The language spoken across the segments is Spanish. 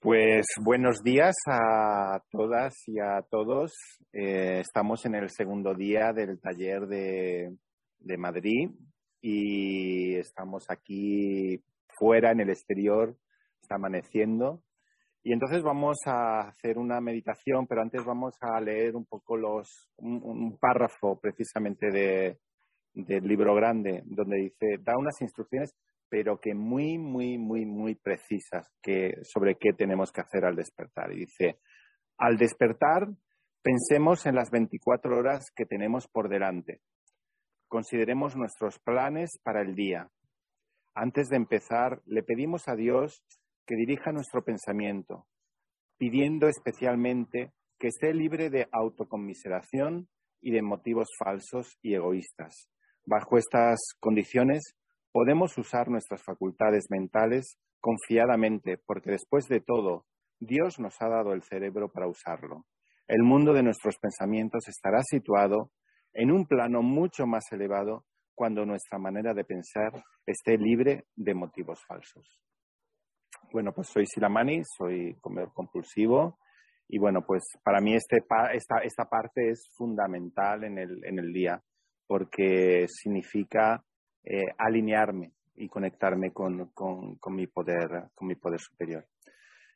Pues buenos días a todas y a todos. Eh, estamos en el segundo día del taller de, de, Madrid y estamos aquí fuera en el exterior, está amaneciendo. Y entonces vamos a hacer una meditación, pero antes vamos a leer un poco los, un, un párrafo precisamente de, del libro grande, donde dice, da unas instrucciones pero que muy, muy, muy, muy precisas que, sobre qué tenemos que hacer al despertar. Y dice, al despertar, pensemos en las 24 horas que tenemos por delante. Consideremos nuestros planes para el día. Antes de empezar, le pedimos a Dios que dirija nuestro pensamiento, pidiendo especialmente que esté libre de autoconmiseración y de motivos falsos y egoístas. Bajo estas condiciones, podemos usar nuestras facultades mentales confiadamente, porque después de todo, Dios nos ha dado el cerebro para usarlo. El mundo de nuestros pensamientos estará situado en un plano mucho más elevado cuando nuestra manera de pensar esté libre de motivos falsos. Bueno, pues soy Silamani, soy comedor compulsivo y bueno, pues para mí este, esta, esta parte es fundamental en el, en el día porque significa eh, alinearme y conectarme con, con, mi poder, con mi poder superior.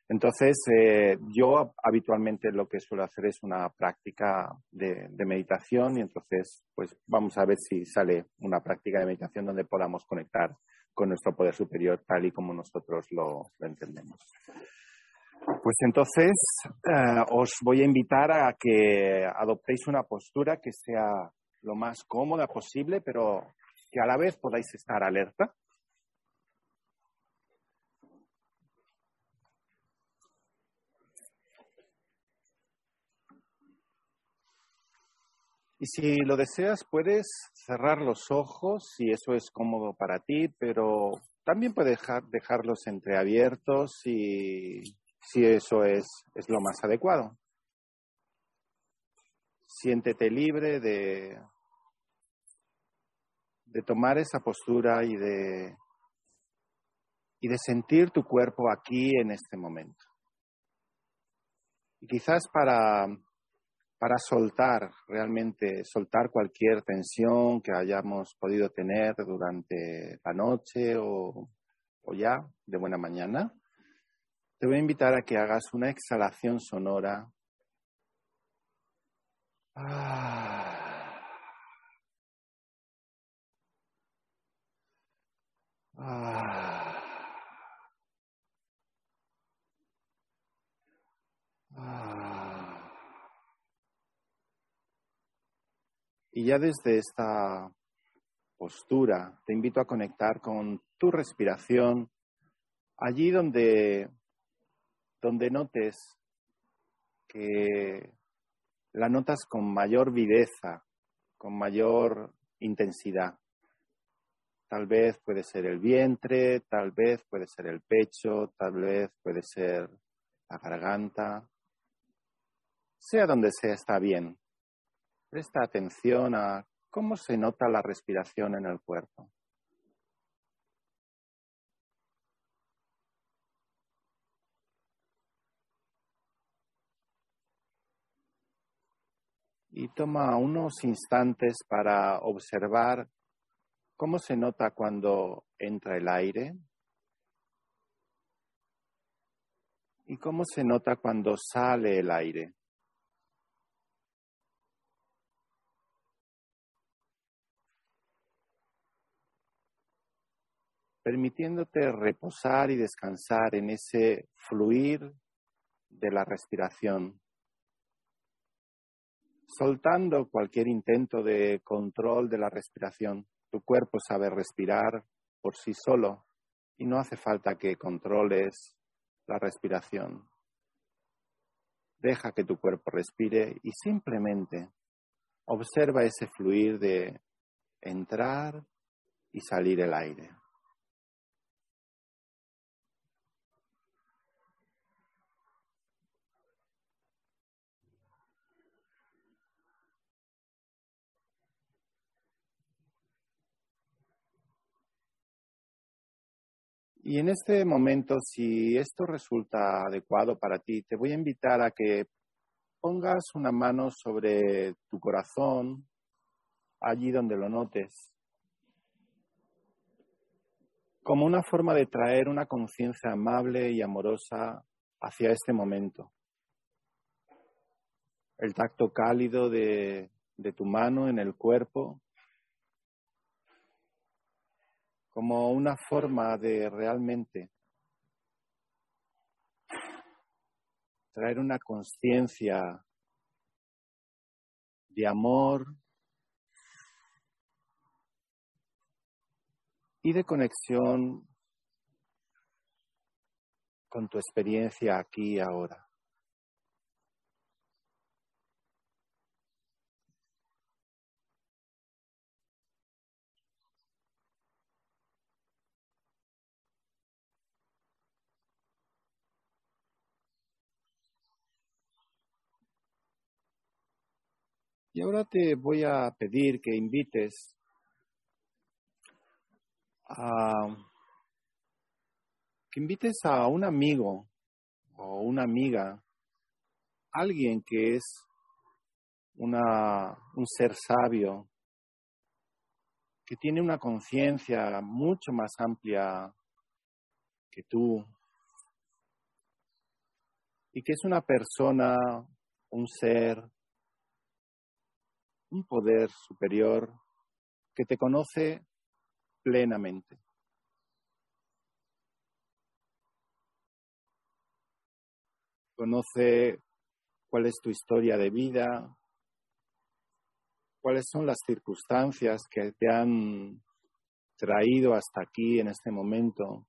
Entonces, eh, yo habitualmente lo que suelo hacer es una práctica de, meditación y entonces, pues vamos a ver si sale una práctica de meditación donde podamos conectar con nuestro poder superior tal y como nosotros lo, entendemos. Pues entonces, eh, os voy a invitar a que adoptéis una postura que sea lo más cómoda posible, pero que a la vez podáis estar alerta. Y si lo deseas, puedes cerrar los ojos si eso es cómodo para ti, pero también puedes dejarlos entreabiertos si, si eso es, es lo más adecuado. Siéntete libre de de tomar esa postura y de, y de sentir tu cuerpo aquí en este momento. Y quizás para, para soltar, realmente soltar cualquier tensión que hayamos podido tener durante la noche o, o ya de buena mañana, te voy a invitar a que hagas una exhalación sonora. Ah. Ah. Ah. Y ya desde esta postura te invito a conectar con tu respiración allí donde, donde notes que la notas con mayor viveza, con mayor intensidad. Tal vez puede ser el vientre, tal vez puede ser el pecho, tal vez puede ser la garganta. Sea donde sea, está bien. Presta atención a cómo se nota la respiración en el cuerpo. Y toma unos instantes para observar ¿Cómo se nota cuando entra el aire? ¿Y cómo se nota cuando sale el aire? permitiéndote reposar y descansar en ese fluir de la respiración, soltando cualquier intento de control de la respiración. Tu cuerpo sabe respirar por sí solo y no hace falta que controles la respiración. Deja que tu cuerpo respire y simplemente observa ese fluir de entrar y salir el aire. Y en este momento, si esto resulta adecuado para ti, te voy a invitar a que pongas una mano sobre tu corazón, allí donde lo notes, como una forma de traer una conciencia amable y amorosa hacia este momento. El tacto cálido de, tu mano en el cuerpo, como una forma de realmente traer una conciencia de amor y de conexión con tu experiencia aquí y ahora. Y ahora te voy a pedir que invites a que invites a un amigo o una amiga, alguien que es una, un ser sabio, que tiene una conciencia mucho más amplia que tú, y que es una persona, un ser un poder superior que te conoce plenamente. Conoce cuál es tu historia de vida, cuáles son las circunstancias que te han traído hasta aquí en este momento,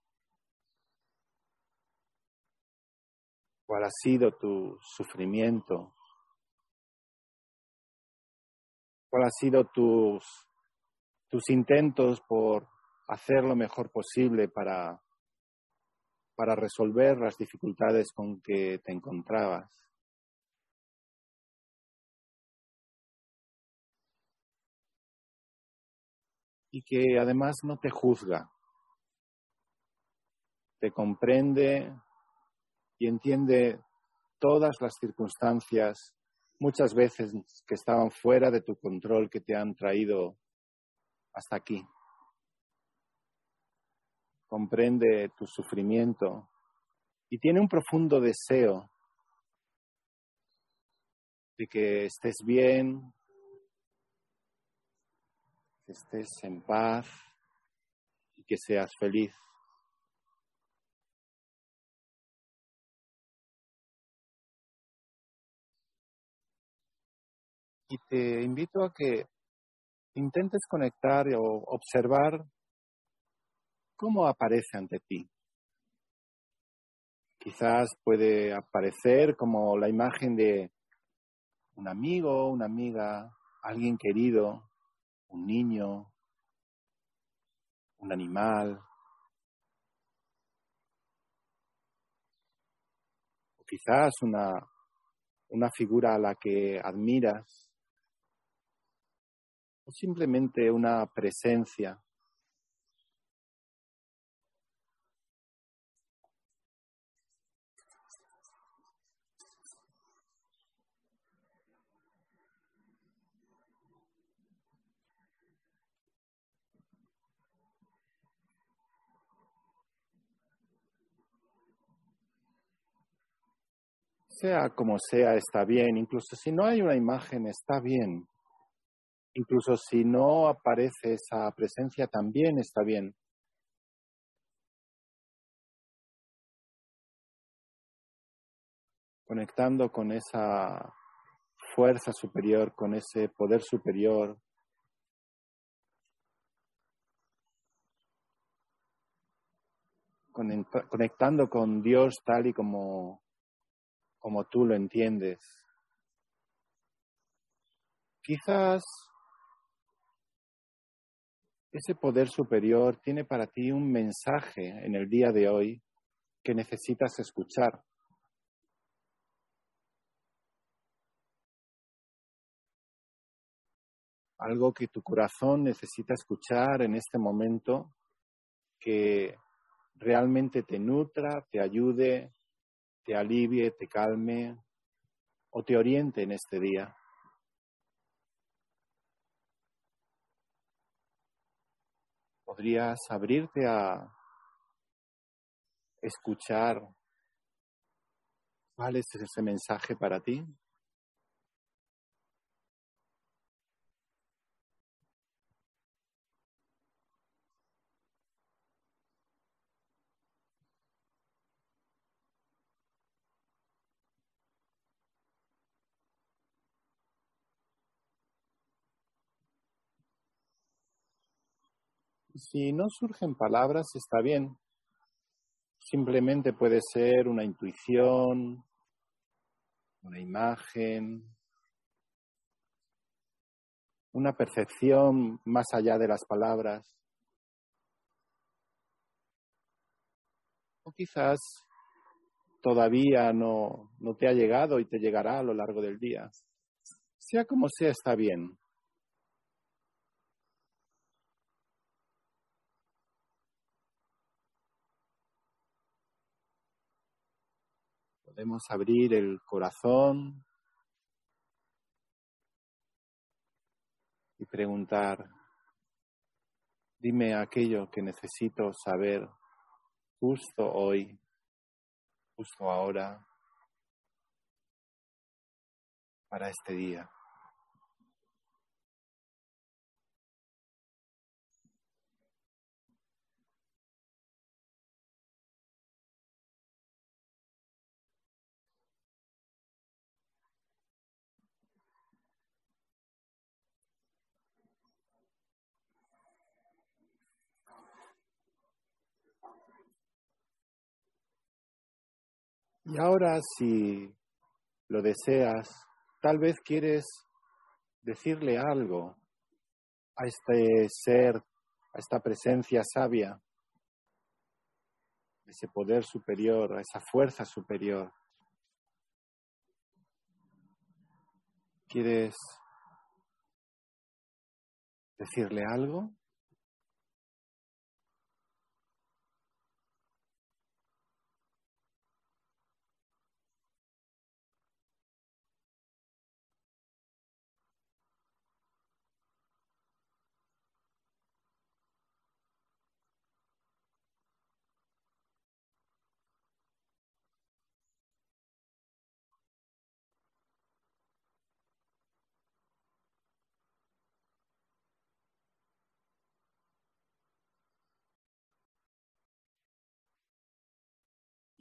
cuál ha sido tu sufrimiento, cuál han sido tus, tus intentos por hacer lo mejor posible para, para resolver las dificultades con que te encontrabas. Y que además no te juzga, te comprende y entiende todas las circunstancias muchas veces que estaban fuera de tu control, que te han traído hasta aquí. Comprende tu sufrimiento y tiene un profundo deseo de que estés bien, que estés en paz y que seas feliz. Y te invito a que intentes conectar o observar cómo aparece ante ti. Quizás puede aparecer como la imagen de un amigo, una amiga, alguien querido, un niño, un animal. Quizás una, una figura a la que admiras o simplemente una presencia. Sea como sea, está bien. Incluso si no hay una imagen, está bien. Incluso si no aparece esa presencia, también está bien. Conectando con esa fuerza superior, con ese poder superior. Conectando con Dios tal y como, como tú lo entiendes. Quizás ese poder superior tiene para ti un mensaje en el día de hoy que necesitas escuchar. Algo que tu corazón necesita escuchar en este momento que realmente te nutra, te ayude, te alivie, te calme o te oriente en este día. Podrías abrirte a escuchar cuál es ese mensaje para ti. Si no surgen palabras, está bien. Simplemente puede ser una intuición, una imagen, una percepción más allá de las palabras. O quizás todavía no, no te ha llegado y te llegará a lo largo del día. Sea como sea, está bien. Podemos abrir el corazón y preguntar, dime aquello que necesito saber justo hoy, justo ahora, para este día. Y ahora, si lo deseas, tal vez quieres decirle algo a este ser, a esta presencia sabia, ese poder superior, a esa fuerza superior. ¿Quieres decirle algo?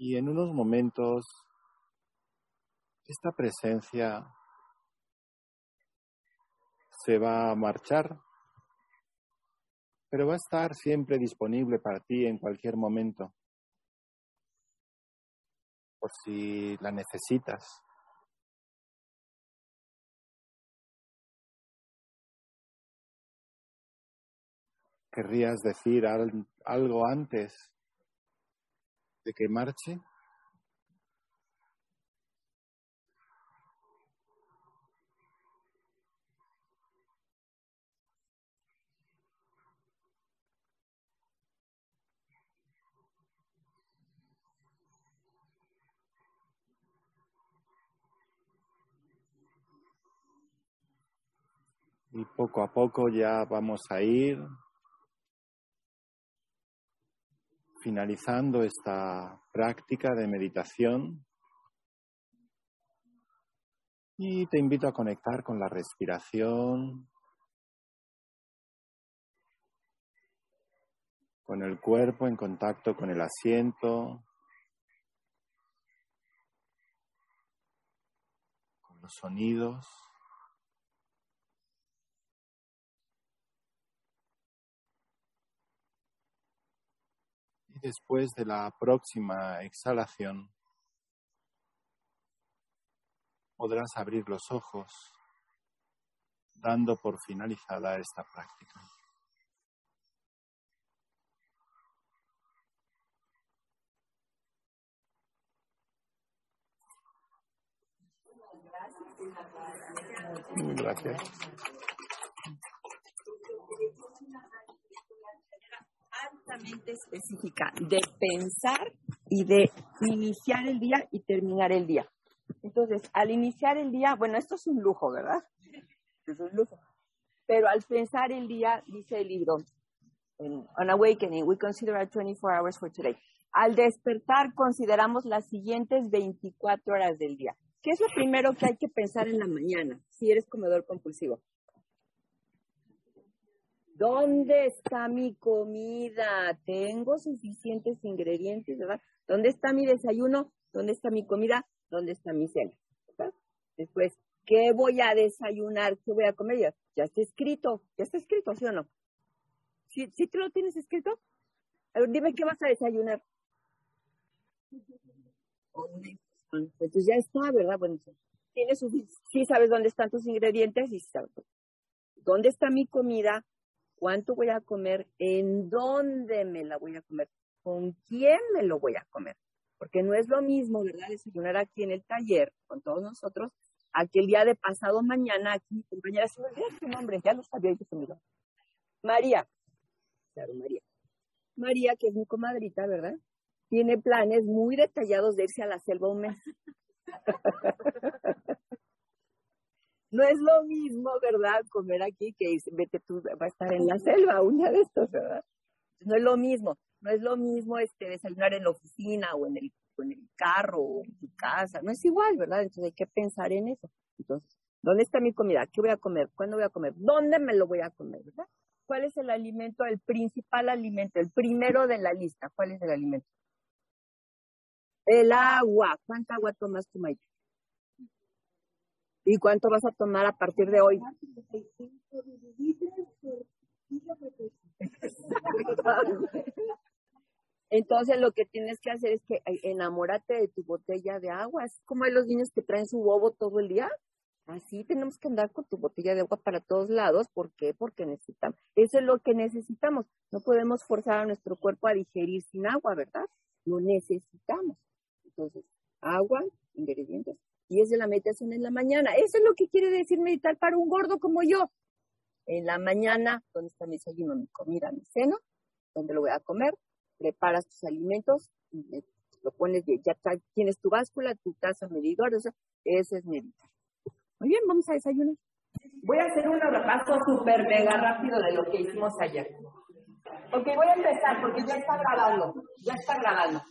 Y en unos momentos, esta presencia se va a marchar, pero va a estar siempre disponible para ti en cualquier momento, por si la necesitas. ¿Querrías decir algo antes de que marche. Y poco a poco ya vamos a ir finalizando esta práctica de meditación y te invito a conectar con la respiración, con el cuerpo en contacto con el asiento, con los sonidos. Después de la próxima exhalación podrás abrir los ojos dando por finalizada esta práctica. Gracias. Específica de pensar y de iniciar el día y terminar el día. Entonces, al iniciar el día, bueno, esto es un lujo, ¿verdad? Es un lujo. Pero al pensar el día, dice el libro, en On Awakening, we consider our 24 hours for today. Al despertar, consideramos las siguientes 24 horas del día. ¿Qué es lo primero que hay que pensar en la mañana si eres comedor compulsivo? ¿Dónde está mi comida? Tengo suficientes ingredientes, ¿verdad? ¿Dónde está mi desayuno? ¿Dónde está mi comida? ¿Dónde está mi cena? Después, ¿qué voy a desayunar? ¿Qué voy a comer? Ya, ya está escrito. ¿Ya está escrito, sí o no? ¿Sí, ¿Sí te lo tienes escrito? A ver, dime qué vas a desayunar. Entonces ya está, ¿verdad? Bueno, tienes sí sabes dónde están tus ingredientes y sabes dónde está mi comida, cuánto voy a comer, en dónde me la voy a comer, con quién me lo voy a comer. Porque no es lo mismo, ¿verdad? Desayunar aquí en el taller con todos nosotros, aquel día de pasado mañana aquí, compañera, se me olvidó su nombre, ya lo sabía yo se María. Claro, María. María, que es mi comadrita, ¿verdad? Tiene planes muy detallados de irse a la selva un mes. No es lo mismo, ¿verdad? Comer aquí que vete tú, va a estar en la selva un día de estos, ¿verdad? No es lo mismo, no es lo mismo este desayunar en la oficina o en el, en el carro o en tu casa, no es igual, ¿verdad? Entonces hay que pensar en eso. Entonces, ¿dónde está mi comida? ¿Qué voy a comer? ¿Cuándo voy a comer? ¿Dónde me lo voy a comer, verdad? ¿Cuál es el alimento, el principal alimento, el primero de la lista? ¿Cuál es el alimento? El agua. ¿Cuánta agua tomas tú, Mike? ¿Y cuánto vas a tomar a partir de hoy? Entonces lo que tienes que hacer es que eh, enamórate de tu botella de agua. Es como hay los niños que traen su bobo todo el día. Así tenemos que andar con tu botella de agua para todos lados. ¿Por qué? Porque necesitamos. Eso es lo que necesitamos. No podemos forzar a nuestro cuerpo a digerir sin agua, ¿verdad? Lo necesitamos. Entonces, agua, ingredientes, y es de la meditación en la mañana. Eso es lo que quiere decir meditar para un gordo como yo. En la mañana, ¿dónde está mi desayuno, mi comida, mi cena? ¿Dónde lo voy a comer? Preparas tus alimentos, lo pones, ya tienes tu báscula, tu taza medidor, o sea, ese es meditar. Muy bien, vamos a desayunar. Voy a hacer un repaso súper mega rápido de lo que hicimos ayer. Ok, voy a empezar porque ya está grabando, ya está grabando.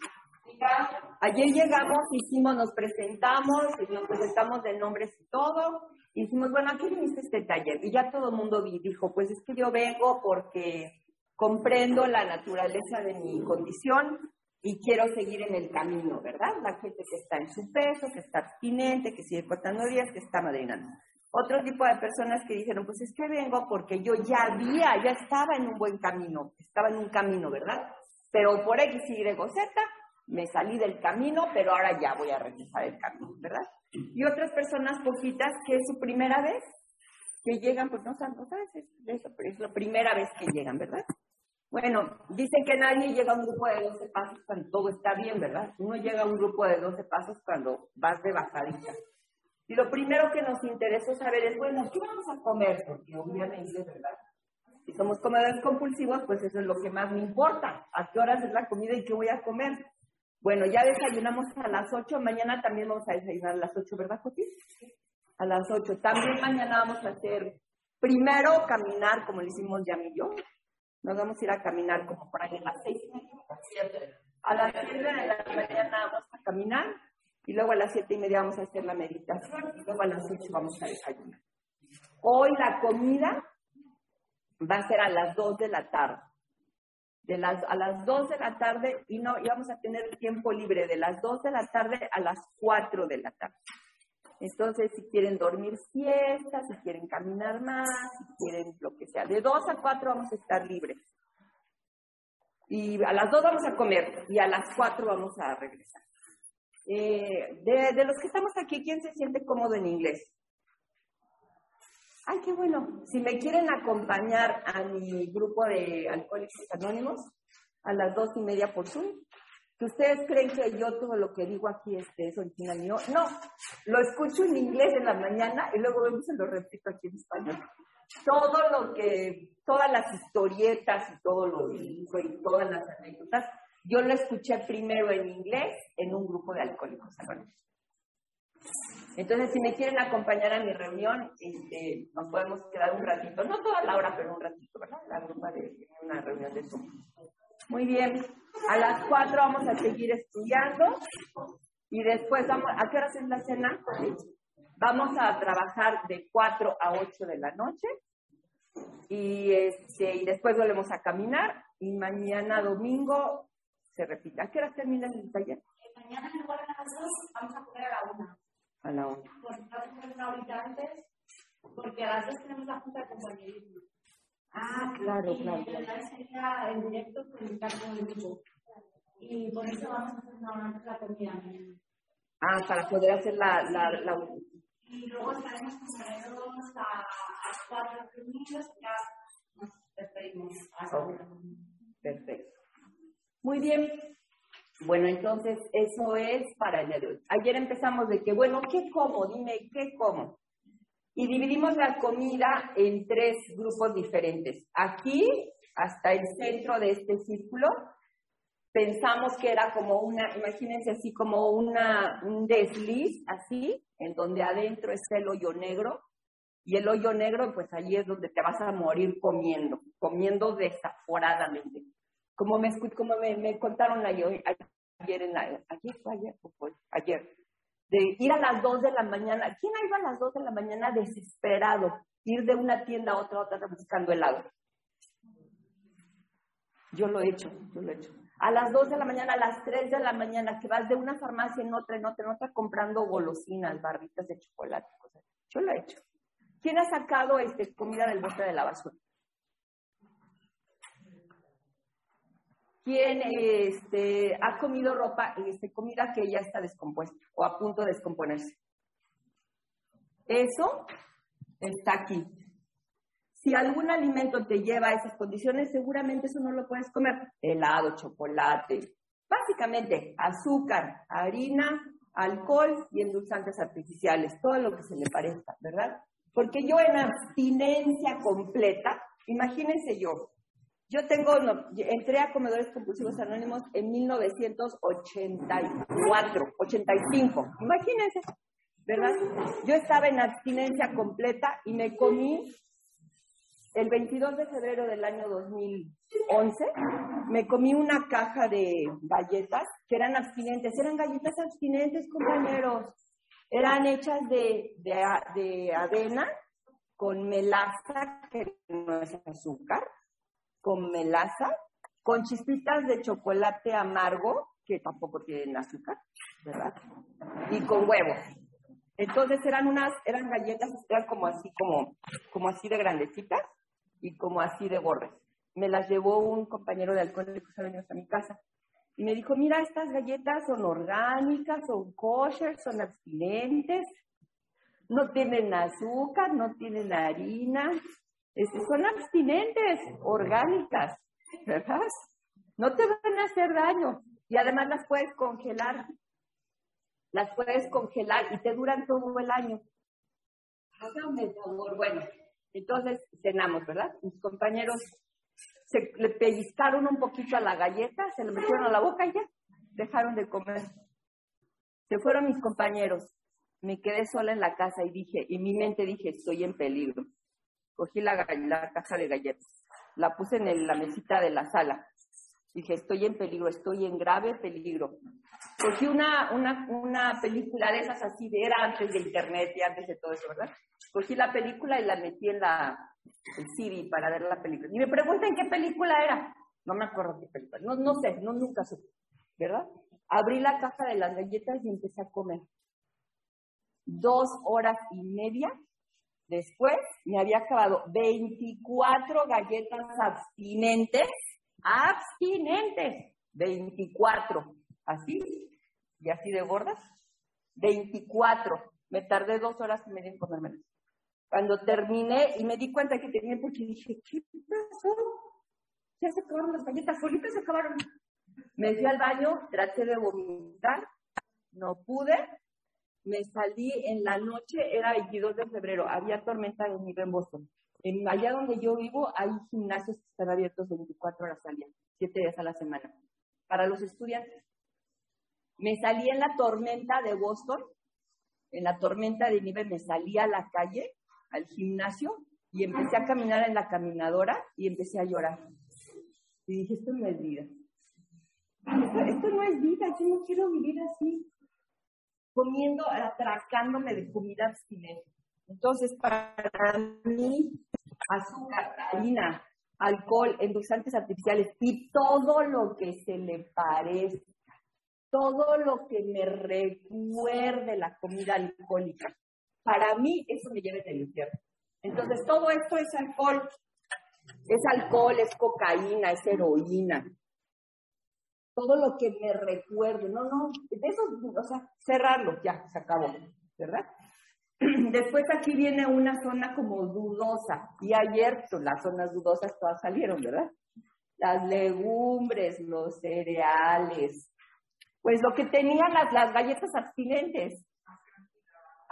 Ayer llegamos, hicimos, nos presentamos, nos presentamos de nombres y todo. Y dijimos, bueno, aquí viniste este taller. Y ya todo el mundo dijo, pues es que yo vengo porque comprendo la naturaleza de mi condición y quiero seguir en el camino, ¿verdad? La gente que está en su peso, que está abstinente, que sigue cortando días, que está madrinando. Otro tipo de personas que dijeron, pues es que vengo porque yo ya había, ya estaba en un buen camino, estaba en un camino, ¿verdad? Pero por X, Y, Z, me salí del camino, pero ahora ya voy a regresar el camino, ¿verdad? Y otras personas poquitas que es su primera vez que llegan, pues no saben, ¿sabes? pero es la primera vez que llegan, ¿verdad? Bueno, dicen que nadie llega a un grupo de 12 pasos cuando todo está bien, ¿verdad? Uno llega a un grupo de 12 pasos cuando vas de bajadita. Y lo primero que nos interesó saber es, bueno, ¿qué vamos a comer? Porque obviamente, ¿verdad? Si somos comedores compulsivos, pues eso es lo que más me importa. ¿A qué horas es la comida y qué voy a comer? Bueno, ya desayunamos a las 8, mañana también vamos a desayunar a las 8, ¿verdad, José? A las 8. También mañana vamos a hacer, primero caminar, como le hicimos ya y yo. Nos vamos a ir a caminar como por ahí a las 6 A las 7 de la mañana vamos a caminar y luego a las 7 y media vamos a hacer la meditación y luego a las 8 vamos a desayunar. Hoy la comida va a ser a las 2 de la tarde de las, a las 2 de la tarde y no íbamos a tener tiempo libre de las 2 de la tarde a las 4 de la tarde. Entonces, si quieren dormir siesta, si quieren caminar más, si quieren lo que sea, de 2 a 4 vamos a estar libres. Y a las 2 vamos a comer y a las 4 vamos a regresar. Eh, de, de los que estamos aquí, ¿quién se siente cómodo en inglés? Ay, qué bueno. Si me quieren acompañar a mi grupo de alcohólicos anónimos a las dos y media por Zoom, que ustedes creen que yo todo lo que digo aquí es original mío. No, lo escucho en inglés en la mañana y luego se lo repito aquí en español. todo lo que, todas las historietas y todo lo dijo y todas las anécdotas, yo lo escuché primero en inglés en un grupo de alcohólicos anónimos. Entonces, si me quieren acompañar a mi reunión, este, nos podemos quedar un ratito, no toda la hora, pero un ratito, ¿verdad? La grupa de una reunión de Zoom. Muy bien. A las cuatro vamos a seguir estudiando y después vamos, ¿a qué hora es la cena? Vamos a trabajar de 4 a 8 de la noche y, este, y después volvemos a caminar y mañana domingo se repite. ¿A qué hora termina el taller? Mañana en lugar a las 2 vamos a comer a la 1. A la 1. Porque vamos a comer una horita antes, porque a las 2 tenemos la junta de compañerismo. Ah, claro, y claro. la verdad sería en directo comunicar con el grupo. Y por eso vamos a hacer una la comida. Ah, para poder hacer la, la, la Y luego estaremos compañeros a, a cuatro reunidos y ya nos despedimos. Hasta Ok. luego. Perfecto. Muy bien. Bueno, entonces eso es para el día de hoy. Ayer empezamos de que, bueno, ¿qué como? Dime, ¿qué como? Y dividimos la comida en tres grupos diferentes. Aquí, hasta el centro de este círculo, pensamos que era como una, imagínense así como una, un desliz, así, en donde adentro está el hoyo negro. Y el hoyo negro, pues ahí es donde te vas a morir comiendo, comiendo desaforadamente como me, como me, me contaron ayer, ayer en la, ayer ayer, ayer, de ir a las 2 de la mañana. ¿Quién ido a las 2 de la mañana desesperado? Ir de una tienda a otra, a otra buscando helado. Yo lo he hecho, yo lo he hecho. A las 2 de la mañana, a las 3 de la mañana, que vas de una farmacia en otra, en otra, en otra, comprando golosinas, barritas de chocolate, cosas. Yo lo he hecho. ¿Quién ha sacado este, comida del bote de la basura? ¿Quién este, ha comido ropa, este, comida que ya está descompuesta o a punto de descomponerse? Eso está aquí. Si algún alimento te lleva a esas condiciones, seguramente eso no lo puedes comer. Helado, chocolate, básicamente azúcar, harina, alcohol y endulzantes artificiales, todo lo que se le parezca, ¿verdad? Porque yo en abstinencia completa, imagínense yo, yo tengo, entré a Comedores Compulsivos Anónimos en 1984, 85. Imagínense, ¿verdad? Yo estaba en abstinencia completa y me comí el 22 de febrero del año 2011, me comí una caja de galletas que eran abstinentes. Eran galletas abstinentes, compañeros. Eran hechas de, de, de avena con melaza, que no es azúcar, con melaza, con chispitas de chocolate amargo, que tampoco tienen azúcar, ¿verdad? Y con huevos. Entonces eran unas, eran galletas, eran como así, como, como así de grandecitas y como así de gordas. Me las llevó un compañero de Alcohólicos Anónimos a mi casa. Y me dijo, mira, estas galletas son orgánicas, son kosher, son abstinentes, no tienen azúcar, no tienen harina, este, son abstinentes, orgánicas, ¿verdad? No te van a hacer daño. Y además las puedes congelar. Las puedes congelar y te duran todo el año. Hágame favor. Bueno, entonces cenamos, ¿verdad? Mis compañeros se le pellizcaron un poquito a la galleta, se le metieron a la boca y ya dejaron de comer. Se fueron mis compañeros. Me quedé sola en la casa y dije, y mi mente dije, estoy en peligro. Cogí la, la caja de galletas, la puse en el- la mesita de la sala. Dije, estoy en peligro, estoy en grave peligro. Cogí una, una, una película de esas así, de, era antes de internet y antes de todo eso, ¿verdad? Cogí la película y la metí en la, el CD para ver la película. Y me preguntan qué película era. No me acuerdo qué película. No, no sé, no, nunca supe, ¿verdad? Abrí la caja de las galletas y empecé a comer. Dos horas y media después me había acabado 24 galletas abstinentes. Abstinentes. 24. Así. Y así de gordas. 24. Me tardé dos horas y media en comérmelas. Cuando terminé y me di cuenta que tenía porque dije, ¿qué pasó? Ya se acabaron las galletas, solitas se acabaron. Me fui al baño, traté de vomitar, no pude. Me salí en la noche, era 22 de febrero, había tormenta de nieve en Boston. En, allá donde yo vivo hay gimnasios que están abiertos 24 horas al día, 7 días a la semana, para los estudiantes. Me salí en la tormenta de Boston, en la tormenta de nieve me salí a la calle, al gimnasio, y empecé a caminar en la caminadora y empecé a llorar. Y dije, esto no es vida. Esto, no es vida, yo no quiero vivir así, comiendo, atracándome de comida abstinente. Entonces, para mí, azúcar, harina, alcohol, endulzantes artificiales y todo lo que se le parezca, todo lo que me recuerde la comida alcohólica, para mí eso me lleva del infierno. Entonces, todo esto es alcohol. Es alcohol, es cocaína, es heroína. Todo lo que me recuerde. No, no, de eso, o sea, cerrarlo, ya, se acabó, ¿verdad? Después aquí viene una zona como dudosa. Y ayer pues, las zonas dudosas todas salieron, ¿verdad? Las legumbres, los cereales. Pues lo que tenían las, las galletas abstinentes.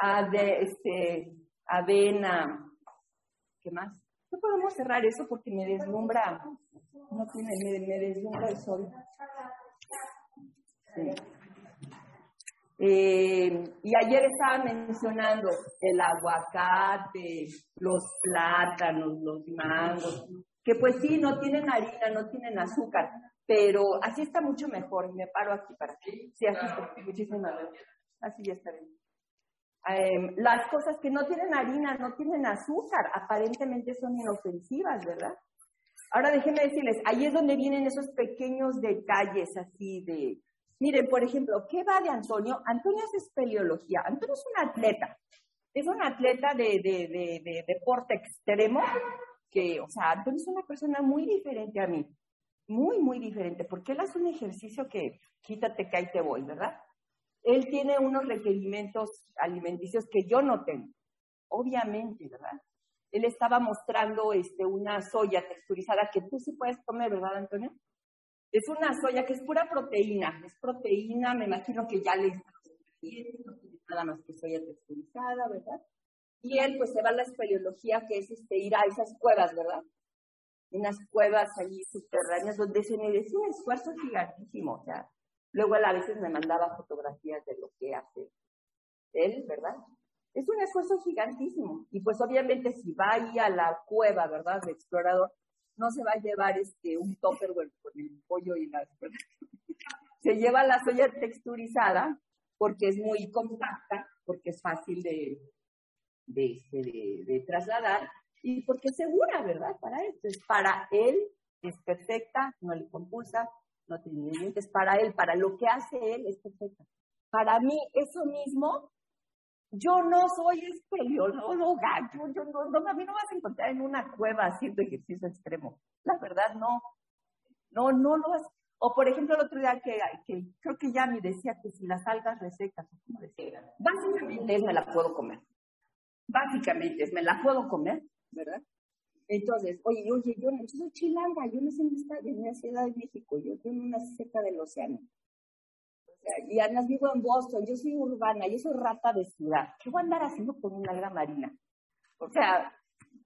Ah, de, este, avena, ¿Qué más? No podemos cerrar eso porque me deslumbra, no tiene, me, deslumbra el sol. Eh, y ayer estaba mencionando el aguacate, los plátanos, los mangos, que pues sí, no tienen harina, no tienen azúcar, pero así está mucho mejor. Me paro aquí para que. Sí, así está. Muchísimas gracias. Así ya está bien. Em, las cosas que no tienen harina, no tienen azúcar, aparentemente son inofensivas, ¿verdad? Ahora déjenme decirles, ahí es donde vienen esos pequeños detalles así de, miren, por ejemplo, ¿qué va de Antonio? Antonio es espeleología, Antonio es un atleta, es un atleta de, de, de deporte extremo, que, o sea, Antonio es una persona muy diferente a mí, muy, muy diferente, porque él hace un ejercicio que quítate que ahí te voy, ¿verdad? él tiene unos requerimientos alimenticios que yo no tengo, obviamente, ¿verdad? Él estaba mostrando este, una soya texturizada que tú sí puedes comer, ¿verdad, Antonio? Es una soya que es pura proteína, es proteína, me imagino que ya le nada más que soya texturizada, ¿verdad? Y él pues se va a la espeleología que es este, ir a esas cuevas, ¿verdad? Unas cuevas allí subterráneas donde se merece un esfuerzo gigantísimo, o sea, Luego él a veces me mandaba fotografías de lo que hace él, ¿verdad? Es un esfuerzo gigantísimo. Y pues obviamente si va ahí a la cueva, ¿verdad? De explorador, no se va a llevar este un topper con el pollo y la... se lleva la soya texturizada porque es muy compacta, porque es fácil de, de, este, de, trasladar y porque es segura, ¿verdad? Para él. Para él es perfecta, no le compulsa, no tiene límites para él, para lo que hace él es perfecto. Para mí, eso mismo, yo no soy espeleóloga, yo, yo no, a mí no vas a encontrar en una cueva haciendo ejercicio extremo. La verdad, no, no, no lo vas. O por ejemplo, el otro día que, que creo que ya me decía que si las algas resecas, básicamente es me la puedo comer. Básicamente me la puedo comer, ¿verdad? Entonces, oye, oye, yo, yo soy chilanga, yo no sé dónde está, en la Ciudad de México, yo tengo una cerca del océano. Y además vivo en Boston, yo soy urbana, yo soy rata de ciudad. ¿Qué voy a andar haciendo con una gran marina? O sea,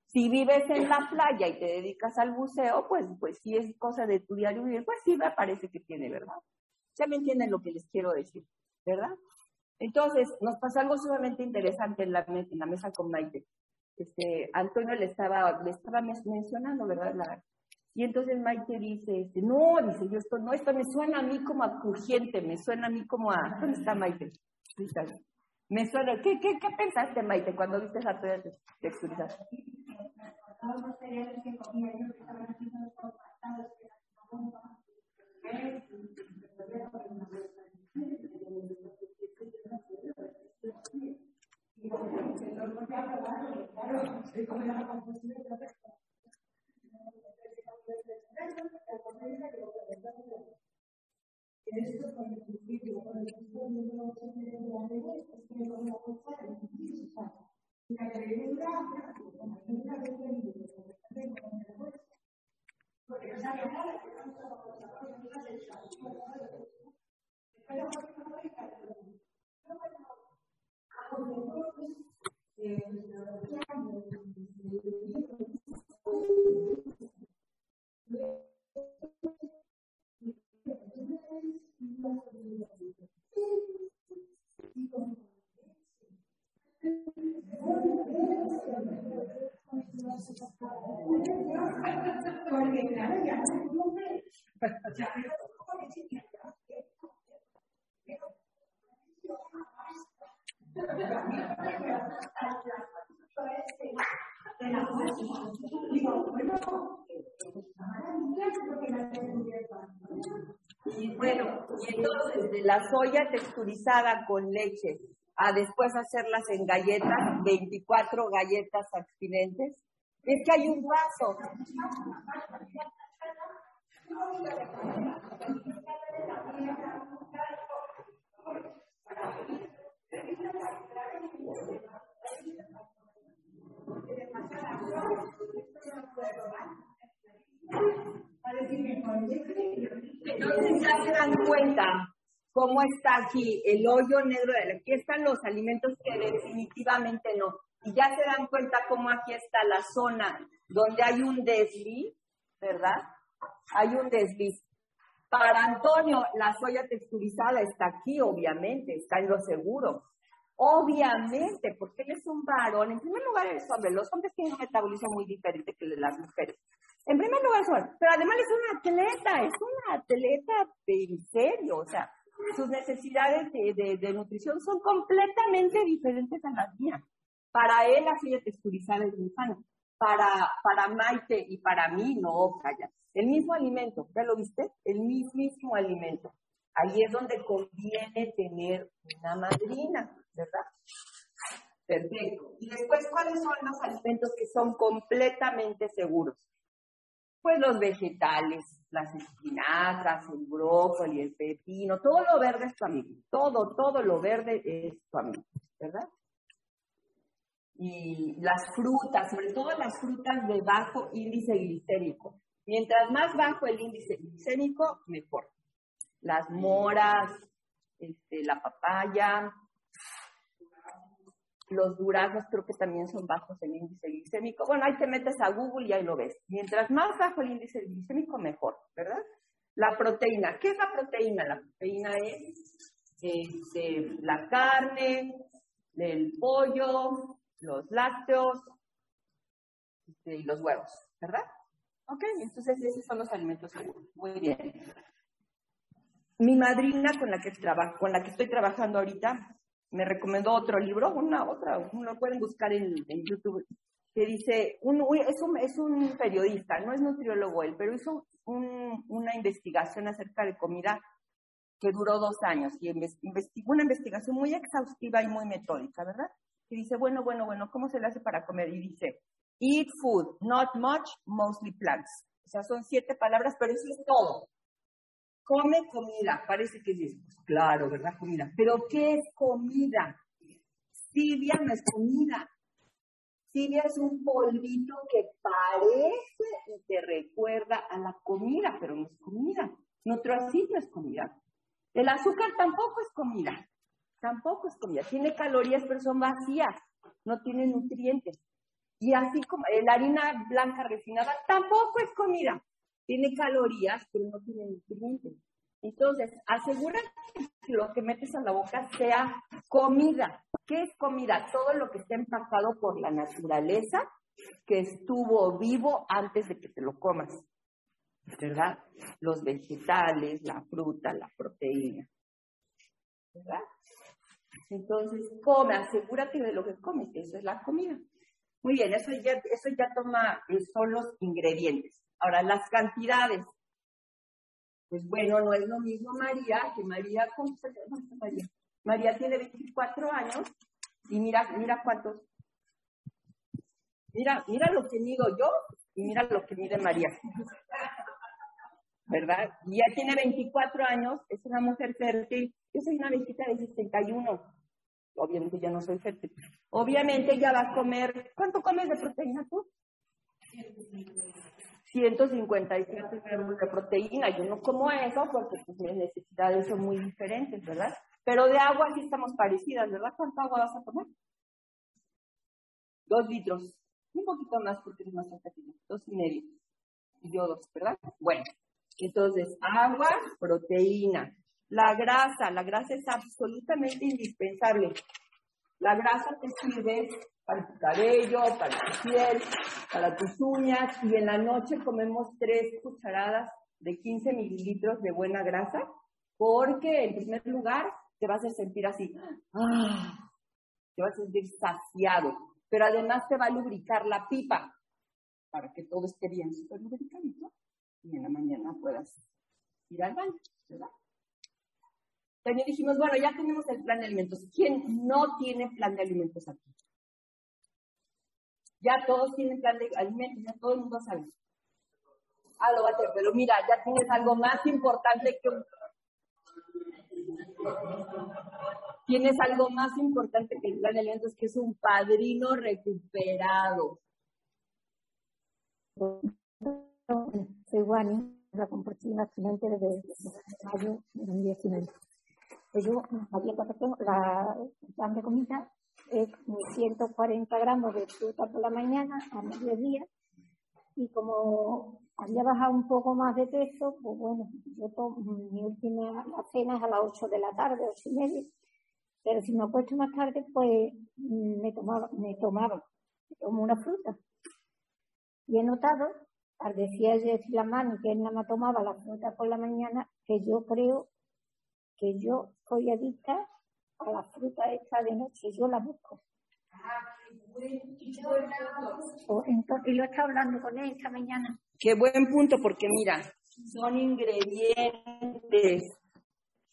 si vives en la playa y te dedicas al buceo, pues, pues si es cosa de tu diario vivir, pues sí me parece que tiene, ¿verdad? Ya me entienden lo que les quiero decir, ¿verdad? Entonces, nos pasó algo sumamente interesante en la, en la mesa con Maite este, Antonio le estaba, le estaba mencionando, ¿verdad? Y entonces Maite dice, este, no, dice, yo esto, no, esto me suena a mí como a urgente, me suena a mí como a, ¿dónde está Maite? Me suena, ¿qué, qué, qué pensaste Maite cuando viste esa toalla texturizada? En esto, cuando el principio, con el principio de de la ley, es que lo vamos a usar en física. Y la pregunta, como nunca lo he entendido, porque no sabía nada, con la cosa, no la Porque claro, no y bueno, y entonces de la soya texturizada con leche a después hacerlas en galletas, 24 galletas abstinentes, es que hay un paso. Entonces ya se dan cuenta cómo está aquí el hoyo negro. De aquí están los alimentos que definitivamente no. Y ya se dan cuenta cómo aquí está la zona donde hay un desliz, ¿verdad? Hay un desliz. Para Antonio, la soya texturizada está aquí, obviamente, está en lo seguro. Obviamente, porque él es un varón. En primer lugar, es hombre. Los hombres tienen un metabolismo muy diferente que las mujeres. En primer lugar, son, pero además es un atleta, es un atleta en serio, o sea, sus necesidades de, de, nutrición son completamente diferentes a las mías. Para él, la soya texturizada es muy sana. Para, para Maite y para mí, no, calla. El mismo alimento, ¿ya lo viste? El mismo alimento. Ahí es donde conviene tener una madrina, ¿verdad? Perfecto. Y después, ¿cuáles son los alimentos que son completamente seguros? Pues los vegetales, las espinacas, el brócoli, el pepino, todo lo verde es tu amigo. Todo, todo lo verde es tu amigo, ¿verdad? Y las frutas, sobre todo las frutas de bajo índice glicémico. Mientras más bajo el índice glicémico, mejor. Las moras, este, la papaya, los duraznos creo que también son bajos el índice glicémico. Bueno, ahí te metes a Google y ahí lo ves. Mientras más bajo el índice glicémico, mejor, ¿verdad? La proteína. ¿Qué es la proteína? La proteína es este, la carne, el pollo, los lácteos este, y los huevos, ¿verdad? Ok, entonces esos son los alimentos. Muy bien. Mi madrina con la que, con la que estoy trabajando ahorita me recomendó otro libro, una otra, lo pueden buscar en, YouTube, que dice, un, es, un, es un periodista, no es nutriólogo él, pero hizo una investigación acerca de comida que duró dos años y investigó una investigación muy exhaustiva y muy metódica, ¿verdad? Y dice, bueno, bueno, bueno, ¿cómo se le hace para comer? Y dice, eat food, not much, mostly plants. O sea, son siete palabras, pero eso es todo come comida. Parece que es pues claro, ¿verdad? Comida. Pero ¿qué es comida? Tibia no es comida. Tibia es un polvito que parece y te recuerda a la comida, pero no es comida. Nutrocid no es comida. El azúcar tampoco es comida. Tampoco es comida. Tiene calorías, pero son vacías. No tiene nutrientes. Y así como la harina blanca refinada tampoco es comida tiene calorías, pero no tiene nutrientes. Entonces, asegura que lo que metes a la boca sea comida. ¿Qué es comida? Todo lo que está empacado por la naturaleza, que estuvo vivo antes de que te lo comas. ¿Verdad? Los vegetales, la fruta, la proteína. ¿Verdad? Entonces, come, asegúrate de lo que comes, eso es la comida. Muy bien, eso ya, eso ya toma, eh, son los ingredientes. Ahora, las cantidades. Pues bueno, no es lo mismo María que María. ¿Cómo se llama María? María tiene 24 años y mira, mira cuántos. Mira, mira lo que mido yo y mira lo que mide María. ¿Verdad? Ya tiene 24 años, es una mujer fértil. Yo soy una viejita de 61. Obviamente ya no soy fértil. Obviamente ya va a comer. ¿Cuánto comes de proteína tú? 157 gramos de proteína. Yo no como eso porque pues, mis necesidades son muy diferentes, ¿verdad? Pero de agua sí estamos parecidas, ¿verdad? ¿Cuánta agua vas a tomar? Dos litros. Un poquito más porque es más pequeño. Dos y medio. Y yo dos, ¿verdad? Bueno, entonces agua, proteína. La grasa, la grasa es absolutamente indispensable. La grasa te sirve para tu cabello, para tu piel, para tus uñas y en la noche comemos tres cucharadas de 15 mililitros de buena grasa porque en primer lugar te vas a sentir así, ¡ah! te vas a sentir saciado, pero además te va a lubricar la pipa para que todo esté bien súper lubricadito y en la mañana puedas ir al baño, ¿verdad? También dijimos, bueno, ya tenemos el plan de alimentos. ¿Quién no tiene plan de alimentos aquí? Ya todos tienen plan de alimentos, ya todo el mundo sabe. Ah, lo va a hacer, pero mira, ya tienes algo más importante que un... Tienes algo más importante que el plan de alimentos, que es un padrino recuperado. Soy Wani, la compartí accidente desde mayo de 2019. Pues yo había pasado la plan de comida es 140 gramos de fruta por la mañana a mediodía y como había bajado un poco más de peso, pues bueno, yo tomo, mi última cena es a las 8 de la tarde, 8 y media, pero si me acuesto más tarde, pues me tomaba, me tomaba, me tomo una fruta. Y he notado, al decía la mano que él nada más tomaba la fruta por la mañana, que yo creo que yo soy adicta a la fruta esta de noche, yo la busco. y lo está hablando con él esta mañana. Qué buen punto, porque mira, son ingredientes,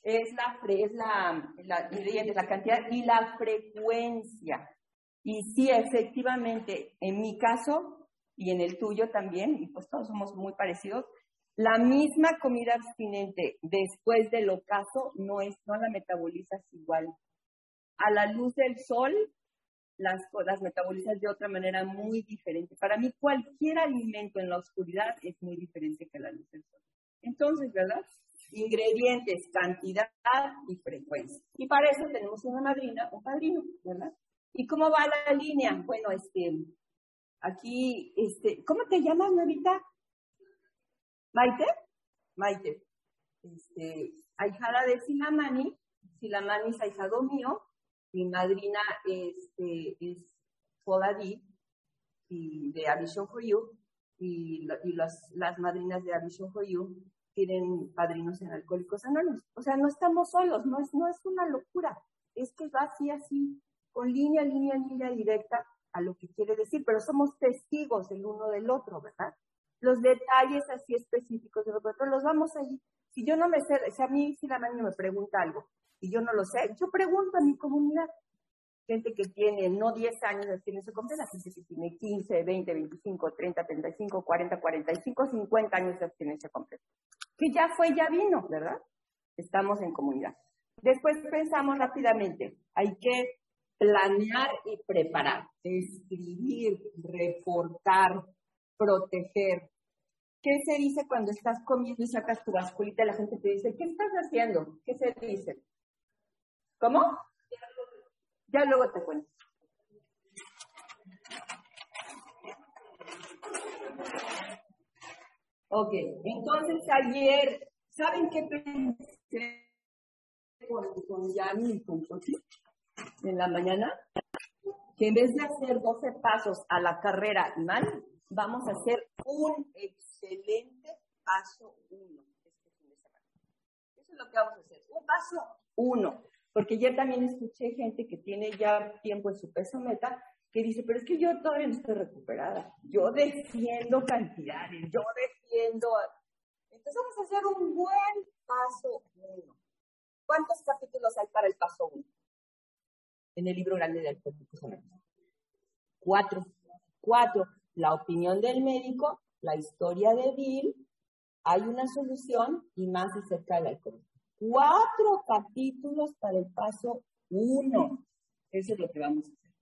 es la, es la, la, la cantidad y la frecuencia. Y sí, efectivamente, en mi caso y en el tuyo también, y pues todos somos muy parecidos, la misma comida abstinente después del ocaso no, es, no la metabolizas igual. A la luz del sol las, las metabolizas de otra manera muy diferente. Para mí cualquier alimento en la oscuridad es muy diferente que la luz del sol. Entonces, ¿verdad? Ingredientes, cantidad y frecuencia. Y para eso tenemos una madrina, un padrino, ¿verdad? ¿Y cómo va la línea? Bueno, este, aquí, este, ¿cómo te llamas, Novita? Maite, Maite, este, ahijada de Silamani, Silamani es ahijado mío, mi madrina este, es Poladi y de Avision for You, y, y las, las madrinas de Avision for You tienen padrinos en Alcohólicos Anónimos. O sea, no estamos solos, no es, no es una locura, es que va así, así, con línea, línea, línea directa a lo que quiere decir, pero somos testigos el uno del otro, ¿verdad? Los detalles así específicos de que los vamos allí. Si yo no me sé, si a mí si la mañana me pregunta algo y yo no lo sé, yo pregunto a mi comunidad. Gente que tiene no 10 años de abstinencia completa, gente que tiene 15, 20, 25, 30, 35, 40, 45, 50 años de abstinencia completa. Que ya fue, ya vino, ¿verdad? Estamos en comunidad. Después pensamos rápidamente, hay que planear y preparar, escribir, reportar, proteger. ¿Qué se dice cuando estás comiendo y sacas tu basculita y la gente te dice, ¿qué estás haciendo? ¿Qué se dice? ¿Cómo? Ya luego te cuento. Ok, entonces ayer, ¿saben qué pensé con, con Yami y con en la mañana? Que en vez de hacer 12 pasos a la carrera mal, vamos a hacer un excelente paso uno este fin de semana. Eso es lo que vamos a hacer, un paso uno. Porque ya también escuché gente que tiene ya tiempo en su peso meta que dice, pero es que yo todavía no estoy recuperada. Yo defiendo cantidades, yo defiendo. Entonces vamos a hacer un buen paso uno. ¿Cuántos capítulos hay para el paso uno? En el libro grande del Anónimos. Cuatro. Cuatro la opinión del médico, la historia de Bill, hay una solución y más acerca del alcohol. Cuatro capítulos para el paso uno. Eso es lo que vamos a hacer.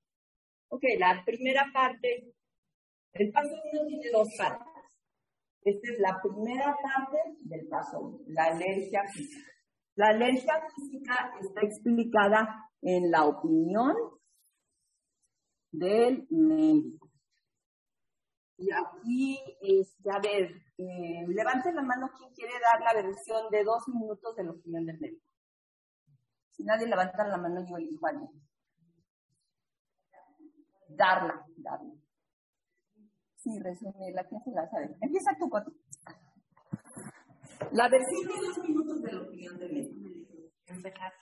Ok, la primera parte, el paso uno tiene dos partes. Esta es la primera parte del paso uno, la alergia física. La alergia física está explicada en la opinión del médico. Y aquí, este, a ver, eh, levanten la mano quien quiere dar la versión de dos minutos de la opinión del médico. Si nadie levanta la mano, yo elijo a alguien. darla, darla. Sí, resumirla, ¿quién se la sabe? Empieza tú, Coti. La versión de dos minutos de la opinión de médico. Empezar.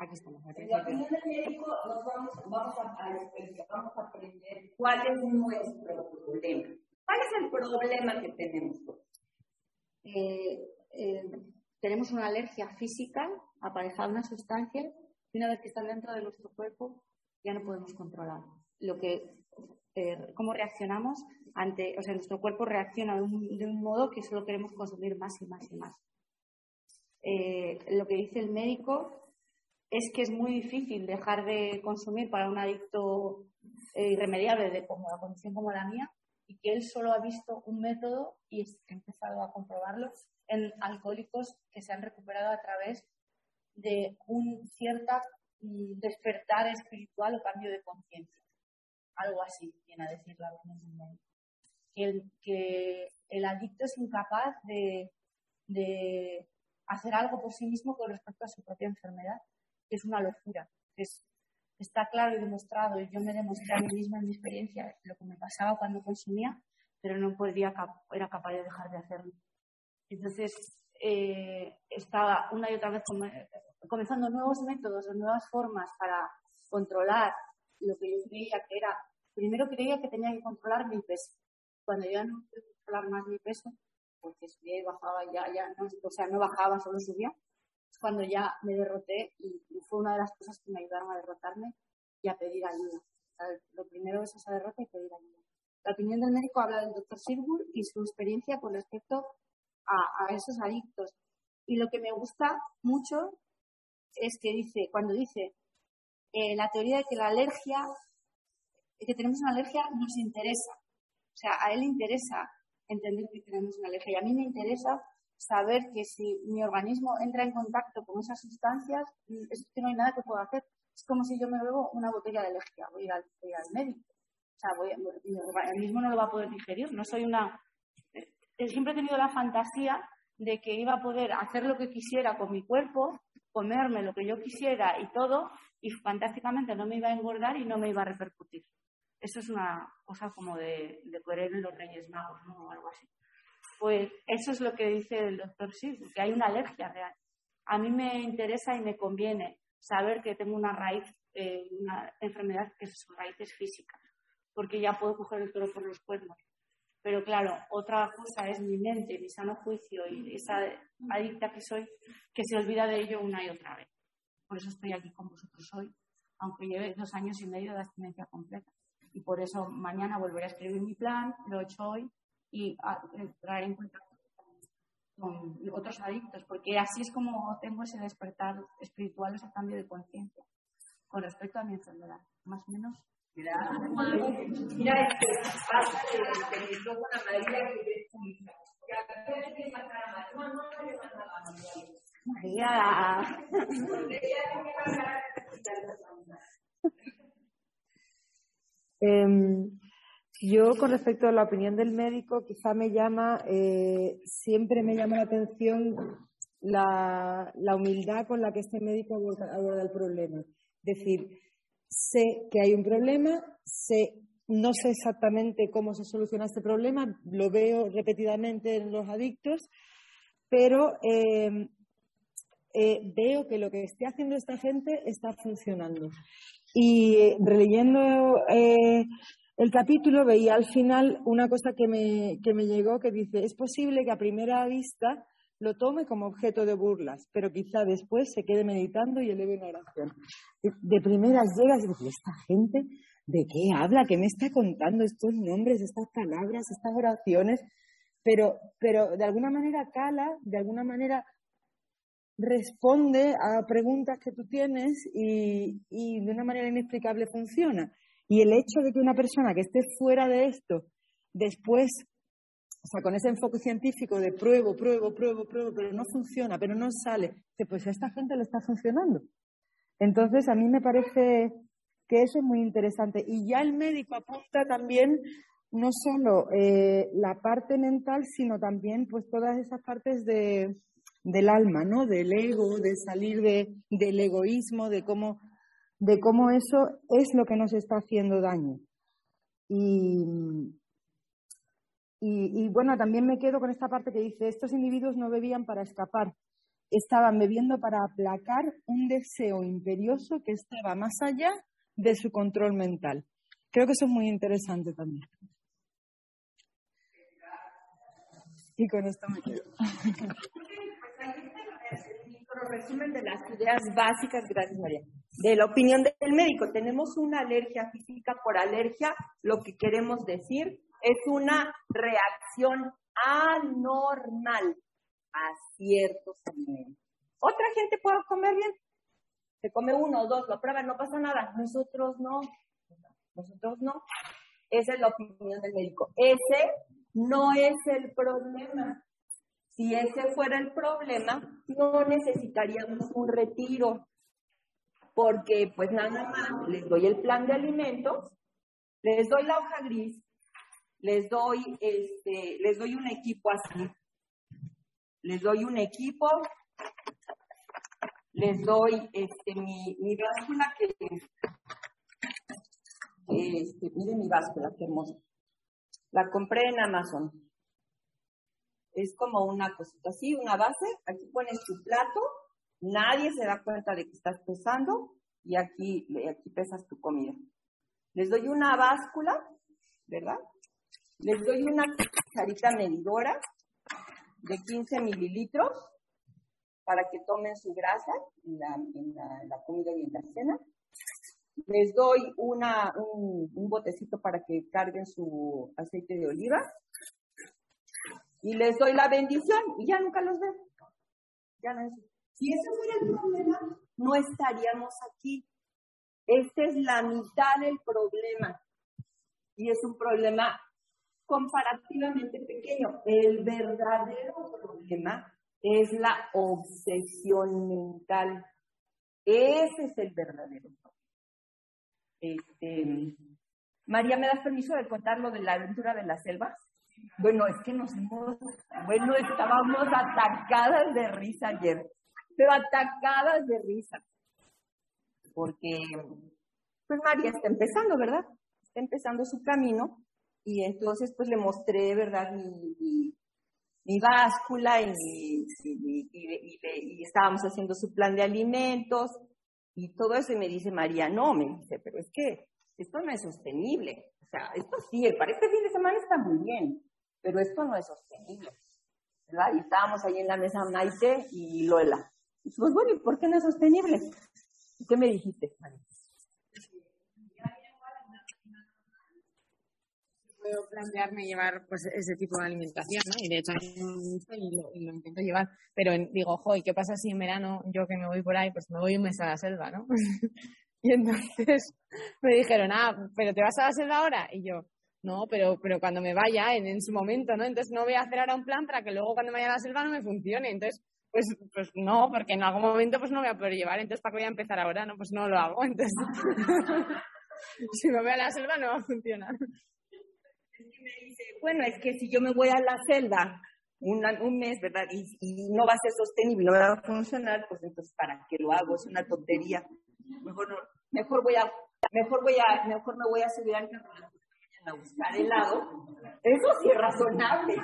Aquí estamos. En la opinión del médico nos vamos, vamos, a, vamos a aprender cuál es nuestro problema. ¿Cuál es el problema que tenemos? Eh, eh, tenemos una alergia física aparejada a una sustancia y una vez que está dentro de nuestro cuerpo ya no podemos controlar. Lo que, eh, cómo reaccionamos ante, o sea, nuestro cuerpo reacciona de un, de un modo que solo queremos consumir más y más y más. Eh, lo que dice el médico es que es muy difícil dejar de consumir para un adicto eh, irremediable de como la condición como la mía y que él solo ha visto un método y ha empezado a comprobarlo en alcohólicos que se han recuperado a través de un cierto mm, despertar espiritual o cambio de conciencia. Algo así viene a decir la que el, que el adicto es incapaz de, hacer algo por sí mismo con respecto a su propia enfermedad, es una locura. Es, está claro y demostrado, y yo me demostré a mí misma en mi experiencia lo que me pasaba cuando consumía, pero no podía, era capaz de dejar de hacerlo. Entonces, eh, estaba una y otra vez comenzando nuevos métodos nuevas formas para controlar lo que yo creía que era. Primero creía que tenía que controlar mi peso. Cuando ya no pude controlar más mi peso, porque subía y bajaba, ya, ya no, o sea, no bajaba, solo subía, cuando ya me derroté y, fue una de las cosas que me ayudaron a derrotarme y a pedir ayuda. lo primero es esa derrota y pedir ayuda. La opinión del médico habla del doctor Silbur y su experiencia con respecto a, esos adictos. Y lo que me gusta mucho es que dice, cuando dice eh, la teoría de que la alergia, que tenemos una alergia, nos interesa. O sea, a él le interesa entender que tenemos una alergia. Y a mí me interesa saber que si mi organismo entra en contacto con esas sustancias, es que no hay nada que pueda hacer. Es como si yo me bebo una botella de alergia, voy a ir al, médico. O sea, voy, mi organismo no lo va a poder digerir. No soy una siempre he tenido la fantasía de que iba a poder hacer lo que quisiera con mi cuerpo, comerme lo que yo quisiera y todo, y fantásticamente no me iba a engordar y no me iba a repercutir. Eso es una cosa como de, de en los Reyes Magos, ¿no? O algo así. Pues eso es lo que dice el doctor Sid, que hay una alergia real. A mí me interesa y me conviene saber que tengo una raíz, eh, una enfermedad que su raíz es física, porque ya puedo coger el toro por los cuernos pero claro, otra cosa es mi mente, mi sano juicio y esa adicta que soy, que se olvida de ello una y otra vez. Por eso estoy aquí con vosotros hoy, aunque lleve dos años y medio de abstinencia completa. Y por eso mañana volveré a escribir mi plan, lo he hecho hoy, y traer en cuenta con otros adictos, porque así es como tengo ese despertar espiritual, ese cambio de conciencia con respecto a mi enfermedad. Más o menos Mira, mira este pasa que el micrófono a María que es María. Eh, yo, con respecto a la opinión del médico, quizá me llama, eh, siempre me llama la atención la, la, humildad con la que este médico aborda, el problema. Es decir, sé que hay un problema, sé, no sé exactamente cómo se soluciona este problema, lo veo repetidamente en los adictos, pero em, eh, veo que lo que esté haciendo esta gente está funcionando. Y eh, releyendo eh, el capítulo veía al final una cosa que me, que me llegó que dice, es posible que a primera vista lo tome como objeto de burlas, pero quizá después se quede meditando y eleve una oración. De, primeras llegas y ¿esta gente de qué habla? ¿Qué me está contando estos nombres, estas palabras, estas oraciones? Pero, pero de alguna manera cala, de alguna manera responde a preguntas que tú tienes y de una manera inexplicable funciona. Y el hecho de que una persona que esté fuera de esto después o sea, con ese enfoque científico de pruebo, pruebo, pruebo, pruebo, pero no funciona, pero no sale. Pues a esta gente le está funcionando. Entonces, a mí me parece que eso es muy interesante. Y ya el médico apunta también no solo eh, la parte mental, sino también pues todas esas partes de, del alma, ¿no? Del ego, de salir de, del egoísmo, de cómo de cómo eso es lo que nos está haciendo daño. Y, y, bueno, también me quedo con esta parte que dice, estos individuos no bebían para escapar, estaban bebiendo para aplacar un deseo imperioso que estaba más allá de su control mental. Creo que eso es muy interesante también. Y con esto me quedo. resumen de las ideas básicas, gracias María, de la opinión del médico. Tenemos una alergia física por alergia, lo que queremos decir es una reacción anormal a ciertos alimentos. Otra gente puede comer bien, se come uno o dos, lo prueba, no pasa nada. Nosotros no, nosotros no. Esa es la opinión del médico. Ese no es el problema. Si ese fuera el problema, no necesitaríamos un retiro, porque pues nada más les doy el plan de alimentos, les doy la hoja gris, les doy este, les doy un equipo así, les doy un equipo, les doy este mi, mi báscula que este, miren mi báscula, qué hermosa. La compré en Amazon. Es como una cosita así, una base. Aquí pones tu plato, nadie se da cuenta de que estás pesando y aquí, aquí pesas tu comida. Les doy una báscula, ¿verdad? Les doy una cucharita medidora de 15 mililitros para que tomen su grasa en la, comida y en la cena les doy una, un, botecito para que carguen su aceite de oliva y les doy la bendición y ya nunca los ven. Ya no si ese fuera el problema, no estaríamos aquí. Esta es la mitad del problema y es un problema comparativamente pequeño. El verdadero problema es la obsesión mental. Ese es el verdadero problema. Este, María, ¿me das permiso de contar lo de la aventura de la selva? Bueno, es que nos hemos, bueno, estábamos atacadas de risa ayer, pero atacadas de risa. Porque, pues María está empezando, ¿verdad? Está empezando su camino y entonces pues le mostré, ¿verdad? Mi, mi, báscula y, y, estábamos haciendo su plan de alimentos y todo eso y me dice María, no, me dice, pero es que esto no es sostenible. O sea, esto sí, para este fin de semana está muy bien, pero esto no es sostenible. ¿verdad? Y estábamos ahí en la mesa Maite y Lola. Pues bueno, ¿y por qué no es sostenible? ¿Qué me dijiste, puedo plantearme llevar pues ese tipo de alimentación, ¿no? Y de hecho y lo, y lo intento llevar, pero digo, ojo, ¿y qué pasa si en verano yo que me voy por ahí, pues me voy un mes a la selva, ¿no? y entonces me dijeron, ah, pero te vas a la selva ahora y yo, no, pero pero cuando me vaya en, en su momento, ¿no? Entonces no voy a hacer ahora un plan para que luego cuando me vaya a la selva no me funcione, entonces pues, pues no, porque en algún momento pues no voy a poder llevar, entonces ¿para qué voy a empezar ahora? No, pues no lo hago, entonces si me voy a la selva no va a funcionar bueno, es que si yo me voy a la selva un mes, ¿verdad? Y, no va a ser sostenible, no va a funcionar, pues entonces, ¿para qué lo hago? Es una tontería. Mejor, no, mejor voy a, mejor voy a, mejor me voy a subir al carro a buscar helado. Eso sí es razonable.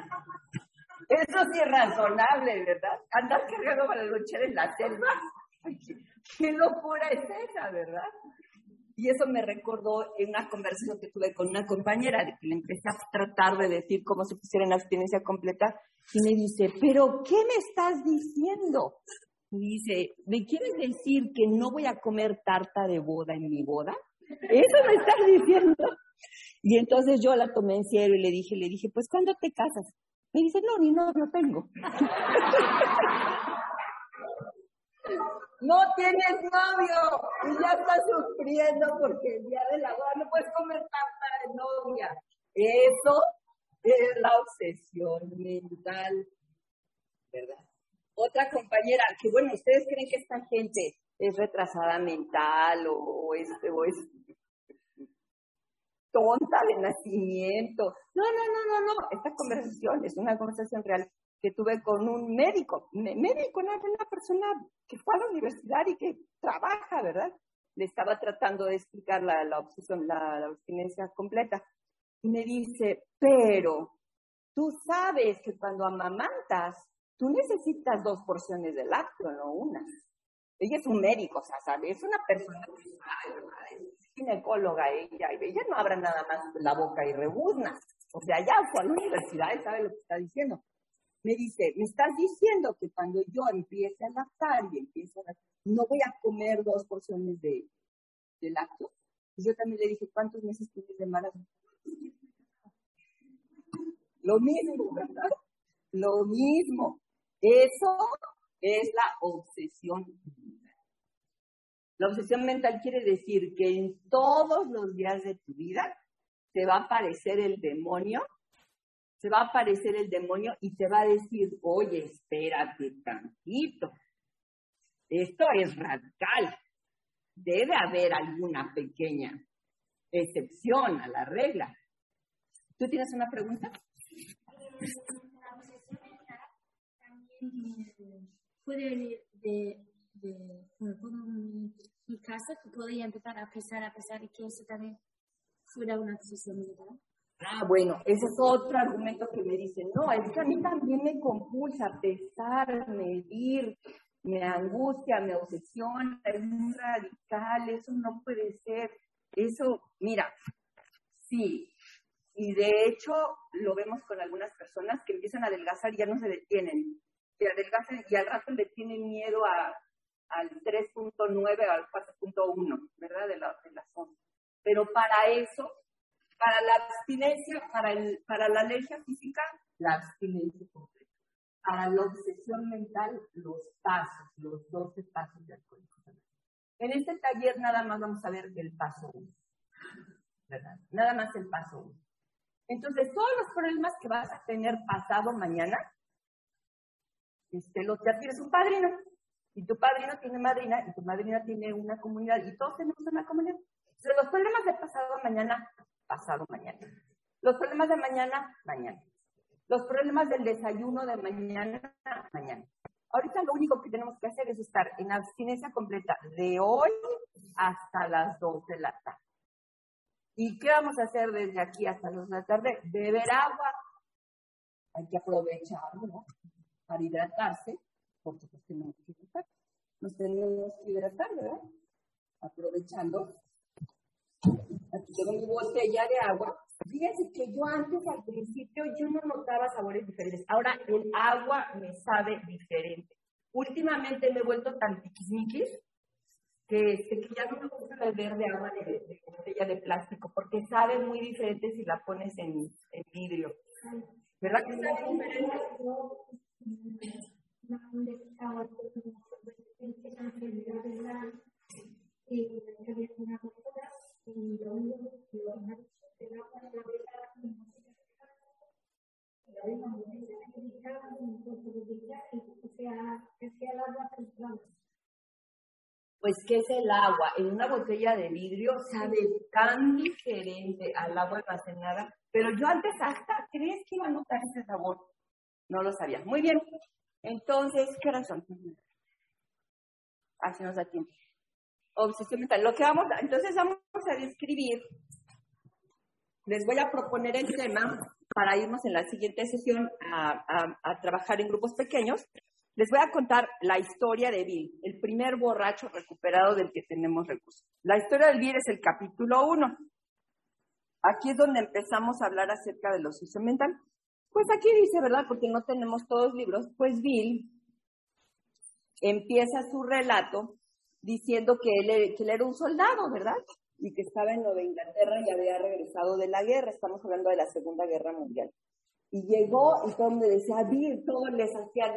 Eso sí es razonable, ¿verdad? Andar cargando para luchar en la selva. qué locura es esa, ¿verdad? Y eso me recordó en una conversación que tuve con una compañera, de que le empecé a tratar de decir cómo se pusiera en abstinencia completa, y me dice, ¿pero qué me estás diciendo? Y dice, ¿me quieres decir que no voy a comer tarta de boda en mi boda? Eso me estás diciendo. Y entonces yo la tomé en serio y le dije, le dije, pues ¿cuándo te casas? Me dice, no, ni novio tengo. no tienes novio y ya estás sufriendo porque el día de la boda no puedes comer tarta de novia. Eso es la obsesión mental, ¿verdad? Otra compañera, que bueno, ustedes creen que esta gente es retrasada mental o, es, o es tonta de nacimiento. No, no, no, no, no. Esta conversación es una conversación real que tuve con un médico, médico, una, una persona que fue a la universidad y que trabaja, ¿verdad? le estaba tratando de explicar la, la obsesión, la, la abstinencia completa. Y me dice, pero tú sabes que cuando amamantas, tú necesitas dos porciones de lácteo, no una. Ella es un médico, o sea, ¿sabe? Es una persona que sabe, ginecóloga ella, y ella no abra nada más la boca y rebuzna. O sea, ya fue a la universidad y sabe lo que está diciendo. Me dice, me estás diciendo que cuando yo empiece a lactar y empiece a no voy a comer dos porciones de, de. Y yo también le dije, ¿cuántos meses tienes de embarazo? Lo mismo, ¿verdad? Lo mismo. Eso es la obsesión. La obsesión mental quiere decir que en todos los días de tu vida te va a aparecer el demonio, se va a aparecer el demonio y te va a decir, oye, espérate tantito. Esto es radical. Debe haber alguna pequeña excepción a la regla. ¿Tú tienes una pregunta? puede venir de, de, mi casa, que podría empezar a pesar, a pesar de que eso también fuera una obsesión mental. Ah, bueno, ese es otro argumento que me dicen, no, es que a mí también me compulsa pesar, medir, me angustia, me obsesiona, es muy radical, eso no puede ser. Eso, mira, sí, y de hecho lo vemos con algunas personas que empiezan a adelgazar y ya no se detienen. Se adelgazan y al rato le tienen miedo a, al 3.9 o al 4.1, ¿verdad? De la, de la zona. Pero para eso, para la abstinencia, para, el, para la alergia física, la abstinencia completa. Para la obsesión mental, los pasos, los 12 pasos de alcohólico. En este taller nada más vamos a ver el paso 1. ¿Verdad? Nada más el paso 1. Entonces, todos los problemas que vas a tener pasado mañana, este, los, ya tienes un padrino, y tu padrino tiene madrina, y tu madrina tiene una comunidad, y todos tenemos una comunidad. Entonces, los problemas de pasado mañana, pasado mañana. Los problemas de mañana, mañana. Los problemas del desayuno de mañana, mañana. Ahorita lo único que tenemos que hacer es estar en abstinencia completa de hoy hasta las 2 de la tarde. ¿Y qué vamos a hacer desde aquí hasta las de la tarde? Beber agua. Hay que aprovecharlo. Para hidratarse, porque pues tenemos que hidratar. Nos tenemos que hidratar, ¿verdad? Aprovechando. Aquí tengo mi botella de agua. Fíjense que yo antes, al principio, yo no notaba sabores diferentes. Ahora el agua me sabe diferente. Últimamente me he vuelto tan tiquismiquis que, este, que ya no me gusta beber de agua de, de, botella de plástico, porque sabe muy diferente si la pones en, en vidrio. ¿Verdad que sabe diferente? Pues, ¿qué es el agua? En una botella de vidrio sabe tan diferente al agua almacenada, pero yo antes hasta, ¿crees que iba a notar ese sabor? No lo sabía. Muy bien. Entonces, ¿qué razón? Así nos da tiempo. Obsesión mental. Lo que vamos a, entonces vamos a describir, les voy a proponer el tema para irnos en la siguiente sesión a, a, a trabajar en grupos pequeños. Les voy a contar la historia de Bill, el primer borracho recuperado del que tenemos recursos. La historia de Bill es el capítulo 1. Aquí es donde empezamos a hablar acerca de la obsesión mental. Pues aquí dice, ¿verdad? Porque no tenemos todos libros. Pues Bill empieza su relato diciendo que él, era un soldado, ¿verdad? Y que estaba en Nueva Inglaterra y había regresado de la guerra. Estamos hablando de la Segunda Guerra Mundial. Y llegó y todo mundo decía, Bill, todos les hacían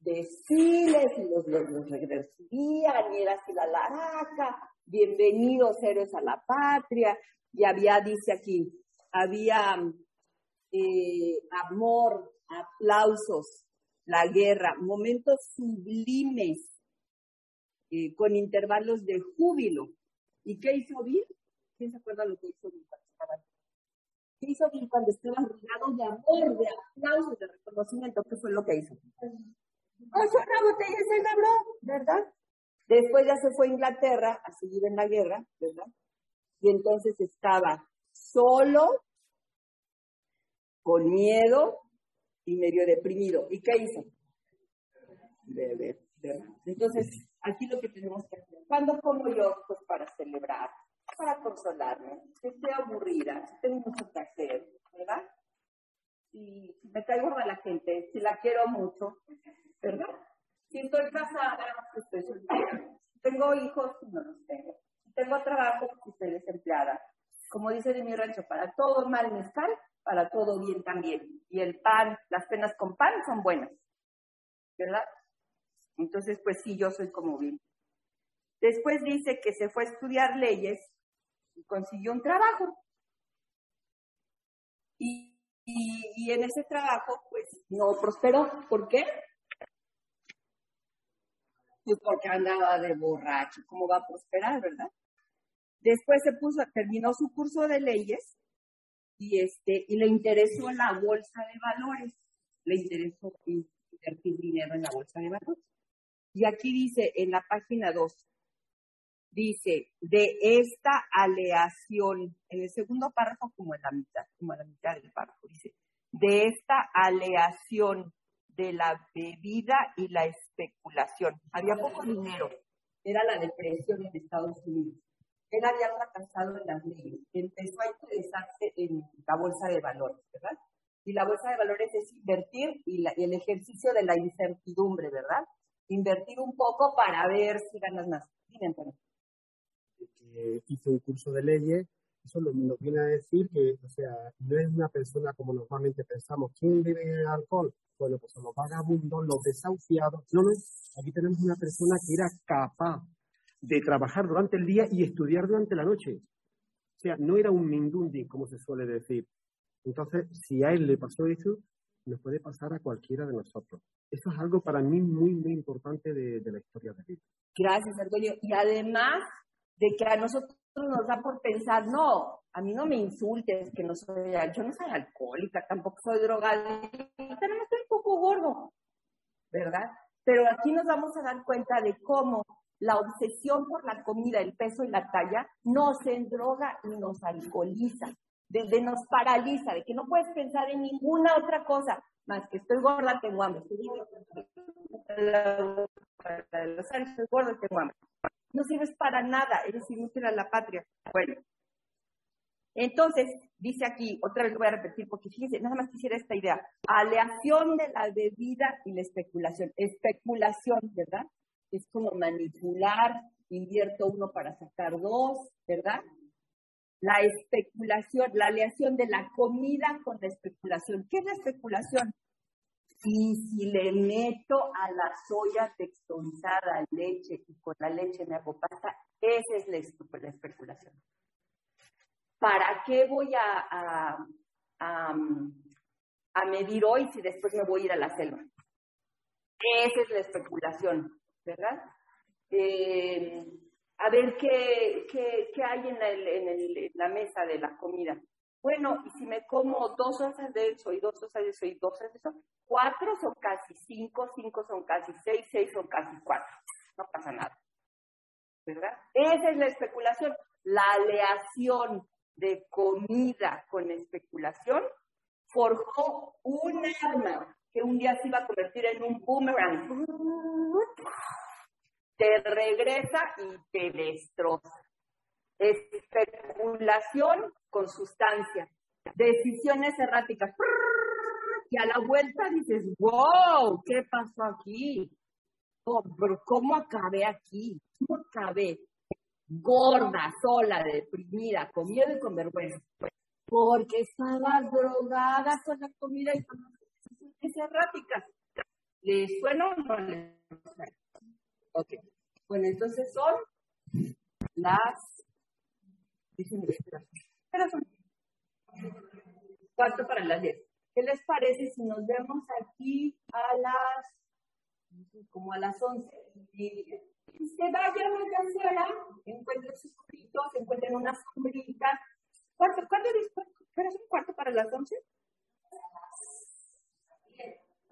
desfiles y los, los, recibían y era así la laraca, bienvenidos héroes a la patria, y había, dice aquí, había eh, amor, aplausos, la guerra, momentos sublimes, eh, con intervalos de júbilo. ¿Y qué hizo Bill? ¿Quién se acuerda lo que hizo Bill cuando estaba ¿Qué hizo Bill cuando estaba rodeado de amor, de aplausos, de reconocimiento? ¿Qué fue lo que hizo? Ocho una botella se le habló, ¿verdad? Después ya se fue a Inglaterra a seguir en la guerra, ¿verdad? Y entonces estaba solo, con miedo y medio deprimido. ¿Y qué hizo? Beber, ¿verdad? Entonces, aquí lo que tenemos que hacer. ¿Cuándo como yo? Pues para celebrar, para consolarme. Si estoy aburrida, si tengo mucho que hacer, ¿verdad? Y me caigo a la gente, si la quiero mucho, ¿verdad? Si estoy casada, estoy soltera. Si tengo hijos, no los tengo. Si tengo trabajo, estoy desempleada. Como dice de mi rancho, para todo mal mezcal, para todo bien también. Y el pan, las penas con pan son buenas. ¿Verdad? Entonces, pues sí, yo soy como bien. Después dice que se fue a estudiar leyes y consiguió un trabajo. Y, y, y en ese trabajo, pues no prosperó. ¿Por qué? Pues porque andaba de borracho. ¿Cómo va a prosperar, verdad? Después se puso, terminó su curso de leyes y este y le interesó la bolsa de valores. Le interesó invertir dinero en la bolsa de valores. Y aquí dice en la página 2, dice, de esta aleación, en el segundo párrafo como en la mitad, como en la mitad del párrafo, dice, de esta aleación de la bebida y la especulación. Había poco dinero, era la depresión en Estados Unidos. Él había fracasado en las leyes, empezó a interesarse en la bolsa de valores, ¿verdad? Y la bolsa de valores es invertir y, la, y el ejercicio de la incertidumbre, ¿verdad? Invertir un poco para ver si ganas más. Dime, Antonio. Hizo un curso de leyes eso nos, viene a decir que, o sea, no es una persona como normalmente pensamos. ¿Quién bebe alcohol? Bueno, pues los vagabundos, los desahuciados. No, no, aquí tenemos una persona que era capaz de trabajar durante el día y estudiar durante la noche. O sea, no era un mindundi, como se suele decir. Entonces, si a él le pasó eso, nos puede pasar a cualquiera de nosotros. Eso es algo para mí muy, muy importante de, de la historia de vida. Gracias, Antonio. Y además de que a nosotros nos da por pensar, no, a mí no me insultes, que no soy, yo no soy alcohólica, tampoco soy drogadicta, no estoy un poco gordo, ¿verdad? Pero aquí nos vamos a dar cuenta de cómo la obsesión por la comida, el peso y la talla nos endroga y nos alcoholiza, de, de nos paraliza, de que no puedes pensar en ninguna otra cosa más que estoy gorda, tengo hambre. Estoy gorda, tengo hambre no sirves para nada, eres inútil a la patria. Bueno, entonces, dice aquí, otra vez lo voy a repetir porque fíjense, nada más quisiera esta idea. Aleación de la bebida y la especulación. Especulación, ¿verdad? Es como manipular, invierto uno para sacar dos, ¿verdad? La especulación, la aleación de la comida con la especulación. ¿Qué es la especulación? Y si le meto a la soya texturizada leche y con la leche me hago pasta, esa es la, especulación. ¿Para qué voy a, a, a, medir hoy si después me voy a ir a la selva? Esa es la especulación, ¿verdad? Eh, a ver qué, qué, qué hay en, el, en, el, la mesa de la comida. Bueno, y si me como dos onzas de eso y dos onzas de eso y dos onzas de eso, cuatro son casi cinco, cinco son casi seis, seis son casi cuatro. No pasa nada. ¿Verdad? Esa es la especulación. La aleación de comida con especulación forjó un arma que un día se iba a convertir en un boomerang. Te regresa y te destroza. Especulación con sustancia. Decisiones erráticas. Y a la vuelta dices, wow, ¿qué pasó aquí? Oh, pero ¿cómo acabé aquí? ¿Cómo acabé? Gorda, sola, deprimida, con miedo y con vergüenza. Porque estaba drogada con la comida y con decisiones erráticas. ¿Le suena o no le suena? Ok. Bueno, entonces son las cuarto para las 10. ¿Qué les parece si nos vemos aquí a las, como a las 11? Y, se vayan a la sala, encuentren sus cubitos, encuentren una sombrita. ¿Cuánto, ¿Pero es un cuarto para las 11?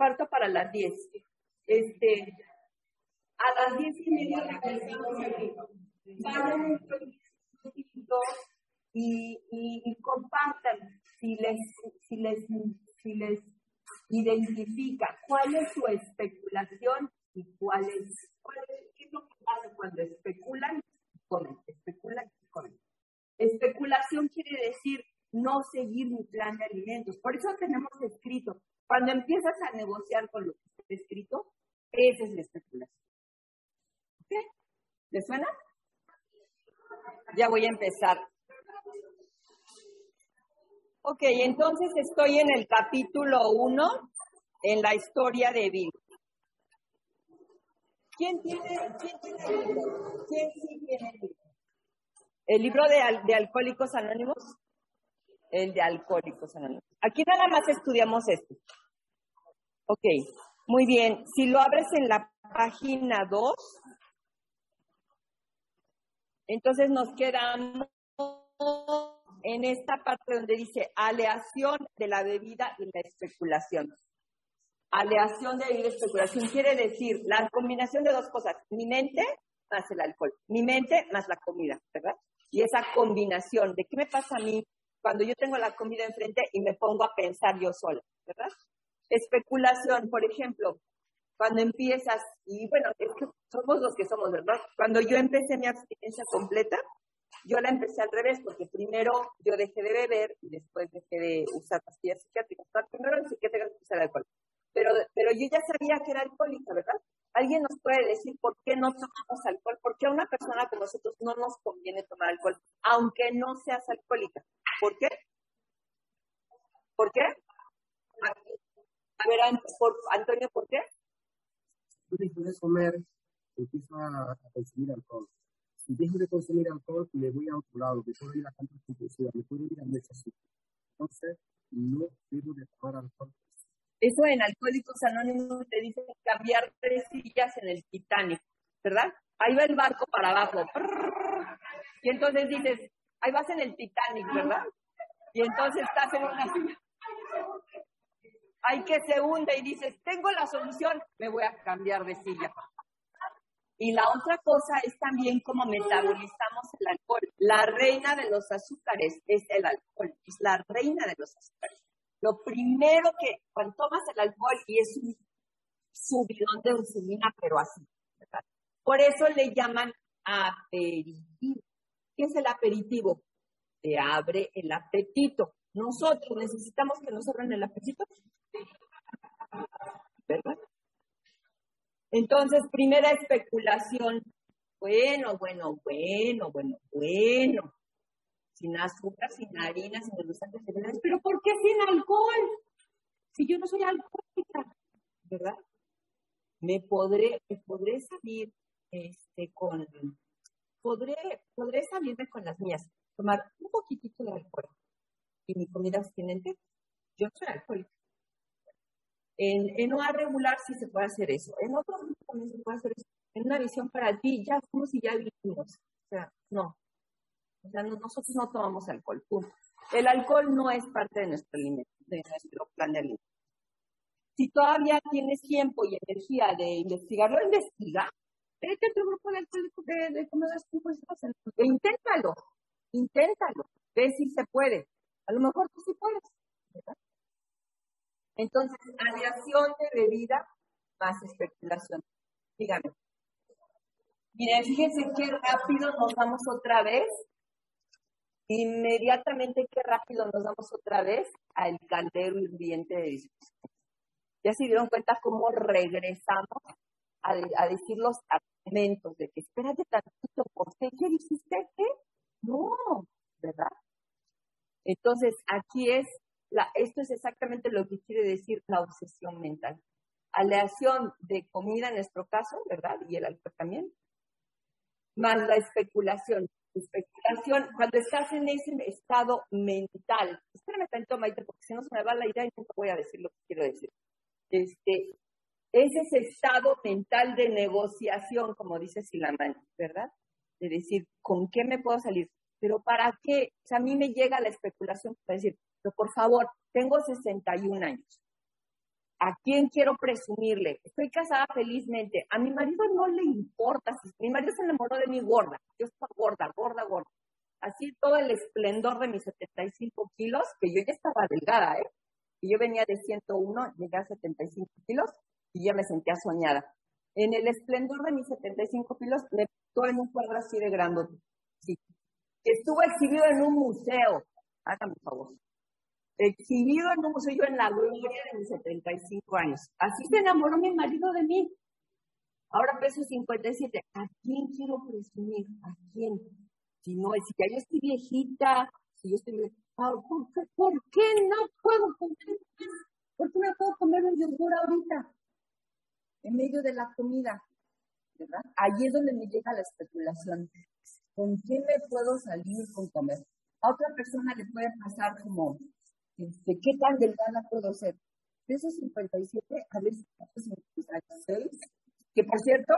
Cuarto para las 10. Este, A las diez y media regresamos aquí. Y, y compartan si les, si les, si les identifica cuál es su especulación y cuál es, cuál es qué es lo que pasa cuando especulan y comen, especulan y comen. Especulación quiere decir no seguir mi plan de alimentos. Por eso tenemos escrito, cuando empiezas a negociar con lo que está escrito, esa es la especulación. ¿Ok? ¿Le suena? Ya voy a empezar. Ok, entonces estoy en el capítulo 1, en la historia de Bill. ¿Quién tiene, quién tiene el libro? ¿Quién sí tiene el libro? ¿El libro de, de Alcohólicos Anónimos? El de Alcohólicos Anónimos. Aquí nada más estudiamos esto. Ok, muy bien. Si lo abres en la página 2, entonces nos quedamos en esta parte donde dice aleación de la bebida y la especulación. Aleación de bebida y especulación quiere decir la combinación de dos cosas, mi mente más el alcohol, mi mente más la comida, ¿verdad? Y esa combinación de qué me pasa a mí cuando yo tengo la comida enfrente y me pongo a pensar yo sola, ¿verdad? Especulación, por ejemplo, cuando empiezas, y bueno, es que somos los que somos, ¿verdad? Cuando yo empecé mi abstinencia completa, yo la empecé al revés, porque primero yo dejé de beber y después dejé de usar pastillas psiquiátricas. Primero en psiquiátricas usar alcohol. Pero, pero yo ya sabía que era alcohólica, ¿verdad? ¿Alguien nos puede decir por qué no tomamos alcohol? ¿Por qué a una persona como nosotros no nos conviene tomar alcohol, aunque no seas alcohólica? ¿Por qué? ¿Por qué? A ver, Antonio, ¿por qué? Después de comer, empiezo a consumir alcohol si dejo de consumir alcohol, me voy a otro lado, me puedo ir a compras compulsivas, me puedo ir a necesito. Entonces, no debo de tomar alcohol. Eso en Alcohólicos Anónimos te dicen cambiar tres sillas en el Titanic, ¿verdad? Ahí va el barco para abajo. Y entonces dices, ahí vas en el Titanic, ¿verdad? Y entonces estás en una silla. Hay que se hunde y dices, tengo la solución, me voy a cambiar de silla. Y la otra cosa es también cómo metabolizamos el alcohol. La reina de los azúcares es el alcohol, es la reina de los azúcares. Lo primero que, cuando tomas el alcohol y es un subidón de insulina, pero así, ¿verdad? Por eso le llaman aperitivo. ¿Qué es el aperitivo? Te abre el apetito. Nosotros necesitamos que nos abran el apetito. ¿Verdad? Entonces, primera especulación. Bueno, bueno, bueno, bueno, bueno. Sin azúcar, sin harina, sin endulzantes Pero ¿por qué sin alcohol? Si yo no soy alcohólica, ¿verdad? Me podré, me podré salir este, con, podré, podré salirme con las mías, tomar un poquitito de alcohol y mi comida abstinente. Yo soy alcohólica. En, en OA regular sí se puede hacer eso. En otros también se puede hacer eso. En una visión para ti, ya fuimos y ya vivimos. O sea, no. O sea, nosotros no tomamos alcohol. El alcohol no es parte de nuestro, de nuestro plan de alimentación. Si todavía tienes tiempo y energía de investigarlo, investiga. Vete a tu grupo de, de, de comedores e inténtalo. Inténtalo. Ve si se puede. A lo mejor tú sí puedes. ¿verdad? Entonces, aleación de bebida más especulación. Dígame. Miren, fíjense qué rápido nos vamos otra vez. Inmediatamente qué rápido nos vamos otra vez al caldero hirviente de discusión. Ya se dieron cuenta cómo regresamos a, decir los argumentos de que espérate tantito, ¿por qué? ¿Qué dijiste? ¿Qué? No, ¿verdad? Entonces, aquí es esto es exactamente lo que quiere decir la obsesión mental. Aleación de comida en nuestro caso, ¿verdad? Y el alcohol también. Más la especulación. Especulación, cuando estás en ese estado mental. Espérame tanto, Maite, porque si no se me va la idea y nunca voy a decir lo que quiero decir. Este, es ese estado mental de negociación, como dice Silamán, ¿verdad? De decir, ¿con qué me puedo salir? Pero ¿para qué? O sea, a mí me llega la especulación para decir, pero por favor, tengo 61 años. ¿A quién quiero presumirle? Estoy casada felizmente. A mi marido no le importa. Si mi marido se enamoró de mí gorda. Yo estaba gorda, gorda, gorda. Así todo el esplendor de mis 75 kilos, que yo ya estaba delgada, ¿eh? Y yo venía de 101, llegué a 75 kilos y ya me sentía soñada. En el esplendor de mis 75 kilos, me puso en un cuadro así de grandote. Sí. Estuvo exhibido en un museo. Hágame favor exhibido un museo yo en la gloria de mis 75 años. Así se enamoró mi marido de mí. Ahora peso 57. ¿A quién quiero presumir? ¿A quién? Si no, si ya yo estoy viejita, si yo estoy ah, ¿por, qué, ¿Por qué no puedo comer ¿Por qué no puedo comer un yogur ahorita? En medio de la comida. ¿Verdad? Allí es donde me llega la especulación. ¿Con qué me puedo salir con comer? A otra persona le puede pasar como este, ¿Qué tan delgada puedo ser? Peso 57 a veces 56, que por cierto,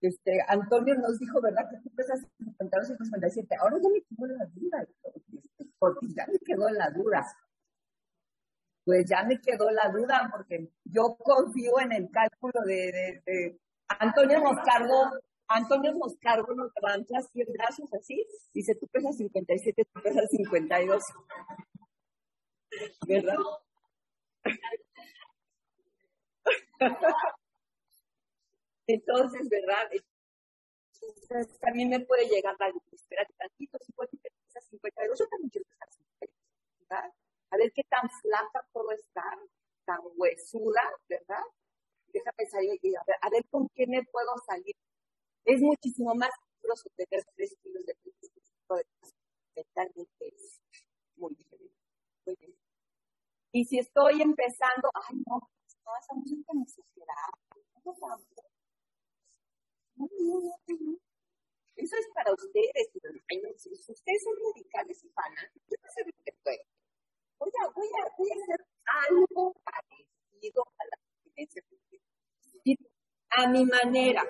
este, Antonio nos dijo, ¿verdad? Que tú pesas 52 y 57. Ahora ya me quedó la duda, porque ya me quedó la duda. Pues ya me quedó la duda, porque yo confío en el cálculo de, Antonio nos Antonio nos nos levantó así brazos así, dice, tú pesas 57, tú pesas 52. ¿Verdad? Entonces, ¿verdad? Entonces, también me puede llegar la espérate tantito, si puedes pesar 52, yo también quiero pesar 52, ¿verdad? A ver qué tan flaca puedo estar, tan huesuda, ¿verdad? Déjame salir y a ver, a ver con qué me puedo salir. Es muchísimo más peligroso tener 3 kilos de. Mentalmente es muy diferente. Muy bien. Y si estoy empezando, ay, no, no, esa música en mi sociedad. Eso es para ustedes. Si ustedes son radicales y fanáticos, yo no sé. Voy a, voy, a, voy a hacer algo parecido a la experiencia a mi manera.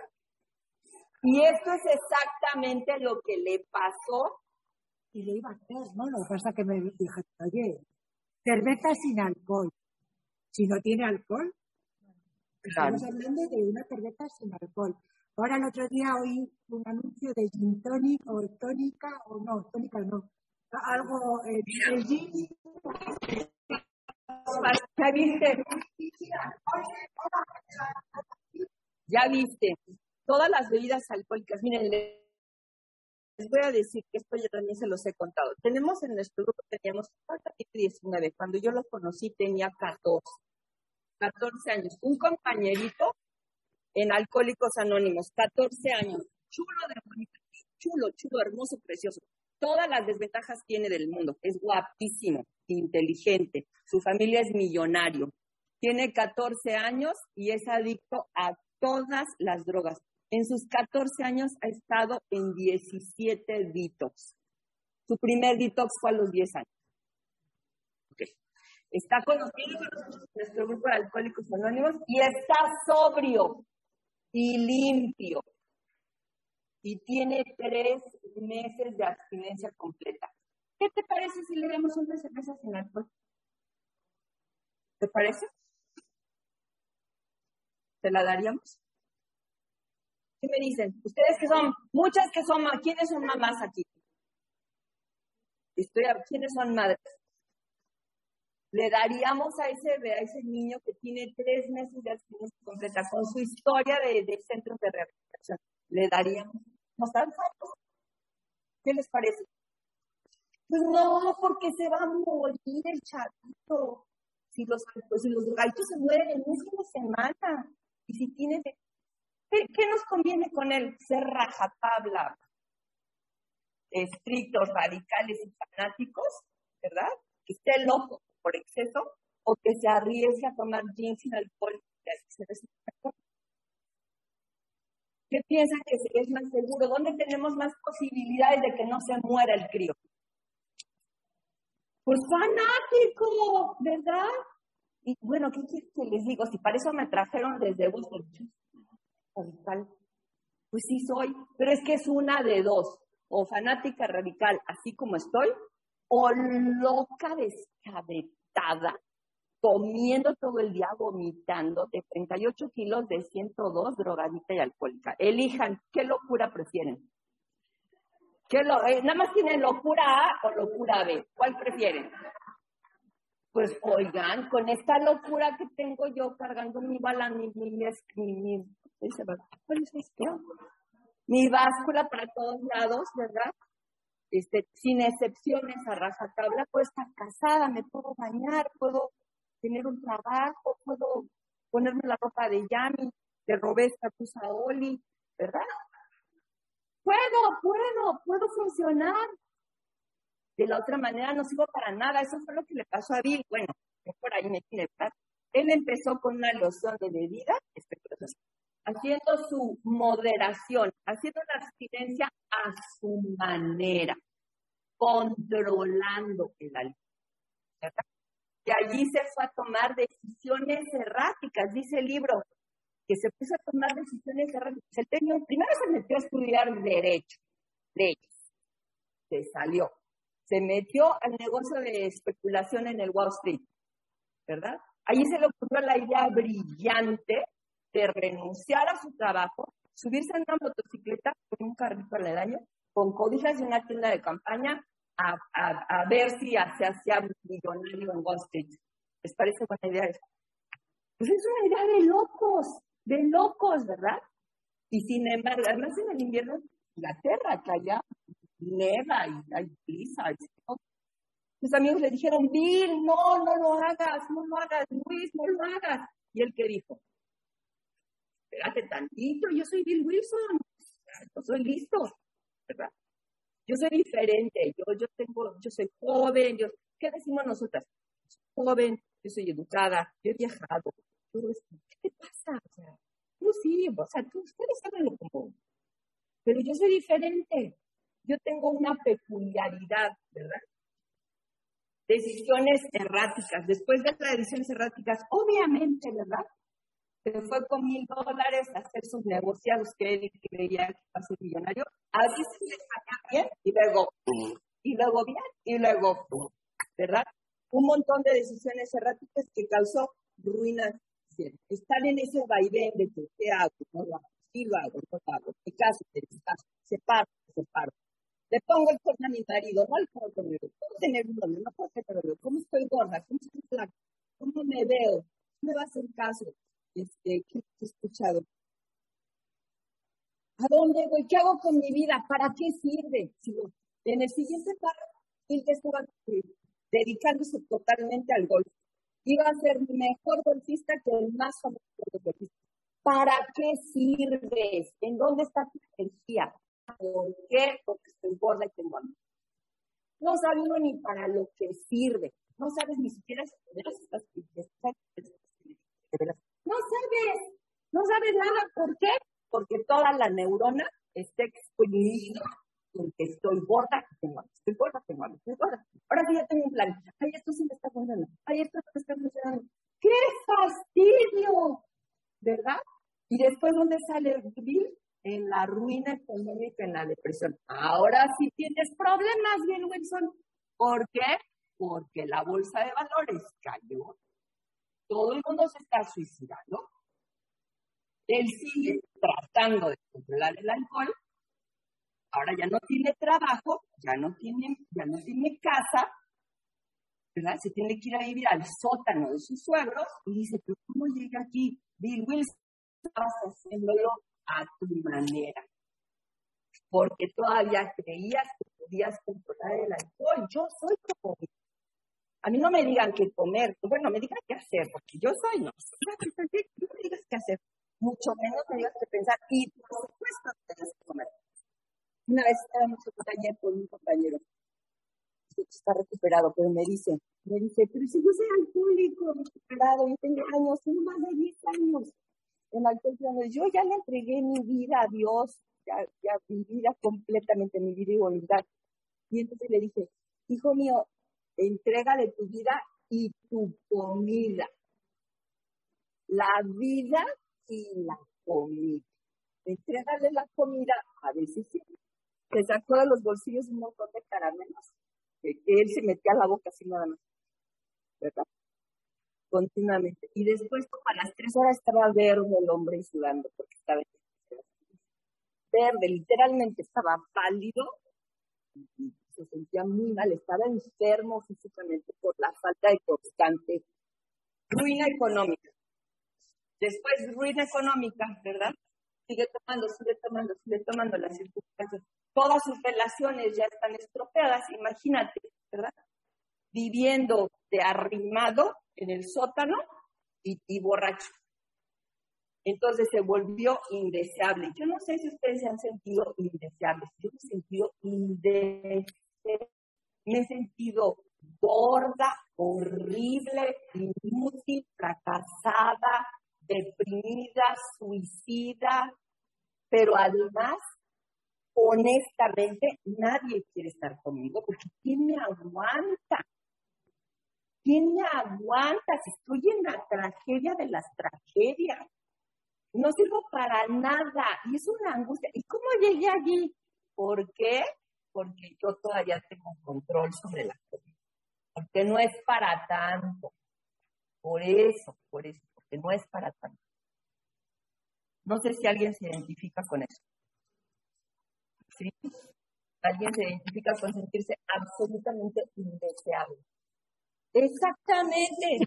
Y esto es exactamente lo que le pasó. Y le iba a hacer, ¿no? Lo que pasa que me dije, oye, cerveza sin alcohol. Si no tiene alcohol, estamos hablando de una cerveza sin alcohol. Ahora el otro día oí un anuncio de gin tonic o tónica, o no, tónica no, algo, eh, el gin. Ya viste. Ya viste. Todas las bebidas alcohólicas, miren, les voy a decir que esto yo también se los he contado. Tenemos en nuestro grupo, teníamos 19, cuando yo lo conocí tenía 14, 14 años. Un compañerito en Alcohólicos Anónimos, 14 años, chulo de bonito, chulo, chulo, hermoso, precioso. Todas las desventajas tiene del mundo. Es guapísimo, inteligente. Su familia es millonario. Tiene 14 años y es adicto a todas las drogas. En sus 14 años ha estado en 17 detox. Su primer detox fue a los 10 años. Está conocido con nuestro grupo de alcohólicos anónimos y está sobrio y limpio. Y tiene tres meses de abstinencia completa. ¿Qué te parece si le damos una cerveza sin alcohol? ¿Te parece? ¿Te la daríamos? ¿Qué me dicen? Ustedes que son, muchas que son, ¿quiénes son mamás aquí? Estoy, ¿quiénes son madres? Le daríamos a ese, a ese niño que tiene tres meses de abstinencia completa con su historia de, de centros de rehabilitación. Le daríamos, ¿nos dan fotos? ¿Qué les parece? Pues no, porque se va a morir el chavito. Si los, si los drogadictos se mueren en una semana, y si tiene ¿Qué, nos conviene con él? Ser rajatabla, estrictos, radicales y fanáticos, ¿verdad? Que esté loco por exceso o que se arriesgue a tomar gin sin alcohol y así se ¿Qué piensan que es más seguro? ¿Dónde tenemos más posibilidades de que no se muera el crío? Pues fanático, ¿verdad? Y bueno, ¿qué quiero que les digo? Si para eso me trajeron desde Boston, radical. Pues sí soy, pero es que es una de dos, o fanática radical, así como estoy, o loca descabetada, comiendo todo el día, vomitando, de 38 kilos, de 102, drogadita y alcohólica. Elijan, ¿qué locura prefieren? ¿Qué lo, eh, nada más tienen locura A o locura B. ¿Cuál prefieren? Pues oigan, con esta locura que tengo yo cargando mi bala, mi, mi, mi, mi, báscula para todos lados, ¿verdad? Este, sin excepciones a rajatabla, puedo estar casada, me puedo bañar, puedo tener un trabajo, puedo ponerme la ropa de Yami, de Roberta Oli, ¿verdad? Puedo, puedo, puedo funcionar. De la otra manera no sirvo para nada. Eso fue lo que le pasó a Bill. Bueno, por ahí me tiene Él empezó con una loción de bebida, haciendo su moderación, haciendo la abstinencia a su manera, controlando el alcohol. Y allí se fue a tomar decisiones erráticas, dice el libro, que se puso a tomar decisiones erráticas. primero se metió a estudiar Derecho, leyes, se salió, se metió al negocio de especulación en el Wall Street, ¿verdad? Allí se le ocurrió la idea brillante de renunciar a su trabajo, subirse en una motocicleta con un carrito al año, con cobijas de una tienda de campaña, a, a, ver si se hacía millonario en Wall Street. ¿Les parece buena idea eso? Pues es una idea de locos, de locos, ¿verdad? Y sin embargo, además en el invierno, Inglaterra, que allá neva y hay prisa. Mis amigos le dijeron, Bill, no, no lo hagas, no lo hagas, Luis, no lo hagas. Y él que dijo, espérate tantito, yo soy Bill Wilson, yo soy listo, ¿verdad? Yo soy diferente, yo, yo tengo, yo soy joven, yo, ¿qué decimos nosotras? Joven, yo soy educada, yo he viajado, ¿qué te pasa? O sea, tú sí, o sea, tú, ustedes saben lo como, pero yo soy diferente, yo tengo una peculiaridad, ¿verdad? Decisiones erráticas, después de las decisiones erráticas, obviamente, ¿verdad? se fue con mil dólares a hacer sus negociados que él creía que iba a ser millonario. Así se le bien y luego, y luego bien y luego, ¿verdad? Un montón de decisiones erráticas que causó ruinas. Están en ese vaivén de que, ¿qué hago? No lo hago, sí lo hago, no lo hago, me caso, me caso, separo, separo. Le pongo el cuerno a mi marido, no mi Puedo tener un novio, no puedo tener ¿Cómo estoy gorda? ¿Cómo estoy flaca? ¿Cómo me veo? ¿Me va a hacer caso? este, ¿qué he escuchado? ¿A dónde voy? ¿Qué hago con mi vida? ¿Para qué sirve? En el siguiente párrafo, él estaba eh, dedicándose totalmente al golf. Iba a ser mejor golfista que el más famoso golfista. ¿Para qué sirves? ¿En dónde está tu energía? ¿Por qué? Porque estoy gorda y tengo hambre. No sabes ni para lo que sirve. No sabes ni siquiera si estás, no sabes, no sabes nada. ¿Por qué? Porque toda la neurona está exprimida porque estoy gorda, tengo estoy gorda, tengo estoy gorda. Ahora sí ya tengo un plan. Ay, esto sí me está funcionando. Ay, esto no me está funcionando. ¡Qué fastidio! ¿Verdad? Y después, ¿dónde sale el vivir? En la ruina económica, en la depresión. Ahora sí tienes problemas, Bill Wilson. ¿Por qué? Porque la bolsa de valores cayó todo el mundo se está suicidando. Él sigue tratando de controlar el alcohol. Ahora ya no tiene trabajo, ya no tiene, ya no tiene casa, ¿verdad? Se tiene que ir a vivir al sótano de sus suegros y dice, pero ¿cómo llega aquí? Bill Wilson, estás haciéndolo a tu manera. Porque todavía creías que podías controlar el alcohol. Yo soy como a mí no me digan qué comer, bueno, me digan qué hacer, porque yo soy, no, no me digas qué hacer, mucho menos me digas qué pensar, y por supuesto tienes que comer. Una vez estábamos en un taller con un compañero, que está recuperado, pero me dice, me dice, pero si yo soy alcohólico, recuperado, yo tengo años, tengo más de 10 años en alcohol, yo ya le entregué mi vida a Dios, ya, mi vida completamente, mi vida y voluntad. Y entonces le dije, hijo mío, entrega de tu vida y tu comida. La vida y la comida. Entrégale la comida, a sí. Se sacó de los bolsillos un montón de caramelos que, él se metía a la boca así nada más. ¿Verdad? Continuamente. Y después, como a las tres horas, estaba verde el hombre sudando porque estaba verde, literalmente estaba pálido, se sentía muy mal, estaba enfermo físicamente por la falta de constante ruina económica. Después, ruina económica, ¿verdad? Sigue tomando, sigue tomando, sigue tomando las circunstancias. Todas sus relaciones ya están estropeadas, imagínate, ¿verdad? Viviendo de arrimado en el sótano y, borracho. Entonces se volvió indeseable. Yo no sé si ustedes se han sentido indeseables. Yo me he sentido indeseable. Me he sentido gorda, horrible, inútil, fracasada, deprimida, suicida, pero además, honestamente, nadie quiere estar conmigo porque ¿quién me aguanta? ¿Quién me aguanta si estoy en la tragedia de las tragedias? No sirvo para nada y es una angustia. ¿Y cómo llegué allí? ¿Por qué? Porque yo todavía tengo control sobre la cosa. Porque no es para tanto. Por eso, por eso no es para tanto. No sé si alguien se identifica con eso. Alguien se identifica con sentirse absolutamente indeseable. Exactamente.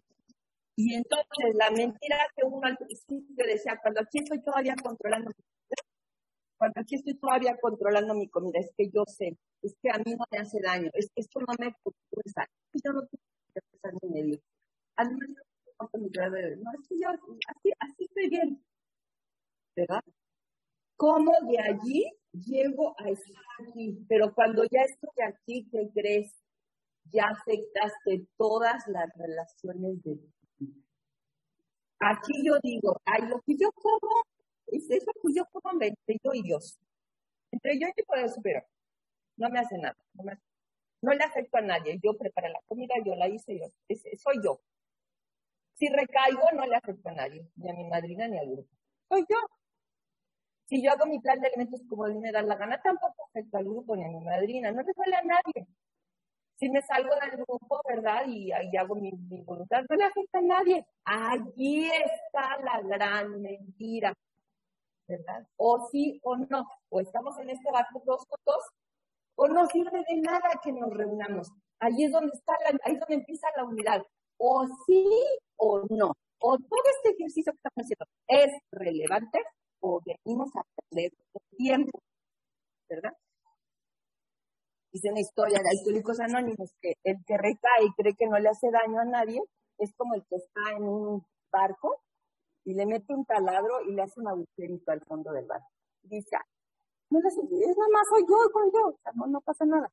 Y entonces la mentira que uno al principio decía, cuando aquí estoy todavía controlando mi comida, cuando aquí estoy todavía controlando mi comida, es que yo sé, es que a mí no me hace daño, es que esto no me pulsa, es que yo no tengo que pensar en medio. Además, no, es que yo así, así estoy bien, ¿verdad? ¿Cómo de allí llego a estar aquí? Pero cuando ya estoy aquí, ¿qué crees? Ya afectaste todas las relaciones de ti. Aquí yo digo, ay, lo que yo como, es eso que yo como entre yo y Dios. Entre yo y poder superior. No me hace nada. No, me no le afecto a nadie. Yo preparé la comida, yo la hice, yo, soy yo. Si recaigo, no le afecto a nadie, ni a mi madrina ni al grupo. Soy yo. Si yo hago mi plan de elementos como a mí me da la gana, tampoco afecta al grupo ni a mi madrina, no le duele a nadie. Si me salgo del grupo, ¿verdad? Y, ahí hago mi, voluntad, no le afecta a nadie. Allí está la gran mentira, ¿verdad? O sí o no. O estamos en este barco dos dos, o no sirve de nada que nos reunamos. Allí es donde está la, es donde empieza la unidad o sí o no. O todo este ejercicio que estamos haciendo es relevante o venimos a perder tiempo, ¿verdad? Dice una historia de alcohólicos anónimos que el que recae y cree que no le hace daño a nadie es como el que está en un barco y le mete un taladro y le hace un agujerito al fondo del barco. dice, ah, no le hace, es nada más soy yo, soy yo, o sea, no, no pasa nada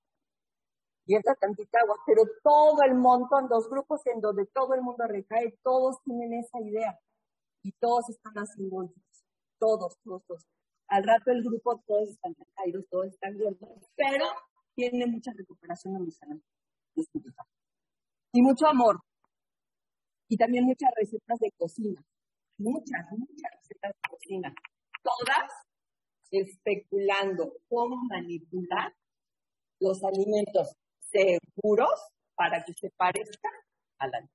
y esta tantita agua, pero todo el montón, dos grupos en donde todo el mundo recae, todos tienen esa idea y todos están haciendo todos, todos, todos. Al rato el grupo todos están recaídos, todos están gordos, pero tiene mucha recuperación emocional y mucho amor. Y también muchas recetas de cocina, muchas, muchas recetas de cocina, todas especulando cómo manipular los alimentos seguros para que se parezca a la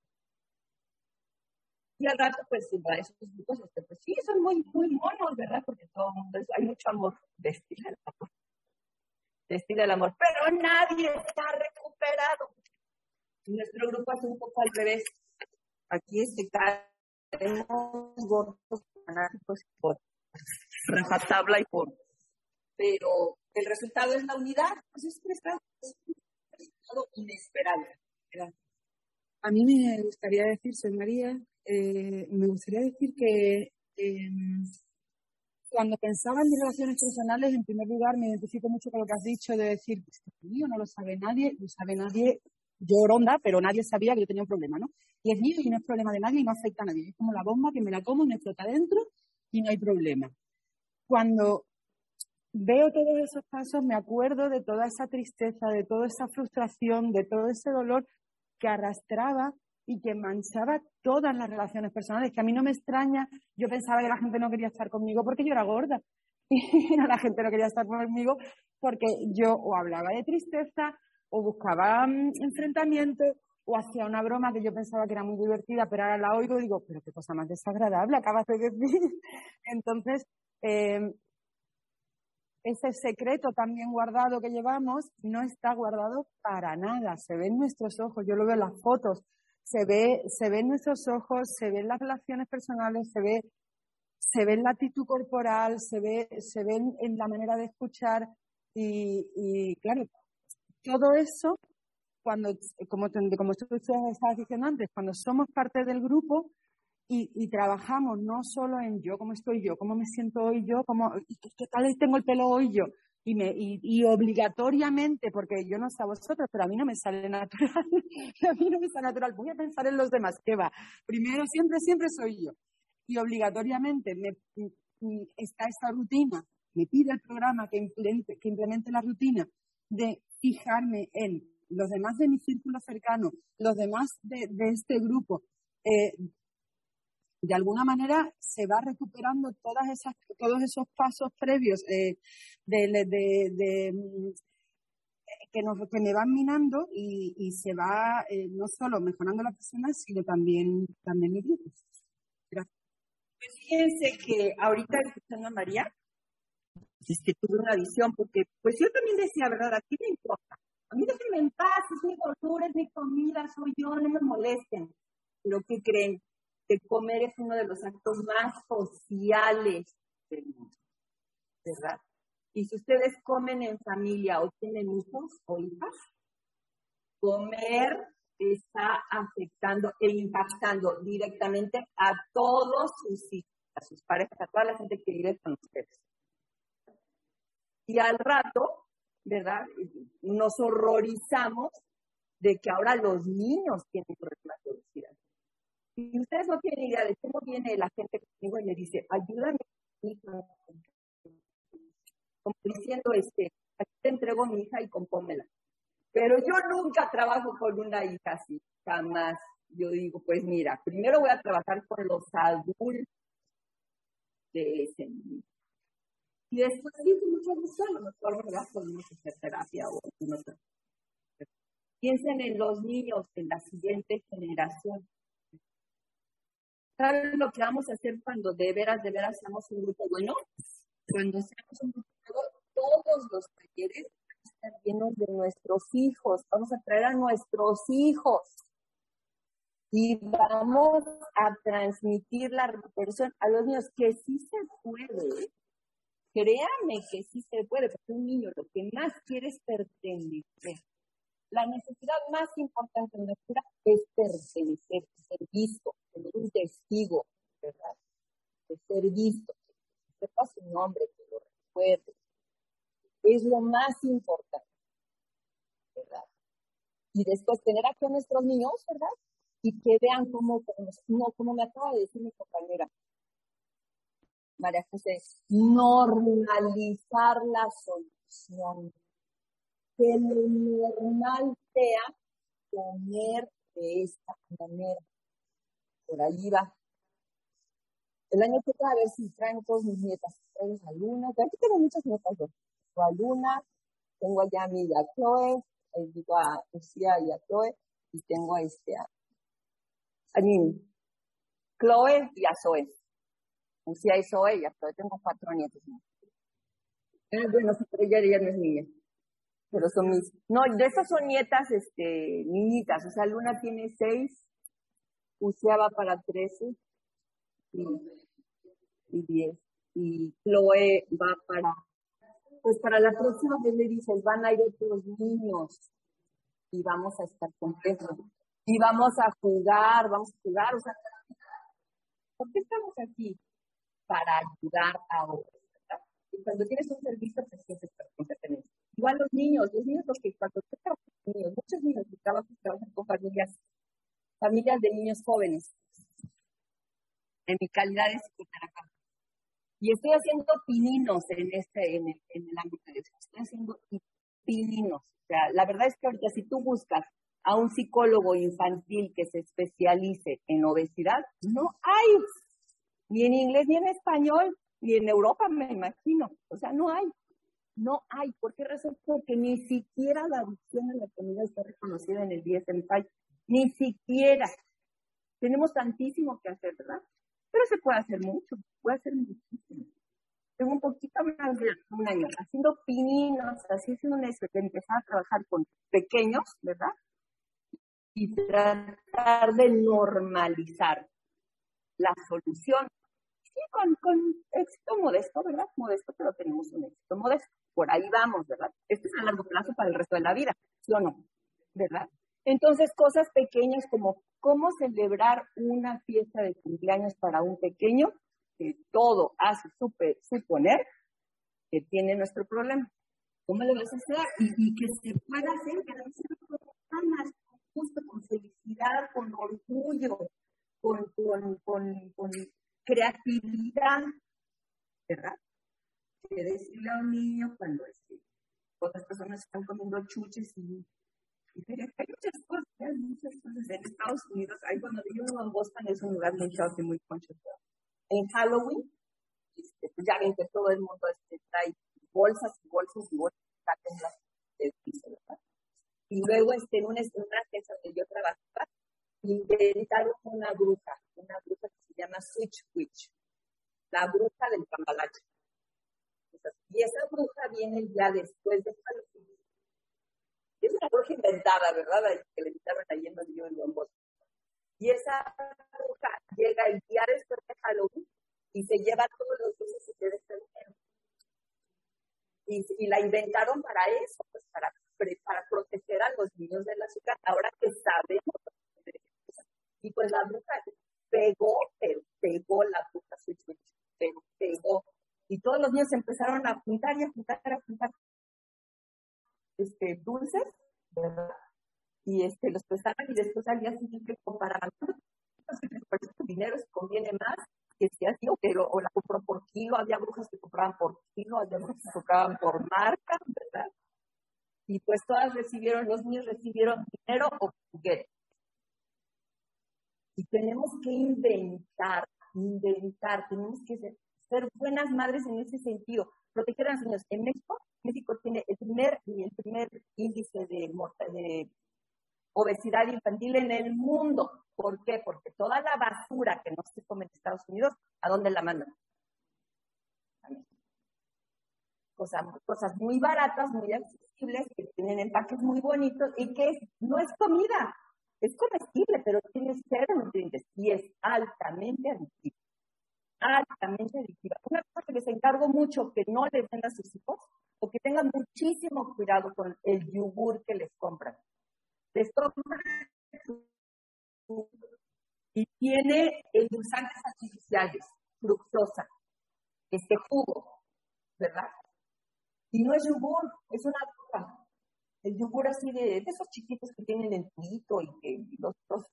Y al rato, pues, esos grupos, este, pues sí, son muy, muy monos, ¿verdad? Porque todo mundo, hay mucho amor, destila el. Destila el amor. Pero nadie está recuperado. nuestro grupo es un poco al revés. Aquí este tenemos gordos fanáticos por rajatabla y por. Pero el resultado es la unidad. Pues es que está inesperado. A mí me gustaría decir, soy María, eh, me gustaría decir que em, cuando pensaba en mis relaciones personales, en primer lugar me identifico mucho con lo que has dicho de decir, mío, no lo sabe nadie, lo sabe nadie, yo ronda, pero nadie sabía que yo tenía un problema, ¿no? Y es mío y no es problema de nadie y no afecta a nadie. Es como la bomba que me la como, me explota dentro y no hay problema. Cuando veo todos esos pasos, me acuerdo de toda esa tristeza, de toda esa frustración, de todo ese dolor que arrastraba y que manchaba todas las relaciones personales, que a mí no me extraña, yo pensaba que la gente no quería estar conmigo porque yo era gorda. Y la gente no quería estar conmigo porque yo o hablaba de tristeza o buscaba mm, enfrentamiento o hacía una broma que yo pensaba que era muy divertida, pero ahora la oigo y digo, pero qué cosa más desagradable acabas de decir. Entonces, eh, ese secreto también guardado que llevamos no está guardado para nada, se ve en nuestros ojos, yo lo veo en las fotos, se ve, se ve en nuestros ojos, se ve en las relaciones personales, se ve, se ve en la actitud corporal, se ve, se ve en, la manera de escuchar y, y claro, todo eso cuando, como, como tú estabas diciendo antes, cuando somos parte del grupo y, y, trabajamos no solo en yo, cómo estoy yo, cómo me siento hoy yo, cómo, qué, tal tengo el pelo hoy yo, y, me, y, y, obligatoriamente, porque yo no sé a vosotros, pero a mí no me sale natural, a mí no me sale natural, voy a pensar en los demás, ¿qué va? Primero, siempre, siempre soy yo. Y obligatoriamente me, está esta rutina, me pide el programa que implemente, que implemente la rutina de fijarme en los demás de mi círculo cercano, los demás de, de este grupo, eh, de alguna manera se va recuperando todas esas, todos esos pasos previos eh, de, de, de, mm, que, nos, que me van minando y, y se va eh, no solo mejorando la persona, sino también, también mi grupo. Gracias. Pues fíjense que ahorita escuchando a María, es que tuve una visión, porque pues yo también decía, ¿verdad? Aquí me importa. A mí déjenme en paz, es mi cultura, es mi comida, soy yo, no me molesten. Pero ¿qué creen? Que comer es uno de los actos más sociales del mundo, ¿verdad? Y si ustedes comen en familia o tienen hijos o hijas, comer está afectando e impactando directamente a todos sus hijos, a sus parejas, a toda la gente que vive con ustedes. Y al rato, ¿verdad? Nos horrorizamos de que ahora los niños tienen problemas de obesidad. Y ustedes no tienen idea de cómo viene la gente conmigo y me dice, ayúdame, como diciendo, este, aquí te entrego mi hija y compómela. Pero yo nunca trabajo con una hija así, jamás. Yo digo, pues mira, primero voy a trabajar con los adultos de ese niño. Y después sí, con mucho gusto, a lo mejor ¿verdad? podemos hacer terapia o otra. Piensen en los niños, en la siguiente generación. ¿Saben lo que vamos a hacer cuando de veras, de veras seamos un grupo bueno? Cuando seamos un grupo bueno, todos los talleres van a estar llenos de nuestros hijos. Vamos a traer a nuestros hijos. Y vamos a transmitir la recuperación a los niños, que sí se puede, Créame que sí se puede, porque un niño lo que más quiere es pertenecer. La necesidad más importante en nuestra vida es pertenecer, ser visto, un testigo, ¿verdad? De ser visto, que sepa su nombre, que lo recuerde. Es lo más importante, ¿verdad? Y después tener aquí a nuestros niños, ¿verdad? Y que vean cómo, como, como me acaba de decir mi compañera, María José, normalizar la solución. Que lo normal sea comer de esta manera. Por allí va. El año que viene a ver si traen todos mis nietas. A Luna. Aquí tengo muchas nietas. Tengo a Luna, tengo a mi a Chloe, digo a Lucía y a Chloe, y tengo a este a, a Chloe y a Zoe. Lucía y Zoe, ya tengo cuatro nietos. Eh, bueno, pero ella, ella no es niña. Pero son mis. No, de esas son nietas, este, niñitas. O sea, Luna tiene seis, Va para trece y, y diez. Y Chloe va para. Pues para la próxima vez le dices, van a ir otros niños y vamos a estar contentos. Y vamos a jugar, vamos a jugar. O sea, ¿por qué estamos aquí? para ayudar a otros. Y cuando tienes un servicio, te sientes pertenencia. Igual los niños, los niños, porque cuando tú trabajas con niños, muchos niños que trabajan, trabajan con familias, familias de niños jóvenes, en mi calidad de psicoterapeuta. Y estoy haciendo pininos en este, en el, en el ámbito de eso. Estoy haciendo pininos. O sea, la verdad es que ahorita si tú buscas a un psicólogo infantil que se especialice en obesidad, no hay ni en inglés, ni en español, ni en Europa, me imagino. O sea, no hay. No hay. ¿Por qué razón? Porque ni siquiera la adicción a la comida está reconocida en el DSM-5. Ni siquiera. Tenemos tantísimo que hacer, ¿verdad? Pero se puede hacer mucho, puede hacer muchísimo. Tengo un poquito más de un año haciendo pininos, así haciendo un eso, empezar a trabajar con pequeños, ¿verdad? Y tratar de normalizar la solución. Sí, con, con éxito modesto, ¿verdad? Modesto, pero tenemos un éxito modesto. Por ahí vamos, ¿verdad? Esto es a largo plazo para el resto de la vida, ¿sí o no? ¿Verdad? Entonces, cosas pequeñas como cómo celebrar una fiesta de cumpleaños para un pequeño, que todo hace suponer que tiene nuestro problema. ¿Cómo lo vas a hacer? Y, que se pueda hacer, que con más, con gusto, con felicidad, con orgullo, con, con, con, con creatividad, ¿verdad? Que decirle a un niño cuando este, otras personas están comiendo chuches y hay muchas cosas, hay muchas cosas. En Estados Unidos, ahí cuando yo vivo en Boston es un lugar muy y muy concho. En Halloween, este, pues ya ven que todo el mundo este, trae bolsas y bolsas y bolsas en ¿verdad? Y luego este, en una, en una empresa donde yo trabajaba, inventaron una bruja, una bruja que se llama Switch Witch, la bruja del cambalache. Y esa bruja viene ya después de Halloween es una bruja inventada, ¿verdad? Que le invitaron ahí en donde yo en Y esa bruja llega el día después de Halloween y se lleva todos los dulces y se dinero. Y, y la inventaron para eso, pues para, para proteger a los niños del azúcar, ahora que sabemos. Y pues la bruja pegó, pero pegó la bruja, pero pegó. Y todos los niños empezaron a juntar y a juntar, a juntar este, dulces, ¿verdad? Y este, los prestaban y después al día siguiente comparaban por dinero se conviene más que si así o, que o la compró por kilo, había brujas que compraban por kilo, había brujas que compraban por marca, ¿verdad? Y pues todas recibieron, los niños recibieron dinero o juguetes. Y tenemos que inventar, inventar, tenemos que ser, ser buenas madres en ese sentido, proteger a los niños. En México México tiene el primer, el primer índice de, obesidad infantil en el mundo. ¿Por qué? Porque toda la basura que no se come en Estados Unidos, ¿a dónde la mandan? Cosas, cosas muy baratas, muy accesibles, que tienen empaques muy bonitos y que no es comida, es comestible, pero tiene cero nutrientes y es altamente adictiva. Altamente adictiva. Una cosa que les encargo mucho que no les den a sus hijos o que tengan muchísimo cuidado con el yogur que les compran. Les compran y tiene endulzantes artificiales, fructosa, este jugo, ¿verdad? Y no es yogur, es una. El yogur así de, esos chiquitos que tienen el tuito y que los, los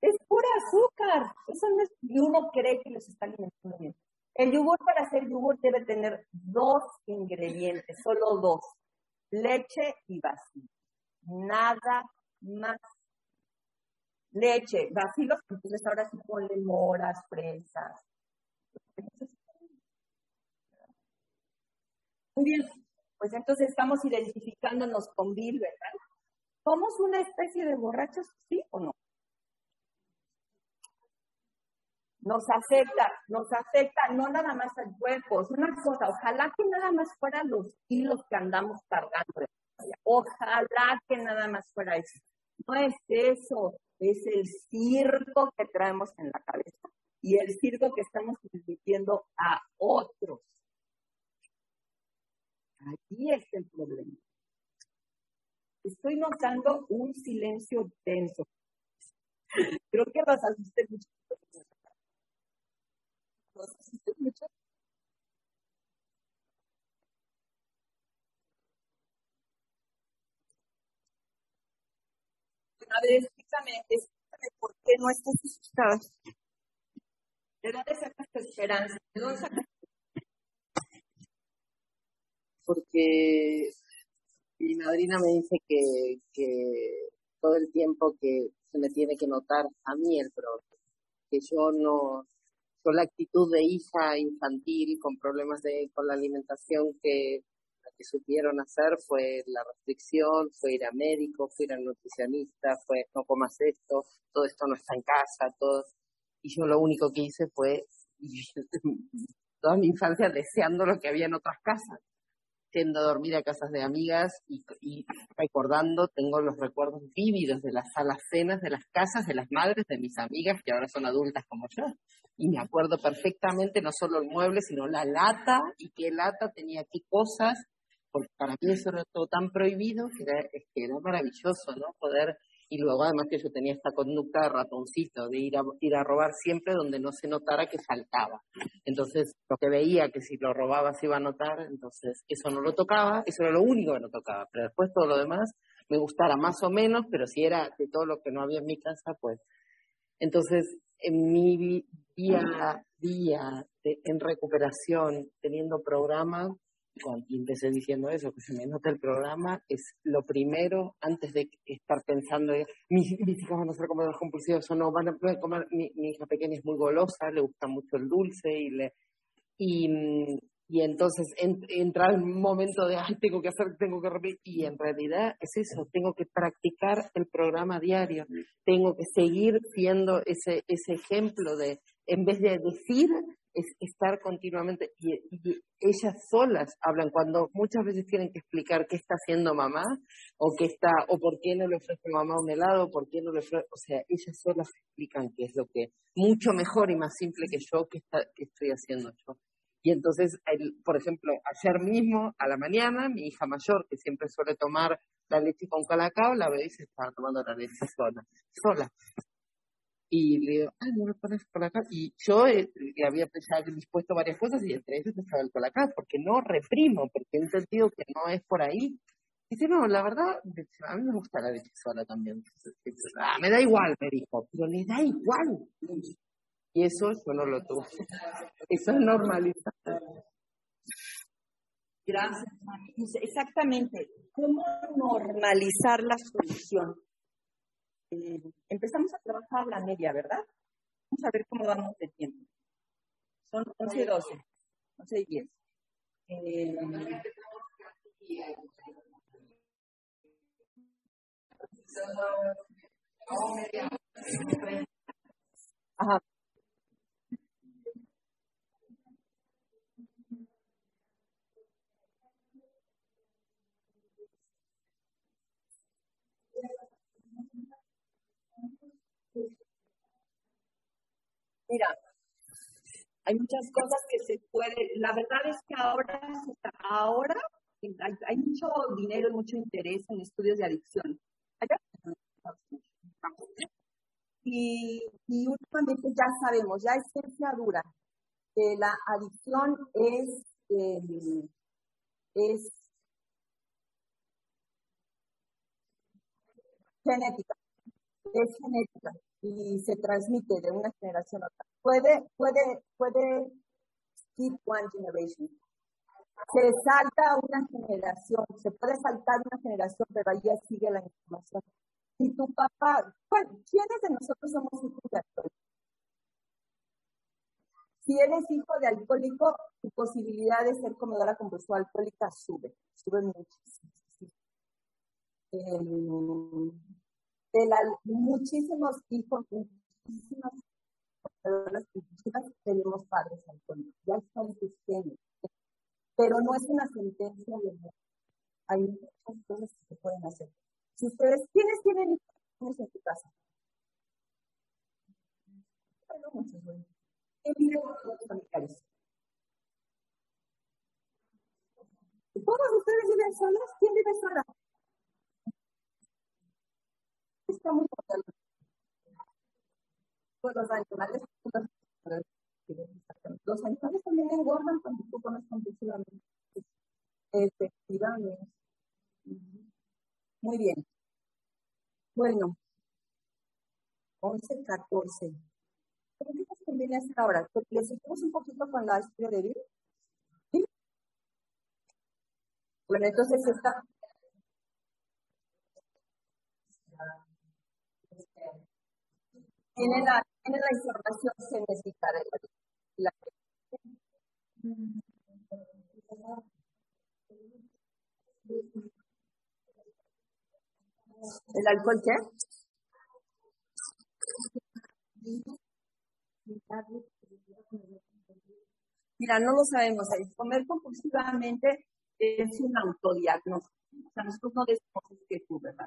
es pura azúcar. Eso no es, y uno cree que los está alimentando bien. El yogur para hacer yogur debe tener dos ingredientes, solo dos, leche y vacío. Nada más. Leche, vacilos, entonces ahora sí ponle moras, fresas. Muy bien, pues entonces estamos identificándonos con Bill, ¿verdad? ¿Somos una especie de borrachos, sí o no? Nos afecta, nos afecta no nada más al cuerpo, es una cosa, ojalá que nada más fueran los kilos que andamos cargando, ojalá que nada más fuera eso. No es eso, es el circo que traemos en la cabeza y el circo que estamos transmitiendo a otros. Allí es el problema. Estoy notando un silencio tenso. Creo que los asusté mucho. A ver, explícame, explícame por qué no estás asustada. ¿De dónde sacas tu esperanza? ¿De dónde sacas Porque mi madrina me dice que, que todo el tiempo que se me tiene que notar a mí el problema, que yo no, con la actitud de hija infantil, con problemas de, con la alimentación que que supieron hacer fue la restricción, fue ir a médico, fue ir al nutricionista, fue no comas esto, todo esto no está en casa, todo. Y yo lo único que hice fue toda mi infancia deseando lo que había en otras casas yendo a dormir a casas de amigas y, recordando, tengo los recuerdos vívidos de las salas cenas, de las casas de las madres de mis amigas que ahora son adultas como yo. Y me acuerdo perfectamente no solo el mueble, sino la lata y qué lata tenía qué cosas, porque para mí eso era todo tan prohibido que era, que era maravilloso, ¿no? Poder y luego además que yo tenía esta conducta de ratoncito, de ir a, ir a robar siempre donde no se notara que faltaba. Entonces, lo que veía que si lo robaba se iba a notar, entonces eso no lo tocaba, eso era lo único que no tocaba, pero después todo lo demás me gustara más o menos, pero si era de todo lo que no había en mi casa, pues. Entonces, en mi día a día en recuperación, teniendo programas, y empecé diciendo eso, que se me nota el programa, es lo primero, antes de estar pensando, mis, hijos van a ser comedores compulsivos o no, van a poder comer, mi, hija pequeña es muy golosa, le gusta mucho el dulce y le... Y, y entonces entra el momento de, ay, tengo que hacer, tengo que repetir, y en realidad es eso, tengo que practicar el programa diario, tengo que seguir siendo ese, ese ejemplo de, en vez de decir, es estar continuamente, ellas solas hablan cuando muchas veces tienen que explicar qué está haciendo mamá, o qué está, o por qué no le ofrece mamá un helado, por qué no le ofrece, o sea, ellas solas explican qué es lo que, mucho mejor y más simple que yo, que, está, que estoy haciendo yo. Y entonces, por ejemplo, ayer mismo, a la mañana, mi hija mayor, que siempre suele tomar la leche con colacao, la y se estaba tomando la leche sola, sola. Y le digo, ay, no me pones colacao. Y yo eh, había dispuesto varias cosas y entre ellas estaba el colacao, porque no reprimo, porque he entendido que no es por ahí. Dice, no, la verdad, a mí me gusta la leche sola también. Ah, me da igual, me dijo, pero le da igual. Y eso yo no lo tuve. Eso es normalizado. Gracias. Exactamente. ¿Cómo normalizar la solución? Eh, empezamos a trabajar la media, ¿verdad? Vamos a ver cómo vamos de tiempo. Son 11 y 12, 11 y 10. Eh, Ajá. Mira, hay muchas cosas que se pueden, la verdad es que ahora, ahora hay, mucho dinero y mucho interés en estudios de adicción. Y, y últimamente ya sabemos, ya es ciencia dura, que la adicción es, eh, es genética, es genética y se transmite de una generación a otra. Puede, puede, puede skip one generation. Se salta una generación, se puede saltar una generación, pero ahí sigue la información. Si tu papá, ¿quiénes de nosotros somos hijos de alcohólicos? Si eres hijo de alcohólico, tu posibilidad de ser comedora compulsiva alcohólica sube, sube muchísimo. Eh, muchísimos hijos, muchísimas personas tenemos padres alcohólicos, ya son sistémicos, pero no es una sentencia de Hay muchas cosas que se pueden hacer. Si ustedes, ¿quiénes tienen hijos en su casa? Bueno, muchos, bueno. ¿Quién vive con los? ¿Todos ustedes viven solos? ¿Quién vive sola? Estamos pues los animales, los animales también engordan cuando tú comes compulsivamente. Efectivamente. Muy bien. Bueno, 11, 14. ¿Cómo que nos conviene hacer ahora? ¿Le seguimos un poquito con la historia de Bill? ¿Sí? Bueno, entonces esta, tiene la, tiene la información genética de la, ¿El alcohol qué? Mira, no lo sabemos. Comer compulsivamente es un autodiagnóstico. O sea, nosotros no decimos que tú, ¿verdad?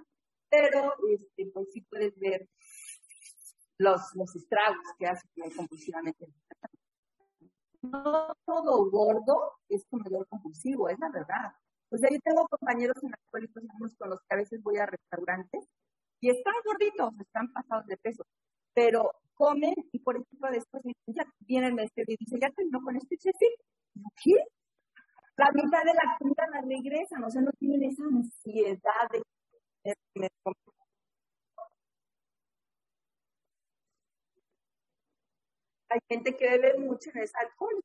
Pero, este, pues sí puedes ver los, los estragos que hace comer compulsivamente. No todo gordo es comedor compulsivo, es la verdad. O sea, yo tengo compañeros en alcohólicos con los que a veces voy a restaurantes y están gorditos, están pasados de peso, pero comen y por ejemplo después ya vienen este y dicen, ya terminó con este chef. ¿Qué? La mitad de la comida la regresan, o sea, no tienen esa ansiedad de hay gente que bebe mucho en ese alcohol,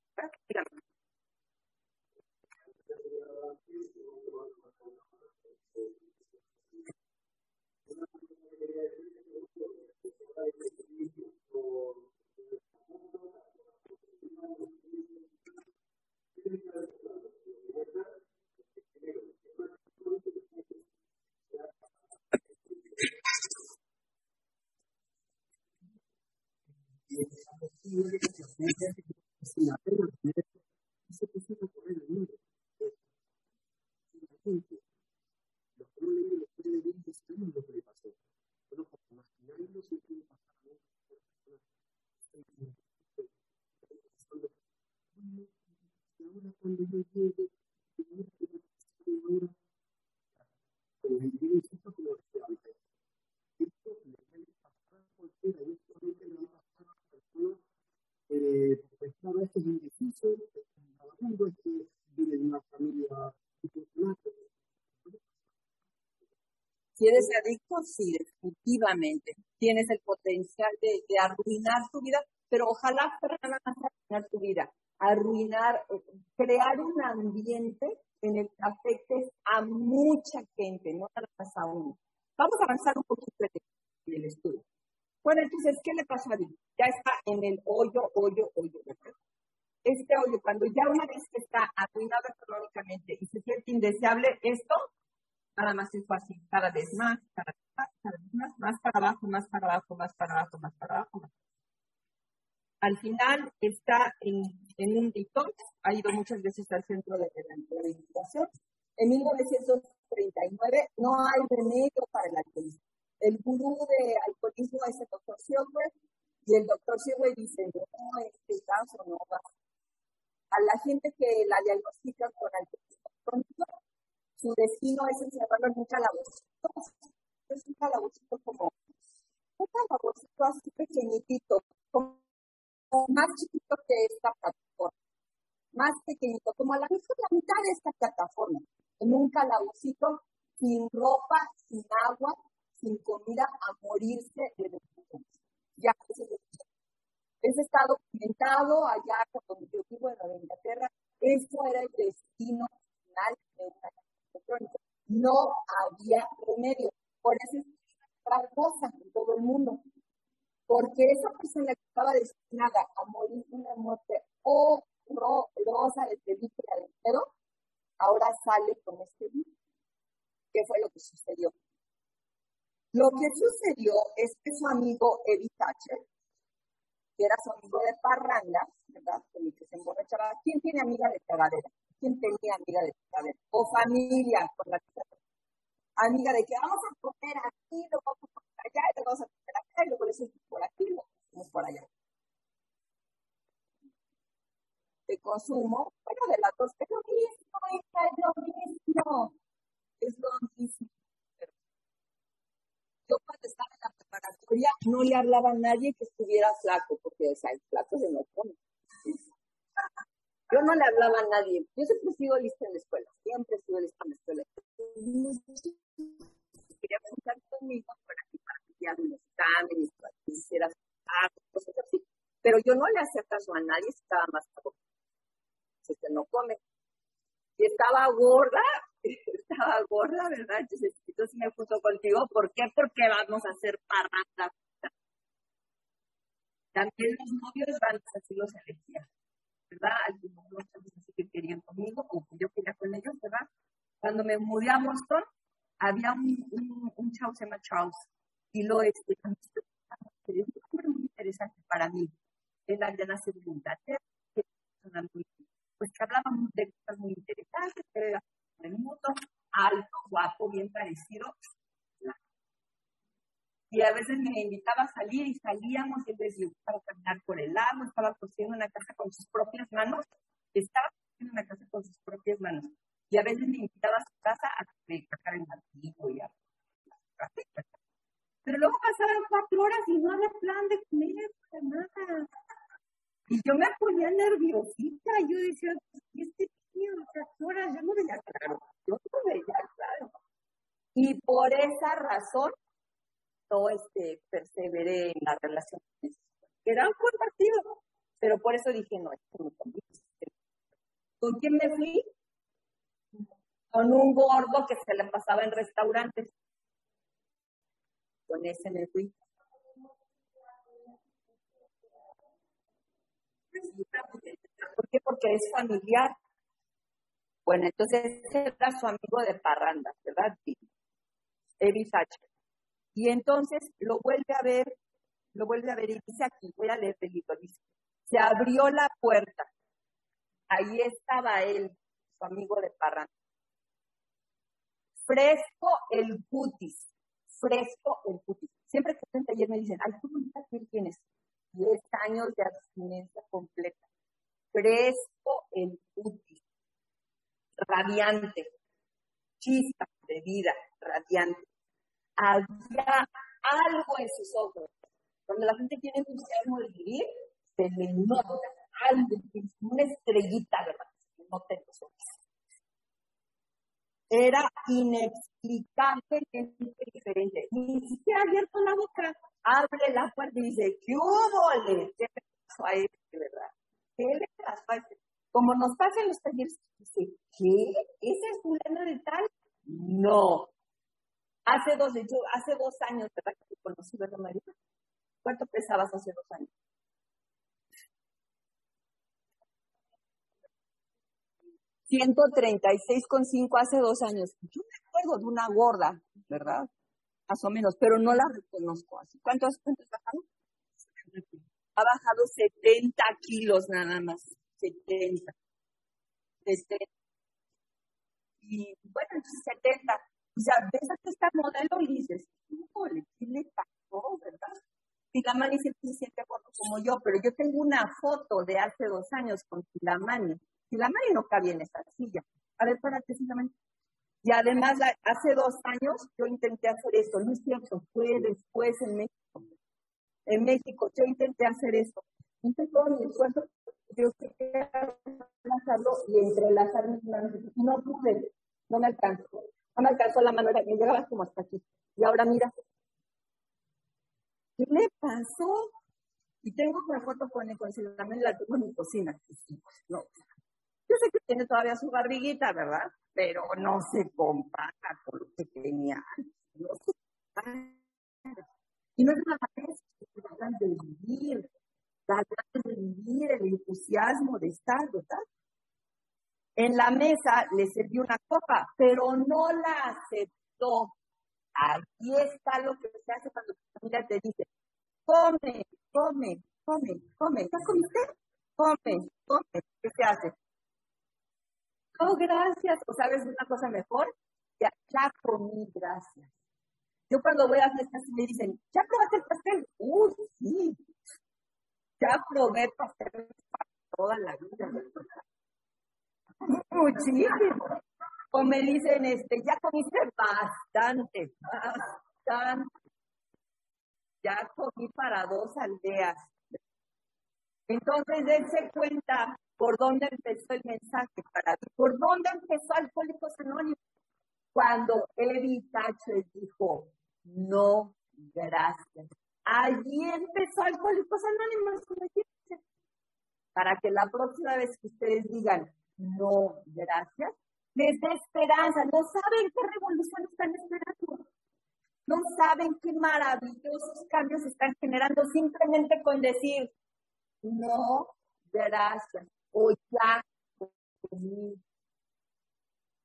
prácticamente. Eh, pues es mundo es que vive de una familia. Si eres adicto, sí, definitivamente. Tienes el potencial de, arruinar tu vida, pero ojalá fuera nada arruinar tu vida, arruinar, eh, crear un ambiente en el que afectes a mucha gente, no nada más a. Vamos a avanzar un poquito en el estudio. Bueno, entonces, ¿qué le pasa a Vic? Ya está en el hoyo, hoyo, hoyo. Este hoyo, cuando ya una vez que está arruinado económicamente y se siente indeseable, esto nada más es fácil, cada vez más, cada vez más, cada vez más, más para abajo, más para abajo, más para abajo, más para abajo. Más. Al final está en, en un detox, ha ido muchas veces al centro de rehabilitación. En 1939 no hay remedio para el alcoholismo el gurú de alcoholismo es el doctor Silver, y el doctor Silver dice, no, este caso no va. A la gente que la diagnostica con alcoholismo crónico, su destino es encerrarlo en un calabocito. Es un calabocito como, un calabocito así pequeñitito, como más chiquito que esta plataforma, más pequeñito, como a la, la mitad de esta plataforma, en un calabocito sin ropa, sin agua, sin comida a morirse de desnutrición. Ya, eso está documentado allá donde yo vivo en Nueva Inglaterra. Eso era el destino final de una crónica. No había remedio. Por eso es cosa en todo el mundo. Porque esa persona que estaba destinada a morir una muerte horrorosa de película de entero, ahora sale con este virus. ¿Qué fue lo que sucedió? Lo que sucedió es que su amigo Eddie Thatcher, que era su amigo de parranda, ¿verdad? Que se emborrachaba. ¿Quién tiene amiga de cagadera? ¿Quién tenía amiga de cagadera? O familia con la que amiga de que vamos a comer aquí, lo vamos a comer allá, y lo vamos a comer acá, y luego eso por aquí, lo vamos por allá. De consumo, bueno, de las dos, es lo mismo, es lo mismo, es lo mismo. Yo cuando estaba en la preparatoria no le hablaba a nadie que estuviera flaco, porque o sea, el flaco se no come. Yo no le hablaba a nadie. Yo siempre sigo lista en la escuela. Siempre sigo lista en la escuela. Quería preguntar conmigo para que que los exámenes, para que hiciera cosas así. Pero yo no le hacía caso a nadie estaba más. Si que no come. Y estaba gorda, estaba gorda, ¿verdad? Entonces, me junto contigo. ¿Por qué? Porque vamos a hacer parranda. También los novios van a hacer los elegías, ¿verdad? Algunos no así que querían conmigo, o que yo quería con ellos, ¿verdad? Cuando me mudé a Boston, había un, un, un se llama Charles, y lo este, es un hombre muy interesante para mí. Él había nacido en Inglaterra, que pues que hablaba de cosas muy interesantes, que era mundo, alto, guapo, bien parecido. Y a veces me invitaba a salir y salíamos y él decía, para caminar por el lago, estaba construyendo una casa con sus propias manos, estaba construyendo una casa con sus propias manos. Y a veces me invitaba a su casa a sacara el martillo y a pero luego pasaban cuatro horas y no había plan de comer, nada. Y yo me ponía nerviosita. Yo decía, ¿y este Yo no veía claro. Yo no veía claro. Y por esa razón, no este, perseveré en la relación. Era un buen partido. Pero por eso dije, no, esto no conviene. ¿Con quién me fui? Con un gordo que se le pasaba en restaurantes. Con ese me fui. ¿Por qué? Porque es familiar. Bueno, entonces era su amigo de parranda, ¿verdad? Evi Sacher. Y entonces lo vuelve a ver, lo vuelve a ver y dice aquí, voy a leer el libro, dice, se abrió la puerta. Ahí estaba él, su amigo de parranda. Fresco el cutis, fresco el cutis. Siempre que estoy en taller me dicen, ay, ¿tú bonita piel tienes? 10 años de abstinencia completa. Fresco el cutis, radiante, chispa de vida, radiante. Había algo en sus ojos. Cuando la gente tiene entusiasmo de vivir, se le nota algo, una estrellita, ¿verdad? Se nota en los ojos. Era inexplicablemente diferente. Ni siquiera abierto la boca, abre la puerta y dice, ¿qué hubo? ¿Qué le pasó a este, verdad? ¿Qué le pasó a este? Como nos pasa en los talleres, dice, ¿qué? ¿Ese es fulano de tal? No. Hace dos, de hecho, hace dos años, ¿verdad? Que te conocí, ¿verdad, María? ¿Cuánto pesabas hace dos años? $136,5 hace dos años. Yo me acuerdo de una gorda, ¿verdad? Más o menos, pero no la reconozco así. ¿Cuántos, cuántos bajado? Ha bajado 70 kilos nada más. 70. 70. Y bueno, entonces 70. O sea, ves a esta modelo y dices, híjole, ¿qué le pasó, verdad? Tilamani siempre se siente gordo como yo, pero yo tengo una foto de hace dos años con Tilamani. Tilamani no cabía en esa silla. A ver, párate, Tilamani. Y además, hace dos años yo intenté hacer esto. No es cierto, fue después en México. En México yo intenté hacer esto. Hice todo mi esfuerzo. Yo quería hacerlo y entrelazar mis manos. Y No pude, no me alcanzó. No me alcanzó la mano, me llegaba como hasta aquí. Y ahora mira, ¿qué le pasó? Y tengo una foto con el también la tengo en mi cocina. No. Yo sé que tiene todavía su barriguita, ¿verdad? Pero no se compara con lo que tenía. No se compara. Y no es las ganas de vivir, las ganas de vivir, el entusiasmo de estar, ¿verdad? En la mesa le sirvió una copa, pero no la aceptó. Ahí está lo que se hace cuando tu familia te dice, come, come, come, come. ¿Ya comiste? Come, come. ¿Qué se hace? Oh, gracias. ¿O sabes una cosa mejor? Ya, ya comí, gracias. Yo cuando voy a fiestas y me dicen, ¿ya probaste el pastel? Uy, sí. Ya probé pastel para toda la vida. Muchísimo. O me dicen, este, ya comiste bastante, bastante. Ya comí para dos aldeas. Entonces, dense cuenta por dónde empezó el mensaje para mí. ¿Por dónde empezó Alcohólicos Anónimos? Cuando Eddie Thatcher dijo, no, gracias. Allí empezó Alcohólicos Anónimos. Para que la próxima vez que ustedes digan, no, gracias, les dé esperanza. No saben qué revolución están esperando. No saben qué maravillosos cambios están generando simplemente con decir, no, gracias. O ya comí.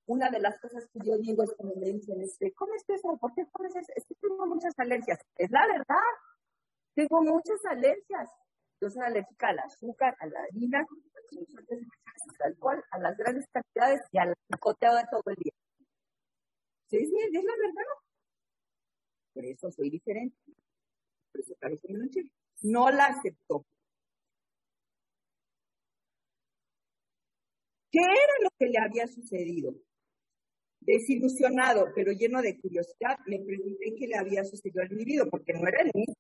una de las cosas que yo digo es cuando me dicen, este, ¿cómo es eso? ¿Por qué? Es que tengo muchas alergias. Es la verdad. Tengo muchas alergias. Yo soy alérgica al azúcar, a la harina, al alcohol, a las grandes cantidades y al picoteo de todo el día. Sí, sí, es la verdad. Por eso soy diferente. Por eso parece noche. No la aceptó. ¿Qué era lo que le había sucedido? Desilusionado, pero lleno de curiosidad, me pregunté qué le había sucedido al individuo, porque no era el mismo.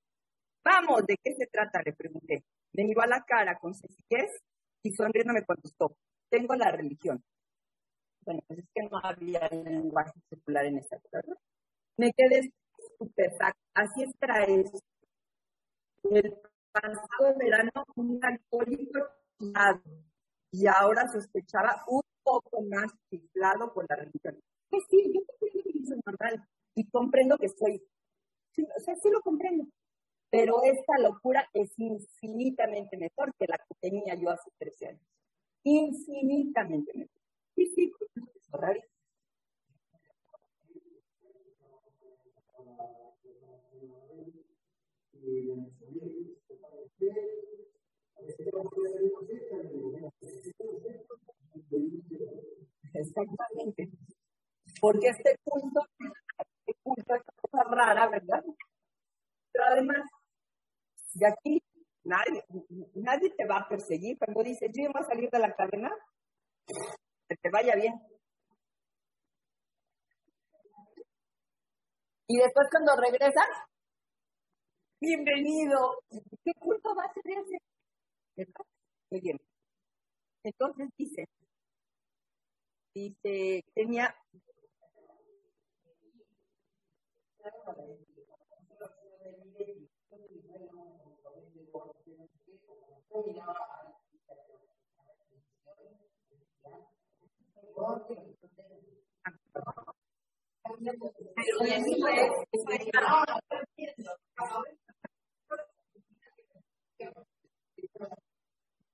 Vamos, ¿de qué se trata? Le pregunté. Me miró a la cara con sencillez y sonriendo me contestó. Tengo la religión. Bueno, pues es que no había lenguaje secular en esa época. Me quedé estupefacta. Así es para eso. El pasado verano, un alcohólico y ahora sospechaba un poco más chiflado por la religión. Pues sí, yo comprendo que soy normal y comprendo que soy, o sea, sí lo comprendo, pero esta locura es infinitamente mejor que la que tenía yo hace 13 años. Infinitamente mejor. Sí, sí. Exactamente. Porque este punto, este punto es cosa rara, ¿verdad? Pero además, de aquí nadie, nadie te va a perseguir. Cuando dices, yo voy a salir de la cadena, que te vaya bien. Y después cuando regresas, bienvenido. ¿Qué culto va a ser ese? Muy bien. Entonces dice, dice, tenía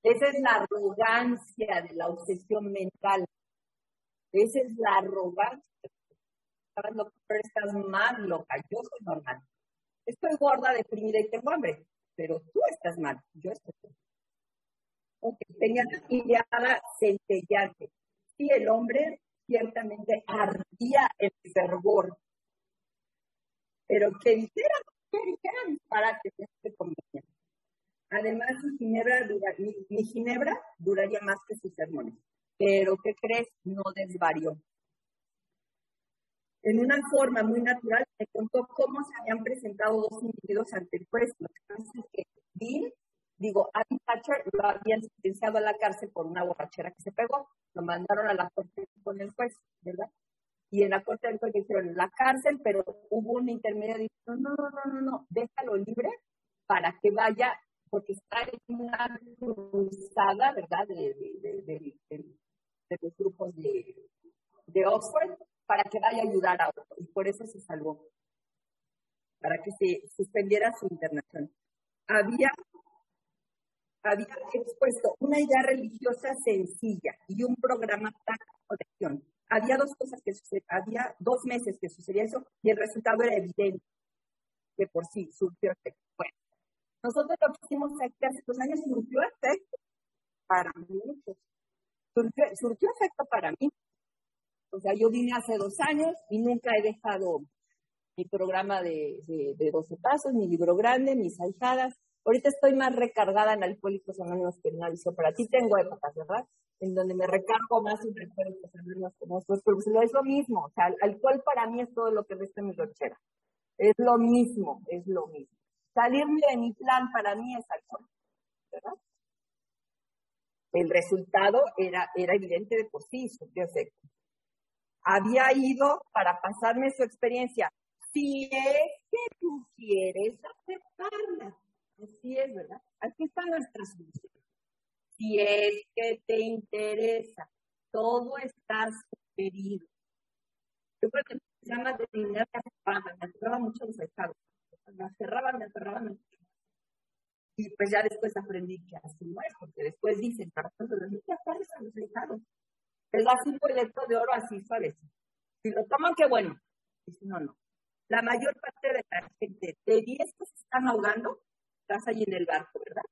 esa es la arrogancia de la obsesión mental. Esa es la arrogancia. Estás más loca. Yo soy normal. Estoy gorda, deprimida y tengo hambre. Pero tú estás mal. Yo estoy mal. Okay. Tenía una mirada centellante. Sí, el hombre ciertamente ardía en fervor. Pero que dijera, que dijera disparate, este convenía. Además, mi ginebra, mi, ginebra duraría más que sus sermones. Pero, ¿qué crees? No desvarió. En una forma muy natural, me contó cómo se habían presentado dos individuos ante el juez. Lo que pasa es que Bill, digo, Abby Thatcher lo habían sentenciado a la cárcel por una borrachera que se pegó. Lo mandaron a la corte con el juez, ¿verdad? Y en la corte del juez dijeron, la cárcel, pero hubo un intermedio dijo, no, no, no, no, no, déjalo libre para que vaya porque está en una cruzada, ¿verdad?, de, los grupos de, de Oxford para que vaya a ayudar a otros. Y por eso se salvó, para que se suspendiera su internación. Había, había expuesto una idea religiosa sencilla y un programa táctico de acción. Había dos cosas que sucedían, había dos meses que sucedía eso y el resultado era evidente que por sí surgió efecto. Bueno, nosotros lo que hicimos aquí hace dos años surgió efecto para muchos. Surgió, efecto para mí. O sea, yo vine hace dos años y nunca he dejado mi programa de, de, 12 pasos, mi libro grande, mis ahijadas. Ahorita estoy más recargada en Alcohólicos Anónimos que en. Para ti tengo épocas, ¿verdad? En donde me recargo más en Alcohólicos Anónimos en otros, pero es lo mismo. O sea, alcohol para mí es todo lo que resta en mi rochera. Es lo mismo, es lo mismo. Salirme de mi plan para mí es alcohol, ¿verdad? El resultado era, era evidente de por sí, surgió efecto. Había ido para pasarme su experiencia. Si es que tú quieres aceptarla. Así es, ¿verdad? Aquí está nuestra solución. Si es que te interesa, todo está sugerido. Yo creo que se llama de dinero me acerraba mucho los estados me aferraban, me aferraban, Y pues ya después aprendí que así no es, porque después dicen, para tanto los niños a los estados. Les da un boleto de oro así suave. Si lo toman, qué bueno. Y si no, no. La mayor parte de la gente, de 10 que se están ahogando, estás ahí en el barco, ¿verdad?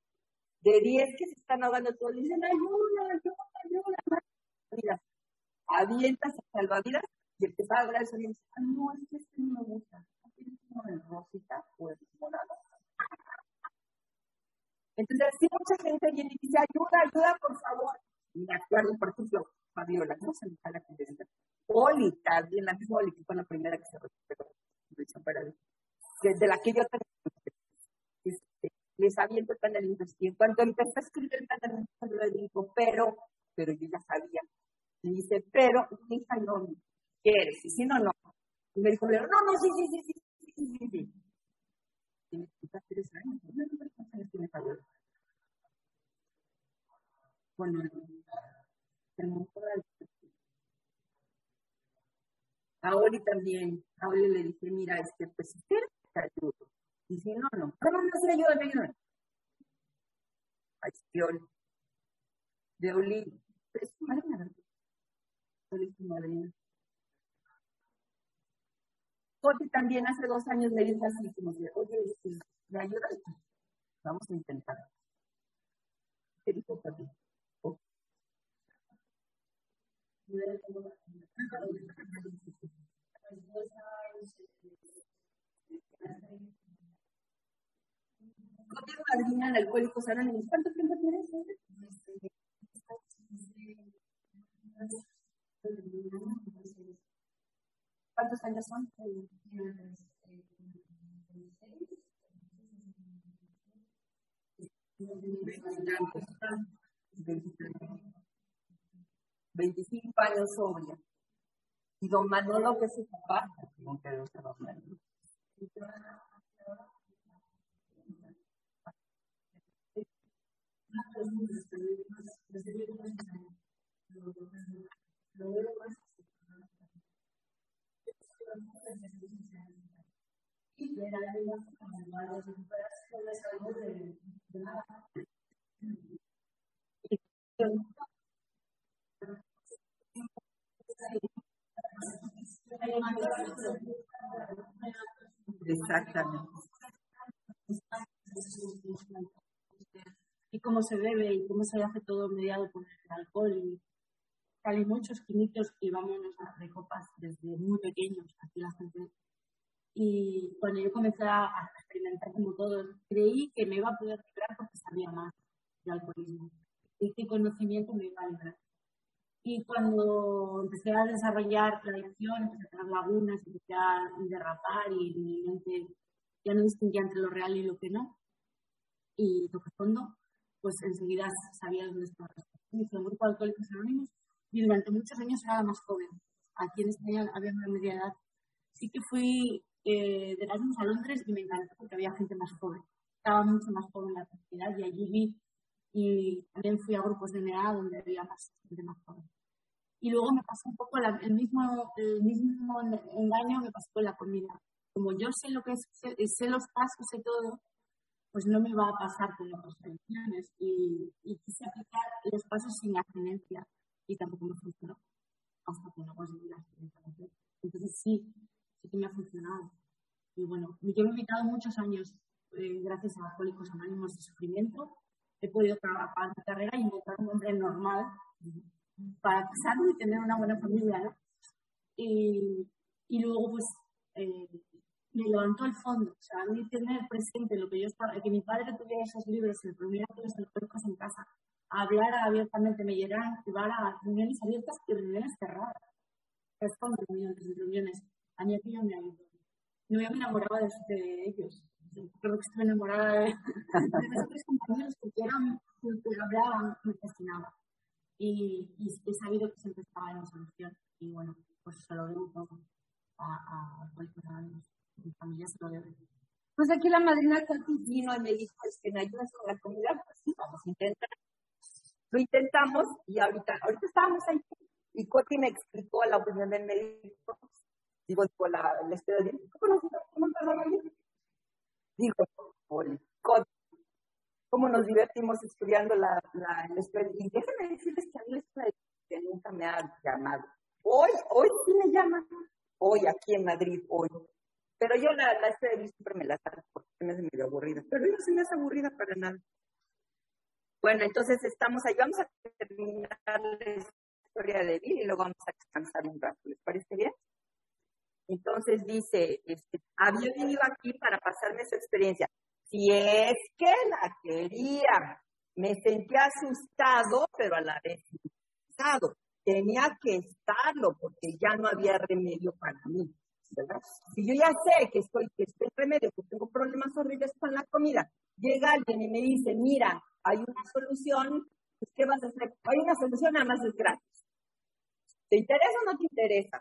De 10 que se están ahogando, todos dicen, ayuda, ayuda, ayuda. Avientas a salvavidas y el que está ahogando dice, ah, no, es que este no me gusta. ¿Tienes uno de rosita o el morado? Entonces, si mucha gente viene y dice, ayuda, ayuda, por favor. Y me acuerdo, por ejemplo, Fabiola, ¿cómo se llama la la misma Oli, que fue la primera que se recuperó de la que yo este, les aviento el panel y cuando empecé a escribir el panel le digo, pero, pero yo ya sabía. Y dice, pero, hija no, ¿quieres? Y si no, no. Y me dijo, no, no, sí, sí, sí, sí, sí, sí, sí. Y me tres años, cuántos años tiene Fabiola. Bueno, el motor a Oli también, a Oli le dije, mira, este, pues si quieres, te ayudo. Y si no, no. No, no, no, sí, ayúdame, Oli. De Oli, es su madrina, Oli es su madrina. Jorge también hace dos años me dijo así, como oye, este, ¿me ayudas? Vamos a intentar. ¿Qué dijo Madrina en Alcohólicos Anónimos? ¿Cuánto tiempo tienes? ¿Cuántos años son? 25 años sobria. Y don Manolo, que es su papá. Exactamente. Y cómo se bebe y cómo se hace todo mediado por el alcohol y muchos químicos y vamos de copas desde muy pequeños, aquí la gente. Y cuando yo comencé a experimentar como todo, creí que me iba a poder librar porque sabía más de alcoholismo. Y este conocimiento me iba a librar. Y cuando empecé a desarrollar la adicción, empecé a tener lagunas, empecé a derrapar y mi mente ya no distinguía entre lo real y lo que no. Y toqué fondo, pues enseguida sabía dónde estaba. Hice un grupo de alcohólicos anónimos y durante muchos años era la más joven. Aquí en España había una media edad. Sí que fui eh, de Erasmus a Londres y me encantó porque había gente más joven. Estaba mucho más joven la comunidad y allí vi y también fui a grupos de NA donde había más gente más joven. Y luego me pasó un poco el, mismo, el mismo engaño me pasó con la comida. Como yo sé lo que es, sé, los pasos y todo, pues no me va a pasar con las restricciones. Y, quise aplicar los pasos sin abstinencia y tampoco me funcionó hasta que no conseguí la abstinencia. Entonces sí, sí que me ha funcionado. Y bueno, yo me he evitado muchos años eh, gracias a Alcohólicos Anónimos de Sufrimiento he podido trabajar mi carrera y encontrar un hombre normal para casarme y tener una buena familia, ¿no? Y, luego, pues, eh, me levantó el fondo, o sea, a mí tener presente lo que yo estaba, que mi padre tuviera esos libros, el primer de los alcohólicos en casa, hablar abiertamente, me llegaran, llevar a reuniones abiertas y reuniones cerradas. Es como reuniones, reuniones. A mí aquello me ayudó. No me enamoraba de, ellos creo que estoy enamorada de, de los tres compañeros porque eran, que hablaban, me fascinaba. Y, y, he sabido que siempre estaba en la solución. Y bueno, pues se lo debo todo a, a, a Mi familia se lo debe. Pues aquí la madrina Katy vino y me dijo, es que me ayudas con la comida, pues sí, vamos a intentar. Lo intentamos y ahorita, ahorita estábamos ahí. Y Coti me explicó la opinión del médico. Digo, la, la historia ¿cómo no? ¿Cómo no? dijo, cómo nos divertimos estudiando la, la, escuela. Y déjenme decirles que a mí la escuela que nunca me ha llamado. Hoy, hoy sí me llama, hoy aquí en Madrid, hoy. Pero yo la, la historia de siempre me la saco porque me hace medio aburrida. Pero no se me hace aburrida para nada. Bueno, entonces estamos ahí. Vamos a terminar la historia de Bill y luego vamos a descansar un rato. ¿Les parece bien? Entonces dice, este, había venido aquí para pasarme su experiencia. Si es que la quería, me sentí asustado, pero a la vez asustado. Tenía que estarlo porque ya no había remedio para mí. Si yo ya sé que estoy, que remedio, que tengo problemas horribles con la comida, llega alguien y me dice, mira, hay una solución, pues, ¿qué vas a hacer? Hay una solución, nada más es gratis. ¿Te interesa o no te interesa?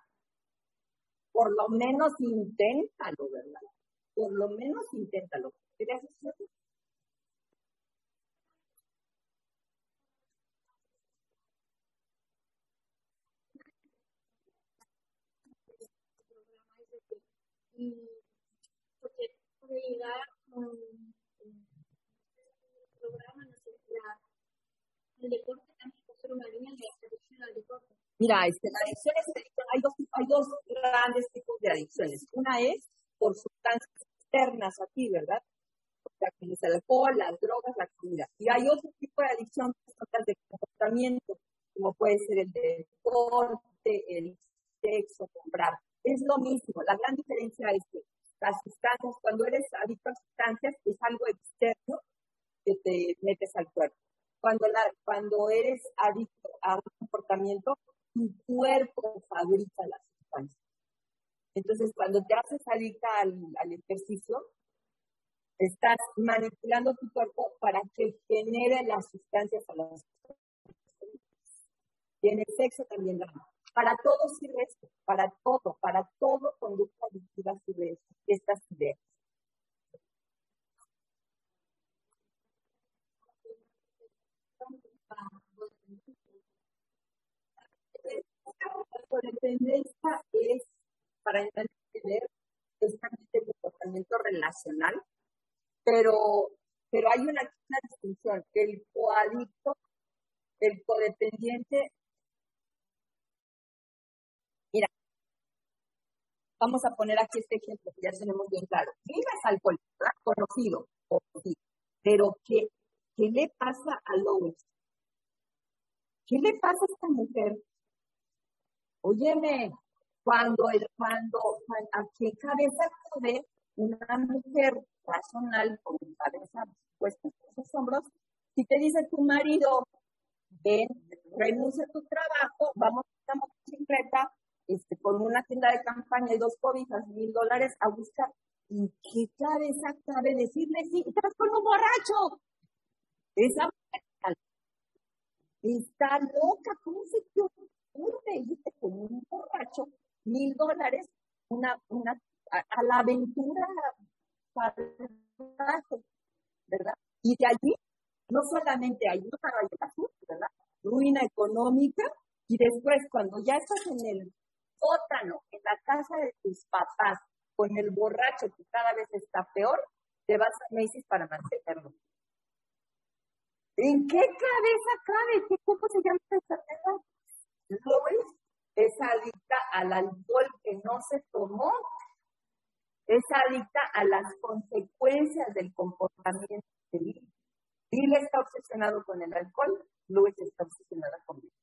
Por lo menos inténtalo, ¿verdad? Por lo menos inténtalo. ¿Quieres hacerlo? y porque puede llegar con el programa, no sé, el deporte también puede ser una línea de adicción al deporte. Mira, este, la adicción es, hay, dos, hay dos grandes tipos de adicciones. Una es por sustancias externas a ¿verdad? O sea, que es el alcohol, las drogas, la comida. Y hay otro tipo de adicción que son las de comportamiento, como puede ser el de deporte, el sexo, comprar. Es lo mismo. La gran diferencia es que las sustancias, cuando eres adicto a sustancias, es algo externo que te metes al cuerpo. Cuando, la, cuando eres adicto a un comportamiento, tu cuerpo fabrica las sustancias. Entonces, cuando te haces adicta al, al ejercicio, estás manipulando tu cuerpo para que genere las sustancias a las y en el sexo también la para todo sirve esto, para todo, para todo conducta adictiva sirve estas ideas. Codependencia es, para entender, exactamente el comportamiento relacional, pero, pero hay una, distinción. El coadicto, el codependiente Mira, vamos a poner aquí este ejemplo que ya tenemos bien claro. Viva es alcohólico, conocido, pero ¿qué, ¿qué le pasa a Lois? ¿Qué le pasa a esta mujer? Óyeme, cuando, el, cuando, a qué cabeza puede una mujer racional con cabeza puesta en sus hombros, si te dice tu marido, ven, renuncia a tu trabajo, vamos a una motocicleta, este, con una tienda de campaña y dos cobijas, mil dólares, a buscar. ¿En qué cabeza cabe decirle sí? ¡Estás con un borracho! Esa está loca, ¿cómo se te ocurre irte con un borracho mil dólares una, una, a, la aventura ¿verdad? Y de allí, no solamente hay para ¿verdad? Ruina económica, y después cuando ya estás en el sótano, en la casa de tus papás, con el borracho que cada vez está peor, te vas a Macy's para mantenerlo. ¿En qué cabeza cabe? ¿Qué, ¿Cómo se llama esa enfermedad? Lois es adicta al alcohol que no se tomó. Es adicta a las consecuencias del comportamiento de Bill. Bill está obsesionado con el alcohol, Lois está obsesionada con Bill.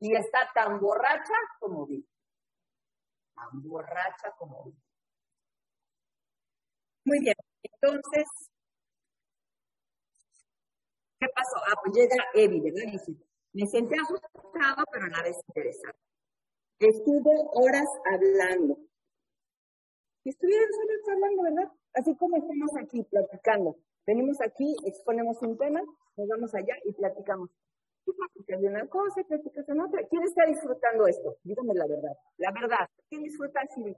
Y está tan borracha como Bill tan borracha como Muy bien, entonces, ¿qué pasó? Ah, pues llega Evi, ¿verdad? me sentí asustado, pero a la vez interesado. Estuvo horas hablando. Estuvieron horas hablando, ¿verdad? Así como estamos aquí platicando. Venimos aquí, exponemos un tema, nos vamos allá y platicamos platicas de una cosa y platicas de otra. ¿Quién está disfrutando esto? Dígame la verdad. La verdad. ¿Quién disfruta así?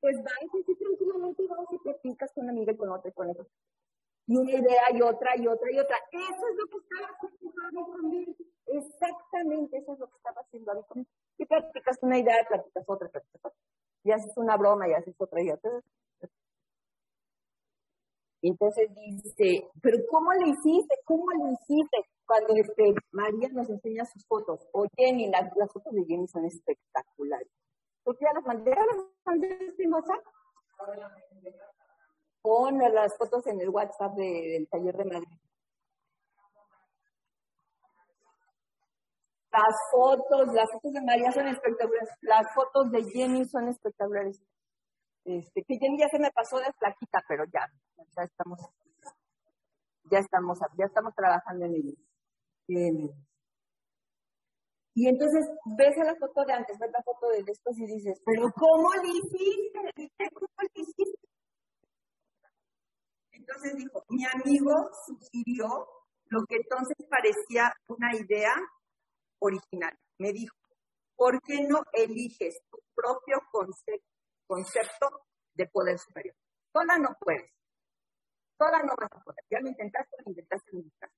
Pues vas así tranquilamente y vas y platicas con una amiga y con otra y con otra. Y una idea y otra y otra y otra. Eso es lo que estaba haciendo conmigo. Exactamente eso es lo que estaba haciendo conmigo. Y platicas una idea, platicas otra, platicas otra. Y haces una broma y haces otra y otra. Entonces dice, pero ¿cómo le hiciste? ¿Cómo le hiciste? Cuando este, María nos enseña sus fotos, o Jenny, las, las fotos de Jenny son espectaculares. ¿Por qué ya las mandé? ¿Ya las mandé en WhatsApp? Pon las fotos en el WhatsApp de- del taller de Madrid. Las fotos, las fotos de María son espectaculares. Las fotos de Jenny son espectaculares. Este, que Jenny ya se me pasó de flaquita, pero ya, ya estamos, ya estamos, ya estamos trabajando en ello. Y entonces ves a la foto de antes, ves la foto de después y dices, pero ¿cómo le hiciste? ¿Cómo le hiciste? Entonces dijo, mi amigo sugirió lo que entonces parecía una idea original. Me dijo, ¿por qué no eliges tu propio concepto, de poder superior? Sola no puedes. Sola no vas a poder. Ya lo intentaste, lo intentaste, lo intentaste.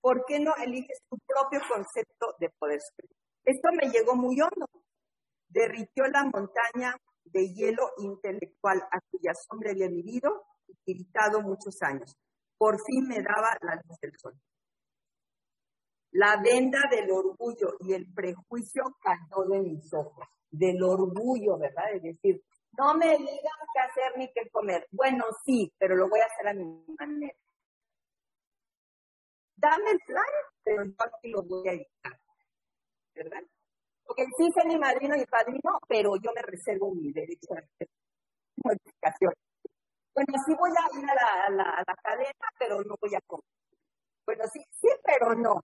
¿Por qué no eliges tu propio concepto de poder superior? Esto me llegó muy hondo. Derritió la montaña de hielo intelectual a cuya sombra había vivido y tiritado muchos años. Por fin me daba la luz del sol. La venda del orgullo y el prejuicio cayó de mis ojos. Del orgullo, ¿verdad? Es decir, no me digan qué hacer ni qué comer. Bueno, sí, pero lo voy a hacer a mi manera. Dame el plan, pero yo aquí lo voy a editar. ¿Verdad? Porque sí soy mi madrino y padrino, pero yo me reservo mi derecho a hacer modificaciones. Bueno, sí voy a ir a la, la, a la cadena, pero no voy a comer. Bueno, sí, sí, pero no.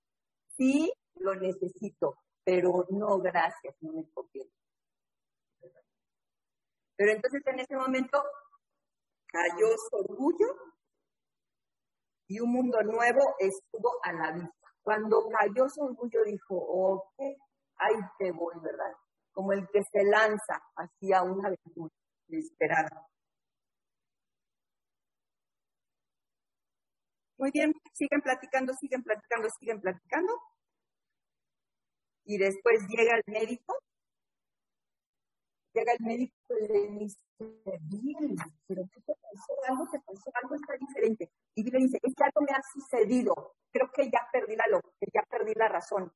Sí, lo necesito, pero no, gracias, no me conviene. Pero entonces en ese momento cayó su orgullo y un mundo nuevo estuvo a la vista. Cuando cayó su orgullo dijo, ok, ahí te voy, ¿verdad? Como el que se lanza hacia una aventura inesperada. Muy bien, siguen platicando, siguen platicando, siguen platicando. Y después llega el médico. Llega el médico y le dice, bien, pero ¿qué te pasó? Algo te pasó, algo está diferente. Y le dice, es que algo me ha sucedido. Creo que ya perdí la, lo- que ya perdí la razón.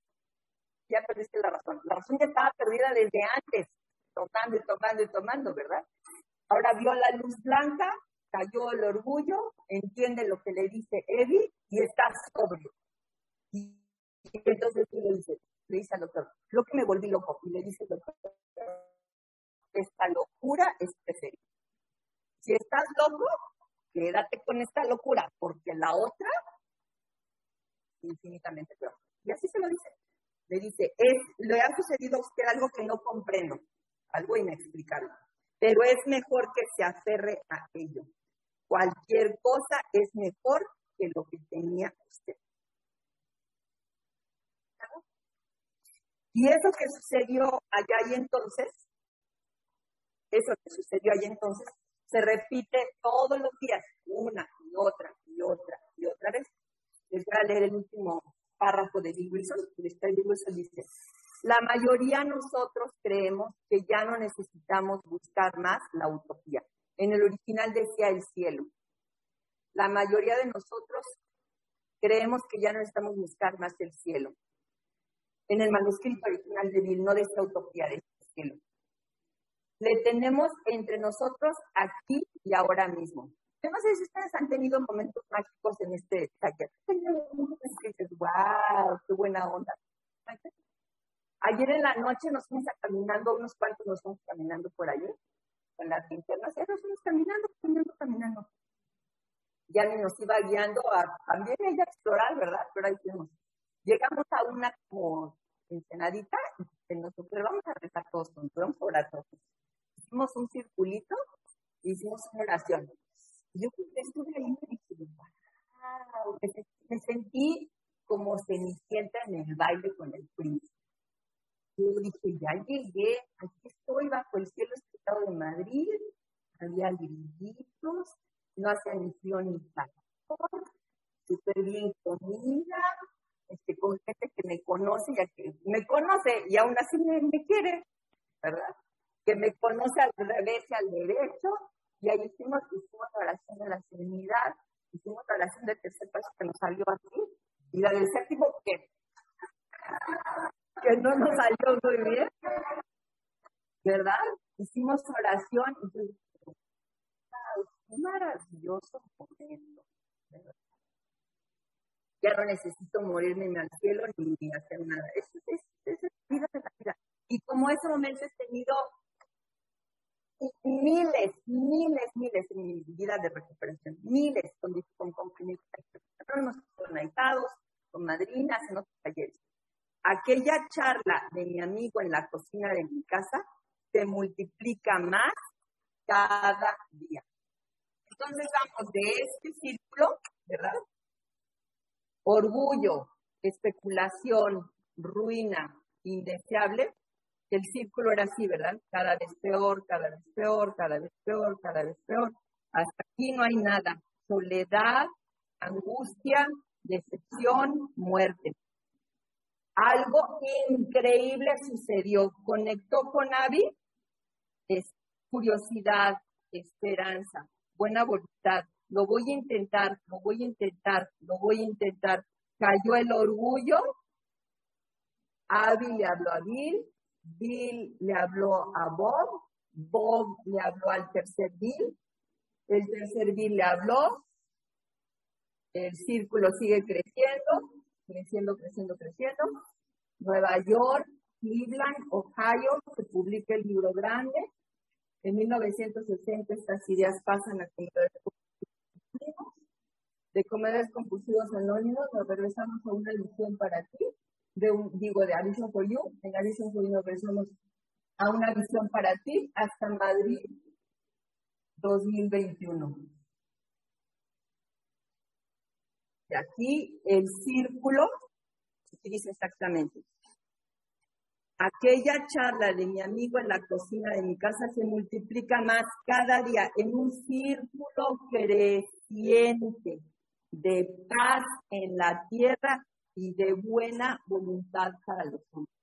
Ya perdiste la razón. La razón ya estaba perdida desde antes, tomando y tomando y tomando, ¿verdad? Ahora vio la luz blanca, cayó el orgullo, entiende lo que le dice Eddie y está sobrio. Y, entonces le dice, le dice al doctor, lo que me volví loco. Y le dice el doctor, esta locura es preferible. Si estás loco, quédate con esta locura, porque la otra, infinitamente peor. Y así se lo dice. Le dice, es, le ha sucedido a usted algo que no comprendo, algo inexplicable, pero es mejor que se aferre a ello. Cualquier cosa es mejor que lo que tenía usted. Y eso que sucedió allá y entonces, eso que sucedió allá entonces, se repite todos los días, una y otra y otra y otra vez. Les voy a leer el último párrafo de Bill Wilson. Wilson dice, la mayoría nosotros creemos que ya no necesitamos buscar más la utopía. En el original decía el cielo. La mayoría de nosotros creemos que ya no necesitamos buscar más el cielo. En el manuscrito original de Bill no de esta utopía, de este cielo. Le tenemos entre nosotros aquí y ahora mismo. Yo no sé si ustedes han tenido momentos mágicos en este taller. Wow, qué buena onda. Ayer en la noche nos fuimos caminando, unos cuantos nos fuimos caminando por ayer, con las linternas, caminando, caminando, caminando. Ya nos iba guiando a también ella explorar, ¿verdad? Pero ahí fuimos. Llegamos a una como ensenadita y se nos ocurrió, vamos a rezar todos juntos, vamos a orar todos. Hicimos un circulito y hicimos una oración. Y yo estuve ahí me dije, wow, me sentí como cenicienta en el baile con el príncipe. Yo dije, ya llegué, aquí estoy bajo el cielo de Madrid, había grillitos, no hacía ni frío ni calor, súper bien comida, este, con gente que me conoce, ya que me conoce y aún así me, quiere, ¿verdad? Que me conoce al revés y al derecho, y ahí hicimos, hicimos oración de la serenidad, salió así. Y la del séptimo, que, que no nos salió muy bien. ¿Verdad? Hicimos oración y yo, qué maravilloso momento. Ya no necesito morirme ni al cielo ni, ni hacer nada. Es, es, es, es vida de la vida. Y como ese momento he tenido miles, miles, miles en mi vida de recuperación, miles con, con, con conectados, con madrinas, en otros talleres. Aquella charla de mi amigo en la cocina de mi casa se multiplica más cada día. Entonces vamos de este círculo, ¿verdad? Orgullo, especulación, ruina, indeseable, el círculo era así, ¿verdad? Cada vez peor, cada vez peor, cada vez peor, cada vez peor. Hasta aquí no hay nada. Soledad, angustia, decepción, muerte. Algo increíble sucedió. Conectó con Abby. Es curiosidad, esperanza, buena voluntad. Lo voy a intentar, lo voy a intentar, lo voy a intentar. Cayó el orgullo. Abby le habló a Bill, Bill le habló a Bob, Bob le habló al tercer Bill, el tercer Bill le habló, el círculo sigue creciendo, creciendo, creciendo, creciendo. Nueva York, Cleveland, Ohio, se publica el libro grande. En 1960 estas ideas pasan a comedores compulsivos. De comedores compulsivos anónimos nos regresamos a una misión para ti de un, digo, de Avision for You. En Avision for You nos regresamos a una visión para ti hasta Madrid 2021. Y aquí el círculo se utiliza exactamente. Aquella charla de mi amigo en la cocina de mi casa se multiplica más cada día en un círculo creciente de paz en la tierra y de buena voluntad para los hombres.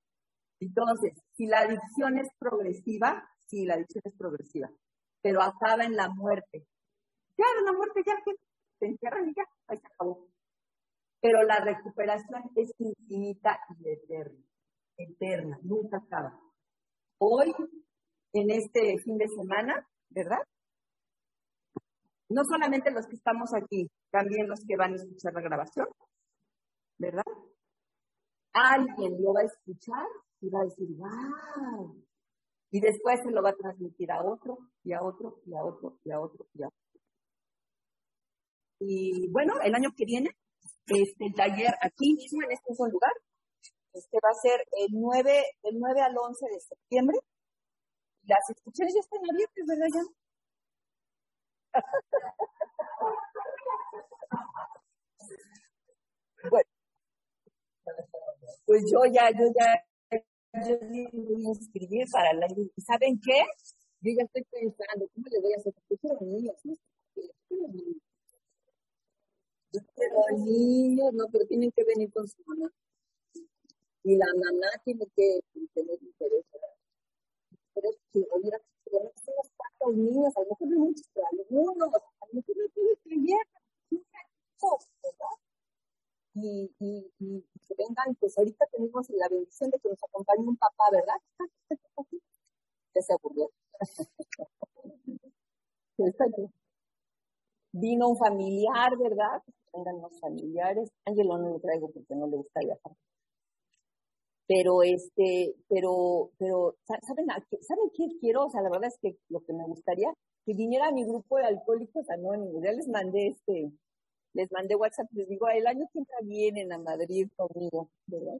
Entonces, si la adicción es progresiva, sí, la adicción es progresiva, pero acaba en la muerte. Ya, la muerte ya que se entierran y ya, ahí se acabó. Pero la recuperación es infinita y eterna, eterna, nunca acaba. Hoy, en este fin de semana, ¿verdad? No solamente los que estamos aquí, también los que van a escuchar la grabación, ¿verdad? Alguien lo va a escuchar y va a decir, wow. Y después se lo va a transmitir a otro, y a otro, y a otro, y a otro, y a otro. Y bueno, el año que viene, este taller aquí mismo, en este mismo lugar, este va a ser el 9, el 9 al 11 de septiembre. Las inscripciones ya están abiertas, ¿verdad, ya? bueno, pues yo ya, yo ya, yo voy a inscribir para. ¿Y saben qué? Yo ya estoy pensando, ¿cómo le voy a hacer? Porque quiero niños, ¿no? Yo niños, no, pero tienen que venir con su mamá. Y la mamá tiene que tener interés. Pero es que, oye, si no tenemos tantos niños, a lo mejor no muchos, pero algunos, a lo mejor no tiene que llegar, ¿verdad? y, y, y, que vengan, pues ahorita tenemos la bendición de que nos acompañe un papá, ¿verdad? Ya se aburrió. Vino un familiar, ¿verdad? Vengan los familiares. Ángelo no lo traigo porque no le gusta viajar. Pero este, pero, pero, ¿saben, ¿saben qué quiero? O sea, la verdad es que lo que me gustaría, que viniera mi grupo de alcohólicos anónimos. Ya les mandé este, les mandé WhatsApp, les digo, el año que entra vienen a Madrid conmigo, ¿verdad?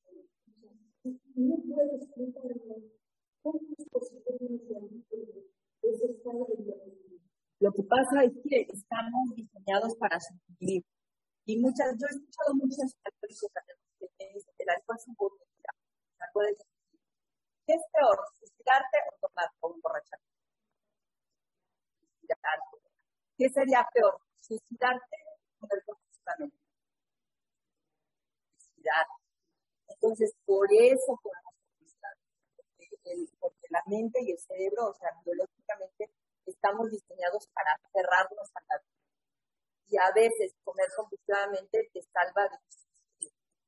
no puede explicarme cómo es posible que no ese estado de bienestar. Lo que pasa es que estamos diseñados para sobrevivir. Y muchas, yo he escuchado muchas personas que me dicen que la fuerza pública, la puedes ¿Qué es peor, suicidarte o tomar o emborracharte? ¿Qué sería peor, suicidarte o el Suicidarte. Entonces, por eso podemos suicidar. Porque la mente y el cerebro, o sea, biológicamente, estamos diseñados para cerrarnos a la vida. Y a veces comer compulsivamente te salva de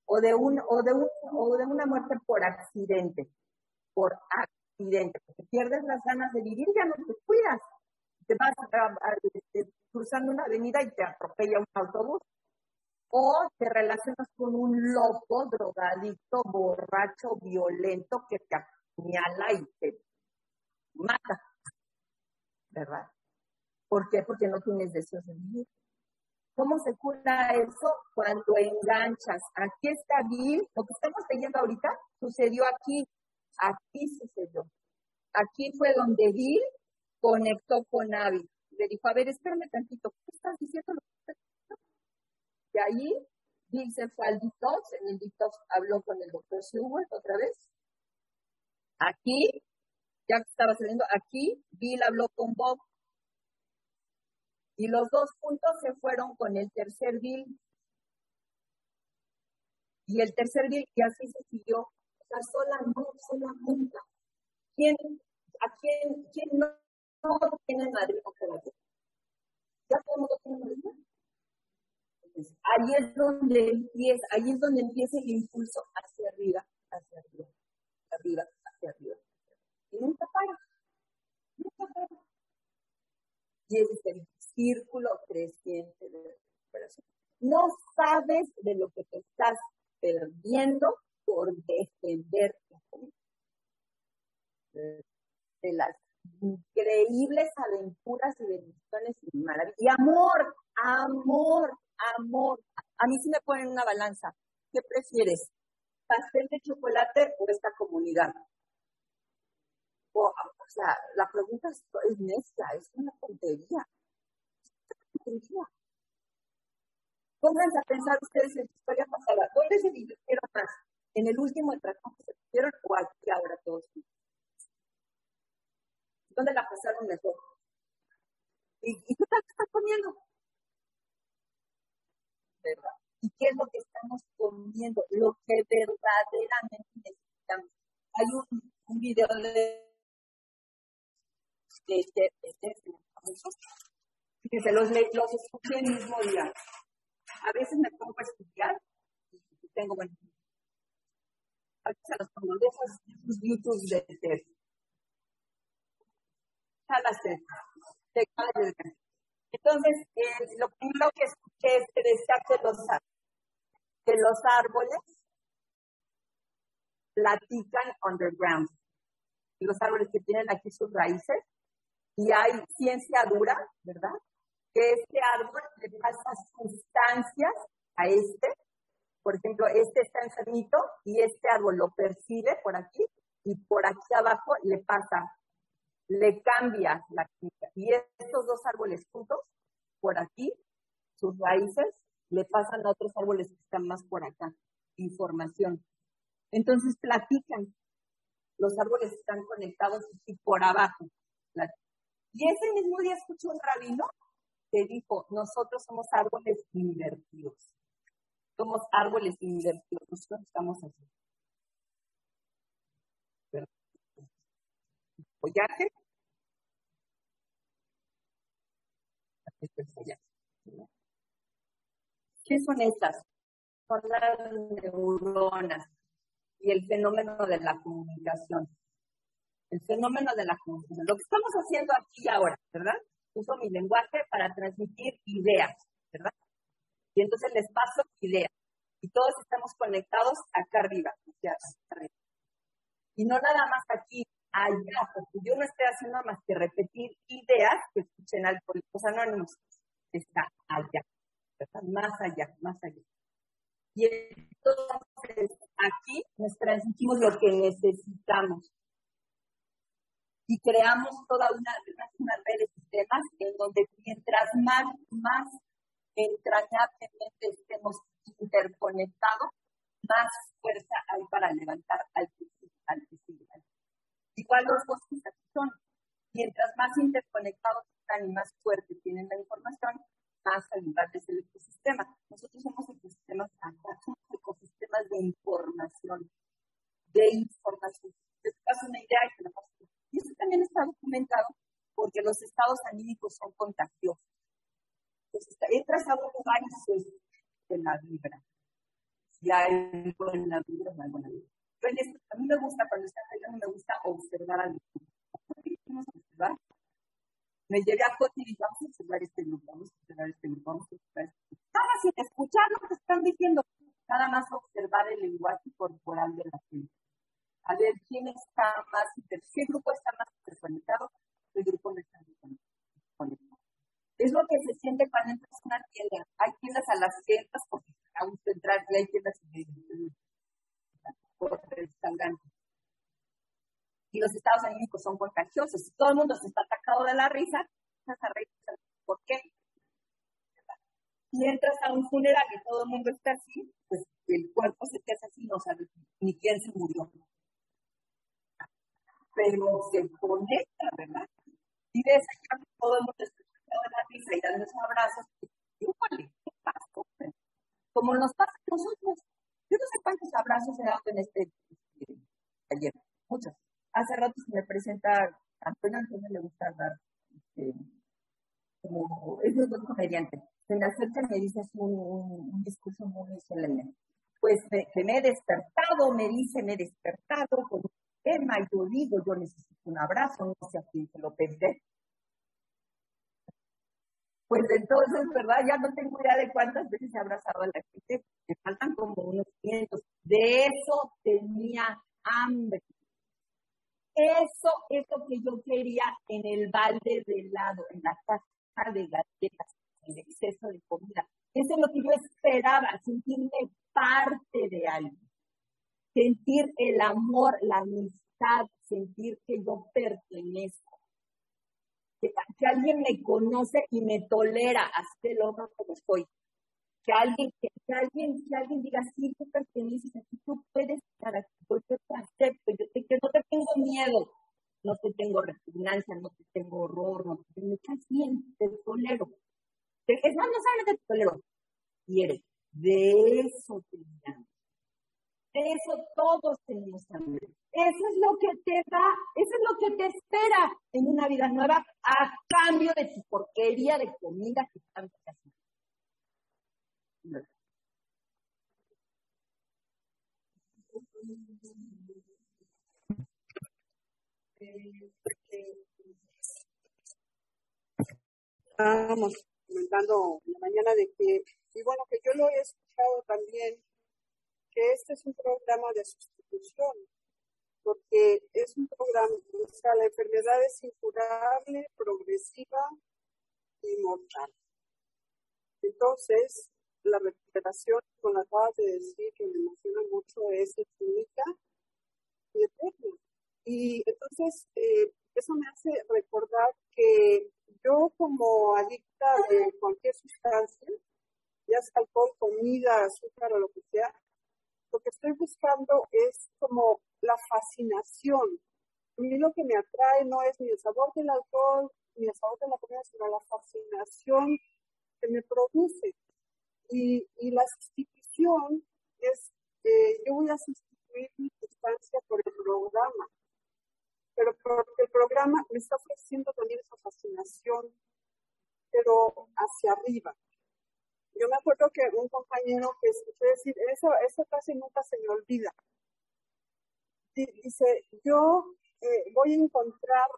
o de un o de un o de una muerte por accidente, por accidente, porque pierdes las ganas de vivir, ya no te cuidas. Te vas cruzando una avenida y te atropella un autobús. O te relacionas con un loco, drogadicto, borracho, violento que te apuñala y te mata. ¿verdad? ¿Por qué? Porque no tienes deseos de vivir. ¿Cómo se cura eso? Cuando enganchas. Aquí está Bill, lo que estamos leyendo ahorita sucedió aquí, aquí sucedió. Aquí fue donde Bill conectó con Abby. Le dijo, a ver, espérame tantito, ¿qué estás diciendo? Y ahí Bill se fue al detox, en el detox habló con el doctor Seward otra vez. Aquí ya que estaba saliendo aquí, Bill habló con Bob y los dos juntos se fueron con el tercer Bill. Y el tercer Bill, y así se siguió. O sea, sola no, sola nunca. ¿Quién, ¿A quién, quién no, no tiene Madrid o ¿Ya todo el tiene Ahí es donde empieza, ahí es donde empieza el impulso hacia arriba, hacia arriba, hacia arriba, hacia arriba y nunca para. Nunca para. Y ese es el círculo creciente de recuperación. No sabes de lo que te estás perdiendo por defenderte de las increíbles aventuras y bendiciones y maravillas. Y amor, amor, amor. A mí sí me ponen una balanza. ¿Qué prefieres? ¿Pastel de chocolate o esta comunidad? O, sea, la pregunta es, es necia, es una tontería. Es una tontería. Pónganse a pensar ustedes en su historia pasada. ¿Dónde se divirtieron más? ¿En el último atracón que se pusieron o aquí ahora todos ¿Dónde la pasaron mejor? ¿Y, y qué estás comiendo? ¿Verdad? ¿Y qué es lo que estamos comiendo? Lo que verdaderamente necesitamos. Hay un, video de de este, este, Fíjense, los, los escuché el mismo día. A veces me pongo a estudiar y tengo, bueno, a veces los pongo de esos, YouTube de TED. Entonces, eh, lo primero que escuché es que decía que los, que los árboles platican underground. Los árboles que tienen aquí sus raíces y hay ciencia dura, ¿verdad? Que este árbol le pasa sustancias a este. Por ejemplo, este está enfermito y este árbol lo percibe por aquí y por aquí abajo le pasa, le cambia la química. Y estos dos árboles juntos, por aquí, sus raíces, le pasan a otros árboles que están más por acá, información. Entonces platican. Los árboles están conectados y por abajo. Y ese mismo día escuché un rabino que dijo, nosotros somos árboles invertidos. Somos árboles invertidos. Nosotros estamos ¿Qué son estas? Son las neuronas y el fenómeno de la comunicación el fenómeno de la comunicación. Lo que estamos haciendo aquí ahora, ¿verdad? Uso mi lenguaje para transmitir ideas, ¿verdad? Y entonces les paso ideas. Y todos estamos conectados acá arriba. Y no nada más aquí, allá, porque yo no estoy haciendo más que repetir ideas que escuchen alcohólicos anónimos. Está allá. Más allá, más allá. Y entonces aquí nos transmitimos lo que necesitamos y creamos toda una, una red de sistemas en donde mientras más, más entrañablemente estemos interconectados, más fuerza hay para levantar al que. Igual los bosques aquí son, mientras más interconectados están y más fuerte tienen la información, más saludable es el ecosistema. Nosotros somos ecosistemas, somos ecosistemas de información, de información. Te das una idea y te la paso. Y eso también está documentado porque los estados anímicos son contagiosos. Entonces, he trazado varios de la vibra. Si hay la vibra, no hay buena vibra. Entonces, a mí me gusta, cuando está no me gusta observar al grupo. Vamos a observar. Me llevé a Coti y dije, vamos a observar este grupo, vamos a observar este grupo, vamos a observar este grupo. Nada sin escuchar lo que están diciendo, nada más observar el lenguaje corporal de la gente. A ver quién está más, el grupo está más interconectado, el grupo no está. Es lo que se siente cuando entras a una tienda. Hay tiendas a las ciertas porque a gusto entrar y hay tiendas por restaurantes. Y los estados anímicos son contagiosos. Todo el mundo se está atacado de la risa, ¿por qué? Si entras a un funeral y todo el mundo está así, pues el cuerpo se te hace así, no sabes ni quién se murió. Pero se conecta, ¿verdad? Y ves a todo el mundo está de la risa y dando abrazos, ¡Igual! ¿qué pasa? Como nos pasa a nosotros. Yo no sé cuántos abrazos he dado en este, este taller, muchos. Hace rato se me presenta, Antonio Antonio le gusta dar, este, como, es muy buen comediante. Se me acerca y me dice un, un, discurso muy solemne. Pues me he despertado, me dice, me he despertado con un tema y yo digo, yo necesito un abrazo, no sé a quién se lo pensé. Pues entonces, ¿verdad? Ya no tengo idea de cuántas veces he abrazado a la gente, me faltan como unos cientos. De eso tenía hambre. Eso es lo que yo quería en el balde de helado, en la caja de galletas, en el exceso de comida. Eso es lo que yo esperaba, sentirme parte de alguien. Sentir el amor, la amistad, sentir que yo pertenezco. Que, que alguien me conoce y me tolera hasta el hombre como estoy que alguien, que, alguien, que alguien diga, sí, tú perteneces aquí, tú puedes estar aquí, yo te acepto, yo te, que no te tengo miedo, no te tengo repugnancia, no te tengo horror, no te tengo, estás bien, te tolero. Es más, no sabes te tolero, quieres, de eso teníamos. De eso todos tenemos hambre. Eso es lo que te da, eso es lo que te espera en una vida nueva a cambio de tu porquería de comida que tanto te hace. Estábamos comentando en la mañana de que, y bueno, que yo lo he escuchado también, que este es un programa de sustitución, porque es un programa, o sea, la enfermedad es incurable, progresiva y mortal. Entonces, la recuperación, con la acabas de decir, que me emociona mucho, es única y eterna. Y entonces, eh, eso me hace recordar que yo como adicta de cualquier sustancia, ya sea alcohol, comida, azúcar o lo que sea, lo que estoy buscando es como la fascinación. A mí lo que me atrae no es ni el sabor del alcohol, ni el sabor de la comida, sino la fascinación que me produce. Y, y la sustitución es, eh, yo voy a sustituir mi sustancia por el programa, pero porque el programa me está ofreciendo también esa fascinación, pero hacia arriba. Yo me acuerdo que un compañero que escuché decir, eso, eso casi nunca se me olvida. Dice, yo eh, voy a encontrar,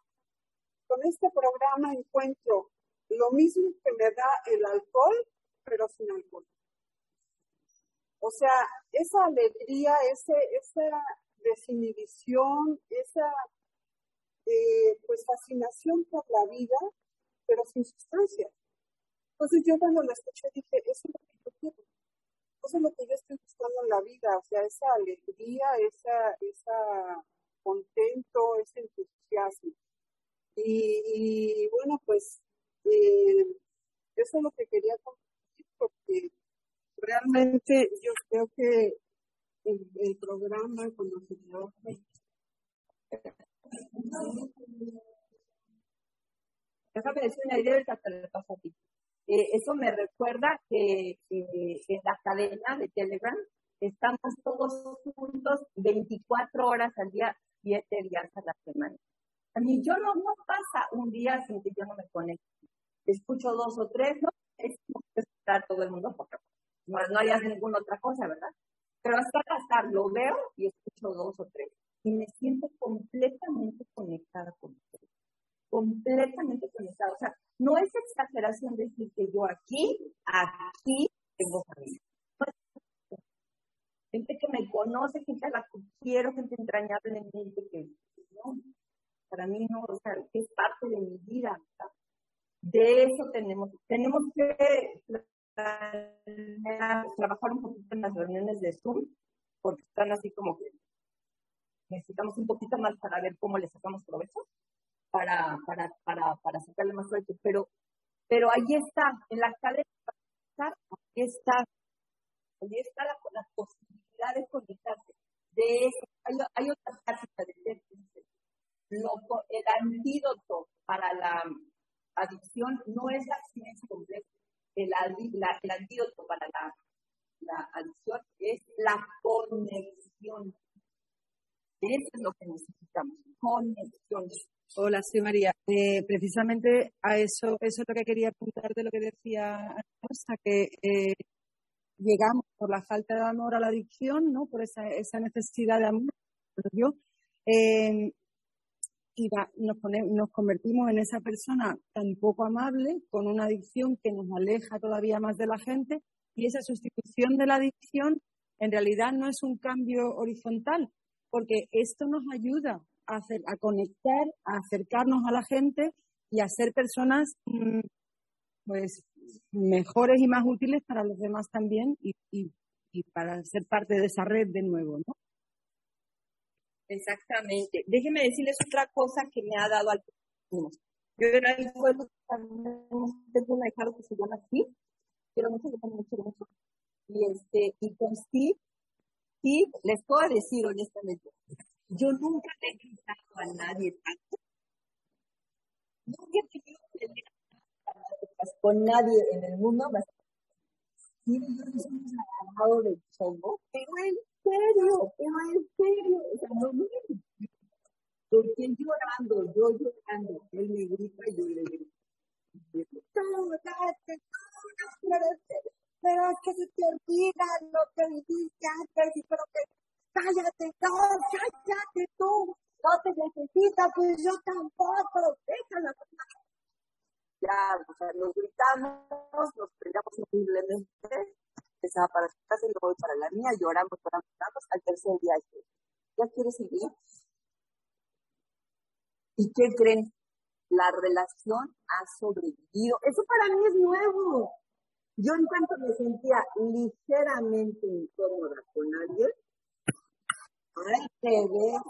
con este programa encuentro lo mismo que me da el alcohol, pero sin alcohol. O sea, esa alegría, ese, esa desinhibición, esa eh, pues fascinación por la vida, pero sin sustancia. Entonces yo cuando la escuché dije, eso es lo que yo quiero. Eso es lo que yo estoy buscando en la vida, o sea, esa alegría, esa, esa contento, ese entusiasmo. Y, y bueno, pues eh, eso es lo que quería compartir porque realmente yo creo que el, el programa cuando se trabaja Déjame decir una idea te lo paso a ti. Eh, eso me recuerda que eh, en la cadena de Telegram estamos todos juntos 24 horas al día, 7 días a la semana. A mí yo no, no pasa un día sin que yo no me conecte. Escucho dos o tres, no es como estar todo el mundo porque no, no hay ninguna otra cosa, ¿verdad? Pero hasta pasar, lo veo y escucho dos o tres. Y me siento completamente conectada con ustedes. Completamente conectada. O sea, no es exageración decir que yo aquí, aquí tengo familia. Gente que me conoce, gente a la que quiero, gente entrañablemente que no, para mí no, o sea, que es parte de mi vida. De eso tenemos, tenemos que trabajar un poquito en las reuniones de Zoom, porque están así como que necesitamos un poquito más para ver cómo le sacamos provecho, para, para, para, para sacarle más provecho. Pero, pero ahí está, en la cadena, ahí está, ahí está la, la posibilidad de conectarse. De eso, hay, hay otra práctica de lo, el antídoto para la adicción no es la abstinencia completa. El, la, el antídoto para la, adicción es la conexión. Eso es lo que necesitamos, conexión. Hola, soy María. Eh, precisamente a eso, eso es lo que quería apuntar de lo que decía Rosa, que eh, llegamos por la falta de amor a la adicción, ¿no? Por esa, necesidad de amor. Yo, eh, y nos, pone, nos convertimos en esa persona tan poco amable, con una adicción que nos aleja todavía más de la gente, y esa sustitución de la adicción en realidad no es un cambio horizontal, porque esto nos ayuda a, hacer, a conectar, a acercarnos a la gente y a ser personas mmm, pues mejores y más útiles para los demás también y, y, y para ser parte de esa red de nuevo, ¿no? Exactamente. Déjenme decirles otra cosa que me ha dado al Yo era ahí tengo una hija que se llama Steve, quiero mucho, le mucho, mucho. Y este, y con Steve, Steve, les puedo decir honestamente, yo nunca le he gritado a nadie tanto. Nunca he tenido con nadie en el mundo más. Y yo nos hemos agarrado del chongo, pero él serio, pero en serio, o sea, no me porque llorando, yo llorando, él me grita y yo le grito. Pero es que se te olvida lo que dijiste antes y pero que cállate, no, cállate tú, no te necesitas, pues yo tampoco, déjala. Ya, o sea, nos gritamos, nos peleamos horriblemente, empezaba para su casa y luego voy para la mía, lloramos, lloramos, lloramos, al tercer día, ¿ya quieres seguir? ¿Y qué creen? La relación ha sobrevivido. Eso para mí es nuevo. Yo en cuanto me sentía ligeramente incómoda con alguien, ay, te ves,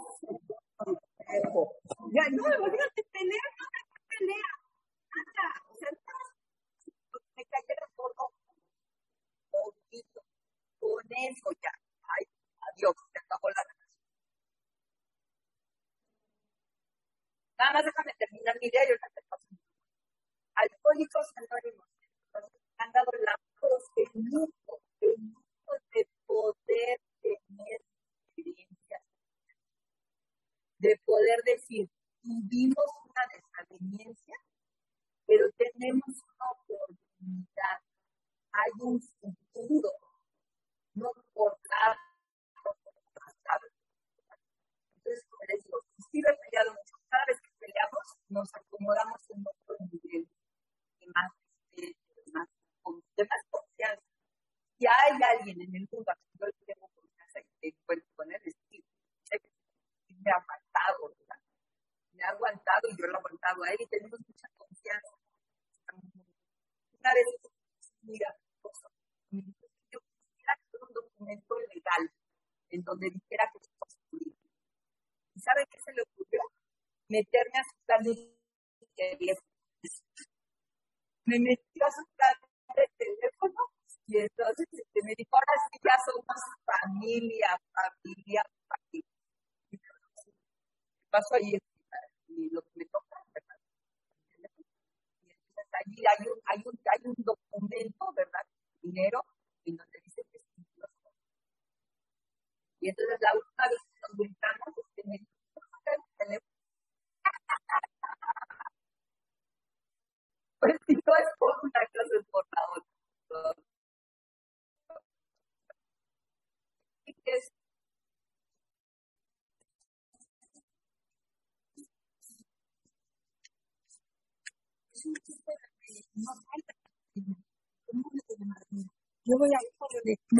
ya, no, olvídate de pelear, no te pelea. Anda, o sea, me cayera todo poquito. Con eso ya, ay, adiós, se acabó la relación. Nada más déjame terminar mi idea y ahorita te paso. Alcohólicos anónimos han dado la voz, el lujo, el lujo de poder tener de poder decir, tuvimos una desaveniencia, pero tenemos una oportunidad hay un futuro, no por nada. Entonces, como les digo, sí he peleado mucho. Cada vez que peleamos, nos de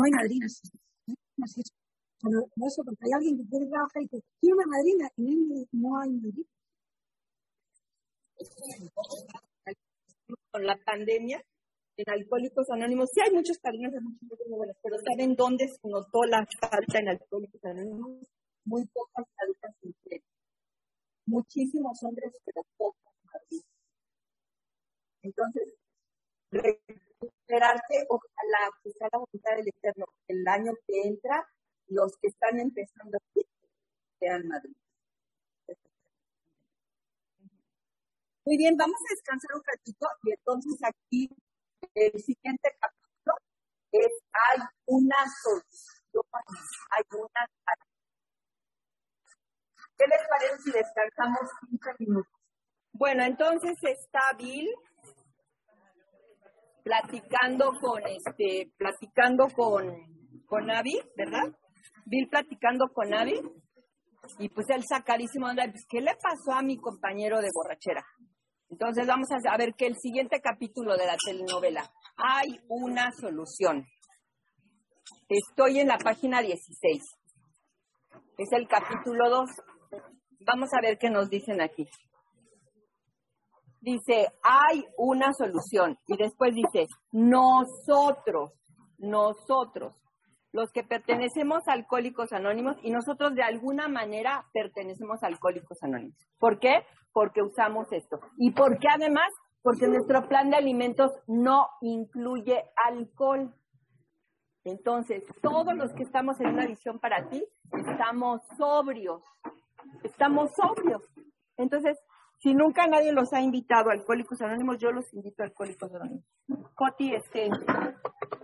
hay madrinas. Así es. Pero eso, porque hay alguien que quiere trabajar y dice, quiero una madrina, y no hay, hay madrina. con la pandemia en Alcohólicos Anónimos, sí hay muchos padrinos de muchos buenos, pero ¿saben dónde se notó la falta en Alcohólicos Anónimos? Muy pocas adultas mujeres. Muchísimos hombres, pero pocas mujeres. Entonces, recuperarse, ojalá que sea la voluntad del Eterno, el año que entra, los que están empezando sean Madrid. Muy bien, vamos a descansar un ratito y entonces aquí el siguiente capítulo es hay una solución, hay una salida. ¿Qué les parece si descansamos 15 minutos? Bueno, entonces está Bill platicando con este, platicando con, con Abby, ¿verdad? Bill platicando con Abby y pues él sacadísimo anda, pues, ¿qué le pasó a mi compañero de borrachera? Entonces vamos a a ver que el siguiente capítulo de la telenovela, hay una solución. Estoy en la página 16. Es el capítulo 2. Vamos a ver qué nos dicen aquí. Dice, hay una solución. Y después dice, nosotros, nosotros, los que pertenecemos a Alcohólicos Anónimos y nosotros de alguna manera pertenecemos a Alcohólicos Anónimos. ¿Por qué? Porque usamos esto. Y porque además, porque nuestro plan de alimentos no incluye alcohol. Entonces, todos los que estamos en una visión para ti, estamos sobrios. Estamos sobrios. Entonces, si nunca nadie los ha invitado a Alcohólicos Anónimos, yo los invito a Alcohólicos Anónimos. Coti, este,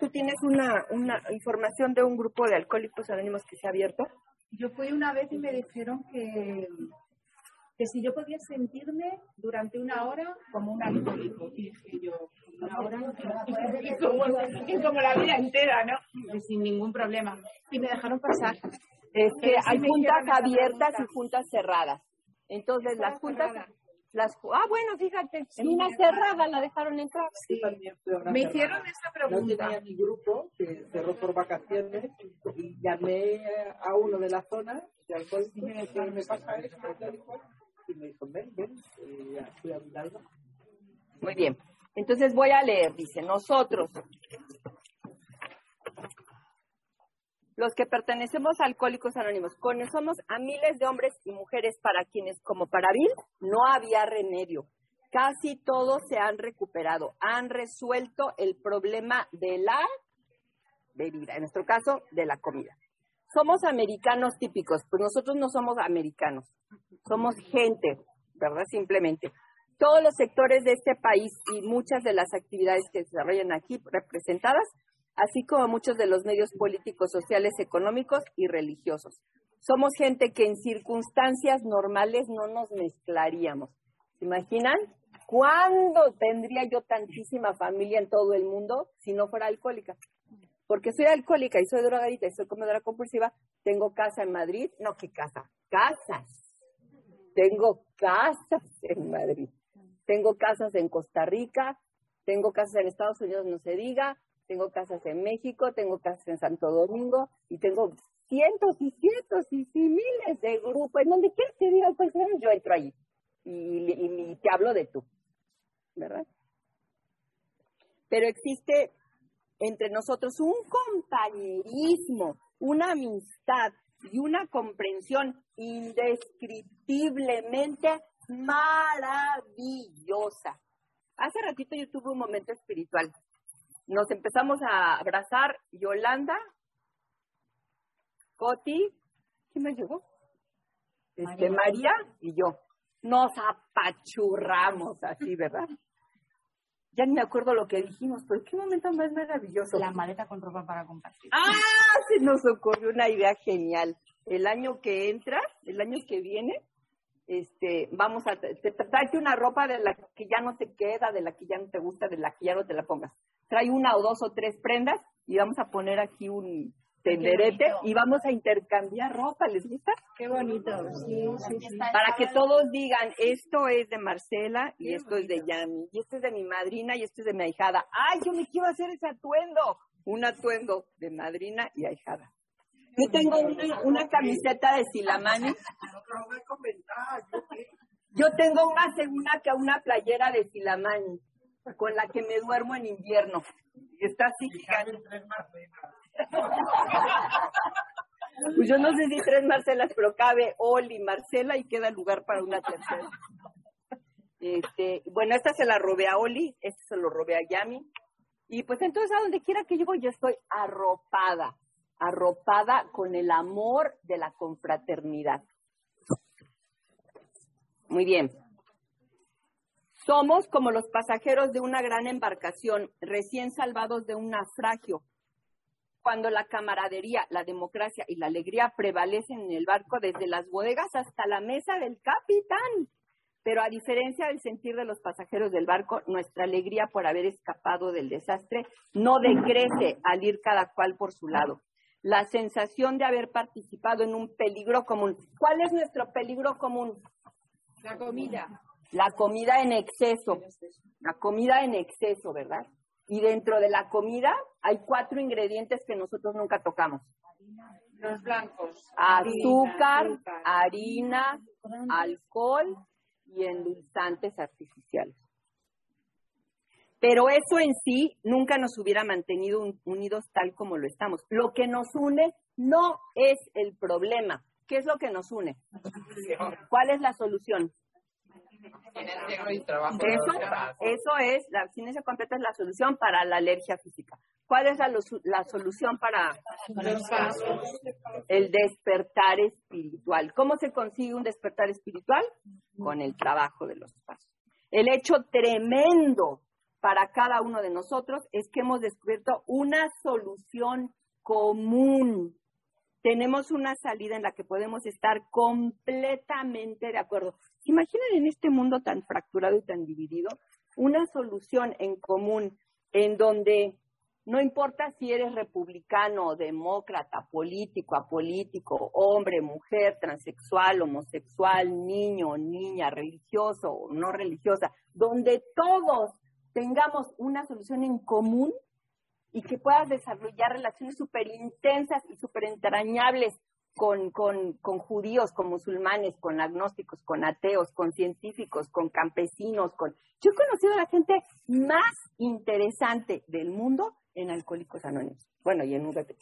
¿tú tienes una, una información de un grupo de Alcohólicos Anónimos que se ha abierto? Yo fui una vez y me dijeron que, que si yo podía sentirme durante una hora como un alcohólico. Y dije yo, una hora, y como, y como la vida entera, ¿no? Sin ningún problema. Y me dejaron pasar. Es que Pero sí hay juntas abiertas y juntas cerradas. Entonces, las juntas. Las, ah, bueno, fíjate, en Sí, una me- cerrada la dejaron entrar. Me hicieron esa pregunta. tenía mi grupo, que cerró por vacaciones, y llamé a uno de la zona de alcohol y dije, "¿Qué me pasa esto? y cual?". Y me dijo, ven, ven, y fui a mirarlo. Muy bien. Entonces voy a leer, dice, nosotros, los que pertenecemos a Alcohólicos Anónimos, conocemos a miles de hombres y mujeres para quienes, como para Bill, no había remedio. Casi todos se han recuperado, han resuelto el problema de la bebida, en nuestro caso, de la comida. Somos americanos típicos, pues nosotros no somos americanos, somos gente, ¿verdad? Simplemente. Todos los sectores de este país y muchas de las actividades que se desarrollan aquí representadas, así como muchos de los medios políticos, sociales, económicos y religiosos. Somos gente que en circunstancias normales no nos mezclaríamos. ¿Se imaginan? ¿Cuándo tendría yo tantísima familia en todo el mundo si no fuera alcohólica? Porque soy alcohólica y soy drogadita y soy comedora compulsiva, tengo casa en Madrid. No, ¿qué casa? Casas. Tengo casas en Madrid. Tengo casas en Costa Rica, tengo casas en Estados Unidos, no se diga, tengo casas en México, tengo casas en Santo Domingo y tengo cientos y cientos y, sí, miles de grupos. En donde quieras que diga, pues bueno, yo entro y, y- y te hablo de tú, ¿verdad? Pero existe entre nosotros un compañerismo, una amistad y una comprensión indescriptiblemente maravillosa. Hace ratito yo tuve un momento espiritual. Nos empezamos a abrazar Yolanda, Coti, ¿quién me llegó? Este, María y yo. Nos apachurramos así, ¿verdad? Ya ni me acuerdo lo que dijimos, pero qué momento más maravilloso. La maleta con ropa para compartir. ¡Ah! Se nos ocurrió una idea genial. El año que entra, el año que viene, este, vamos a, te, te- tráete una ropa de la que ya no te queda, de la que ya no te gusta, de la que ya no te la pongas. Trae una o dos o tres prendas y vamos a poner aquí un tenderete y vamos a intercambiar ropa, ¿les gusta? Qué bonito. Sí, sí, sí. Para que todos digan, esto es de Marcela y esto es de Yami, y esto es de mi madrina y esto es de mi ahijada. ¡Ay, yo me quiero hacer ese atuendo! Un atuendo de madrina y ahijada. Yo tengo una, una camiseta de Silamani. Yo tengo más segunda que una playera de Silamani, con la que me duermo en invierno. Está así. Pues yo no sé si tres Marcelas, pero cabe Oli, Marcela y queda lugar para una tercera. Este, bueno, esta se la robé a Oli, este se lo robé a Yami. Y pues entonces a donde quiera que llego yo estoy arropada, arropada con el amor de la confraternidad. Muy bien. Somos como los pasajeros de una gran embarcación, recién salvados de un naufragio. Cuando la camaradería, la democracia y la alegría prevalecen en el barco desde las bodegas hasta la mesa del capitán. Pero a diferencia del sentir de los pasajeros del barco, nuestra alegría por haber escapado del desastre no decrece al ir cada cual por su lado. La sensación de haber participado en un peligro común. ¿Cuál es nuestro peligro común? La comida. La comida en exceso. La comida en exceso, ¿verdad? Y dentro de la comida hay cuatro ingredientes que nosotros nunca tocamos. Los blancos. Azúcar, harina, alcohol y endulzantes artificiales. Pero eso en sí nunca nos hubiera mantenido un- unidos tal como lo estamos. Lo que nos une no es el problema. ¿Qué es lo que nos une? ¿Cuál es la solución? Eso, eso es, la abstinencia completa es la solución para la alergia física. ¿Cuál es la, la solución para el despertar espiritual? ¿Cómo se consigue un despertar espiritual? Con el trabajo de los pasos. El hecho tremendo para cada uno de nosotros es que hemos descubierto una solución común. Tenemos una salida en la que podemos estar completamente de acuerdo. ¿Se imaginan en este mundo tan fracturado y tan dividido una solución en común en donde no importa si eres republicano, demócrata, político, apolítico, hombre, mujer, transexual, homosexual, niño, niña, religioso o no religiosa, donde todos tengamos una solución en común y que puedas desarrollar relaciones súper intensas y súper entrañables con, con, con judíos, con musulmanes, con agnósticos, con ateos, con científicos, con campesinos, con... Yo he conocido a la gente más interesante del mundo en Alcohólicos Anónimos. Bueno, y en UVP.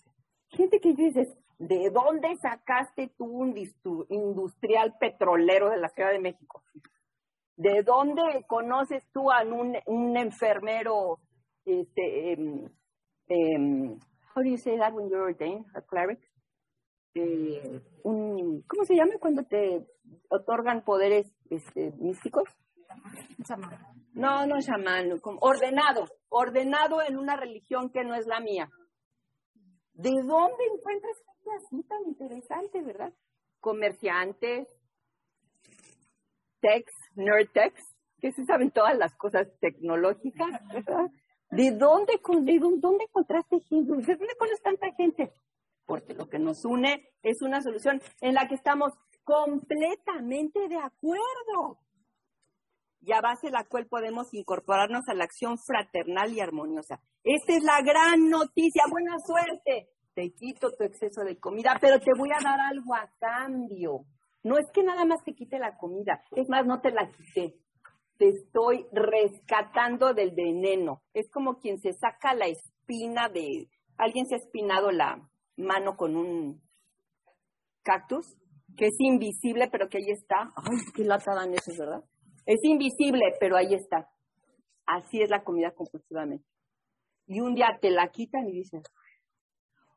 Gente que dices, ¿de dónde sacaste tú un industrial petrolero de la Ciudad de México? ¿De dónde conoces tú a un, un enfermero, este, em, how do you say that when you're ordained, a cleric? Eh, un, ¿Cómo se llama cuando te otorgan poderes este, místicos? No, no chamán, ordenado, ordenado en una religión que no es la mía. ¿De dónde encuentras gente así tan interesante, verdad? Comerciantes, techs, nerd techs, que se saben todas las cosas tecnológicas, ¿verdad? ¿De dónde, con- de dónde, encontraste gente? ¿De dónde conoces tanta gente? Porque lo que nos une es una solución en la que estamos completamente de acuerdo y a base de la cual podemos incorporarnos a la acción fraternal y armoniosa. Esta es la gran noticia. Buena suerte. Te quito tu exceso de comida, pero te voy a dar algo a cambio. No es que nada más te quite la comida, es más, no te la quité. Te estoy rescatando del veneno. Es como quien se saca la espina de... ¿Alguien se ha espinado la mano con un cactus? que es invisible, pero que ahí está. Ay, qué lata dan esos, ¿verdad? Es invisible, pero ahí está. Así es la comida compulsivamente. Y un día te la quitan y dicen,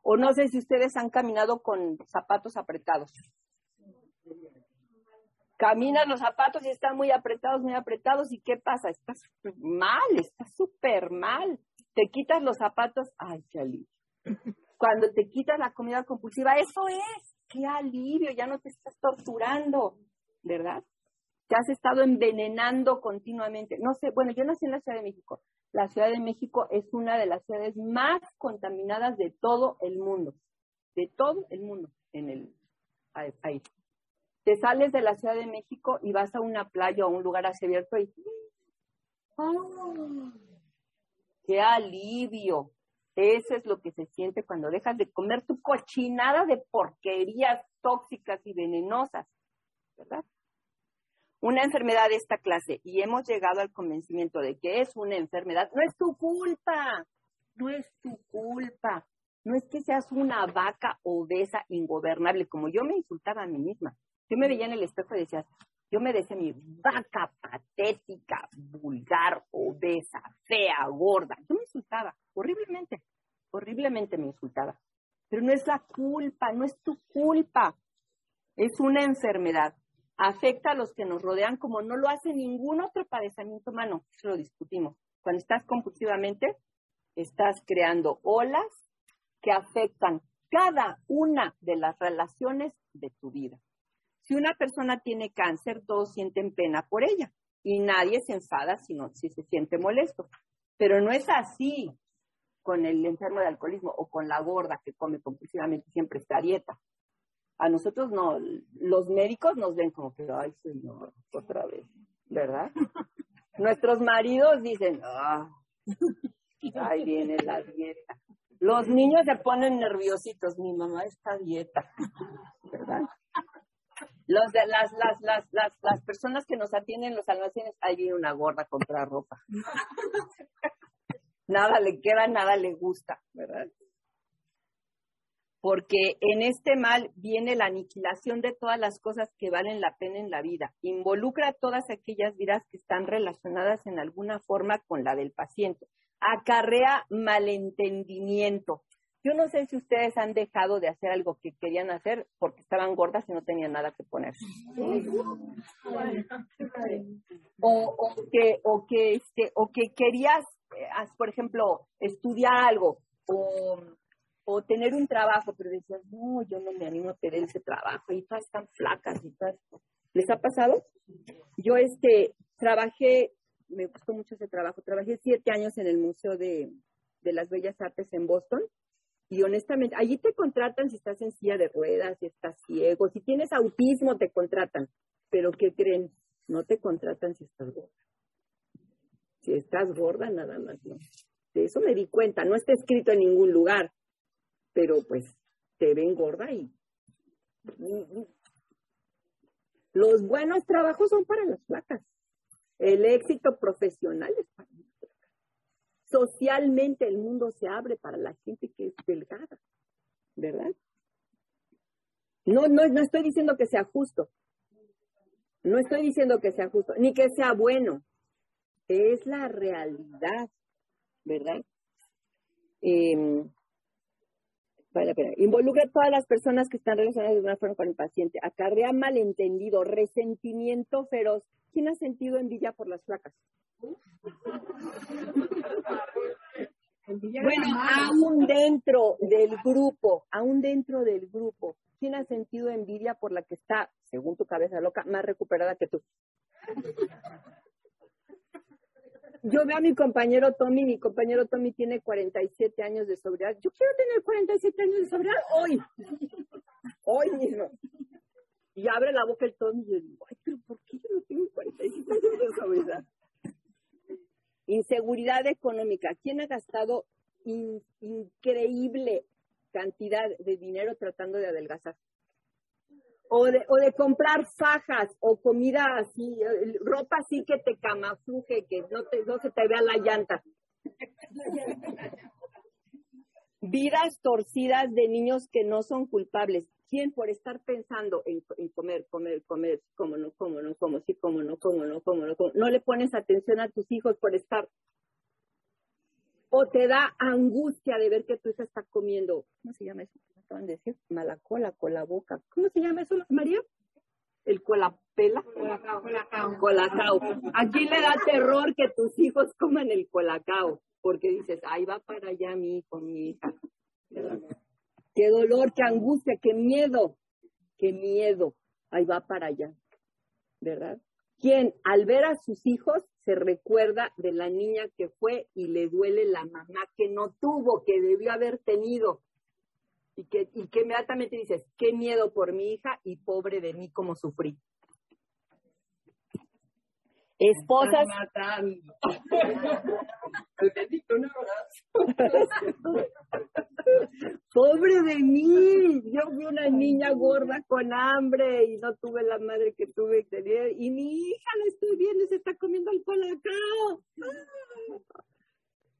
o no sé si ustedes han caminado con zapatos apretados. Caminan los zapatos y están muy apretados, muy apretados. ¿Y qué pasa? Estás mal, estás súper mal. Te quitas los zapatos, ay, qué alivio. Cuando te quitas la comida compulsiva, eso es, qué alivio, ya no te estás torturando, ¿verdad? Te has estado envenenando continuamente. No sé, bueno, yo nací en la Ciudad de México. La Ciudad de México es una de las ciudades más contaminadas de todo el mundo, de todo el mundo en el país. Te sales de la Ciudad de México y vas a una playa o a un lugar así abierto y ¡oh! ¡Qué alivio! Eso es lo que se siente cuando dejas de comer tu cochinada de porquerías tóxicas y venenosas, ¿verdad? Una enfermedad de esta clase, y hemos llegado al convencimiento de que es una enfermedad, no es tu culpa, no es tu culpa, no es que seas una vaca obesa ingobernable, como yo me insultaba a mí misma. Yo me veía en el espejo y decía, yo me decía mi vaca patética, vulgar, obesa, fea, gorda. Yo me insultaba horriblemente, horriblemente me insultaba. Pero no es la culpa, no es tu culpa. Es una enfermedad. Afecta a los que nos rodean como no lo hace ningún otro padecimiento humano. Eso lo discutimos. Cuando estás compulsivamente, estás creando olas que afectan cada una de las relaciones de tu vida. Si una persona tiene cáncer, todos sienten pena por ella y nadie se enfada sino si se siente molesto. Pero no es así con el enfermo de alcoholismo o con la gorda que come compulsivamente siempre está a dieta. A nosotros no, los médicos nos ven como que, ay señor, otra vez, ¿verdad? Nuestros maridos dicen, ah, ahí viene la dieta. Los niños se ponen nerviositos, mi mamá está a dieta, ¿verdad? Los de, las, las, las, las, las personas que nos atienden en los almacenes, ahí viene una gorda comprar ropa. nada le queda, nada le gusta, ¿verdad? Porque en este mal viene la aniquilación de todas las cosas que valen la pena en la vida. Involucra a todas aquellas vidas que están relacionadas en alguna forma con la del paciente. Acarrea malentendimiento. Yo no sé si ustedes han dejado de hacer algo que querían hacer porque estaban gordas y no tenían nada que poner. O, o que, o que, este, o que querías, eh, por ejemplo, estudiar algo o, o tener un trabajo, pero decías, no, yo no me animo a tener ese trabajo y todas están flacas y todas. ¿Les ha pasado? Yo este trabajé, me gustó mucho ese trabajo, trabajé siete años en el Museo de, de las Bellas Artes en Boston y honestamente, allí te contratan si estás en silla de ruedas, si estás ciego, si tienes autismo, te contratan. Pero ¿qué creen? No te contratan si estás gorda. Si estás gorda, nada más, no. De eso me di cuenta. No está escrito en ningún lugar. Pero pues te ven gorda y. Los buenos trabajos son para las placas. El éxito profesional es para socialmente el mundo se abre para la gente que es delgada, ¿verdad? No, no, no estoy diciendo que sea justo. No estoy diciendo que sea justo, ni que sea bueno. Es la realidad, ¿verdad? Eh, vale Involucra a todas las personas que están relacionadas de una forma con el paciente. Acarrea malentendido, resentimiento feroz. ¿Quién ha sentido envidia por las flacas? Bueno, aún dentro del grupo, aún dentro del grupo, ¿quién ha sentido envidia por la que está, según tu cabeza loca, más recuperada que tú? Yo veo a mi compañero Tommy, mi compañero Tommy tiene 47 años de sobriedad. Yo quiero tener 47 años de sobriedad hoy, hoy mismo. Y abre la boca el Tommy y yo digo, ay, pero ¿por qué yo no tengo 47 años de sobriedad? Inseguridad económica. ¿Quién ha gastado increíble cantidad de dinero tratando de adelgazar? O de, o de comprar fajas o comida así, ropa así que te camafluje, que no, te, no se te vea la llanta. Vidas torcidas de niños que no son culpables. ¿Quién por estar pensando en, comer, comer, comer, cómo no, cómo no, cómo sí, cómo no, cómo no, cómo no, no le pones atención a tus hijos por estar o te da angustia de ver que tu hija está comiendo, ¿cómo se llama eso? ¿Me acaban de decir? Mala cola, cola boca. ¿Cómo se llama eso, María? El colapela. Colacao. Colacao. Colacao. Aquí le da terror que tus hijos coman el colacao, porque dices, ahí va para allá mi hijo, mi hija. Qué dolor, qué angustia, qué miedo, qué miedo. Ahí va para allá, ¿verdad? Quien al ver a sus hijos se recuerda de la niña que fue y le duele la mamá que no tuvo, que debió haber tenido. Y que, y que inmediatamente dices, qué miedo por mi hija y pobre de mí como sufrí. Esposas. Pobre de mí, yo vi una niña gorda con hambre y no tuve la madre que tuve que tener. Y mi hija la estoy viendo y se está comiendo el colacao.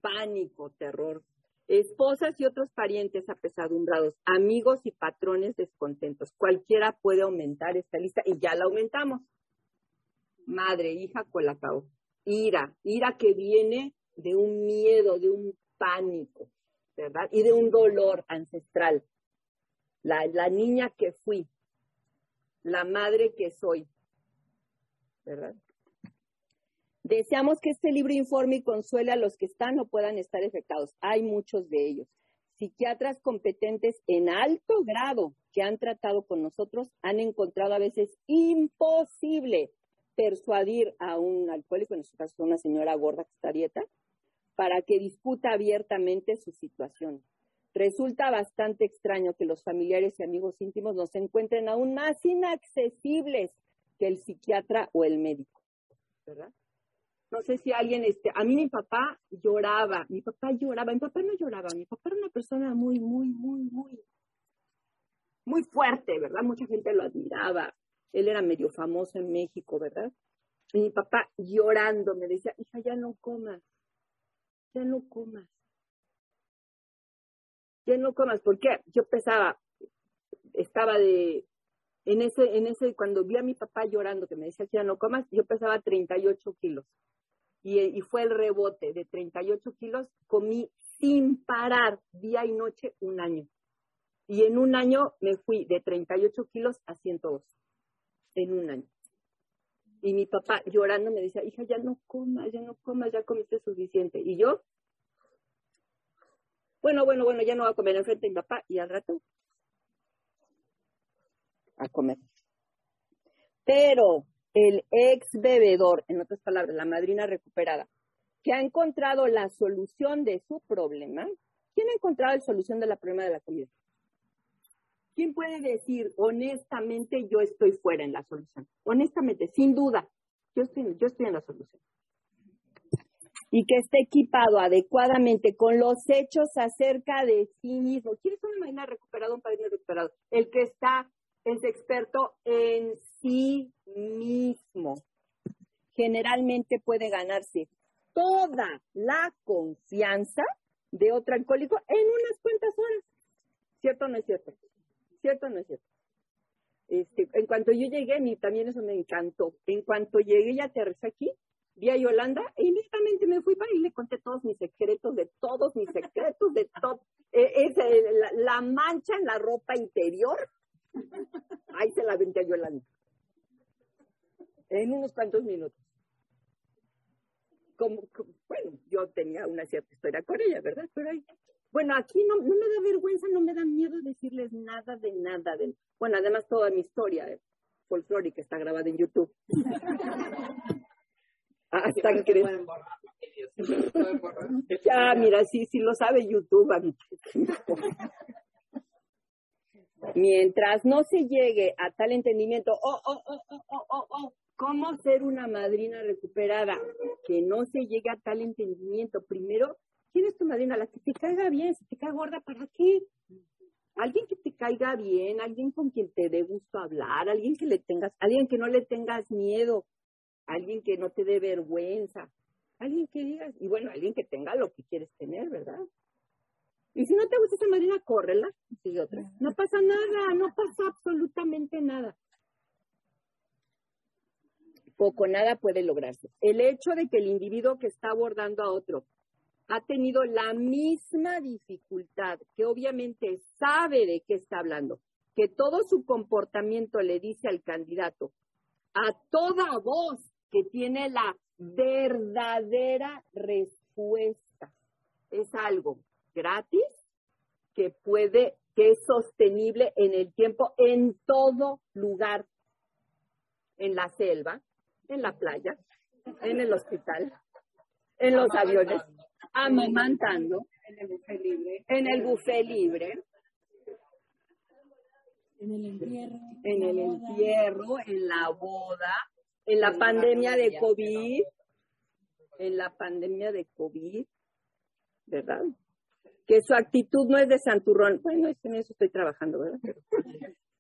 Pánico, terror. Esposas y otros parientes apesadumbrados, amigos y patrones descontentos. Cualquiera puede aumentar esta lista y ya la aumentamos. Madre, hija, colacao. Ira, ira que viene de un miedo, de un pánico, ¿verdad? Y de un dolor ancestral. La, la niña que fui, la madre que soy, ¿verdad? Deseamos que este libro informe y consuele a los que están o puedan estar afectados. Hay muchos de ellos. Psiquiatras competentes en alto grado que han tratado con nosotros han encontrado a veces imposible persuadir a un alcohólico, en este caso una señora gorda que está dieta, para que discuta abiertamente su situación. Resulta bastante extraño que los familiares y amigos íntimos nos encuentren aún más inaccesibles que el psiquiatra o el médico, ¿verdad? No sé si alguien, este, a mí mi papá lloraba, mi papá lloraba, mi papá no lloraba, mi papá era una persona muy, muy, muy, muy, muy fuerte, ¿verdad? Mucha gente lo admiraba, él era medio famoso en México, ¿verdad? Y mi papá llorando me decía, hija, ya no comas, ya no comas, ya no comas, ¿por qué? Yo pesaba, estaba de, en ese, en ese, cuando vi a mi papá llorando que me decía, ya no comas, yo pesaba 38 kilos. Y, fue el rebote de 38 kilos, comí sin parar día y noche un año. Y en un año me fui de 38 kilos a 102 en un año. Y mi papá llorando me decía, hija, ya no comas, ya no comas, ya comiste suficiente. Y yo, bueno, bueno, bueno, ya no voy a comer enfrente de mi papá y al rato a comer. Pero el ex bebedor, en otras palabras, la madrina recuperada, que ha encontrado la solución de su problema, ¿quién ha encontrado la solución de la problema de la comida? ¿Quién puede decir honestamente yo estoy fuera en la solución? Honestamente, sin duda, yo estoy, yo estoy en la solución. Y que esté equipado adecuadamente con los hechos acerca de sí mismo. ¿Quieres una marina recuperada, un padrino recuperado? El que está, es experto en sí mismo. Generalmente puede ganarse toda la confianza de otro alcohólico en unas cuantas horas. ¿Cierto o no es cierto? ¿Cierto o no es cierto? Este, en cuanto yo llegué, mi, también eso me encantó. En cuanto llegué y aterricé aquí, vi a Yolanda e inmediatamente me fui para y le conté todos mis secretos, de todos mis secretos, de todo. Eh, es, la, mancha en la ropa interior, ahí se la venté a Yolanda. En unos cuantos minutos. Como, como, bueno, yo tenía una cierta historia con ella, ¿verdad? Pero ahí, bueno, aquí no, no, me da vergüenza, no me da miedo decirles nada de nada. De, bueno, además toda mi historia eh, folclórica está grabada en YouTube. Hasta que Ya, mira, sí, sí lo sabe YouTube. Mientras no se llegue a tal entendimiento, oh, oh, oh, oh, oh, oh, oh, ¿cómo ser una madrina recuperada? Que no se llegue a tal entendimiento. Primero, ¿quién es tu madrina? La que te caiga bien, si te cae gorda, ¿para qué? Alguien que te caiga bien, alguien con quien te dé gusto hablar, alguien que le tengas, alguien que no le tengas miedo, alguien que no te dé vergüenza, alguien que digas, y bueno, alguien que tenga lo que quieres tener, ¿verdad? Y si no te gusta esa madrina, córrela. sigue otra. No pasa nada, no pasa absolutamente nada. Poco, nada puede lograrse. El hecho de que el individuo que está abordando a otro ha tenido la misma dificultad, que obviamente sabe de qué está hablando, que todo su comportamiento le dice al candidato, a toda voz que tiene la verdadera respuesta. Es algo gratis que puede, que es sostenible en el tiempo, en todo lugar, en la selva, en la playa, en el hospital, en los aviones, amamantando, En el buffet libre. en el buffet libre, En el entierro. en el entierro, en la boda, en la pandemia de. COVID, en la pandemia de COVID, ¿verdad? Que su actitud no es de santurrón. Bueno, es que en eso estoy trabajando, ¿verdad? Pero-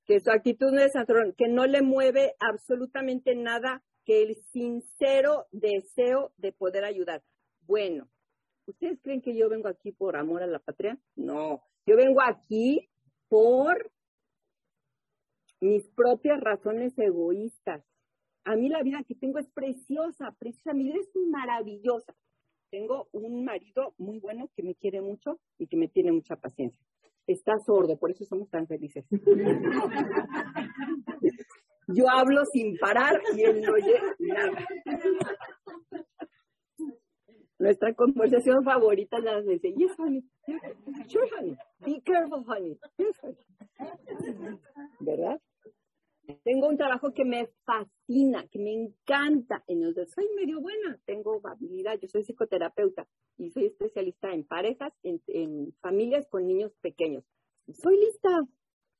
que su actitud no es de santurrón, que no le mueve absolutamente nada que el sincero deseo de poder ayudar. Bueno, ¿ustedes creen que yo vengo aquí por amor a la patria? No, yo vengo aquí por mis propias razones egoístas. A mí la vida que tengo es preciosa, preciosa, mi vida es maravillosa. Tengo un marido muy bueno que me quiere mucho y que me tiene mucha paciencia. Está sordo, por eso somos tan felices. Yo hablo sin parar y él no oye nada. Nuestra conversación favorita es la de decir, yes, honey, sure, honey, be careful, honey, yes, honey. ¿Verdad? Tengo un trabajo que me fascina, que me encanta, en que soy medio buena, tengo habilidad, yo soy psicoterapeuta y soy especialista en parejas, en, en familias con niños pequeños. Soy lista,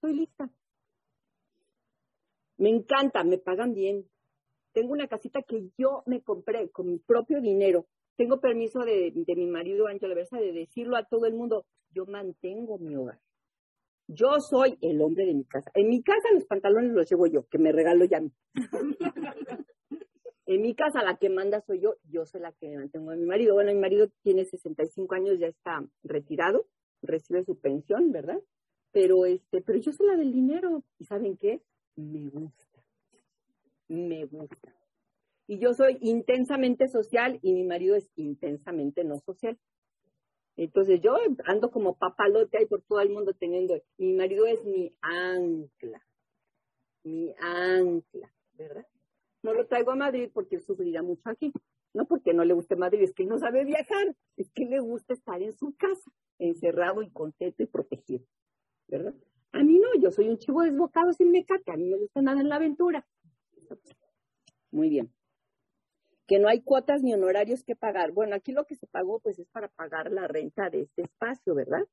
soy lista. Me encanta, me pagan bien. Tengo una casita que yo me compré con mi propio dinero. Tengo permiso de, de mi marido Ángel Versa de decirlo a todo el mundo. Yo mantengo mi hogar. Yo soy el hombre de mi casa. En mi casa los pantalones los llevo yo, que me regalo ya. En mi casa la que manda soy yo, yo soy la que mantengo a mi marido. Bueno, mi marido tiene 65 años, ya está retirado, recibe su pensión, ¿verdad? Pero este, pero yo soy la del dinero. ¿Y saben qué? Me gusta. Me gusta. Y yo soy intensamente social y mi marido es intensamente no social. Entonces yo ando como papalote ahí por todo el mundo teniendo, y mi marido es mi ancla, mi ancla, ¿verdad? No lo traigo a Madrid porque sufrirá mucho aquí. No porque no le guste Madrid, es que no sabe viajar, es que le gusta estar en su casa, encerrado y contento y protegido, ¿verdad? A mí no, yo soy un chivo desbocado sin mecate, a mí me gusta nada en la aventura. Muy bien. Que no hay cuotas ni honorarios que pagar. Bueno, aquí lo que se pagó pues es para pagar la renta de este espacio, ¿verdad?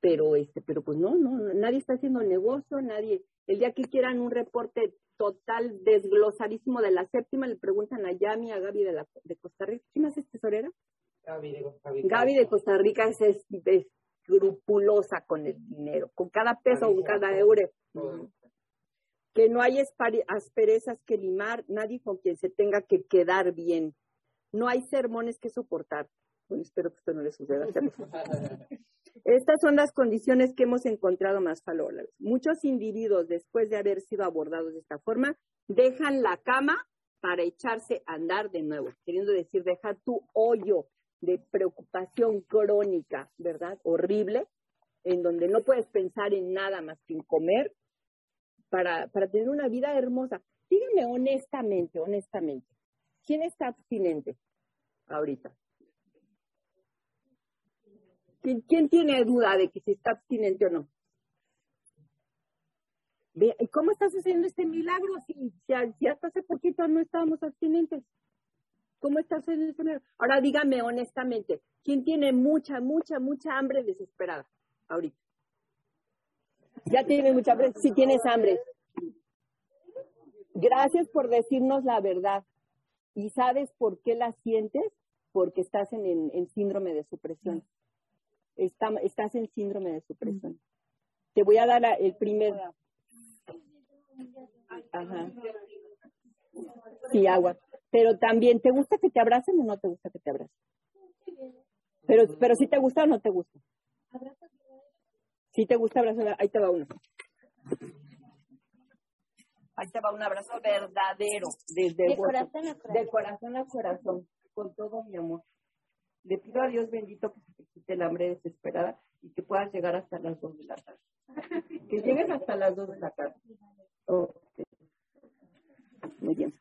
Pero este, pero pues no, no, nadie está haciendo negocio, nadie. El día que quieran un reporte total desglosadísimo de la séptima, le preguntan a Yami, a Gaby de, la, de Costa Rica. ¿Quién es tesorera? Gaby de Costa Rica. Gaby de Costa Rica es, es, es escrupulosa con el dinero, con cada peso, con cada euro. Que no hay asperezas que limar, nadie con quien se tenga que quedar bien. No hay sermones que soportar. Bueno, espero que esto no le suceda. Estas son las condiciones que hemos encontrado más favorables. Muchos individuos, después de haber sido abordados de esta forma, dejan la cama para echarse a andar de nuevo, queriendo decir, dejar tu hoyo de preocupación crónica, ¿verdad? Horrible, en donde no puedes pensar en nada más que en comer, para, para tener una vida hermosa. Díganme honestamente, honestamente, ¿quién está abstinente ahorita? ¿Quién, quién tiene duda de que si está abstinente o no? ¿y ¿Cómo está sucediendo este milagro si, si hasta hace poquito no estábamos abstinentes? ¿Cómo está sucediendo este milagro? Ahora dígame honestamente, ¿quién tiene mucha, mucha, mucha hambre desesperada ahorita? ¿Ya tiene mucha hambre? Sí tienes hambre. Gracias por decirnos la verdad. ¿Y sabes por qué la sientes? Porque estás en, en, en síndrome de supresión. Está, estás en síndrome de supresión. Te voy a dar el primer. Ajá. Sí, agua. Pero también, ¿te gusta que te abracen o no te gusta que te abracen? Pero, pero si te gusta o no te gusta. Si te gusta abrazo, ahí te va uno. Ahí te va un abrazo verdadero, desde el De corazón a corazón. De corazón a corazón, con todo mi amor. Le pido a Dios bendito que se te quite el hambre desesperada y que puedas llegar hasta las dos de la tarde. Que llegues hasta las dos de la tarde. Muy bien.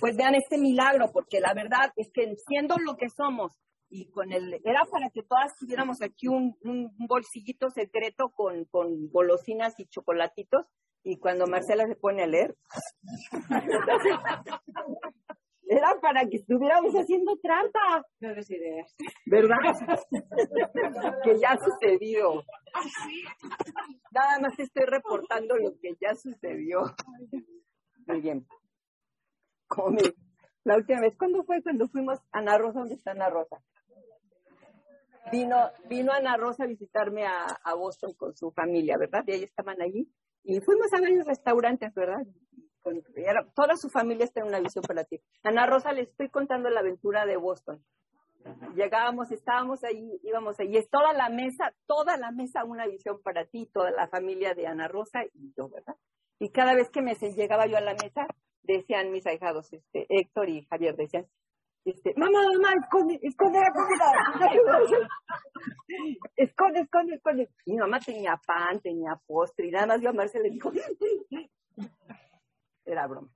Pues vean este milagro, porque la verdad es que siendo lo que somos, y con el, era para que todas tuviéramos aquí un, un bolsillito secreto con, con golosinas y chocolatitos, y cuando Marcela se pone a leer, era para que estuviéramos haciendo trampa. No des ideas. ¿Verdad? que ya sucedió. Nada más estoy reportando lo que ya sucedió. Muy bien. Come. La última vez, ¿cuándo fue? Cuando fuimos a Ana Rosa, ¿dónde está Ana Rosa? Vino, vino Ana Rosa a visitarme a, Boston con su familia, ¿verdad? Y ellos estaban allí. Y fuimos a varios restaurantes, ¿verdad? Con- era- toda su familia está en una visión para ti. Ana Rosa, le estoy contando la aventura de Boston. Llegábamos, estábamos ahí, íbamos ahí, es toda la mesa, toda la mesa una visión para ti, toda la familia de Ana Rosa y yo, ¿verdad? Y cada vez que me llegaba yo a la mesa, decían mis ahijados, este, Héctor y Javier, decían, este, mamá, mamá, esconde, esconde la comida. esconde, esconde, esconde. Mi mamá tenía pan, tenía postre, y nada más yo a le dijo, era broma.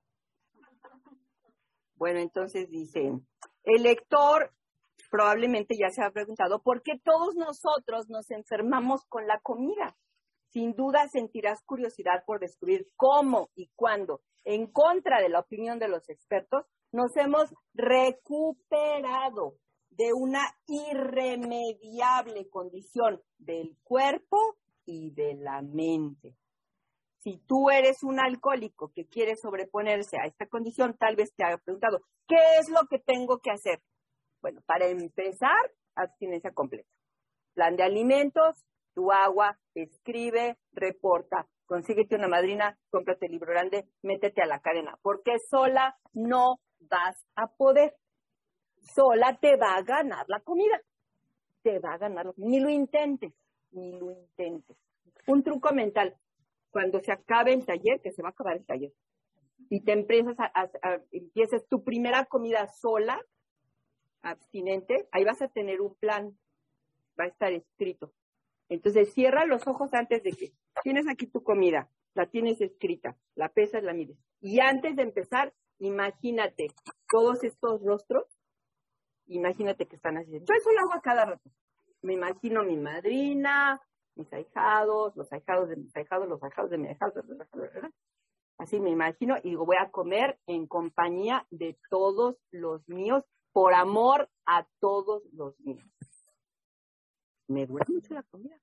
Bueno, entonces dice, el lector probablemente ya se ha preguntado, ¿por qué todos nosotros nos enfermamos con la comida? Sin duda sentirás curiosidad por descubrir cómo y cuándo, en contra de la opinión de los expertos, nos hemos recuperado de una irremediable condición del cuerpo y de la mente. Si tú eres un alcohólico que quiere sobreponerse a esta condición, tal vez te haya preguntado, ¿qué es lo que tengo que hacer? Bueno, para empezar, abstinencia completa. Plan de alimentos, tu agua, escribe, reporta, consíguete una madrina, cómprate el libro grande, métete a la cadena, porque sola no vas a poder. Sola te va a ganar la comida. Te va a ganar, la- ni lo intentes, ni lo intentes. Un truco mental, cuando se acabe el taller, que se va a acabar el taller, y te empiezas a- empieces tu primera comida sola, abstinente, ahí vas a tener un plan, va a estar escrito. Entonces cierra los ojos antes de que tienes aquí tu comida, la tienes escrita, la pesas, la mides. Y antes de empezar, imagínate todos estos rostros, imagínate que están así. Yo eso lo hago a cada rato. Me imagino mi madrina, mis ahijados, los ahijados de mis ahijados, los ahijados de mis ahijados. Así me imagino y digo, voy a comer en compañía de todos los míos, por amor a todos los míos. Me dura mucho la comida.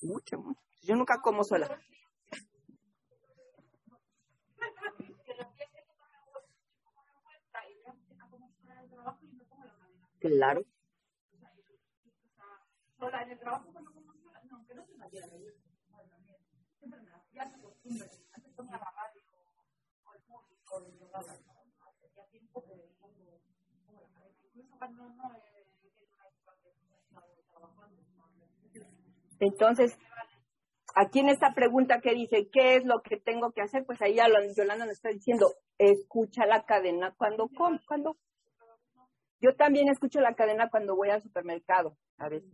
Mucho, mucho. Yo nunca como sola. Claro. Incluso cuando no eh, tiene una situación no he estado trabajando. Entonces, aquí en esta pregunta que dice, ¿qué es lo que tengo que hacer? Pues ahí ya lo- Yolanda nos está diciendo, escucha la cadena cuando com, cuando. Yo también escucho la cadena cuando voy al supermercado, a veces.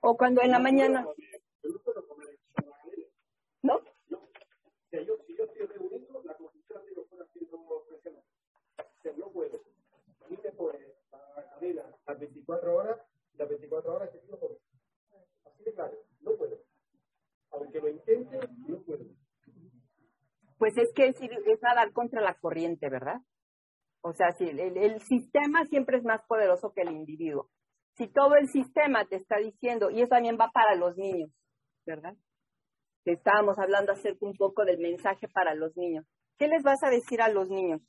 O cuando en la mañana. ¿No? Las 24 horas, las 24 horas que. Así de claro, no puedo. Aunque lo intente, no puedo. Pues es que es, es nadar contra la corriente, ¿verdad? O sea, si el, el sistema siempre es más poderoso que el individuo. Si todo el sistema te está diciendo, y eso también va para los niños, ¿verdad? Que estábamos hablando acerca un poco del mensaje para los niños. ¿Qué les vas a decir a los niños?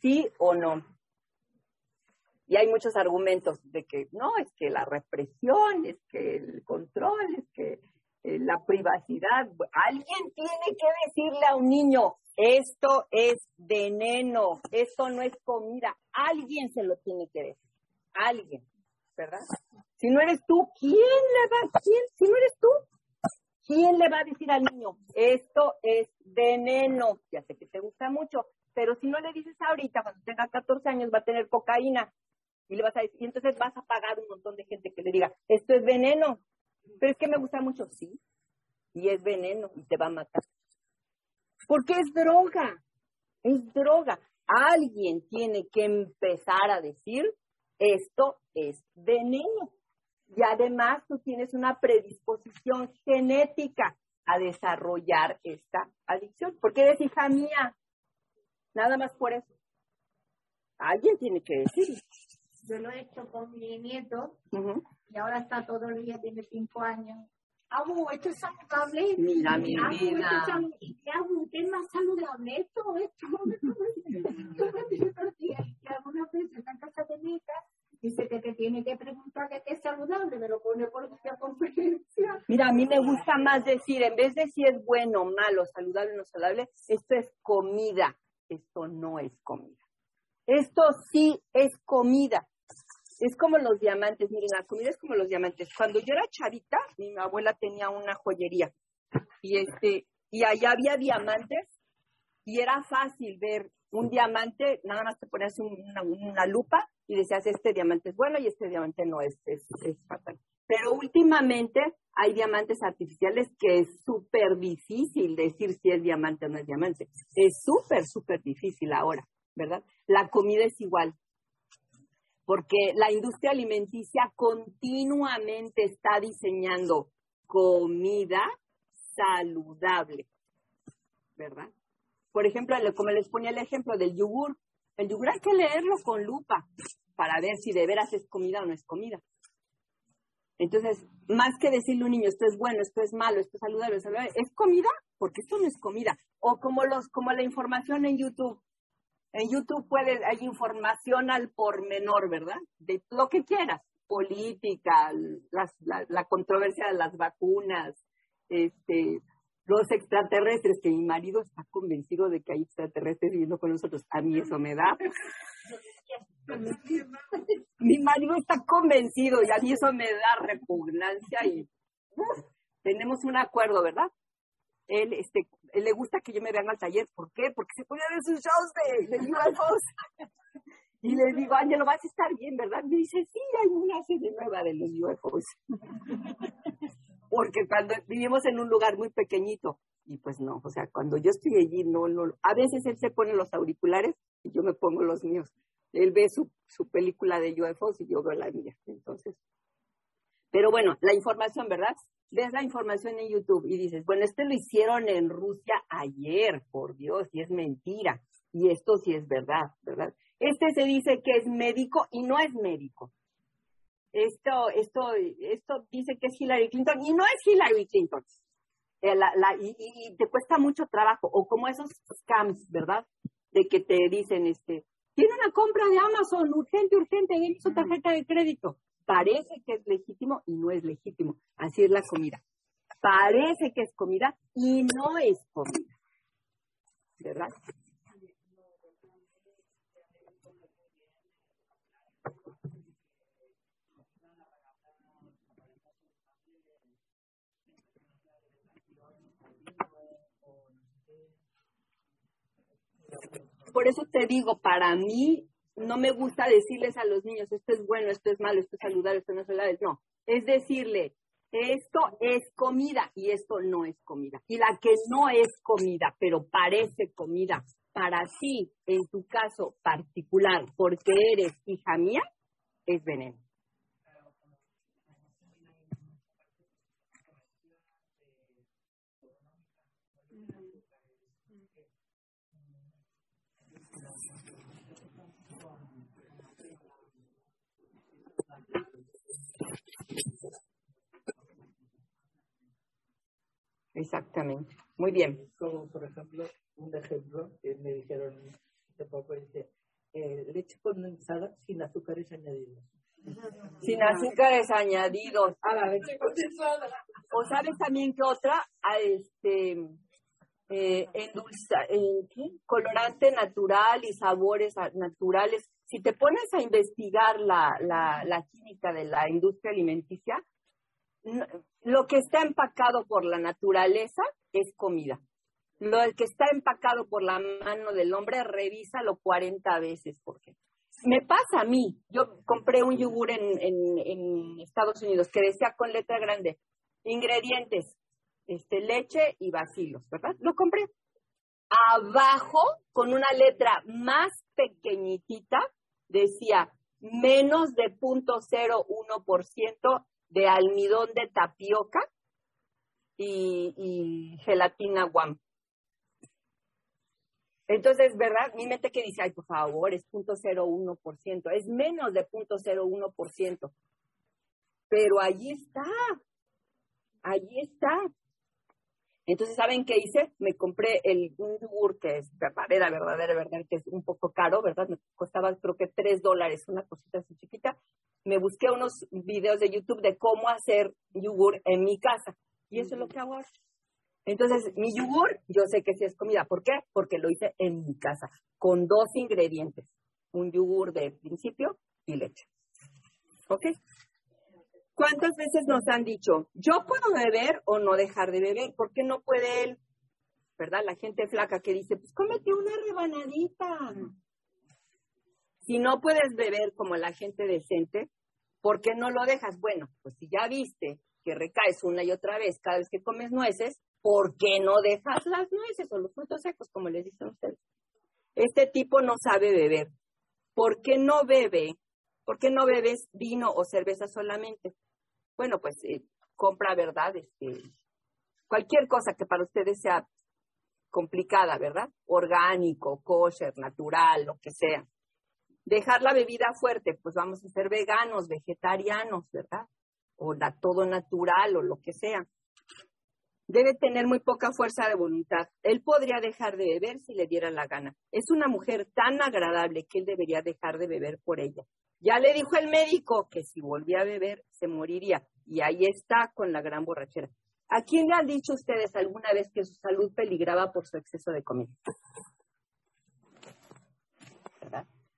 ¿Sí o no? Y hay muchos argumentos de que no, es que la represión, es que el control, es que eh, la privacidad. Alguien tiene que decirle a un niño, esto es veneno, esto no es comida. Alguien se lo tiene que decir. Alguien. ¿verdad? Si no eres tú, ¿quién le va, quién, si no eres tú, quién le va a decir al niño, esto es veneno? Ya sé que te gusta mucho, pero si no le dices ahorita, cuando tenga 14 años va a tener cocaína. Y le vas a decir, y entonces vas a pagar un montón de gente que le diga, esto es veneno. Pero es que me gusta mucho, sí. Y es veneno y te va a matar. Porque es droga. Es droga. Alguien tiene que empezar a decir, esto es veneno. Y además tú tienes una predisposición genética a desarrollar esta adicción. Porque eres hija mía. Nada más por eso. Alguien tiene que decirlo. Yo lo he hecho con mi nieto y ahora está todo el día, tiene cinco años. Abu, esto es saludable. Mira, mi Abu, esto es vida. ¿Y qué Abu? ¿Qué es más saludable esto? Esto, Yo me digo todos los días, y que algunas veces está en casa de mi hija, dice que te tiene que preguntar que qué es saludable, me lo pone por videoconferencia. Mira, a mí me gusta más decir, en vez de si es bueno, malo, saludable o no saludable, esto es comida. Esto no es comida. Esto sí es comida. Es como los diamantes. Miren, la comida es como los diamantes. Cuando yo era chavita, mi abuela tenía una joyería y este y allá había diamantes y era fácil ver un diamante, nada más te ponías un- una, una lupa y decías este diamante es bueno y este diamante no es, es, es fatal. Pero últimamente hay diamantes artificiales que es súper difícil decir si es diamante o no es diamante. Es súper, súper difícil ahora, ¿verdad? La comida es igual. Porque la industria alimenticia continuamente está diseñando comida saludable, ¿verdad? Por ejemplo, lo- como les ponía el ejemplo del yogur, el yogur hay que leerlo con lupa para ver si de veras es comida o no es comida. Entonces, más que decirle a un niño, esto es bueno, esto es malo, esto es saludable, esto es saludable, ¿es comida? Porque esto no es comida. O como los, como la información en YouTube. En YouTube puedes, hay información al por menor, ¿verdad? De lo que quieras. Política, las- la, controversia de las vacunas, este, los extraterrestres, que mi marido está convencido de que hay extraterrestres viviendo con nosotros. A mí eso me da. Mi marido está convencido y a mí eso me da repugnancia y tenemos un acuerdo, ¿verdad? Él, este, él le gusta que yo me vean al taller. ¿Por qué? Porque se pone ver sus shows de, de UFOs. Y le digo, Ángelo, vas a estar bien, ¿verdad? Me dice, sí, hay una serie nueva de los UFOs. Porque cuando vivimos en un lugar muy pequeñito, y pues no, o sea, cuando yo estoy allí, no, no, a veces él se pone los auriculares y yo me pongo los míos. Él ve su, su película de UFOs y yo veo la mía. Entonces, pero bueno, la información, ¿verdad? Ves la información en YouTube y dices, bueno, este lo hicieron en Rusia ayer, por Dios, y es mentira. Y esto sí es verdad, ¿verdad? Este se dice que es médico y no es médico. Esto, esto, esto dice que es Hillary Clinton y no es Hillary Clinton. Eh, la- la- y, te cuesta mucho trabajo. O como esos scams, ¿verdad? De que te dicen, este, tiene una compra de Amazon, urgente, urgente, y su tarjeta de crédito. Parece que es legítimo y no es legítimo. Así es la comida. Parece que es comida y no es comida. ¿Verdad? Por eso te digo, para mí no me gusta decirles a los niños, esto es bueno, esto es malo, esto es saludable, esto no es saludable. No, es decirle, esto es comida y esto no es comida. Y la que no es comida, pero parece comida para ti, en tu caso particular, porque eres hija mía, es veneno. Exactamente. Muy bien. Como por ejemplo, un ejemplo que me dijeron hace poco, dice, eh, leche condensada sin azúcares añadidos. Sin azúcares añadidos. A la leche condensada. O sabes también que otra, a este eh, endulza, eh, ¿qué? colorante natural y sabores naturales si te pones a investigar la, la, la química de la industria alimenticia, lo que está empacado por la naturaleza es comida. Lo que está empacado por la mano del hombre, revísalo 40 veces. Porque me pasa a mí. Yo compré un yogur en Estados Unidos que decía con letra grande, ingredientes, este, leche y bacilos, ¿verdad? Lo compré. Abajo, con una letra más pequeñitita, decía menos de 0.01% de almidón de tapioca y, gelatina guam. Entonces, ¿verdad? Mi mente que dice, ay, por favor, es 0.01%, es menos de 0.01%. Pero allí está, allí está. Entonces, ¿saben qué hice? Me compré el, yogur que es verdadera, verdadera, verdadera, que es un poco caro, ¿verdad? Me costaba creo que tres dólares, una cosita así chiquita. Me busqué unos videos de YouTube de cómo hacer yogur en mi casa. Y eso es lo que hago ahora. Entonces, mi yogur, yo sé que sí es comida. ¿Por qué? Porque lo hice en mi casa, con dos ingredientes. Un yogur de principio y leche. ¿Ok? ¿Cuántas veces nos han dicho, yo puedo beber o no dejar de beber? ¿Por qué no puede él? ¿Verdad? La gente flaca que dice, pues cómete una rebanadita. Si no puedes beber como la gente decente, ¿por qué no lo dejas? Bueno, pues si ya viste que recaes una y otra vez cada vez que comes nueces, ¿por qué no dejas las nueces o los frutos secos, como les dicen ustedes? Este tipo no sabe beber. ¿Por qué no bebe? ¿Por qué no bebes vino o cerveza solamente? Bueno, pues eh, compra, ¿verdad? Este, cualquier cosa que para ustedes sea complicada, ¿verdad? Orgánico, kosher, natural, lo que sea. Dejar la bebida fuerte, pues vamos a ser veganos, vegetarianos, ¿verdad? O la, todo natural o lo que sea. Debe tener muy poca fuerza de voluntad. Él podría dejar de beber si le diera la gana. Es una mujer tan agradable que él debería dejar de beber por ella. Ya le dijo el médico que si volvía a beber se moriría. Y ahí está con la gran borrachera. ¿A quién le han dicho ustedes alguna vez que su salud peligraba por su exceso de comida?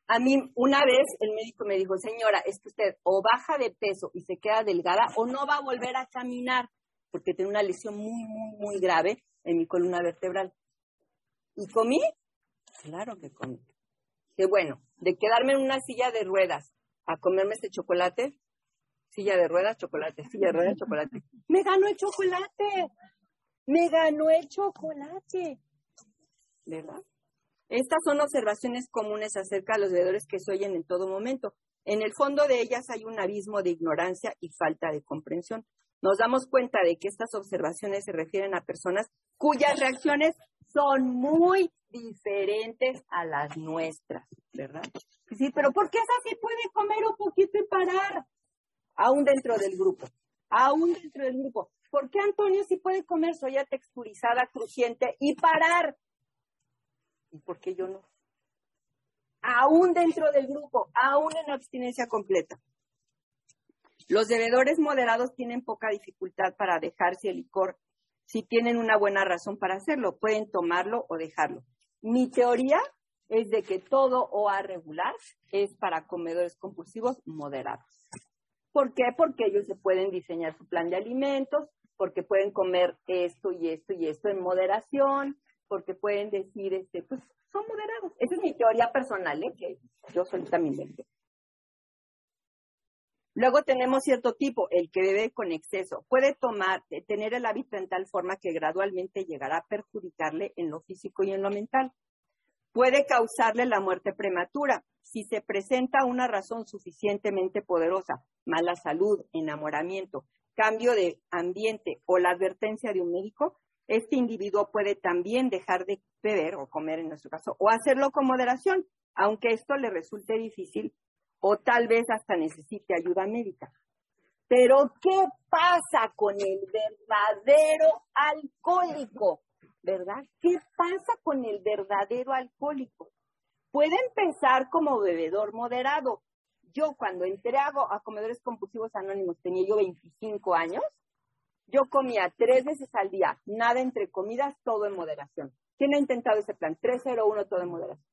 A mí una vez el médico me dijo, señora, es que usted o baja de peso y se queda delgada o no va a volver a caminar porque tengo una lesión muy, muy, muy grave en mi columna vertebral. ¿Y comí? Claro que comí. Que bueno, de quedarme en una silla de ruedas a comerme este chocolate, silla de ruedas, chocolate, silla de ruedas, chocolate. Me ganó el chocolate. Me ganó el chocolate. ¿Verdad? Estas son observaciones comunes acerca de los bebedores que se oyen en todo momento. En el fondo de ellas hay un abismo de ignorancia y falta de comprensión. Nos damos cuenta de que estas observaciones se refieren a personas cuyas reacciones son muy diferentes a las nuestras, ¿verdad? Sí, pero ¿por qué esa sí puede comer un poquito y parar? Aún dentro del grupo, aún dentro del grupo. ¿Por qué Antonio sí puede comer soya texturizada, crujiente y parar? ¿Y por qué yo no? Aún dentro del grupo, aún en abstinencia completa. Los bebedores moderados tienen poca dificultad para dejarse el licor si tienen una buena razón para hacerlo. Pueden tomarlo o dejarlo. Mi teoría es de que todo OA regular es para comedores compulsivos moderados. ¿Por qué? Porque ellos se pueden diseñar su plan de alimentos, porque pueden comer esto y esto y esto en moderación, porque pueden decir, este, pues son moderados. Esa es mi teoría personal, ¿eh? que yo solita me inventé. Luego tenemos cierto tipo, el que bebe con exceso. Puede tomar, eh, tener el hábito en tal forma que gradualmente llegará a perjudicarle en lo físico y en lo mental. Puede causarle la muerte prematura si se presenta una razón suficientemente poderosa, mala salud, enamoramiento, cambio de ambiente o la advertencia de un médico. Este individuo puede también dejar de beber o comer en nuestro caso o hacerlo con moderación, aunque esto le resulte difícil o tal vez hasta necesite ayuda médica. Pero, ¿qué pasa con el verdadero alcohólico? ¿Verdad? ¿Qué pasa con el verdadero alcohólico? Puede empezar como bebedor moderado. Yo cuando entré a, a comedores compulsivos anónimos, tenía yo 25 años, yo comía tres veces al día, nada entre comidas, todo en moderación. ¿Quién ha intentado ese plan? 301, todo en moderación.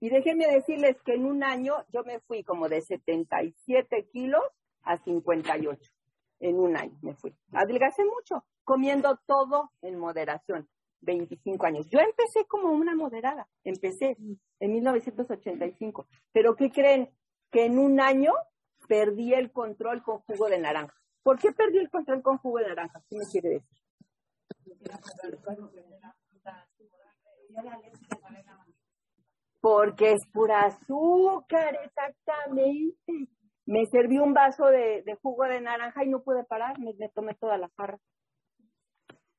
Y déjenme decirles que en un año yo me fui como de 77 kilos a 58. En un año me fui. Adelgacé mucho, comiendo todo en moderación. 25 años. Yo empecé como una moderada. Empecé en 1985. Pero ¿qué creen? Que en un año perdí el control con jugo de naranja. ¿Por qué perdí el control con jugo de naranja? ¿Qué me quiere decir? Porque es pura azúcar, exactamente. Me serví un vaso de, jugo de naranja y no pude parar, me, me tomé toda la jarra.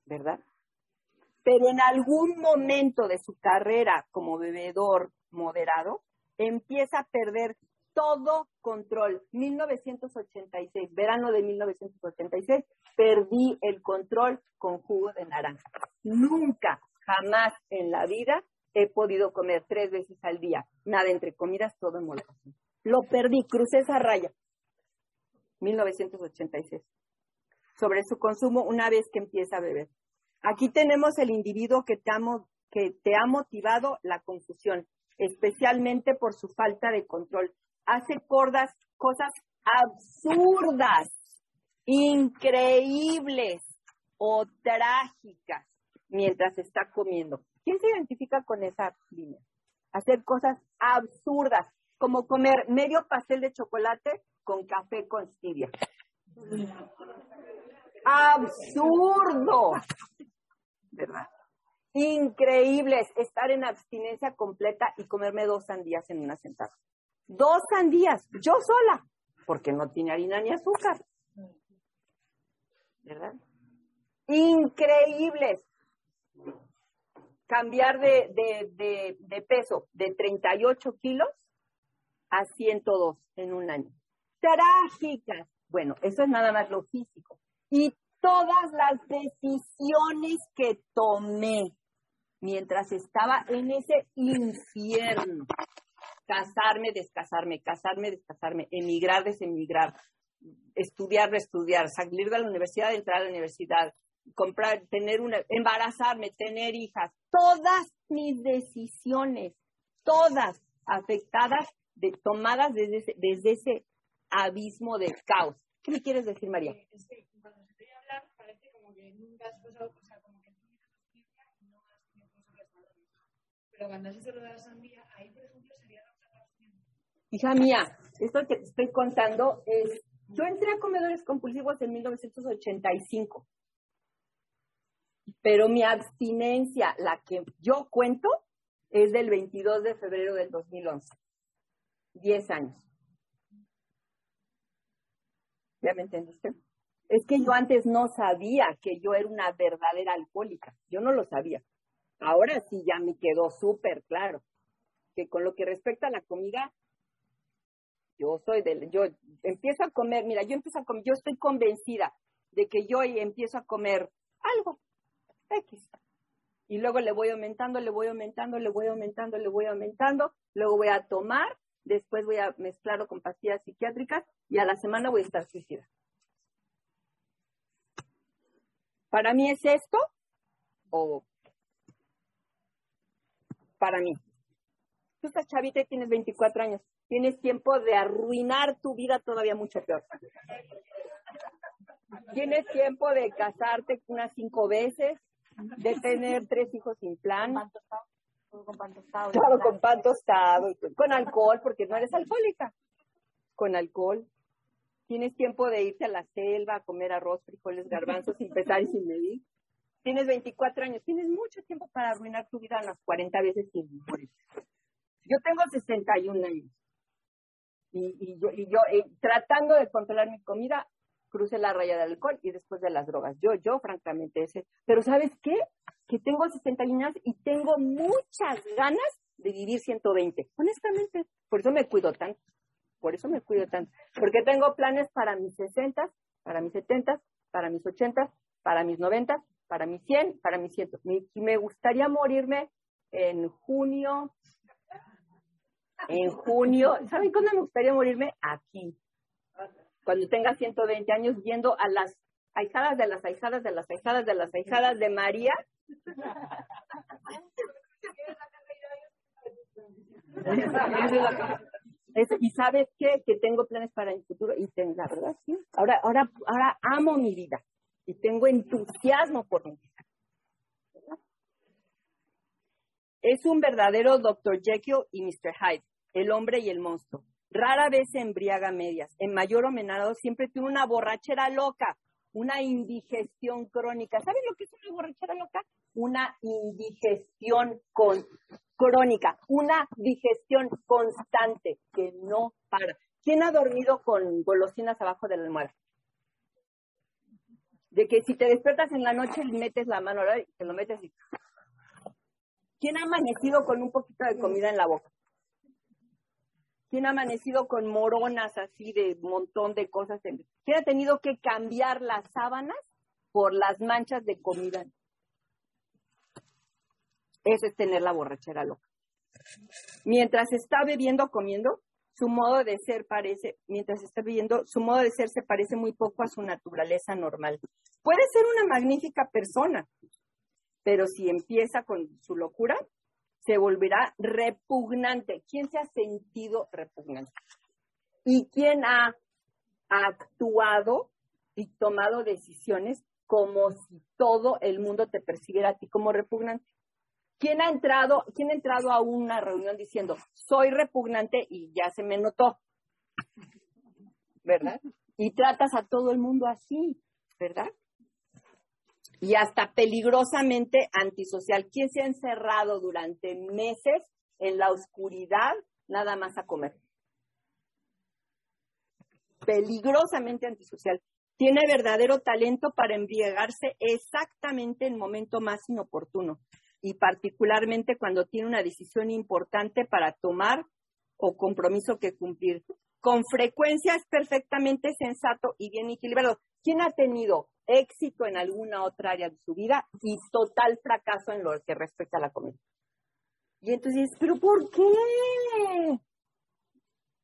¿Verdad? Pero en algún momento de su carrera como bebedor moderado, empieza a perder todo control. 1986, verano de 1986, perdí el control con jugo de naranja. Nunca, jamás en la vida he podido comer tres veces al día. Nada entre comidas, todo en moderación. Lo perdí, crucé esa raya. 1986. Sobre su consumo una vez que empieza a beber. Aquí tenemos el individuo que te, que te ha motivado la confusión, especialmente por su falta de control. Hace cordas, cosas absurdas, increíbles o trágicas mientras está comiendo. ¿Quién se identifica con esa línea? Hacer cosas absurdas, como comer medio pastel de chocolate con café con stevia. Absurdo. ¿Verdad? Increíbles estar en abstinencia completa y comerme dos sandías en una sentada. Dos sandías, yo sola, porque no tiene harina ni azúcar. ¿Verdad? Increíbles cambiar de, de, de, de, peso de 38 kilos a 102 en un año. Trágicas. Bueno, eso es nada más lo físico. Y todas las decisiones que tomé mientras estaba en ese infierno. Casarme, descasarme, casarme, descasarme, emigrar, desemigrar, estudiar, reestudiar, salir de la universidad, entrar a la universidad, comprar, tener una, embarazarme, tener hijas, todas mis decisiones, todas afectadas, de, tomadas desde ese, desde ese abismo de caos. ¿Qué me quieres decir, María? Es que cuando se te hablar parece como que nunca o sea, como que Pero cuando lo de la sandía, ahí, por ejemplo, sería. Hija mía, esto que te estoy contando es, yo entré a comedores compulsivos en 1985 pero mi abstinencia, la que yo cuento, es del 22 de febrero del 2011. Diez años. ¿Ya me entendiste? Es que yo antes no sabía que yo era una verdadera alcohólica. Yo no lo sabía. Ahora sí ya me quedó súper claro que con lo que respecta a la comida, yo soy del, yo empiezo a comer, mira, yo empiezo a comer, yo estoy convencida de que yo empiezo a comer algo, X. Y luego le voy aumentando, le voy aumentando, le voy aumentando, le voy aumentando. Luego voy a tomar, después voy a mezclarlo con pastillas psiquiátricas y a la semana voy a estar suicida. ¿Para mí es esto o para mí? Tú estás chavita y tienes 24 años. Tienes tiempo de arruinar tu vida todavía mucho peor. Tienes tiempo de casarte unas cinco veces, de tener tres hijos sin plan. Con pan tostado. Claro, con pan tostado, con alcohol, porque no eres alcohólica. Con alcohol. Tienes tiempo de irte a la selva a comer arroz, frijoles, garbanzos sin pesar y sin medir. Tienes 24 años, tienes mucho tiempo para arruinar tu vida unas 40 veces sin morir. Yo tengo 61 años. Y, y yo, y yo eh, tratando de controlar mi comida, cruce la raya del alcohol y después de las drogas. Yo, yo, francamente, ese. Pero ¿sabes qué? Que tengo 61 años y tengo muchas ganas de vivir 120. Honestamente, por eso me cuido tanto. Por eso me cuido tanto. Porque tengo planes para mis 60, para mis 70, para mis 80, para mis 90, para mis 100, para mis 100. Me, me gustaría morirme en junio. En junio. ¿Saben cuándo me gustaría morirme? Aquí cuando tenga 120 años, viendo a las ahijadas de las ahijadas de las ahijadas de las ahijadas de María. Es- y sabes qué? Que tengo planes para el futuro y ten- la verdad sí. Ahora, ahora, ahora amo mi vida y tengo entusiasmo por mi vida. Es un verdadero Dr. Jekyll y Mr. Hyde, el hombre y el monstruo. Rara vez se embriaga medias. En mayor o menor siempre tiene una borrachera loca, una indigestión crónica. ¿Sabes lo que es una borrachera loca? Una indigestión con, crónica, una digestión constante que no para. ¿Quién ha dormido con golosinas abajo de la almohada? De que si te despiertas en la noche y metes la mano, te lo metes y... ¿Quién ha amanecido con un poquito de comida en la boca? ¿Quién ha amanecido con moronas así de montón de cosas? ¿Quién ha tenido que cambiar las sábanas por las manchas de comida? Eso es tener la borrachera loca. Mientras está bebiendo, comiendo, su modo de ser parece, mientras está bebiendo, su modo de ser se parece muy poco a su naturaleza normal. Puede ser una magnífica persona, pero si empieza con su locura, se volverá repugnante. ¿Quién se ha sentido repugnante? ¿Y quién ha actuado y tomado decisiones como si todo el mundo te percibiera a ti como repugnante? ¿Quién ha entrado, quién ha entrado a una reunión diciendo, soy repugnante y ya se me notó? ¿Verdad? Y tratas a todo el mundo así, ¿verdad? Y hasta peligrosamente antisocial. ¿Quién se ha encerrado durante meses en la oscuridad nada más a comer? Peligrosamente antisocial. Tiene verdadero talento para embriagarse exactamente en momento más inoportuno y particularmente cuando tiene una decisión importante para tomar o compromiso que cumplir. Con frecuencia es perfectamente sensato y bien equilibrado. ¿Quién ha tenido éxito en alguna otra área de su vida y total fracaso en lo que respecta a la comida? Y entonces, ¿pero por qué?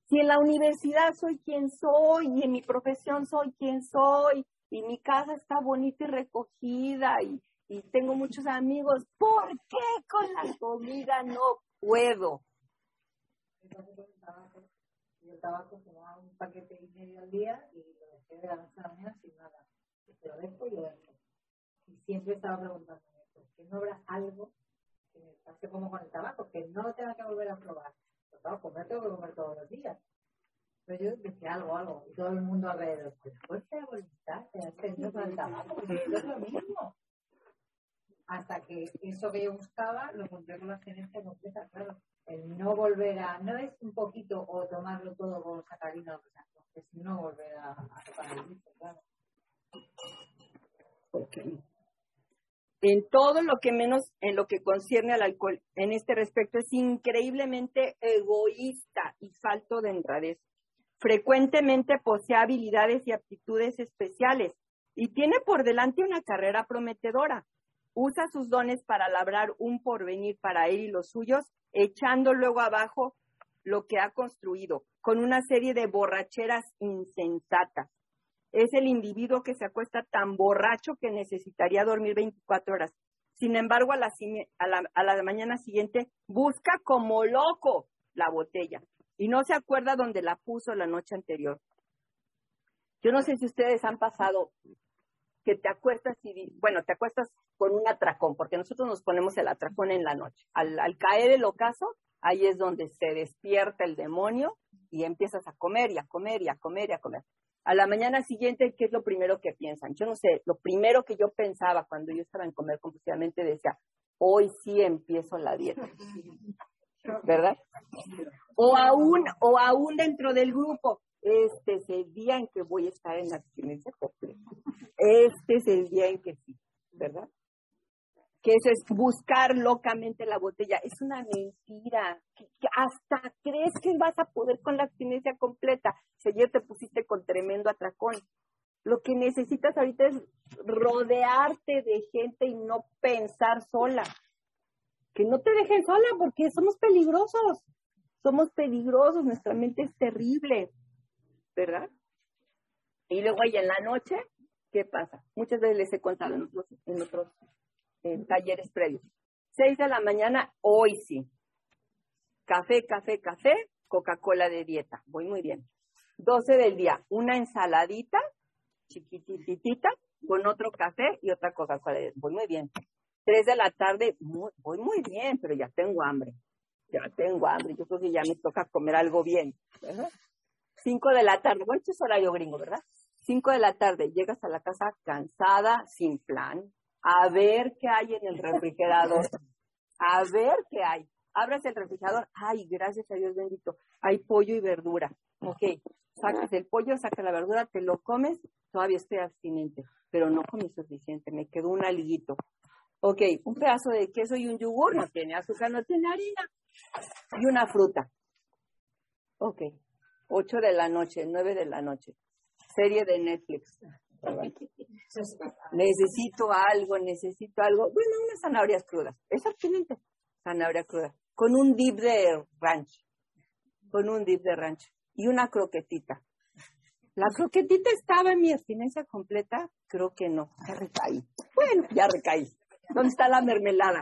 Si en la universidad soy quien soy y en mi profesión soy quien soy y mi casa está bonita y recogida y, y tengo muchos amigos, ¿por qué con la comida no puedo? Yo tabaco tomaba un paquete y medio al día y lo dejé de la noche a la mañana sin nada. Lo dejo y lo dejo. Y siempre estaba preguntándome, ¿por qué no habrá algo que me pase como con el tabaco? Que no lo tenga que volver a probar. Pero claro, comer tengo que comer todos los días. Pero yo decía algo, algo. Y todo el mundo alrededor, pues de voluntad, te has con el tabaco, porque es lo mismo. Hasta que eso que yo buscaba lo encontré con la abstinencia completa, claro. El no volver a, no es un poquito o tomarlo todo con sacarina es no volver a, tocar el claro. En todo lo que menos en lo que concierne al alcohol, en este respecto, es increíblemente egoísta y falto de honradez. Frecuentemente posee habilidades y aptitudes especiales y tiene por delante una carrera prometedora. Usa sus dones para labrar un porvenir para él y los suyos, echando luego abajo lo que ha construido, con una serie de borracheras insensatas. Es el individuo que se acuesta tan borracho que necesitaría dormir 24 horas. Sin embargo, a la, mañana siguiente busca como loco la botella y no se acuerda dónde la puso la noche anterior. Yo no sé si ustedes han pasado que te acuestas y, bueno, te acuestas con un atracón, porque nosotros nos ponemos el atracón en la noche. Al, al caer el ocaso, ahí es donde se despierta el demonio y empiezas a comer y a comer y a comer y a comer. A la mañana siguiente, ¿qué es lo primero que piensan? Yo no sé, lo primero que yo pensaba cuando yo estaba en comer compulsivamente decía, hoy sí empiezo la dieta. ¿Verdad? O aún, o aún dentro del grupo, este es el día en que voy a estar en abstinencia completa. Este es el día en que sí, ¿verdad? Que eso es buscar locamente la botella. Es una mentira. Hasta crees que vas a poder con la abstinencia completa. Si ayer te pusiste con tremendo atracón. Lo que necesitas ahorita es rodearte de gente y no pensar sola. Que no te dejen sola porque somos peligrosos. Somos peligrosos, nuestra mente es terrible, ¿verdad? Y luego ahí en la noche, ¿qué pasa? Muchas veces les he contado en otros, en otros talleres previos. Seis de la mañana, hoy sí. Café, café, café, Coca-Cola de dieta. Voy muy bien. 12 del día, una ensaladita chiquititita con otro café y otra Coca-Cola. Voy muy bien. 3 de la tarde, voy muy bien, pero ya tengo hambre. Ya tengo hambre. Yo creo que ya me toca comer algo bien. ¿Verdad? 5 de la tarde, bueno, esto es horario gringo, ¿verdad? 5 de la tarde, llegas a la casa cansada, sin plan, a ver qué hay en el refrigerador. A ver qué hay. Abres el refrigerador, ay, gracias a Dios bendito, hay pollo y verdura. Ok, sacas el pollo, sacas la verdura, te lo comes, todavía estoy abstinente, pero no comí suficiente, me quedó un alguito. Ok, un pedazo de queso y un yogur, no tiene azúcar, no tiene harina, y una fruta. Ok, 8 de la noche, 9 de la noche, serie de Netflix. Necesito algo, necesito algo. Bueno, unas zanahorias crudas. Es abstinente. Zanahoria cruda. Con un dip de ranch. Con un dip de ranch. Y una croquetita. ¿La croquetita estaba en mi abstinencia completa? Creo que no. Ya recaí. Bueno, ya recaí. ¿Dónde está la mermelada?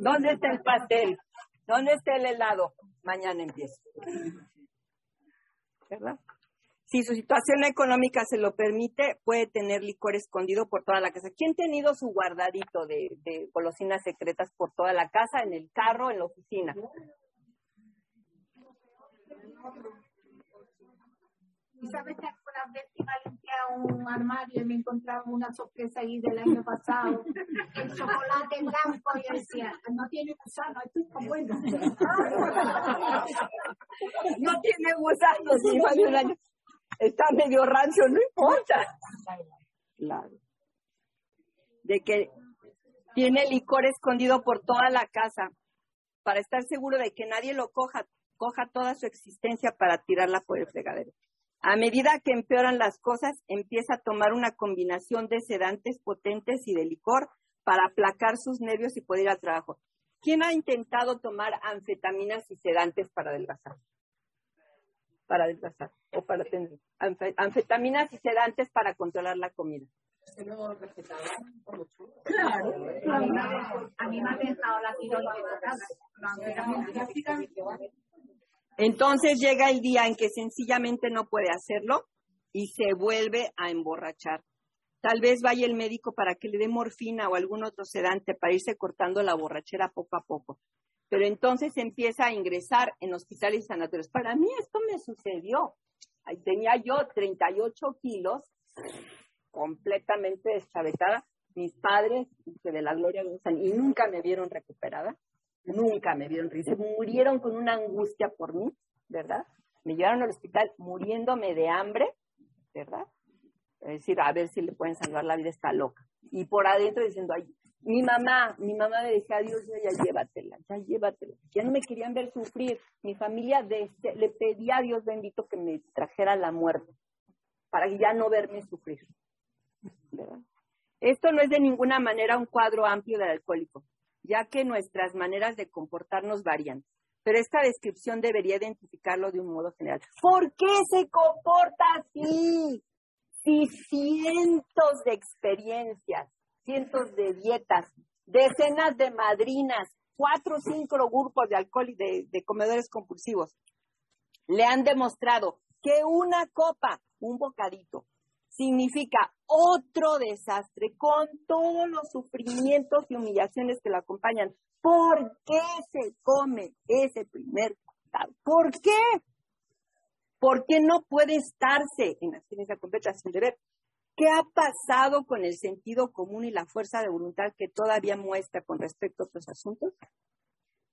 ¿Dónde está el pastel? ¿Dónde está el helado? Mañana empiezo. ¿Verdad? Si su situación económica se lo permite, puede tener licor escondido por toda la casa. ¿Quién ha tenido su guardadito de, golosinas secretas por toda la casa, en el carro, en la oficina? ¿Y sabes que alguna vez iba a limpiar un armario y me encontraba una sorpresa ahí del año pasado? El chocolate blanco y yo decía, no tiene gusano, esto está bueno. No tiene gusanos, sí, año. Está medio rancio, no importa. Claro. De que tiene licor escondido por toda la casa para estar seguro de que nadie lo coja, coja toda su existencia para tirarla por el fregadero. A medida que empeoran las cosas, empieza a tomar una combinación de sedantes potentes y de licor para aplacar sus nervios y poder ir al trabajo. ¿Quién ha intentado tomar anfetaminas y sedantes para adelgazar? Para adelgazar o para tener anfe- anfetaminas y sedantes para controlar la comida. Claro. A mí me ha dejado la tiroides Entonces llega el día en que sencillamente no puede hacerlo y se vuelve a emborrachar. Tal vez vaya el médico para que le dé morfina o algún otro sedante para irse cortando la borrachera poco a poco. Pero entonces empieza a ingresar en hospitales y sanatorios. Para mí esto me sucedió. Tenía yo 38 kilos, completamente deschavetada. Mis padres, de la gloria gozan, y nunca me vieron recuperada. Nunca me vieron reír. Se murieron con una angustia por mí, ¿verdad? Me llevaron al hospital muriéndome de hambre, ¿verdad? Es decir, a ver si le pueden salvar la vida, está loca. Y por adentro diciendo, ay, mi mamá, mi mamá me decía, Dios ya llévatela, ya llévatela. Ya no me querían ver sufrir. Mi familia le pedía a Dios bendito que me trajera la muerte, para ya no verme sufrir. ¿verdad? Esto no es de ninguna manera un cuadro amplio del alcohólico, ya que nuestras maneras de comportarnos varían. Pero esta descripción debería identificarlo de un modo general. ¿Por qué se comporta así? Si cientos de experiencias, cientos de dietas, decenas de madrinas, cuatro o cinco grupos de alcohol y de, de comedores compulsivos, le han demostrado que una copa, un bocadito, significa otro desastre con todos los sufrimientos y humillaciones que lo acompañan. ¿Por qué se come ese primer bocado? ¿Por qué? ¿Por qué no puede estarse en abstinencia completa sin beber? ¿Qué ha pasado con el sentido común y la fuerza de voluntad que todavía muestra con respecto a otros asuntos?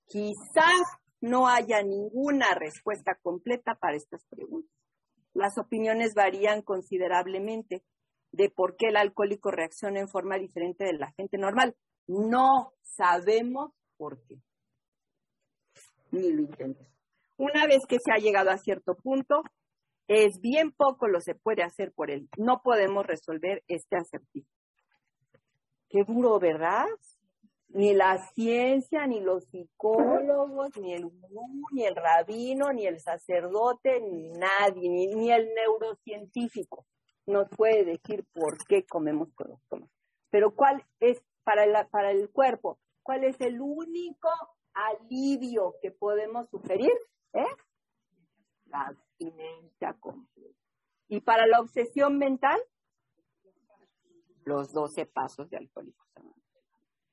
Quizás no haya ninguna respuesta completa para estas preguntas. Las opiniones varían considerablemente de por qué el alcohólico reacciona en forma diferente de la gente normal. No sabemos por qué. Ni lo intentes. Una vez que se ha llegado a cierto punto, es bien poco lo se puede hacer por él. No podemos resolver este acertijo. Qué duro, ¿verdad? Ni la ciencia, ni los psicólogos, ni el gurú, ni el rabino, ni el sacerdote, ni nadie, ni, ni el neurocientífico nos puede decir por qué comemos con los estómago. Pero ¿cuál es para, la, para el cuerpo? ¿Cuál es el único alivio que podemos sugerir es la abstinencia completa. Y para la obsesión mental, los 12 pasos de alcohólicos. Anónimos.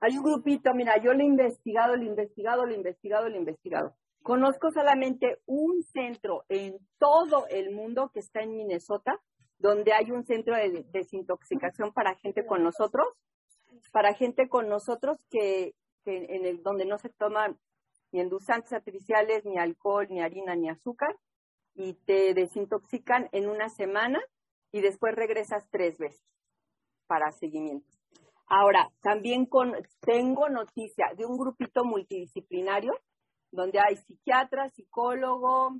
Hay un grupito, mira, yo lo he investigado, lo he investigado, lo he investigado, lo he investigado. Conozco solamente un centro en todo el mundo que está en Minnesota, donde hay un centro de desintoxicación para gente con nosotros, para gente con nosotros que, en el donde no se toman ni endulzantes artificiales, ni alcohol, ni harina, ni azúcar, y te desintoxican en una semana y después regresas tres veces para seguimiento. Ahora, también con, tengo noticia de un grupito multidisciplinario donde hay psiquiatra, psicólogo,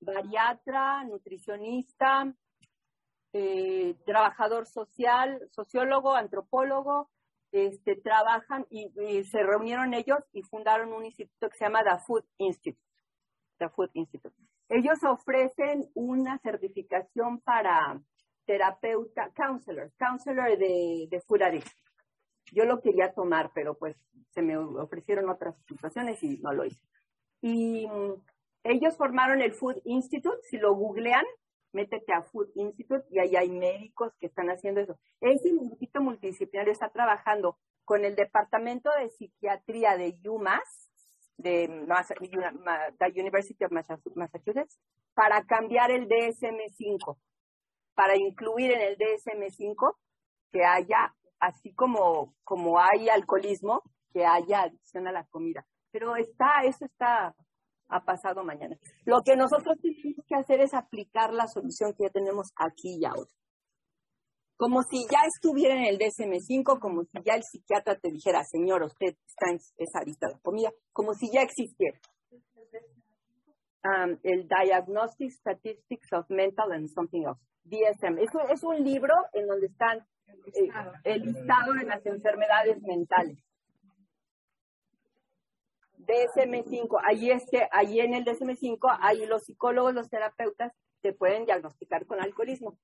bariatra, nutricionista, eh, trabajador social, sociólogo, antropólogo, este, trabajan y, se reunieron ellos y fundaron un instituto que se llama The Food Institute. The Food Institute. Ellos ofrecen una certificación para terapeuta, counselor, counselor de, de food addiction. Yo lo quería tomar, pero pues se me ofrecieron otras situaciones y no lo hice. Y mm, ellos formaron el Food Institute, si lo googlean, métete a Food Institute y ahí hay médicos que están haciendo eso. Ese grupito multidisciplinario está trabajando con el Departamento de Psiquiatría de UMass, de la University of Massachusetts, para cambiar el DSM-5, para incluir en el DSM-5 que haya, así como, como hay alcoholismo, que haya adicción a la comida. Pero está, eso está a pasado mañana. Lo que nosotros tenemos que hacer es aplicar la solución que ya tenemos aquí y ahora. Como si ya estuviera en el DSM-5, como si ya el psiquiatra te dijera, señor, usted está en esa lista de comida, como si ya existiera. Um, el Diagnostic Statistics of Mental and Something Else, DSM. Es, es un libro en donde están eh, el listado de las enfermedades mentales. DSM-5, ahí, este, ahí en el DSM-5, ahí los psicólogos, los terapeutas te pueden diagnosticar con alcoholismo.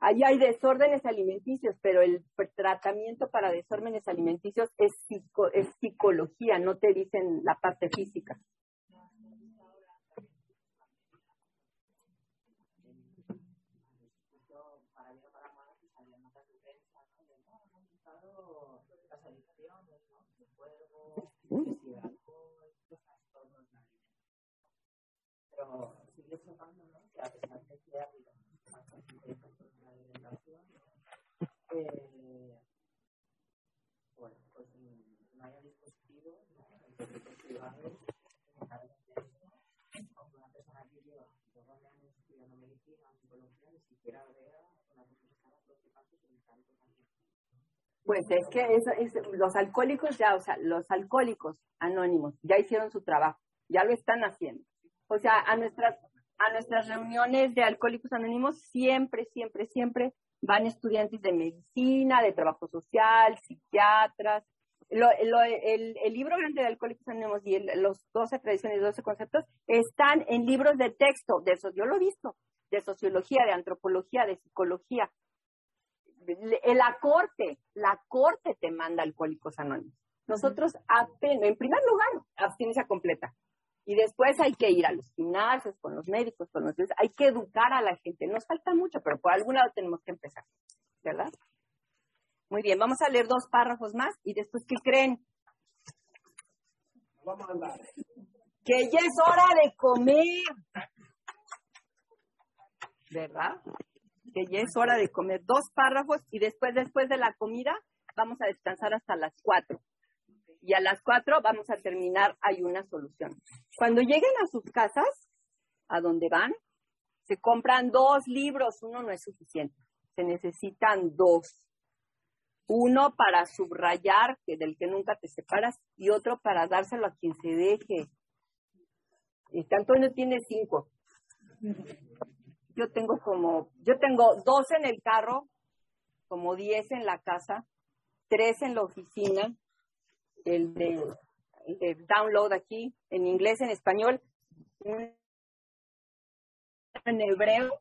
Ahí hay desórdenes alimenticios, pero el tratamiento para desórdenes alimenticios es, psico, es psicología, no te dicen la parte física. Bueno, pues no que. Pues es que los alcohólicos ya, o sea, los alcohólicos anónimos ya hicieron su trabajo, ya lo están haciendo. O sea, a nuestras, a nuestras reuniones de Alcohólicos Anónimos siempre, siempre, siempre van estudiantes de medicina, de trabajo social, psiquiatras. Lo, lo, el, el, libro grande de Alcohólicos Anónimos y el, los 12 tradiciones, 12 conceptos están en libros de texto, de eso yo lo he visto, de sociología, de antropología, de psicología. La corte, la corte te manda Alcohólicos Anónimos. Nosotros apenas, en primer lugar, abstinencia completa. Y después hay que ir a los gimnasios, con los médicos, con los... Hay que educar a la gente. Nos falta mucho, pero por algún lado tenemos que empezar. ¿Verdad? Muy bien, vamos a leer dos párrafos más y después, ¿qué creen? Vamos a andar. Que ya es hora de comer. ¿Verdad? Que ya es hora de comer. Dos párrafos y después, después de la comida, vamos a descansar hasta las cuatro. Y a las 4 vamos a terminar, hay una solución. Cuando lleguen a sus casas, a donde van, se compran dos libros, uno no es suficiente, se necesitan dos. Uno para subrayar, que del que nunca te separas, y otro para dárselo a quien se deje. Este Antonio tiene cinco. Yo tengo como, yo tengo dos en el carro, como diez en la casa, tres en la oficina, el de, download aquí, en inglés, en español, en hebreo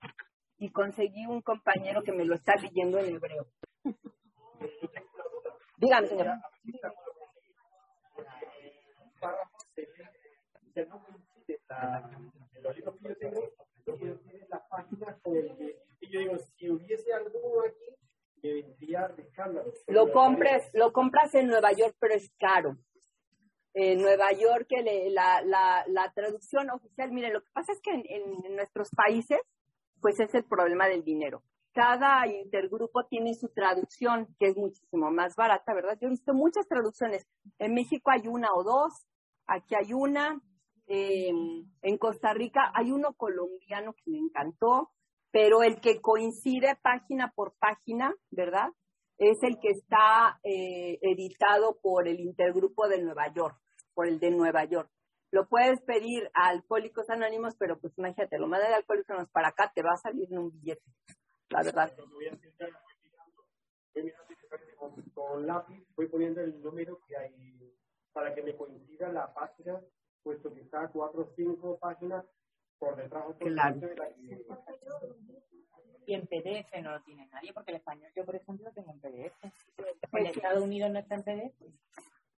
y conseguí un compañero que me lo está leyendo en hebreo. Dígame, señora. Y yo digo, si hubiese alguno aquí, Lo compres, lo compras en Nueva York, pero es caro. En Nueva York, la, la, la traducción oficial, mire, lo que pasa es que en, en- en nuestros países, pues es el problema del dinero. Cada intergrupo tiene su traducción, que es muchísimo más barata, ¿verdad? Yo he visto muchas traducciones. En México hay una o dos, aquí hay una, eh, en Costa Rica hay uno colombiano que me encantó, pero el que coincide página por página, ¿verdad? Es el que está eh, editado por el intergrupo de Nueva York, por el de Nueva York. Lo puedes pedir a Alcohólicos Anónimos, pero pues imagínate, lo mandas de Alcohólicos Anónimos para acá, te va a salir en un billete, la verdad. Con lápiz voy poniendo el número que hay para que me coincida la página, puesto que está cuatro o cinco páginas por detrás o por Claro. la Y en PDF no lo tiene nadie, porque el español yo, por ejemplo, lo tengo en PDF. En Estados Unidos no está en PDF.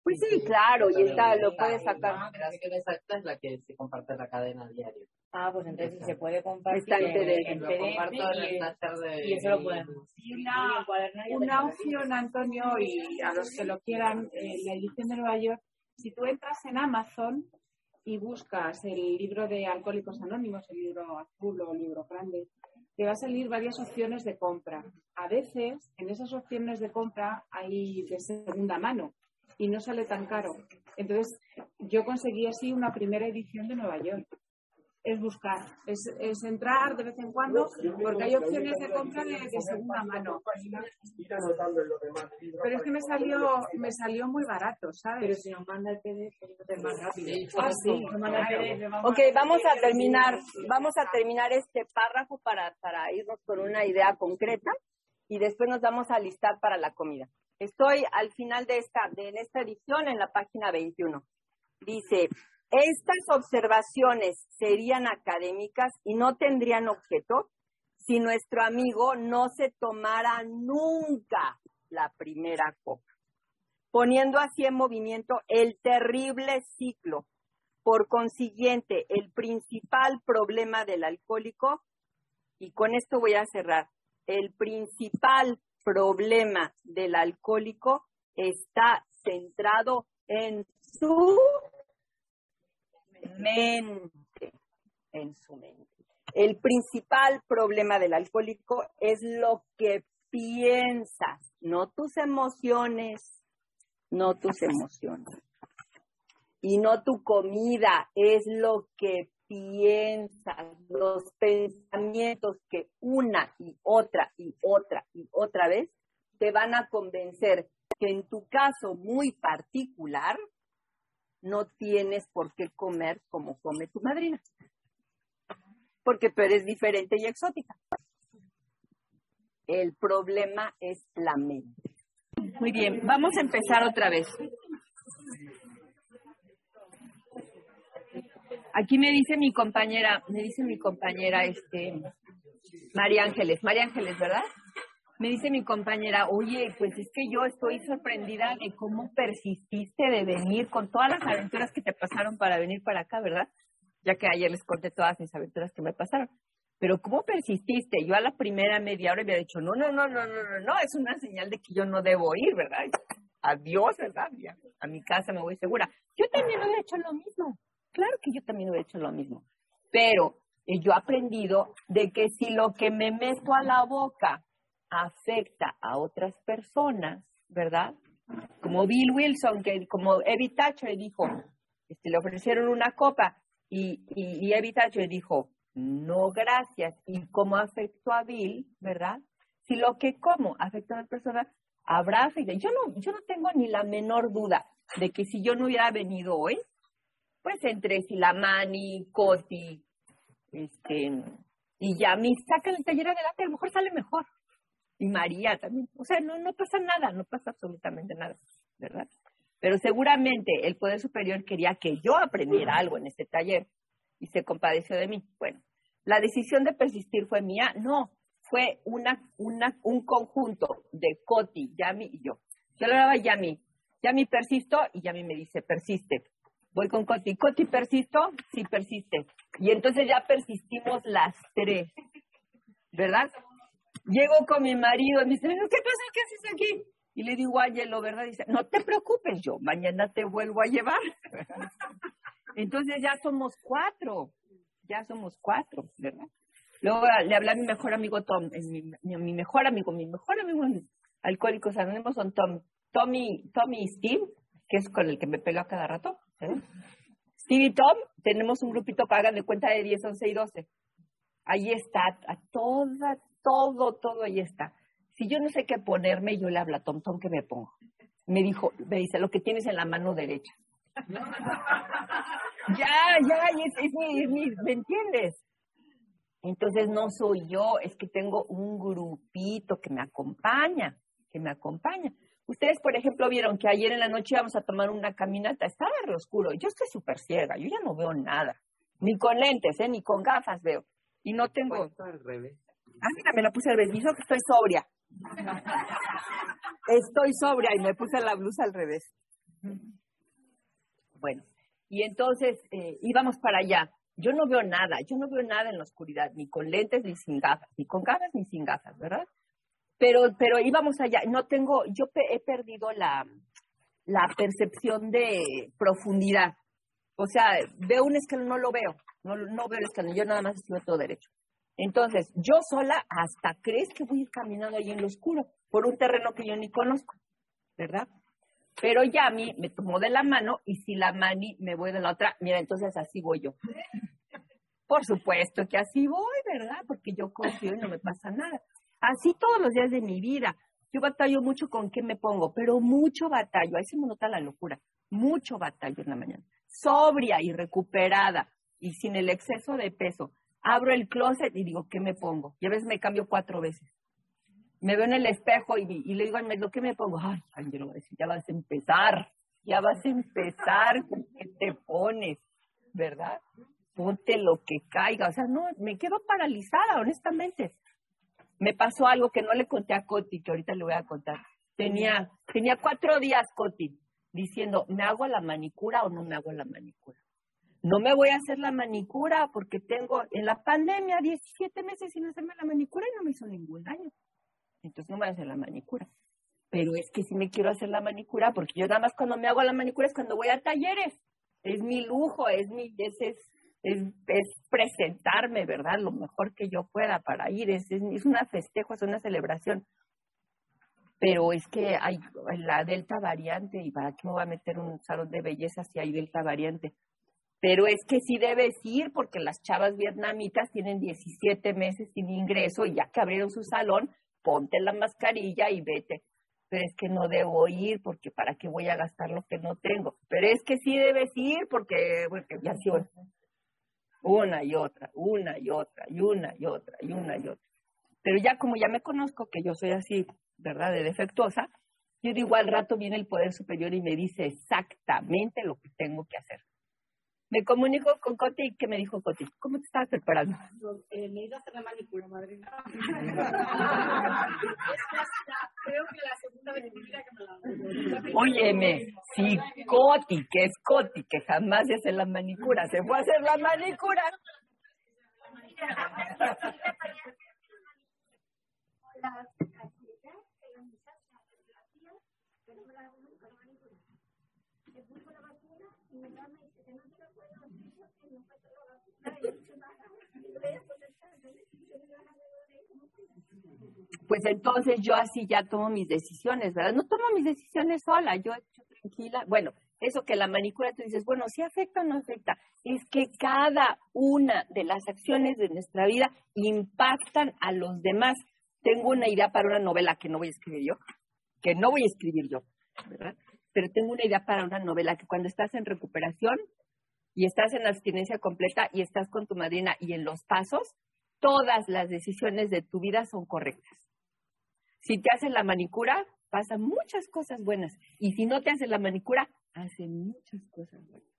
Pues sí, claro, y está, lo puedes La sacar. versión exacta es la que se comparte en la cadena diario. Ah, pues entonces se puede compartir Está en PDF. y, taller de... y eso lo podemos. Y una, una opción, Antonio, y a los que lo quieran, eh, la edición de Nueva York, si tú entras en Amazon y buscas el libro de Alcohólicos Anónimos, el libro azul o el libro grande, te va a salir varias opciones de compra. A veces, en esas opciones de compra hay de segunda mano y no sale tan caro. Entonces, yo conseguí así una primera edición de Nueva York. Es buscar, es, es entrar de vez en cuando, porque hay opciones de compra de, de segunda mano. Pero es que me salió, me salió muy barato, ¿sabes? Pero si nos manda el PDF, es más rápido. Ah, sí, Ok, vamos a terminar, vamos a terminar este párrafo para, para irnos con una idea concreta y después nos vamos a listar para la comida. Estoy al final de esta, de esta edición en la página 21. Dice, estas observaciones serían académicas y no tendrían objeto si nuestro amigo no se tomara nunca la primera copa, poniendo así en movimiento el terrible ciclo. Por consiguiente, el principal problema del alcohólico, y con esto voy a cerrar, el principal problema del alcohólico está centrado en su mente, en su mente. El principal problema del alcohólico es lo que piensas, no tus emociones, no tus emociones y no tu comida, es lo que piensas, los pensamientos que una y otra y otra y otra vez te van a convencer que en tu caso muy particular no tienes por qué comer como come tu madrina, porque tú eres diferente y exótica. El problema es la mente. Muy bien, vamos a empezar otra vez. Aquí me dice mi compañera, me dice mi compañera, este, María Ángeles, María Ángeles, ¿verdad? Me dice mi compañera, oye, pues es que yo estoy sorprendida de cómo persististe de venir con todas las aventuras que te pasaron para venir para acá, ¿verdad? Ya que ayer les conté todas mis aventuras que me pasaron. Pero ¿cómo persististe? Yo a la primera media hora me había dicho, no, no, no, no, no, no, no, es una señal de que yo no debo ir, ¿verdad? Adiós, ¿verdad? Ya, a mi casa me voy segura. Yo también hubiera hecho lo mismo. Claro que yo también hubiera hecho lo mismo. Pero eh, yo he aprendido de que si lo que me meto a la boca afecta a otras personas, ¿verdad? como Bill Wilson, que como Evie Thatcher dijo, este, le ofrecieron una copa y, y, y Evie Thatcher dijo, no gracias. ¿Y cómo afectó a Bill, verdad? Si lo que como afectó a la persona, habrá afectado. Yo no, yo no tengo ni la menor duda de que si yo no hubiera venido hoy, pues entre Silamani, Coti, este, y ya me sacan el taller adelante, a lo mejor sale mejor. Y María también. O sea, no, no pasa nada, no pasa absolutamente nada, ¿verdad? Pero seguramente el Poder Superior quería que yo aprendiera algo en este taller y se compadeció de mí. Bueno, la decisión de persistir fue mía, no, fue una, una, un conjunto de Coti, Yami y yo. Yo le daba Yami, Yami persisto y Yami me dice, persiste. Voy con Coti, Coti persisto, sí persiste. Y entonces ya persistimos las tres, ¿verdad? Llego con mi marido y me dice, ¿qué pasa? ¿Qué haces aquí? Y le digo Hielo, ¿verdad? Dice, no te preocupes, yo mañana te vuelvo a llevar. Entonces ya somos cuatro, ya somos cuatro, ¿verdad? Luego le hablé a mi mejor amigo Tom, mi, mi, mejor amigo, mi mejor amigo Alcohólicos Anónimos son Tom, Tommy, Tommy y Steve, que es con el que me pego a cada rato. ¿eh? Steve y Tom, tenemos un grupito que hagan de cuenta de 10, 11 y 12. Ahí está, a toda, todo, todo ahí está. Si yo no sé qué ponerme, yo le hablo a Tom, Tom, ¿qué me pongo? Me dijo, me dice, lo que tienes en la mano derecha. ya, ya, es, es, mi, es mi, ¿me entiendes? Entonces no soy yo, es que tengo un grupito que me acompaña, que me acompaña. Ustedes, por ejemplo, vieron que ayer en la noche íbamos a tomar una caminata, estaba re oscuro, yo estoy súper ciega, yo ya no veo nada, ni con lentes, ¿eh? ni con gafas veo, y no tengo... al revés. Ah, mira, me la puse al revés, dijo que estoy sobria. estoy sobria y me puse la blusa al revés. Bueno, y entonces eh, íbamos para allá. Yo no veo nada, yo no veo nada en la oscuridad, ni con lentes ni sin gafas, ni con gafas ni sin gafas, ¿verdad? Pero, pero íbamos allá, no tengo, yo he perdido la, la percepción de profundidad. O sea, veo un escalón, no lo veo, no, no veo el escalón, yo nada más estuve todo derecho. Entonces, yo sola, hasta crees que voy a ir caminando ahí en lo oscuro, por un terreno que yo ni conozco, ¿verdad? Pero ya a mí me tomó de la mano y si la mani me voy de la otra, mira, entonces así voy yo. Por supuesto que así voy, ¿verdad? Porque yo confío y no me pasa nada. Así todos los días de mi vida. Yo batallo mucho con qué me pongo, pero mucho batallo. Ahí se me nota la locura. Mucho batallo en la mañana. Sobria y recuperada y sin el exceso de peso. Abro el closet y digo, ¿qué me pongo? Y a veces me cambio cuatro veces me veo en el espejo y, le digo al médico, ¿qué me pongo? Ay, Ángel, ya vas a empezar, ya vas a empezar, ¿qué te pones? ¿Verdad? Ponte lo que caiga. O sea, no, me quedo paralizada, honestamente. Me pasó algo que no le conté a Coti, que ahorita le voy a contar. Tenía, tenía cuatro días, Coti, diciendo, ¿me hago la manicura o no me hago la manicura? No me voy a hacer la manicura porque tengo en la pandemia 17 meses sin hacerme la manicura y no me hizo ningún daño entonces no me voy a hacer la manicura. Pero es que si me quiero hacer la manicura, porque yo nada más cuando me hago la manicura es cuando voy a talleres. Es mi lujo, es mi, es, es, es, presentarme, ¿verdad? Lo mejor que yo pueda para ir. Es, es, es una festejo, es una celebración. Pero es que hay la delta variante, y para qué me voy a meter un salón de belleza si hay delta variante. Pero es que sí debes ir porque las chavas vietnamitas tienen 17 meses sin ingreso y ya que abrieron su salón, ponte la mascarilla y vete. Pero es que no debo ir porque para qué voy a gastar lo que no tengo. Pero es que sí debes ir porque, porque ya sí, una y otra, una y otra, y una y otra, y una y otra. Pero ya como ya me conozco que yo soy así, ¿verdad? De defectuosa, yo digo al rato viene el poder superior y me dice exactamente lo que tengo que hacer. Me comunico con Coti, ¿qué me dijo Coti? ¿Cómo te estabas preparando? Eh, me ido a hacer la manicura, madre. Creo que la segunda vez en mi vida que me la hago. Óyeme, si Coti, que es Coti, que jamás se hace la manicura, se fue a hacer la manicura. Pues entonces yo así ya tomo mis decisiones, ¿verdad? No tomo mis decisiones sola, yo tranquila. Bueno, eso que la manicura tú dices, bueno, si afecta o no afecta, es que cada una de las acciones de nuestra vida impactan a los demás. Tengo una idea para una novela que no voy a escribir yo, que no voy a escribir yo, ¿verdad? Pero tengo una idea para una novela que cuando estás en recuperación y estás en abstinencia completa y estás con tu madrina y en los pasos, todas las decisiones de tu vida son correctas. Si te hacen la manicura, pasan muchas cosas buenas. Y si no te hacen la manicura, hacen muchas cosas buenas.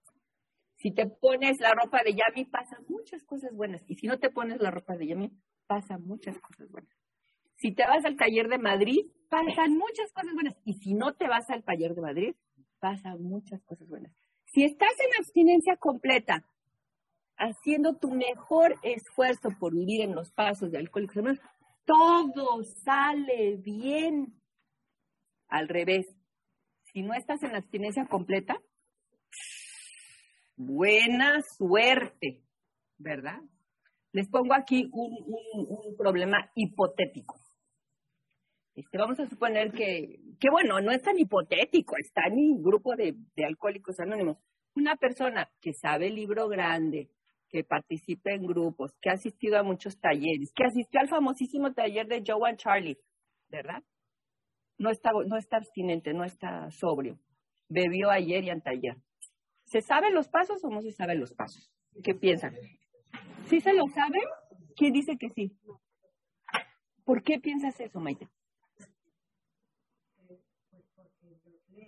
Si te pones la ropa de Yami, pasan muchas cosas buenas. Y si no te pones la ropa de Yami, pasan muchas cosas buenas. Si te vas al taller de Madrid, pasan muchas cosas buenas. Y si no te vas al taller de Madrid, pasan muchas cosas buenas. Si estás en abstinencia completa, haciendo tu mejor esfuerzo por vivir en los pasos de Alcohólicos Anónimos, todo sale bien. Al revés, si no estás en abstinencia completa, buena suerte, ¿verdad? Les pongo aquí un, problema hipotético. Este, vamos a suponer que, que, bueno, no es tan hipotético, está en mi grupo de, de alcohólicos anónimos. Una persona que sabe libro grande, que participa en grupos, que ha asistido a muchos talleres, que asistió al famosísimo taller de Joe and Charlie, ¿verdad? No está, no está abstinente, no está sobrio. Bebió ayer y anteayer. ¿Se saben los pasos o no se saben los pasos? ¿Qué piensan? ¿Sí se lo saben? ¿Quién dice que sí? ¿Por qué piensas eso, Maite?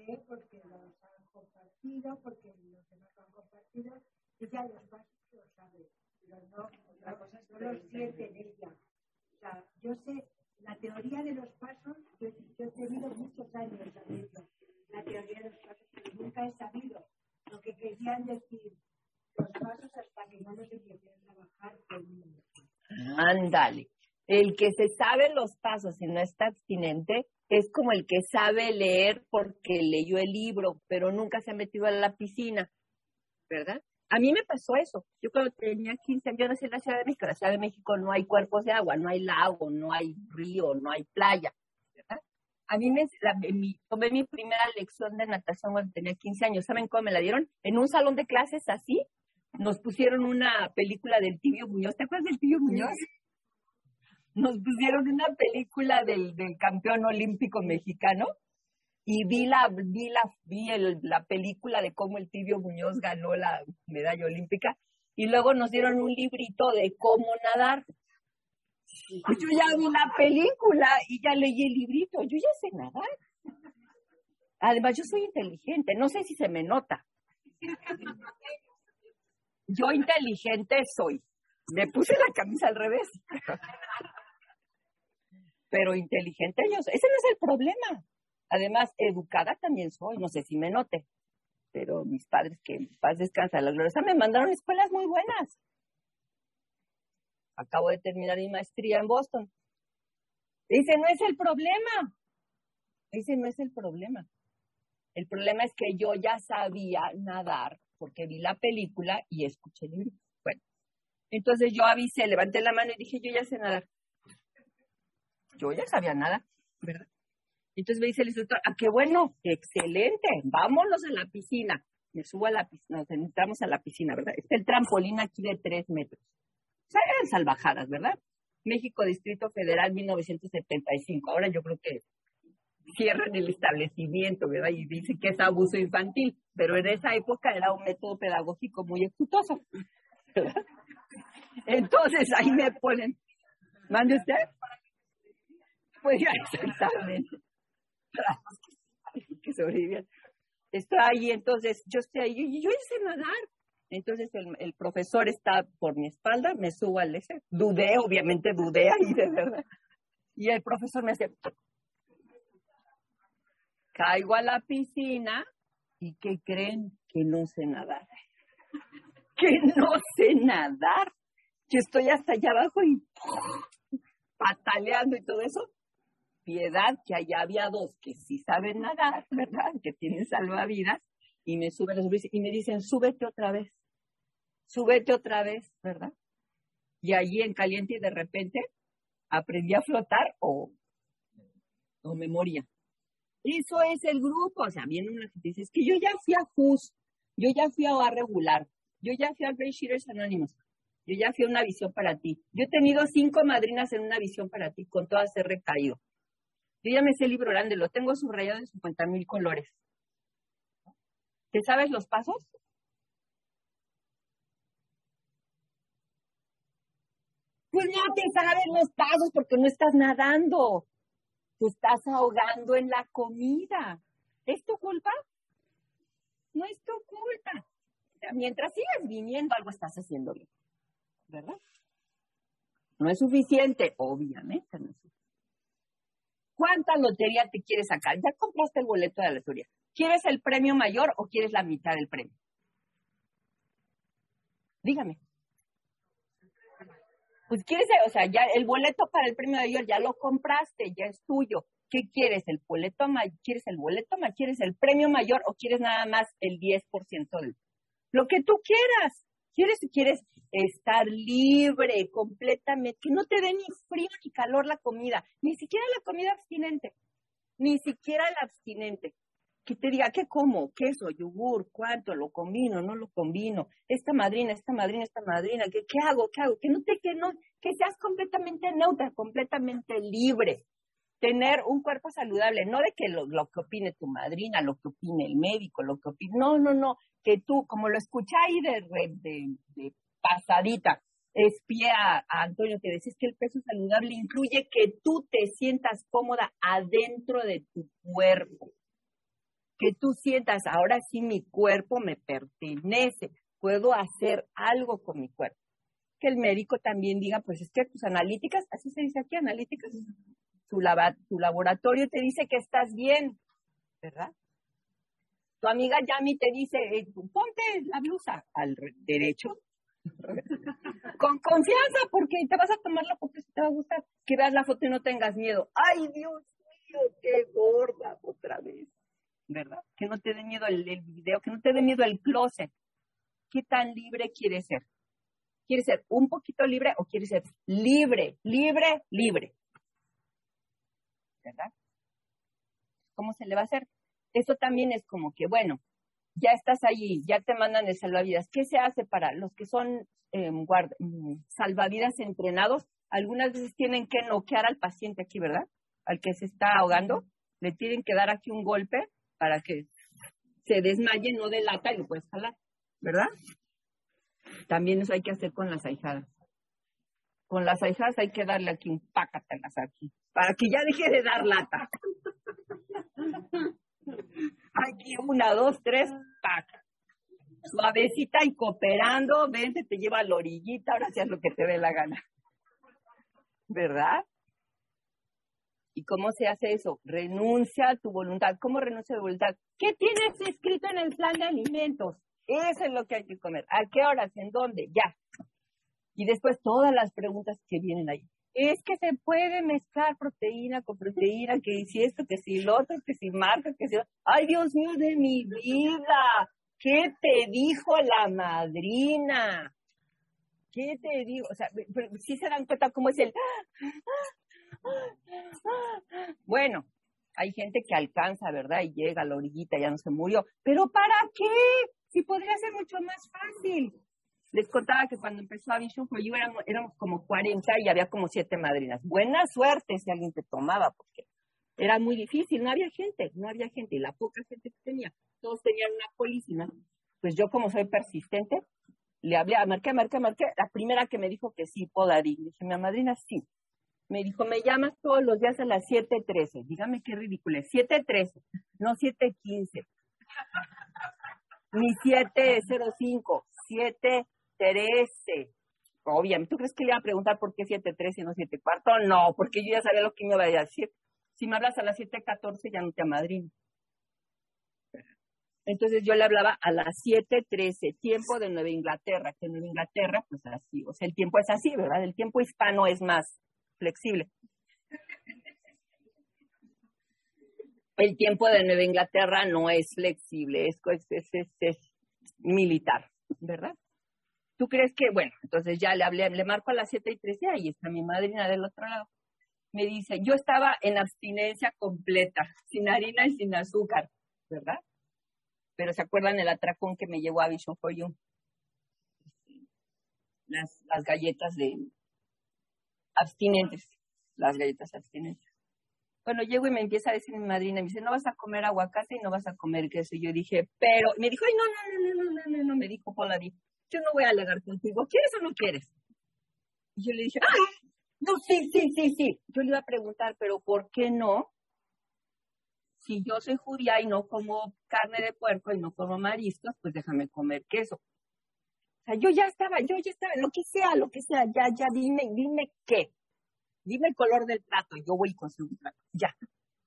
Lee, porque los han compartido, porque los demás lo han compartido, ella los pasos los sabe, pero no, otra cosa no los siente en ella. O sea, yo sé, la teoría de los pasos, yo, yo he tenido muchos años sabiendo la teoría de los pasos, pero nunca he sabido lo que querían decir los pasos hasta que no los empecé a trabajar conmigo. Ándale. El que se sabe los pasos y no está abstinente es como el que sabe leer porque leyó el libro, pero nunca se ha metido a la piscina, ¿verdad? A mí me pasó eso. Yo cuando tenía 15 años, yo nací en la Ciudad de México. En la Ciudad de México no hay cuerpos de agua, no hay lago, no hay río, no hay playa, ¿verdad? A mí me, la- tomé mi primera lección de natación cuando tenía 15 años. ¿Saben cómo me la dieron? En un salón de clases así, nos pusieron una película del Tibio Muñoz. ¿Te acuerdas del Tibio Muñoz? Nos pusieron una película del, del campeón olímpico mexicano y vi la vi la vi el- la película de cómo el Tibio Muñoz ganó la medalla olímpica y luego nos dieron un librito de cómo nadar. Pues yo ya vi la película y ya leí el librito, yo ya sé nadar. Además, yo soy inteligente, no sé si se me nota. Yo inteligente soy. Me puse la camisa al revés. Pero inteligente yo soy. Ese no es el problema. Además, educada también soy. No sé si me note. Pero mis padres, que en paz descansa la gloriosa, me mandaron escuelas muy buenas. Acabo de terminar mi maestría en Boston. Ese no es el problema. Ese no es el problema. El problema es que yo ya sabía nadar porque vi la película y escuché el libro. Bueno, entonces yo avisé, levanté la mano y dije, yo ya sé nadar. Yo ya sabía nada, ¿verdad? Entonces me dice el instructor, ah, qué bueno, excelente, vámonos a la piscina. Me subo a la piscina, nos entramos a la piscina, ¿verdad? Está el trampolín aquí de tres metros. O sea, eran salvajadas, ¿verdad? México, Distrito Federal, 1975. Ahora yo creo que cierran el establecimiento, ¿verdad? Y dicen que es abuso infantil, pero en esa época era un método pedagógico muy exitoso. ¿verdad? Entonces ahí me ponen, ¿mande usted? Pues ya, exactamente. que sobrevivían. Estoy ahí, entonces yo estoy ahí, y yo hice nadar. Entonces el, el profesor está por mi espalda, me subo al ese, dudé, obviamente dudé ahí de verdad. Y el profesor me hace, caigo a la piscina y ¿qué creen? Que no sé nadar. Que no sé nadar. Que estoy hasta allá abajo y pataleando y todo eso. Piedad que allá había dos que sí saben nadar, ¿verdad? Que tienen salvavidas y me suben los y me dicen, súbete otra vez, súbete otra vez, ¿verdad? Y allí en caliente y de repente aprendí a flotar o o memoria. Eso es el grupo. O sea, viene una y dice, es que yo ya fui a FUS, yo ya fui a OA regular, yo ya fui a Great Shooters Anonymous, yo ya fui a una visión para ti. Yo he tenido cinco madrinas en una visión para ti, con todas he recaído. Yo ya me sé el libro grande, lo tengo subrayado en 50 mil colores. ¿Te sabes los pasos? Pues no te sabes los pasos porque no estás nadando. Te estás ahogando en la comida. ¿Es tu culpa? No es tu culpa. Mientras sigas viniendo, algo estás haciendo bien. ¿Verdad? No es suficiente, obviamente no es suficiente. ¿Cuánta lotería te quieres sacar? Ya compraste el boleto de la lotería. ¿Quieres el premio mayor o quieres la mitad del premio? Dígame. Pues quieres, o sea, ya el boleto para el premio mayor ya lo compraste, ya es tuyo. ¿Qué quieres? ¿El boleto mayor? ¿Quieres el boleto mayor? ¿Quieres el premio mayor o quieres nada más el 10% del? Lo que tú quieras. ¿Quieres, quieres estar libre completamente? Que no te dé ni frío ni calor la comida, ni siquiera la comida abstinente, ni siquiera el abstinente que te diga qué como, queso, yogur, cuánto, lo combino, no lo combino, esta madrina, esta madrina, esta madrina, ¿qué, qué hago, qué hago? Que no te, que no, que seas completamente neutra, completamente libre. Tener un cuerpo saludable, no de que lo, lo que opine tu madrina, lo que opine el médico, lo que opine, no, no, no, que tú, como lo escuché ahí de, de, pasadita, espía a, a Antonio que decís que el peso saludable incluye que tú te sientas cómoda adentro de tu cuerpo que tú sientas, ahora sí mi cuerpo me pertenece, puedo hacer algo con mi cuerpo. Que el médico también diga, pues es que tus analíticas, así se dice aquí, analíticas, tu, tu laboratorio te dice que estás bien, ¿verdad? Tu amiga Yami te dice, eh, ponte la blusa al derecho, con confianza, porque te vas a tomar la foto si te va a gustar. Que veas la foto y no tengas miedo. ¡Ay, Dios mío, qué gorda otra vez! ¿verdad? Que no te dé miedo el, video, que no te dé miedo el closet. ¿Qué tan libre quieres ser? ¿Quieres ser un poquito libre o quieres ser libre, libre, libre? ¿Verdad? ¿Cómo se le va a hacer? Eso también es como que, bueno, ya estás allí, ya te mandan el salvavidas. ¿Qué se hace para los que son em, mm, salvavidas entrenados? Algunas veces tienen que noquear al paciente aquí, ¿verdad? Al que se está ahogando, le tienen que dar aquí un golpe para que se desmaye, no delata y lo puedes jalar, ¿verdad? También eso hay que hacer con las ahijadas. Con las ahijadas hay que darle aquí un pácatelas aquí, para que ya deje de dar lata. Aquí una, dos, tres, paca. Suavecita y cooperando, vente, te lleva a la orillita, ahora sí lo que te dé la gana. ¿Verdad? ¿Y cómo se hace eso? Renuncia a tu voluntad. ¿Cómo renuncia a tu voluntad? ¿Qué tienes escrito en el plan de alimentos? Eso es lo que hay que comer. ¿A qué horas? ¿En dónde? Ya. Y después todas las preguntas que vienen ahí. Es que se puede mezclar proteína con proteína, que si esto, que si lo otro, que si marca, que si... ¡Ay, Dios mío de mi vida! ¿Qué te dijo la madrina? ¿Qué te digo? O sea, si se dan cuenta cómo es el... Bueno, hay gente que alcanza, ¿verdad? Y llega a la orillita, ya no se murió. ¿Pero para qué? Si podría ser mucho más fácil. Les contaba que cuando empezó a Vision for You éramos, éramos como 40 y había como siete madrinas. Buena suerte si alguien te tomaba, porque era muy difícil, no había gente, no había gente. Y la poca gente que tenía, todos tenían una polísima. Pues yo como soy persistente, le hablé a marqué, marqué, marqué. La primera que me dijo que sí, ir. Le dije, mi madrina, sí. Me dijo, me llamas todos los días a las 7.13. Dígame qué ridículo es. 7.13, no 7.15. Ni 7.05, 7.13. Obviamente, ¿tú crees que le iba a preguntar por qué 7.13 y no 7.4? No, porque yo ya sabía lo que me iba a decir. Si me hablas a las 7.14, ya no te amadrino. Entonces yo le hablaba a las 7.13, tiempo de Nueva Inglaterra, que Nueva Inglaterra, pues así, o sea, el tiempo es así, ¿verdad? El tiempo hispano es más flexible. El tiempo de Nueva Inglaterra no es flexible, es, es, militar, ¿verdad? ¿Tú crees que, bueno, entonces ya le hablé, le marco a las 7 y 13, ahí está mi madrina del otro lado. Me dice, yo estaba en abstinencia completa, sin harina y sin azúcar, ¿verdad? Pero ¿se acuerdan el atracón que me llevó a Vision for You? Las, galletas de abstinentes, las galletas abstinentes. Bueno, llego y me empieza a decir mi madrina, me dice, no vas a comer aguacate y no vas a comer queso. Y yo dije, pero, me dijo, ay, no, no, no, no, no, no, no, me dijo Pola, yo no voy a alegar contigo, ¿quieres o no quieres? Y yo le dije, ah, no, sí, sí, sí, sí. Yo le iba a preguntar, pero ¿por qué no? Si yo soy judía y no como carne de puerco y no como mariscos, pues déjame comer queso. O sea, yo ya estaba, yo ya estaba, lo que sea, lo que sea, ya, ya, dime, dime qué. Dime el color del plato y yo voy con su plato. Ya.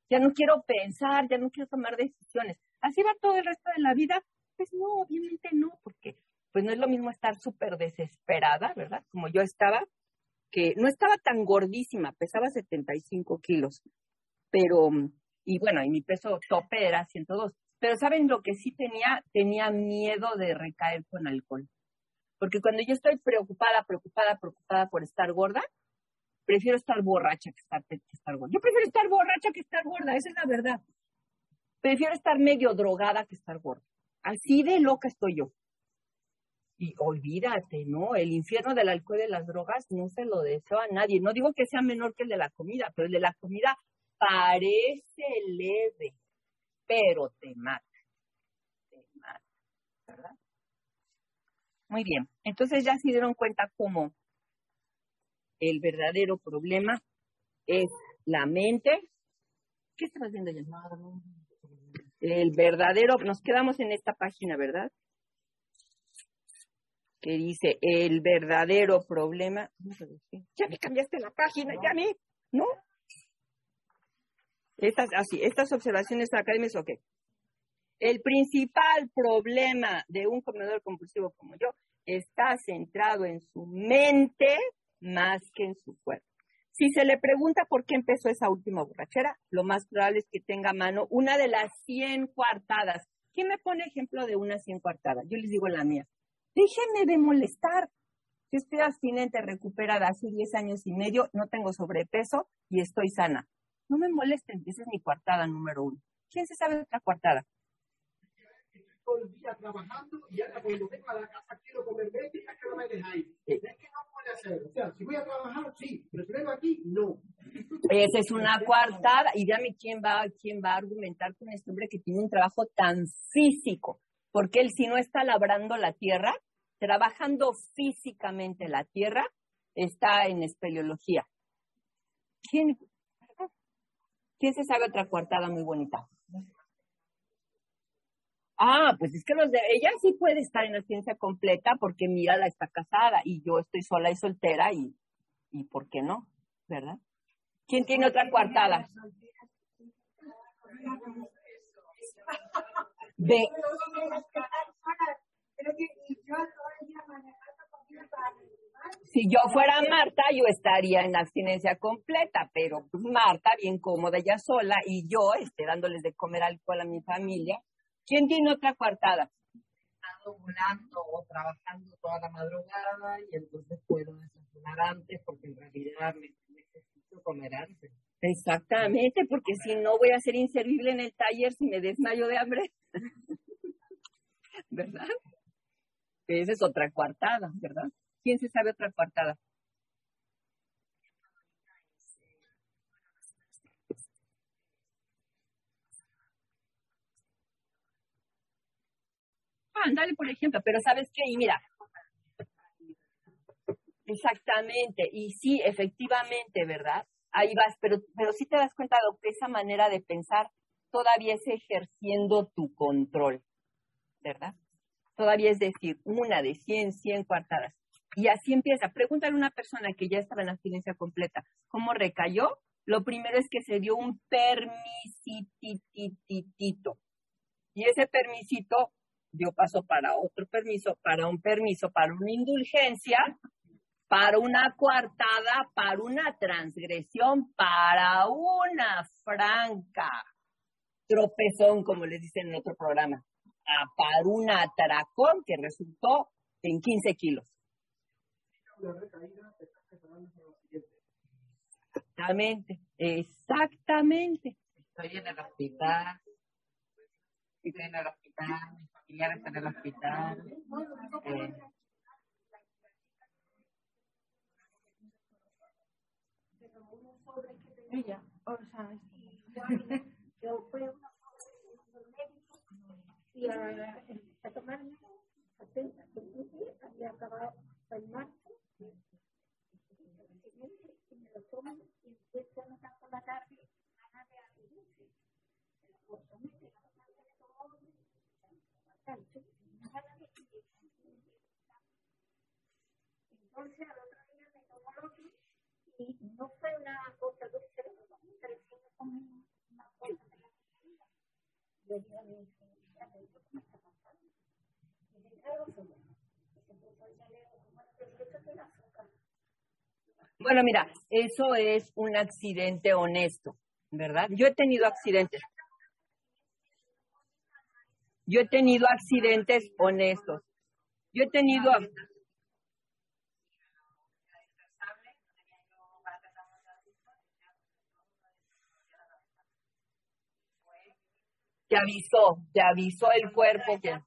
Ya no quiero pensar, ya no quiero tomar decisiones. ¿Así va todo el resto de la vida? Pues no, obviamente no, porque pues no es lo mismo estar súper desesperada, ¿verdad? Como yo estaba, que no estaba tan gordísima, pesaba 75 kilos, pero, y bueno, y mi peso tope era 102. Pero ¿saben lo que sí tenía? Tenía miedo de recaer con alcohol. Porque cuando yo estoy preocupada, preocupada, preocupada por estar gorda, prefiero estar borracha que estar, que estar gorda. Yo prefiero estar borracha que estar gorda, esa es la verdad. Prefiero estar medio drogada que estar gorda. Así de loca estoy yo. Y olvídate, ¿no? El infierno del alcohol y de las drogas no se lo deseo a nadie. No digo que sea menor que el de la comida, pero el de la comida parece leve, pero te mata. Te mata, ¿verdad? Muy bien. Entonces ya se dieron cuenta cómo el verdadero problema es la mente. ¿Qué estás viendo ya? El verdadero, nos quedamos en esta página, ¿verdad? Que dice, el verdadero problema. Ya me cambiaste la página, ya me, ¿no? Estas, así, estas observaciones académicas, ok. El principal problema de un comedor compulsivo como yo está centrado en su mente más que en su cuerpo. Si se le pregunta por qué empezó esa última borrachera, lo más probable es que tenga a mano una de las 100 cuartadas. ¿Quién me pone ejemplo de una 100 cuartadas? Yo les digo la mía. Déjenme de molestar. Yo estoy abstinente, recuperada hace 10 años y medio, no tengo sobrepeso y estoy sana. No me molesten, esa es mi coartada número uno. ¿Quién se sabe otra coartada? todo el día trabajando y ahora cuando vengo a la casa quiero comer que no me dejáis. Es que no puede hacer. O sea, si voy a trabajar, sí, pero si vengo aquí, no. Esa es una coartada. Y dígame quién va, quién va a argumentar con este hombre que tiene un trabajo tan físico. Porque él, si no está labrando la tierra, trabajando físicamente la tierra, está en espeleología. ¿Quién, ¿Quién se sabe otra coartada muy bonita? Ah, pues es que los de ella sí puede estar en la ciencia completa porque mírala está casada y yo estoy sola y soltera y, y ¿por qué no? ¿Verdad? ¿Quién tiene otra coartada? De... Si yo fuera Marta, yo estaría en abstinencia completa, pero pues Marta, bien cómoda ella sola, y yo esté dándoles de comer alcohol a mi familia, ¿Quién tiene otra coartada? Estando volando o trabajando toda la madrugada y entonces puedo desayunar antes porque en realidad me necesito comer antes. Exactamente, porque si no voy a ser inservible en el taller si me desmayo de hambre. ¿Verdad? Esa es otra coartada, ¿verdad? ¿Quién se sabe otra coartada? dale por ejemplo, pero ¿sabes qué? Y mira, exactamente, y sí, efectivamente, ¿verdad? Ahí vas, pero, pero sí te das cuenta de que esa manera de pensar todavía es ejerciendo tu control, ¿verdad? Todavía es decir, una de 100, 100 cuartadas. Y así empieza. Pregúntale a una persona que ya estaba en abstinencia completa, ¿cómo recayó? Lo primero es que se dio un permisitititito. Y ese permisito dio paso para otro permiso, para un permiso, para una indulgencia, para una coartada, para una transgresión, para una franca tropezón, como les dicen en otro programa, para un atracón que resultó en 15 kilos. Exactamente, exactamente. Estoy en el hospital. Estoy en el hospital. Mi familiar está en el hospital. Eh, Ella, o sea, yo fui a una y a, a tomarme atenta, que había acabado el marzo, y me lo toman y empiezo a notar por la tarde de dice, entonces al otro día me tomó el otro y no fue una cosa dulce, pero una cosa de la dije Bueno, mira, eso es un accidente honesto, ¿verdad? Yo he tenido accidentes. Yo he tenido accidentes honestos. Yo he tenido. Te avisó, te avisó el cuerpo que.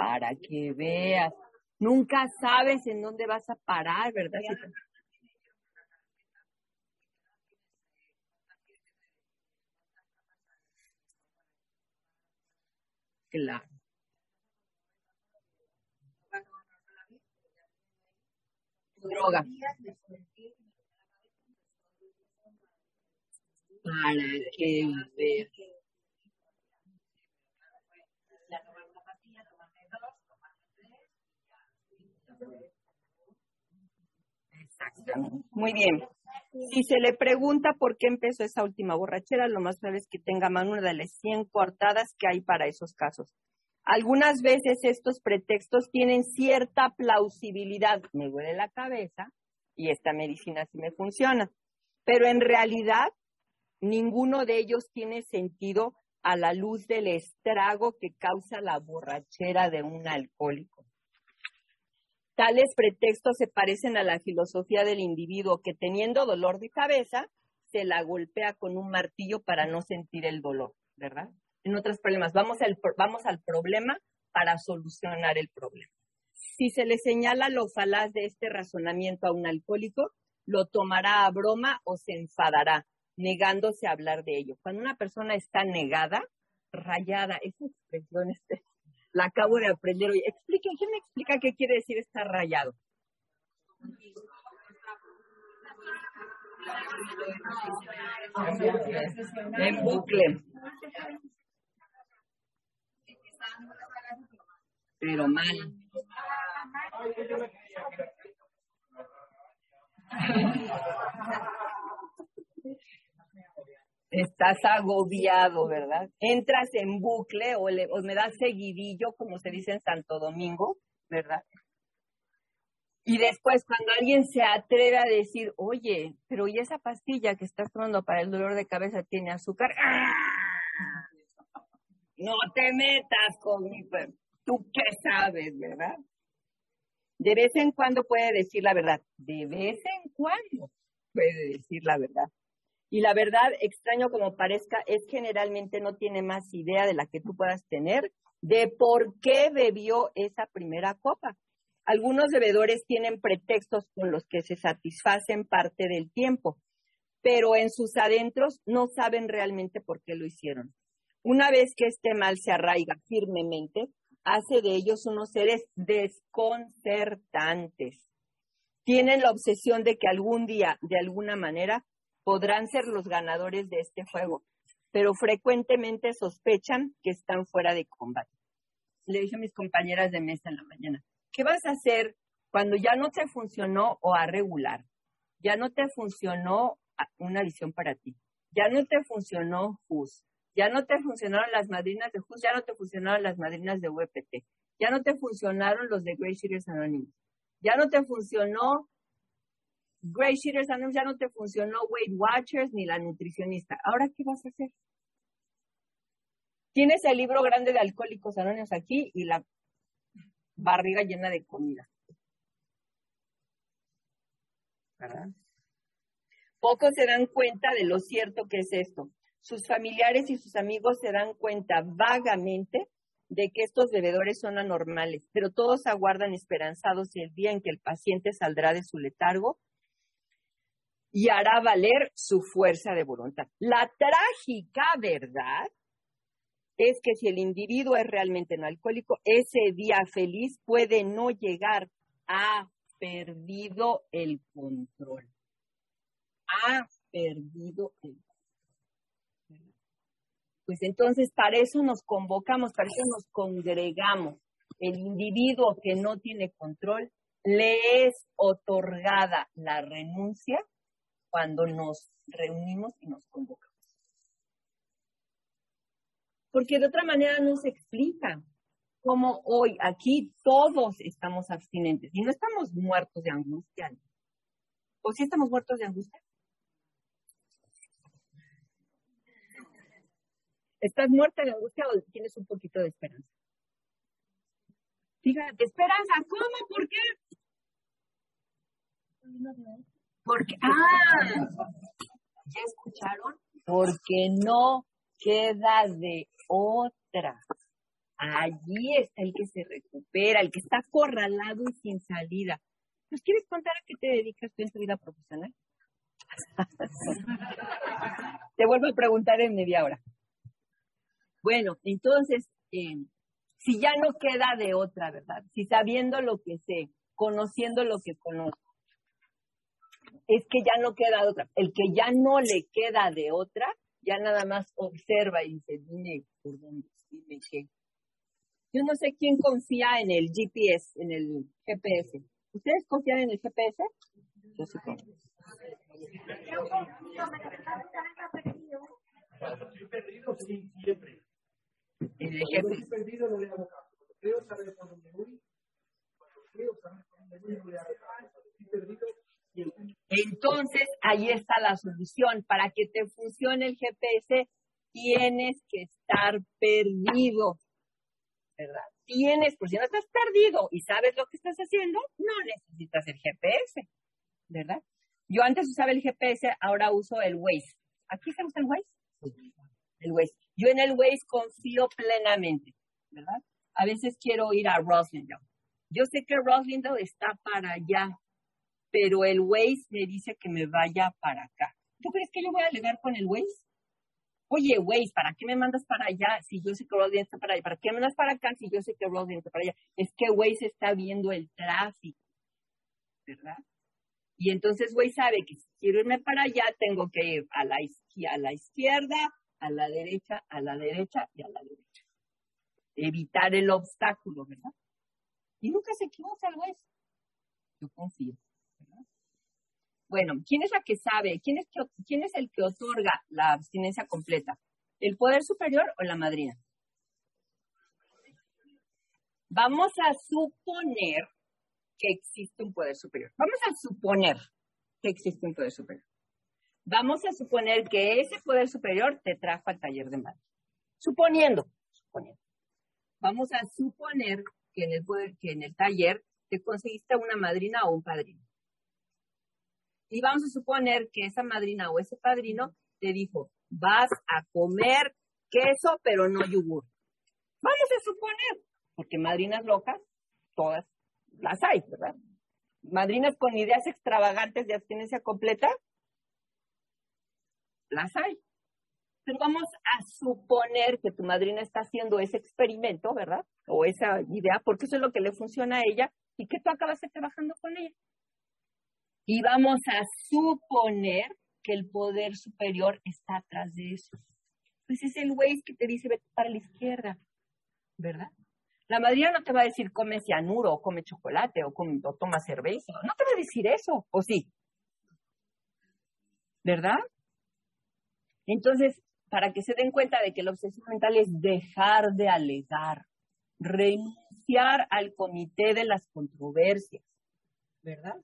Para que veas. Nunca sabes en dónde vas a parar, ¿verdad? Claro. Droga. Para que veas. Muy bien. Si se le pregunta por qué empezó esa última borrachera, lo más probable es que tenga una de las 100 cortadas que hay para esos casos. Algunas veces estos pretextos tienen cierta plausibilidad. Me duele la cabeza y esta medicina sí me funciona. Pero en realidad, ninguno de ellos tiene sentido a la luz del estrago que causa la borrachera de un alcohólico. Tales pretextos se parecen a la filosofía del individuo que teniendo dolor de cabeza se la golpea con un martillo para no sentir el dolor, ¿verdad? En otros problemas, vamos al, vamos al problema para solucionar el problema. Si se le señala lo falaz de este razonamiento a un alcohólico, lo tomará a broma o se enfadará, negándose a hablar de ello. Cuando una persona está negada, rayada, esa expresión este, la acabo de aprender hoy. Expliquen, ¿quién me explica qué quiere decir estar rayado? En bucle. Pero mal. Estás agobiado, ¿verdad? Entras en bucle o, le- me das seguidillo, como se dice en Santo Domingo, ¿verdad? Y después, cuando alguien se atreve a decir, oye, pero ¿y esa pastilla que estás tomando para el dolor de cabeza tiene azúcar? ¡Ah! No te metas con mi... Tú qué sabes, ¿verdad? De vez en cuando puede decir la verdad. De vez en cuando puede decir la verdad. Y la verdad, extraño como parezca, es generalmente no tiene más idea de la que tú puedas tener de por qué bebió esa primera copa. Algunos bebedores tienen pretextos con los que se satisfacen parte del tiempo, pero en sus adentros no saben realmente por qué lo hicieron. Una vez que este mal se arraiga firmemente, hace de ellos unos seres desconcertantes. Tienen la obsesión de que algún día, de alguna manera, podrán ser los ganadores de este juego, pero frecuentemente sospechan que están fuera de combate. Le dije a mis compañeras de mesa en la mañana, ¿qué vas a hacer cuando ya no te funcionó o a regular? Ya no te funcionó una visión para ti. Ya no te funcionó JUS. Ya no te funcionaron las madrinas de JUS. Ya no te funcionaron las madrinas de UEPT. Ya no te funcionaron los de Grey Shooters Anonymous. Ya no te funcionó Grey Shooters Anonymous. Ya no te funcionó Weight Watchers ni la nutricionista. ¿Ahora qué vas a hacer? Tienes el libro grande de Alcohólicos Anónimos aquí y la barriga llena de comida. ¿verdad? Pocos se dan cuenta de lo cierto que es esto. Sus familiares y sus amigos se dan cuenta vagamente de que estos bebedores son anormales, pero todos aguardan esperanzados el día en que el paciente saldrá de su letargo y hará valer su fuerza de voluntad. La trágica verdad es que si el individuo es realmente no alcohólico, ese día feliz puede no llegar. Ha perdido el control. Ha perdido el control. Pues entonces para eso nos convocamos, para eso nos congregamos. El individuo que no tiene control le es otorgada la renuncia cuando nos reunimos y nos convocamos. Porque de otra manera no se explica cómo hoy aquí todos estamos abstinentes y no estamos muertos de angustia. ¿O sí estamos muertos de angustia? ¿Estás muerta de angustia o tienes un poquito de esperanza? Fíjate, esperanza, ¿cómo? ¿Por qué? Porque, ah, ¿ya escucharon? Porque no queda de otra. Allí está el que se recupera, el que está acorralado y sin salida. ¿Nos quieres contar a qué te dedicas tú en tu vida profesional? te vuelvo a preguntar en media hora. Bueno, entonces, eh, si ya no queda de otra, ¿verdad? Si sabiendo lo que sé, conociendo lo que conozco, es que ya no queda de otra. El que ya no le queda de otra, ya nada más observa y dice, dime por dónde, dime qué. Yo no sé quién confía en el GPS, en el GPS. ¿Ustedes confían en el GPS? Yo sí confío. Estoy perdido sí, siempre. En el Cuando GPS. estoy perdido no le hago caso. Cuando creo saber por dónde voy, cuando creo saber por dónde voy no le hago caso. Cuando estoy perdido. Entonces, ahí está la solución. Para que te funcione el GPS, tienes que estar perdido, ¿verdad? Tienes, por si no estás perdido y sabes lo que estás haciendo, no necesitas el GPS, ¿verdad? Yo antes usaba el GPS, ahora uso el Waze. ¿Aquí se usa el Waze? El Waze. Yo en el Waze confío plenamente, ¿verdad? A veces quiero ir a Roslindale. Yo sé que Roslindale está para allá, pero el Waze me dice que me vaya para acá. ¿Tú crees que yo voy a alegar con el Waze? Oye, Waze, ¿para qué me mandas para allá si yo sé que Roslindale está para allá? ¿Para qué me mandas para acá si yo sé que Roslindale está para allá? Es que Waze está viendo el tráfico, ¿verdad? Y entonces Waze sabe que si quiero irme para allá, tengo que ir a la, a la izquierda, a la derecha, a la derecha y a la derecha. Evitar el obstáculo, ¿verdad? Y nunca se equivoca el Waze. Yo confío. Bueno, ¿quién es la que sabe? ¿Quién es, que- ¿Quién es el que otorga la abstinencia completa? ¿El poder superior o la madrina? Vamos a suponer que existe un poder superior. Vamos a suponer que existe un poder superior. Vamos a suponer que ese poder superior te trajo al taller de madre. Suponiendo, suponiendo. Vamos a suponer que el que en el taller te conseguiste una madrina o un padrino. Y vamos a suponer que esa madrina o ese padrino te dijo, vas a comer queso, pero no yogur. Vamos a suponer, porque madrinas locas, todas las hay, ¿verdad? Madrinas con ideas extravagantes de abstinencia completa, las hay. Pero vamos a suponer que tu madrina está haciendo ese experimento, ¿verdad? O esa idea, porque eso es lo que le funciona a ella y que tú acabaste trabajando con ella. Y vamos a suponer que el poder superior está atrás de eso. Pues es el Waze que te dice vete para la izquierda, ¿verdad? La madrina no te va a decir come cianuro, o come chocolate, o, come, toma cerveza. No te va a decir eso, ¿o sí? ¿Verdad? Entonces, para que se den cuenta de que la obsesión mental es dejar de alegar, renunciar al comité de las controversias, ¿verdad?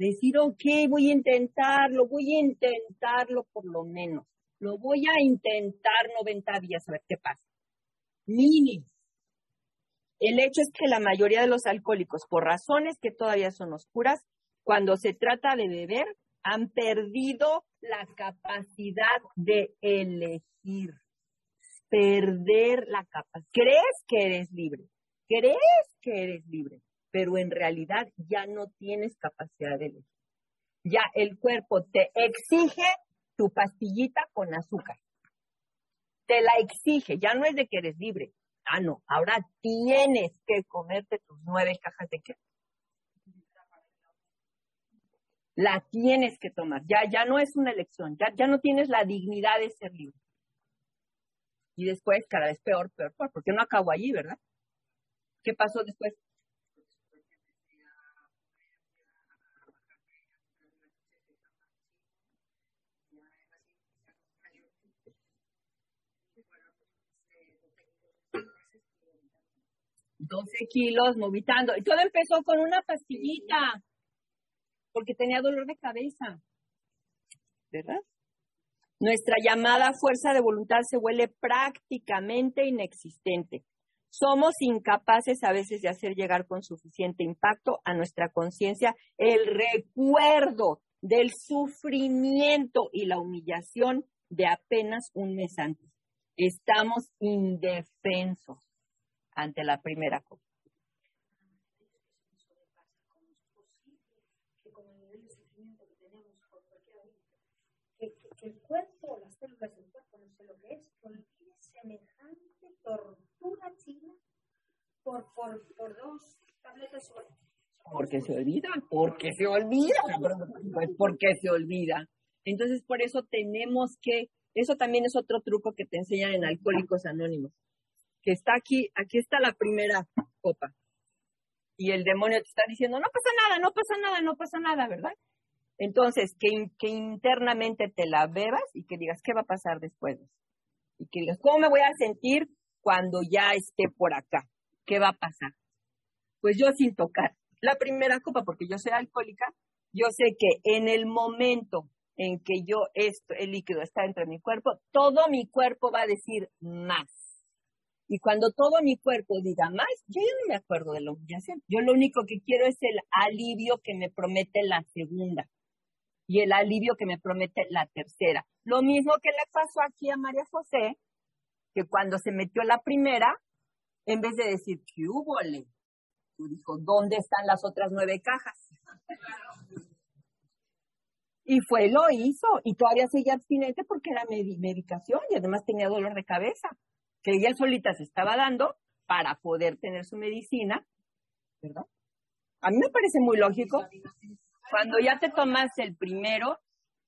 Decir, ok, voy a intentarlo, voy a intentarlo por lo menos. Lo voy a intentar 90 días a ver qué pasa. Mínimo. El hecho es que la mayoría de los alcohólicos, por razones que todavía son oscuras, cuando se trata de beber, han perdido la capacidad de elegir. Perder la capacidad. Crees que eres libre, crees que eres libre, pero en realidad ya no tienes capacidad de elegir. Ya el cuerpo te exige tu pastillita con azúcar. Te la exige, ya no es de que eres libre. Ah, no, ahora tienes que comerte tus nueve cajas de queso. La tienes que tomar, ya, ya no es una elección, ya, ya no tienes la dignidad de ser libre. Y después, cada vez peor, peor, peor, porque no acabó allí, ¿verdad? ¿Qué pasó después? Doce kilos, movitando. Y todo empezó con una pastillita, porque tenía dolor de cabeza. ¿Verdad? Nuestra llamada fuerza de voluntad se vuelve prácticamente inexistente. Somos incapaces a veces de hacer llegar con suficiente impacto a nuestra conciencia el recuerdo del sufrimiento y la humillación de apenas un mes antes. Estamos indefensos ante la primera copa. que, el cuerpo, las células del cuerpo, no sé lo que es, olvide semejante tortura china por, por, por dos tabletas. Porque se olvida, porque se olvida, pues porque se olvida. Entonces, por eso tenemos que, eso también es otro truco que te enseñan en Alcohólicos Anónimos, que está aquí, aquí está la primera copa. Y el demonio te está diciendo, no pasa nada, no pasa nada, no pasa nada, ¿verdad? Entonces, que, que internamente te la bebas y que digas, ¿qué va a pasar después? Y que digas, ¿cómo me voy a sentir cuando ya esté por acá? ¿Qué va a pasar? Pues yo sin tocar la primera copa, porque yo soy alcohólica, yo sé que en el momento en que yo esto, el líquido está dentro de mi cuerpo, todo mi cuerpo va a decir más. Y cuando todo mi cuerpo diga más, yo ya no me acuerdo de la humillación. Yo lo único que quiero es el alivio que me promete la segunda y el alivio que me promete la tercera. Lo mismo que le pasó aquí a María José, que cuando se metió la primera, en vez de decir, ¿qué hubo? le? Dijo, ¿dónde están las otras nueve cajas? Y fue, lo hizo, y todavía seguía abstinente porque era medi- medicación y además tenía dolor de cabeza, que ella solita se estaba dando para poder tener su medicina, ¿verdad? A mí me parece muy lógico. Cuando ya te tomas el primero,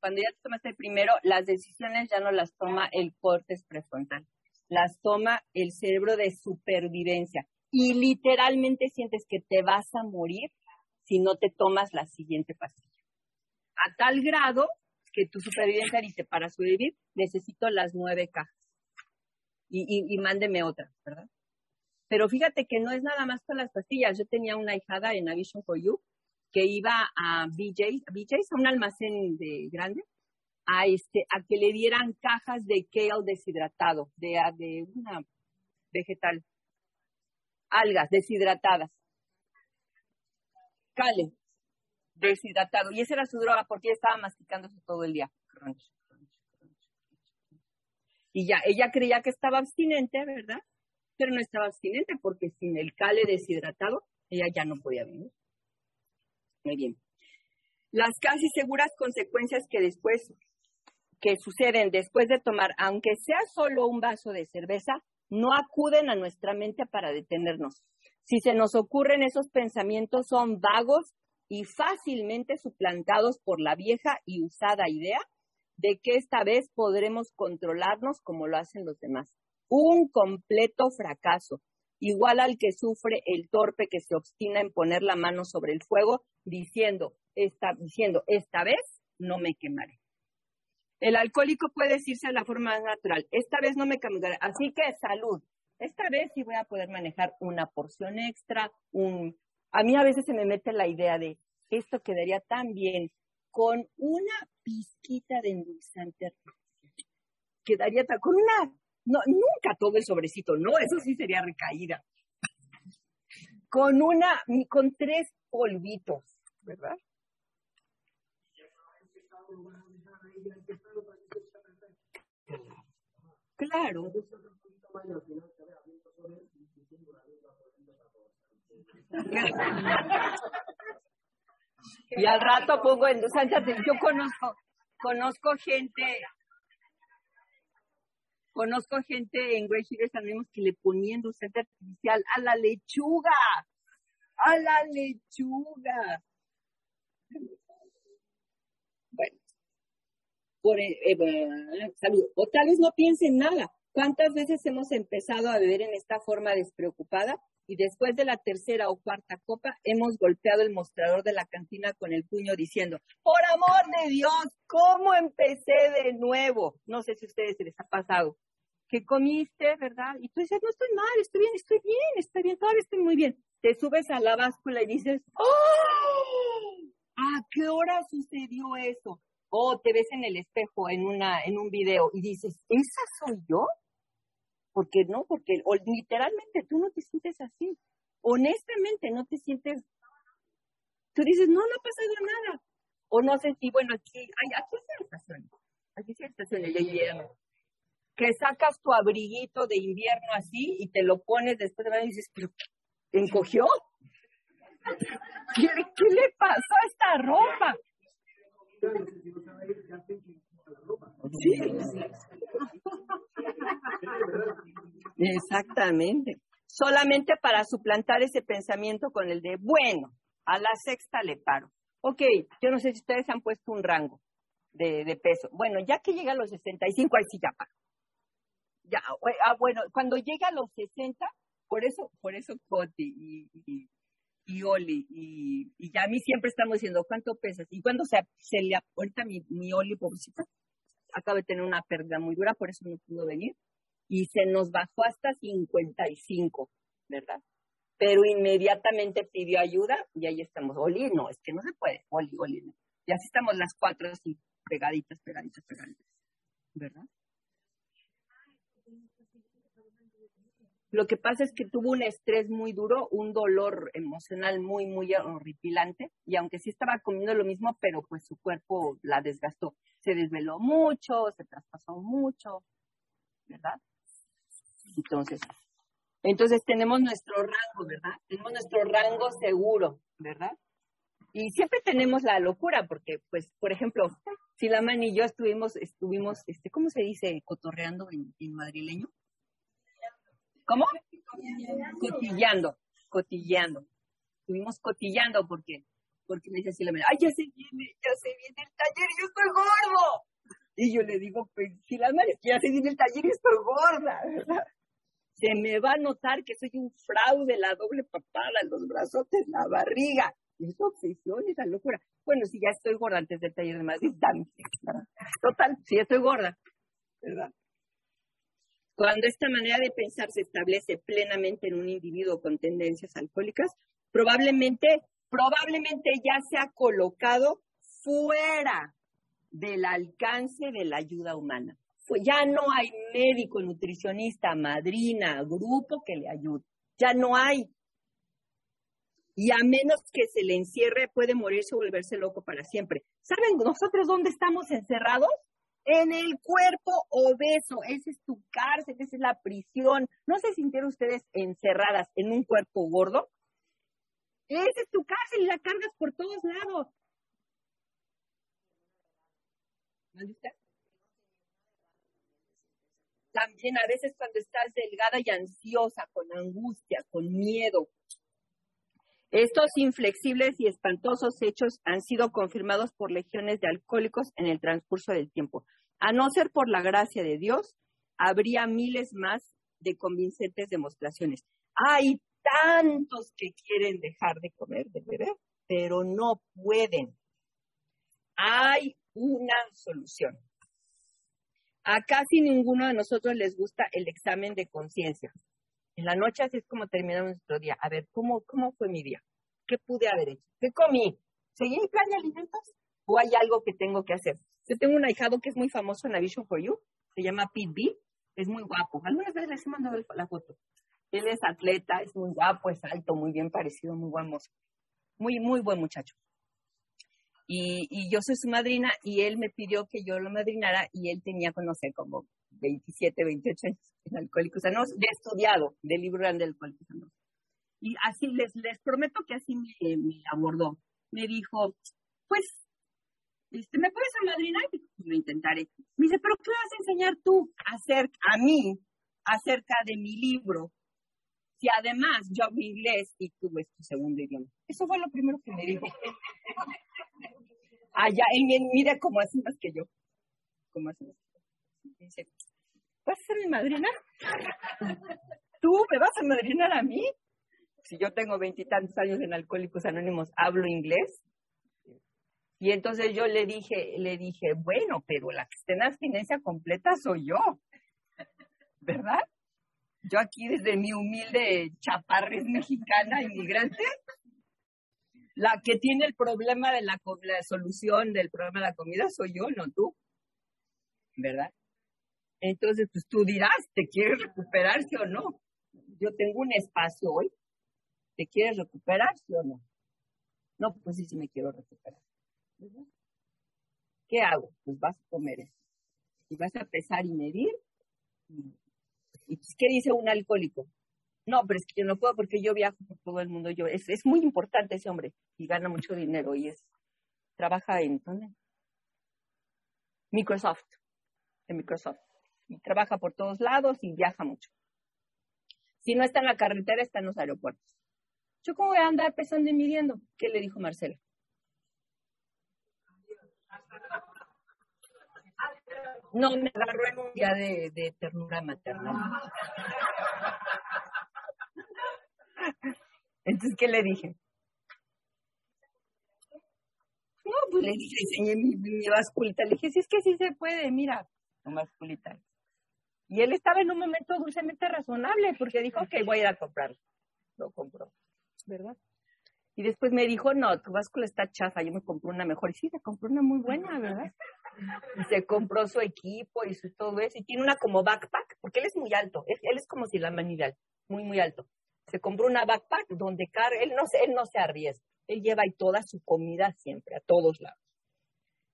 cuando ya te tomas el primero, las decisiones ya no las toma el córtex prefrontal, las toma el cerebro de supervivencia. Y literalmente sientes que te vas a morir si no te tomas la siguiente pastilla. A tal grado que tu supervivencia dice, para sobrevivir necesito las nueve cajas. Y, y, y mándeme otra, ¿verdad? Pero fíjate que no es nada más con las pastillas. Yo tenía una hijada en A Vision for You que iba a BJ's, a BJ's, a un almacén de grande, a este, a que le dieran cajas de kale deshidratado, de, de una vegetal, algas deshidratadas, cale deshidratado, y esa era su droga porque ella estaba masticándose todo el día. Y ya, ella creía que estaba abstinente, ¿verdad? Pero no estaba abstinente porque sin el cale deshidratado, ella ya no podía vivir. Muy bien. Las casi seguras consecuencias que después, que suceden después de tomar, aunque sea solo un vaso de cerveza, no acuden a nuestra mente para detenernos. Si se nos ocurren esos pensamientos, son vagos y fácilmente suplantados por la vieja y usada idea de que esta vez podremos controlarnos como lo hacen los demás. Un completo fracaso, igual al que sufre el torpe que se obstina en poner la mano sobre el fuego, diciendo, esta, diciendo, esta vez no me quemaré. El alcohólico puede decirse de la forma natural, esta vez no me quemaré, así que salud. Esta vez sí voy a poder manejar una porción extra, un... A mí a veces se me mete la idea de, esto quedaría tan bien con una pizquita de endulzante. Quedaría con una, no, nunca todo el sobrecito, no, eso sí sería recaída. Con una, con tres polvitos, ¿verdad? Claro. Y al rato pongo en Sánchez, yo conozco, conozco gente, conozco gente en Great Hillers también que le ponían luz artificial a la lechuga, a la lechuga. Bueno, por, eh, eh, salud. O tal vez no piensen nada. ¿Cuántas veces hemos empezado a beber en esta forma despreocupada y después de la tercera o cuarta copa hemos golpeado el mostrador de la cantina con el puño diciendo, por amor de Dios, ¿cómo empecé de nuevo? No sé si a ustedes se les ha pasado. Que comiste, ¿verdad? Y tú dices, no estoy mal, estoy bien, estoy bien, estoy bien, todavía estoy muy bien. Te subes a la báscula y dices, ¡Oh! ¿A qué hora sucedió eso? O te ves en el espejo en una en un video y dices, ¿esa soy yo? Porque no, porque o literalmente tú no te sientes así. Honestamente no te sientes. Tú dices, no, no ha pasado nada. O no sé si, bueno, aquí, ay, aquí se estaciona. Aquí se estaciona el invierno. Que sacas tu abriguito de invierno así y te lo pones después de y dices, pero ¿encogió? ¿Qué, ¿Qué le pasó a esta ropa? Sí. Exactamente. Solamente para suplantar ese pensamiento con el de, bueno, a la sexta le paro. Ok, yo no sé si ustedes han puesto un rango de, de peso. Bueno, ya que llega a los 65, ahí sí ya paro. Ya, ah, bueno, cuando llega a los 60, por eso, por eso Coti y, y, y Oli y, y ya a mí siempre estamos diciendo, ¿cuánto pesas? Y cuando se, se le ahorita mi, mi Oli, pobrecita, acaba de tener una pérdida muy dura, por eso no pudo venir, y se nos bajó hasta 55, ¿verdad? Pero inmediatamente pidió ayuda y ahí estamos. Oli, no, es que no se puede, Oli, Oli, no. Y así estamos las cuatro así, pegaditas, pegaditas, pegaditas, ¿verdad? Lo que pasa es que tuvo un estrés muy duro, un dolor emocional muy, muy horripilante, y aunque sí estaba comiendo lo mismo, pero pues su cuerpo la desgastó. Se desveló mucho, se traspasó mucho, ¿verdad? Entonces, entonces tenemos nuestro rango, ¿verdad? Tenemos nuestro rango seguro, ¿verdad? Y siempre tenemos la locura, porque, pues, por ejemplo, Silaman y yo estuvimos, estuvimos, este, ¿cómo se dice cotorreando en, en madrileño? ¿Cómo? Cotillando, cotillando. Estuvimos cotillando porque, porque me dice así la ay, ya se viene, ya se viene el taller, yo estoy gordo. Y yo le digo, pues si la madre, ya se viene el taller y estoy gorda, ¿verdad? Se me va a notar que soy un fraude, la doble papada, los brazotes, la barriga. Esa obsesión, esa locura. Bueno, si ya estoy gorda antes del taller de Madrid, dame. Total, si ya estoy gorda, ¿verdad? Cuando esta manera de pensar se establece plenamente en un individuo con tendencias alcohólicas, probablemente, probablemente ya se ha colocado fuera del alcance de la ayuda humana. Ya no hay médico, nutricionista, madrina, grupo que le ayude. Ya no hay. Y a menos que se le encierre, puede morirse o volverse loco para siempre. ¿Saben nosotros dónde estamos encerrados? En el cuerpo obeso. Esa es tu cárcel, esa es la prisión. ¿No se sintieron ustedes encerradas en un cuerpo gordo? Esa es tu cárcel y la cargas por todos lados. También a veces cuando estás delgada y ansiosa, con angustia, con miedo. Estos inflexibles y espantosos hechos han sido confirmados por legiones de alcohólicos en el transcurso del tiempo. A no ser por la gracia de Dios, habría miles más de convincentes demostraciones. Hay tantos que quieren dejar de comer, de beber, pero no pueden. Hay una solución. A casi ninguno de nosotros les gusta el examen de conciencia. En la noche así es como terminamos nuestro día. A ver, ¿cómo, cómo fue mi día? ¿Qué pude haber hecho? ¿Qué comí? ¿Seguí mi plan de alimentos? ¿O hay algo que tengo que hacer? Yo tengo un ahijado que es muy famoso en la Vision for You. Se llama Pete B. Es muy guapo. Algunas veces les he mandado la foto. Él es atleta, es muy guapo, es alto, muy bien parecido, muy buen. Muy, muy buen muchacho. Y, yo soy su madrina y él me pidió que yo lo madrinara y él tenía, no sé, como 27, 28 años en Alcohólicos Anónimos, de estudiado, del libro grande de Alcohólicos. Y así les, les prometo que así me, abordó. Me dijo, pues, este, ¿me puedes amadrinar? Y pues, lo intentaré. Me dice, ¿pero qué vas a enseñar tú acerca, a mí acerca de mi libro? Si además yo hablo inglés y tú es tu segundo idioma. Eso fue lo primero que me dijo. Allá, en, mira cómo hace más que yo. ¿Cómo hace más Dice, ¿vas a ser mi madrina? ¿Tú me vas a madrinar a mí? Si yo tengo veintitantos años en Alcohólicos Anónimos, hablo inglés. Y entonces yo le dije, le dije, bueno, pero la que está en abstinencia completa soy yo. ¿Verdad? Yo aquí desde mi humilde chaparres mexicana inmigrante, la que tiene el problema de la, la solución del problema de la comida soy yo, no tú. ¿Verdad? Entonces, pues tú dirás, ¿te quieres recuperar, sí o no? Yo tengo un espacio hoy. ¿Te quieres recuperar, sí o no? No, pues sí, sí me quiero recuperar. ¿Qué hago? Pues vas a comer eso. Y vas a pesar y medir. Y pues, ¿qué dice un alcohólico? No, pero es que yo no puedo porque yo viajo por todo el mundo. Yo, es, es muy importante ese hombre y gana mucho dinero y es, trabaja en, ¿dónde? Microsoft, en Microsoft. Trabaja por todos lados y viaja mucho. Si no está en la carretera, está en los aeropuertos. ¿Yo cómo voy a andar pesando y midiendo? ¿Qué le dijo Marcela? No, me agarró en un día de, ternura maternal. Entonces, ¿qué le dije? No, pues le dije, enseñé mi, mi basculita. Le dije, si es que sí se puede, mira, mi basculita. Y él estaba en un momento dulcemente razonable porque dijo, ok, voy a ir a comprarlo. Lo compró, ¿verdad? Y después me dijo, no, tu báscula está chafa, yo me compré una mejor. Y sí, se compró una muy buena, ¿verdad? Y se compró su equipo y su todo eso. Y tiene una como backpack, porque él es muy alto. Él, es como si la manivela, muy, muy alto. Se compró una backpack donde carga, él no, él no se arriesga. Él lleva ahí toda su comida siempre, a todos lados.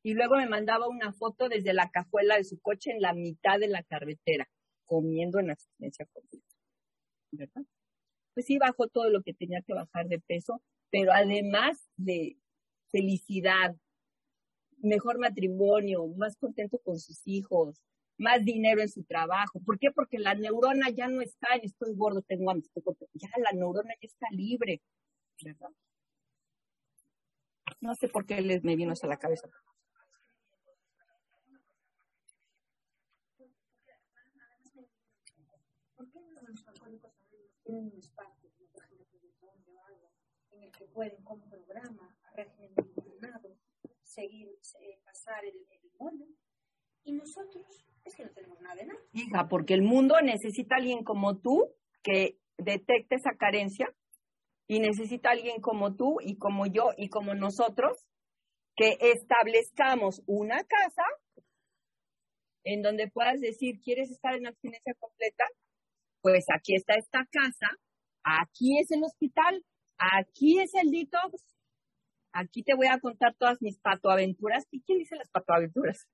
Y luego me mandaba una foto desde la cajuela de su coche en la mitad de la carretera, comiendo en abstinencia completa. ¿Verdad? Pues sí, bajó todo lo que tenía que bajar de peso, pero además de felicidad, mejor matrimonio, más contento con sus hijos, más dinero en su trabajo. ¿Por qué? Porque la neurona ya no está en estoy gordo, tengo hambre, ya la neurona ya está libre. ¿verdad? No sé por qué les me vino eso a la cabeza. ¿Por qué no los alcohólicos anónimos tienen un espacio, por ejemplo televisión o algo, en el que pueden con programa, régimen determinado, seguir, eh, pasar el, el mono? Y nosotros es que no tenemos nada de nada. Hija, porque el mundo necesita a alguien como tú que detecte esa carencia y necesita a alguien como tú y como yo y como nosotros que establezcamos una casa en donde puedas decir, ¿quieres estar en abstinencia completa? Pues aquí está esta casa, aquí es el hospital, aquí es el detox, aquí te voy a contar todas mis patoaventuras. ¿Y quién dice las patoaventuras?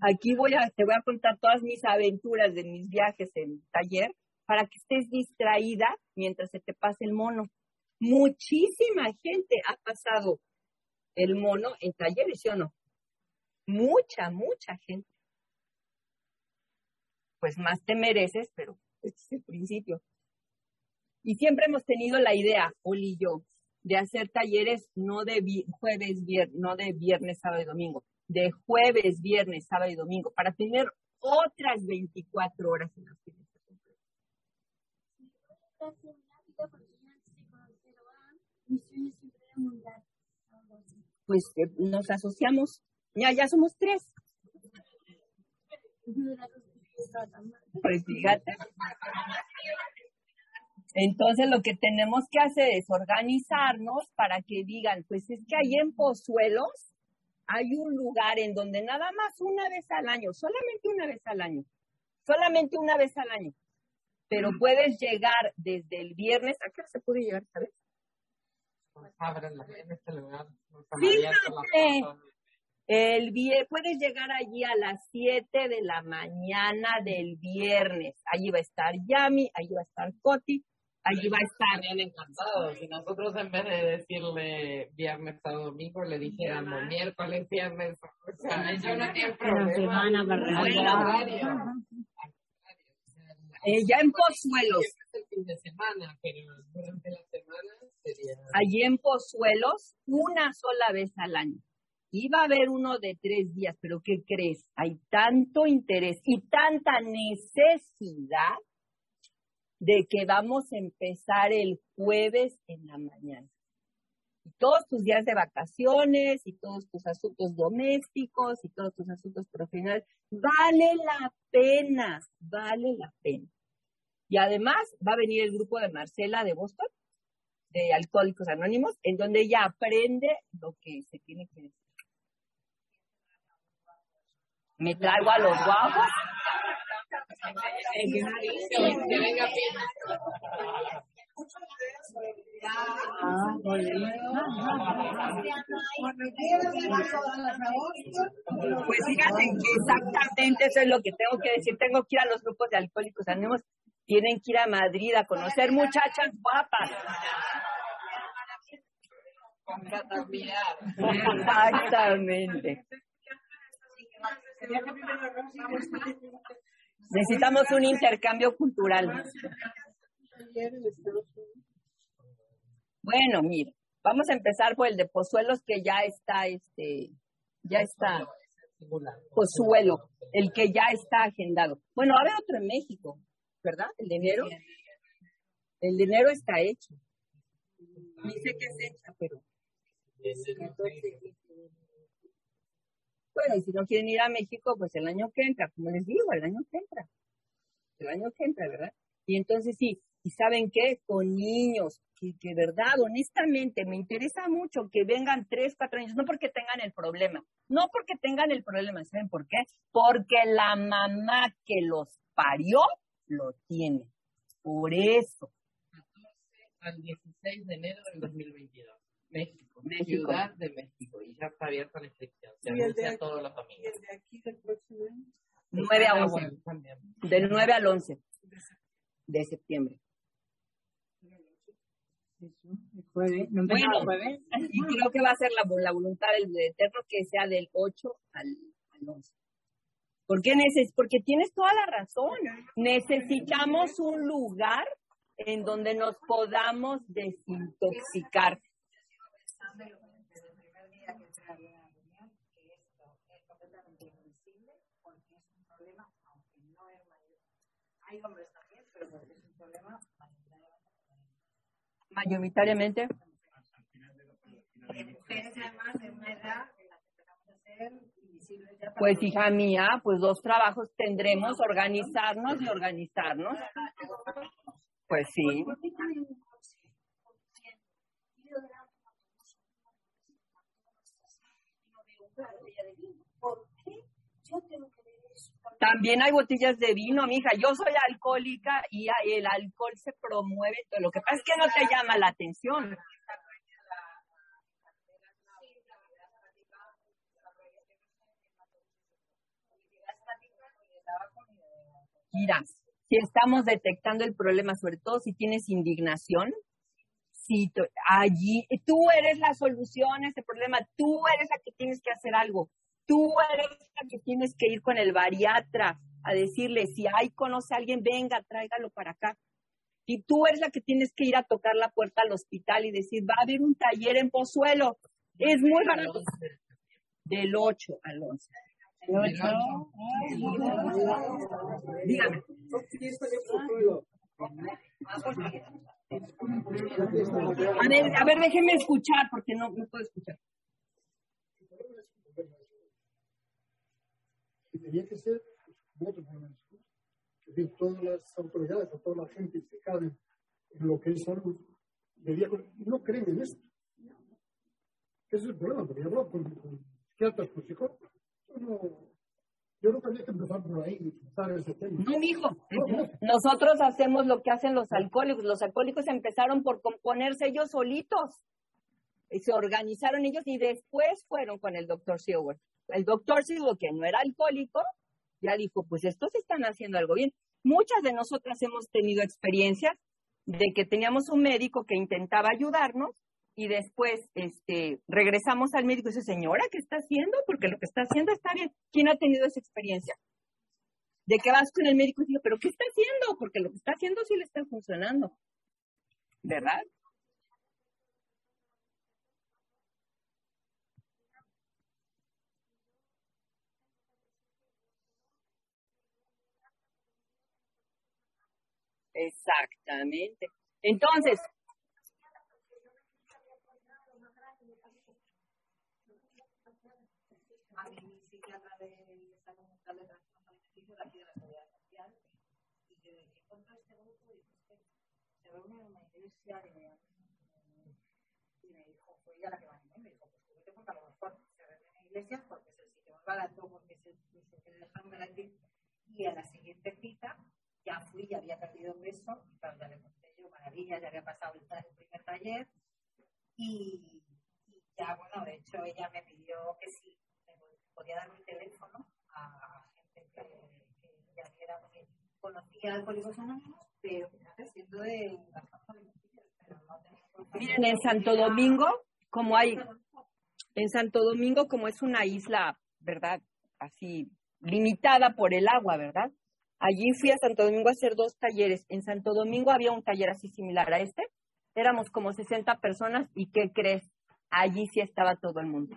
Aquí voy a, te voy a contar todas mis aventuras de mis viajes en taller para que estés distraída mientras se te pase el mono. Muchísima gente ha pasado el mono en talleres, ¿sí o no? Mucha, mucha gente. Pues más te mereces, pero este es el principio. Y siempre hemos tenido la idea, Oli y yo, de hacer talleres no de vi- jueves, viernes, no de viernes, sábado y domingo, de jueves, viernes, sábado y domingo, para tener otras 24 horas en la abstinencia completa. Hace una vida porque antes de conocer a Misiones Siempre Mundial. algo así. Pues eh, nos asociamos, ya, ya somos tres. Pues fíjate. Entonces lo que tenemos que hacer es organizarnos para que digan, pues es que ahí en Pozuelos hay un lugar en donde nada más una vez al año, solamente una vez al año, solamente una vez al año, pero puedes llegar desde el viernes, ¿a qué hora se puede llegar, sabes? abren la- en este lugar. Fíjate. El vie- puedes llegar allí a las 7 de la mañana del viernes. Allí va a estar Yami, allí va a estar Coti, allí va a estar. Estarían encantados. Si nosotros en vez de decirle viernes a domingo, le dijéramos miércoles, viernes. O sea, yo no problema. Eh, ya en Pozuelos, Es el fin de semana, pero durante la semana sería. allí en Pozuelos, una sola vez al año. Iba a haber uno de tres días, pero ¿qué crees? Hay tanto interés y tanta necesidad de que vamos a empezar el jueves en la mañana. Y todos tus días de vacaciones y todos tus asuntos domésticos y todos tus asuntos profesionales, vale la pena, vale la pena. Y además va a venir el grupo de Marcela de Boston, de Alcohólicos Anónimos, en donde ella aprende lo que se tiene que decir. Me traigo a los guapos. Pues fíjate que exactamente eso es lo que tengo que decir. Tengo que ir a los grupos de Alcohólicos Anónimos. Tienen que ir a Madrid a conocer muchachas guapas. Exactamente. Necesitamos un intercambio cultural. Bueno, mira, vamos a empezar por el de Pozuelos que ya está, este, ya está, Pozuelo, el que ya está agendado. Bueno, va a haber otro en México, ¿verdad? El de enero. El de enero está hecho. Dice que es hecha, pero. Bueno, y si no quieren ir a México, pues el año que entra, como les digo, el año que entra. El año que entra, ¿verdad? Y entonces sí, ¿y saben qué? Con niños, que, que verdad, honestamente, me interesa mucho que vengan tres, cuatro años, no porque tengan el problema, no porque tengan el problema, ¿saben por qué? Porque la mamá que los parió lo tiene. Por eso. al 16 de enero del 2022. México, México. Ciudad de México. Y ya está abierta la inscripción. Se ¿Y el anuncia a toda la familia. ¿Y el de aquí del próximo año? 9 a Ah, 11. bueno, también. Del 9 al 11 de septiembre. Jueves, no Bueno, el jueves. y creo que va a ser la, la voluntad del Eterno que sea del 8 al, al 11. ¿Por qué neces Porque tienes toda la razón. Necesitamos un lugar en donde nos podamos desintoxicar. Hay hombres también, pero porque es un problema Mayoritariamente. Mujeres además en una edad en la que empezamos a ser invisibles ya Pues hija mía, pues dos trabajos tendremos, organizarnos y organizarnos. Pues sí. ¿Por qué yo tengo que ver eso? También hay botellas de vino, mija. Yo soy alcohólica y el alcohol se promueve. todo. Lo que pasa es que no te llama la atención. Mira, si estamos detectando el problema, sobre todo si tienes indignación, si allí tú eres la solución a ese problema, tú eres la que tienes que hacer algo, tú eres la que tienes que ir con el bariatra a decirle, si hay conoce a alguien, venga, tráigalo para acá. Y tú eres la que tienes que ir a tocar la puerta al hospital y decir, va a haber un taller en Pozuelo, es muy barato. Del 8 al 11. Dígame. A ver, a ver, déjeme escuchar porque no, no puedo escuchar. Que tenía que ser voto por salud. Es decir, todas las autoridades o toda la gente implicada en, en lo que es salud debía, no creen en esto. Ese es el problema, porque yo hablo con, con psiquiatras, con psicólogos. Yo, no, yo que había que empezar por ahí y tratar ese tema. No, mijo. Nosotros hacemos lo que hacen los alcohólicos. Los alcohólicos empezaron por componerse ellos solitos. Y se organizaron ellos y después fueron con el doctor Silver. El doctor Silver, que no era alcohólico, ya dijo, pues estos están haciendo algo bien. Muchas de nosotras hemos tenido experiencias de que teníamos un médico que intentaba ayudarnos y después este, regresamos al médico y dice, señora, ¿qué está haciendo? Porque lo que está haciendo está bien. ¿Quién ha tenido esa experiencia? De que vas con el médico y digo, ¿pero qué está haciendo? Porque lo que está haciendo sí le está funcionando. ¿Verdad? Exactamente. Entonces, a mi psiquiatra de salud mental de trastorno alimenticio de aquí de la Seguridad Social y yo dije, contra este grupo y pues, se reúne en una iglesia y me, y me dijo, fue ella la que me me dijo, pues porque a lo mejor se reúne en iglesias porque es el sitio más barato, porque es el que le dejaron gratis y a la siguiente cita ya fui, ya había perdido peso, y claro, ya le conté yo, maravilla, ya había pasado el, el primer taller y, y ya, bueno, de hecho ella me pidió que si me podía dar mi teléfono a gente que, que ya viera, porque conocía alcohólicos anónimos, pero fíjate, siendo de pero no miren, en Santo Domingo, como hay, en Santo Domingo, como es una isla, ¿verdad? Así, limitada por el agua, ¿verdad? Allí fui a Santo Domingo a hacer dos talleres. En Santo Domingo había un taller así similar a este. Éramos como 60 personas y ¿qué crees? Allí sí estaba todo el mundo.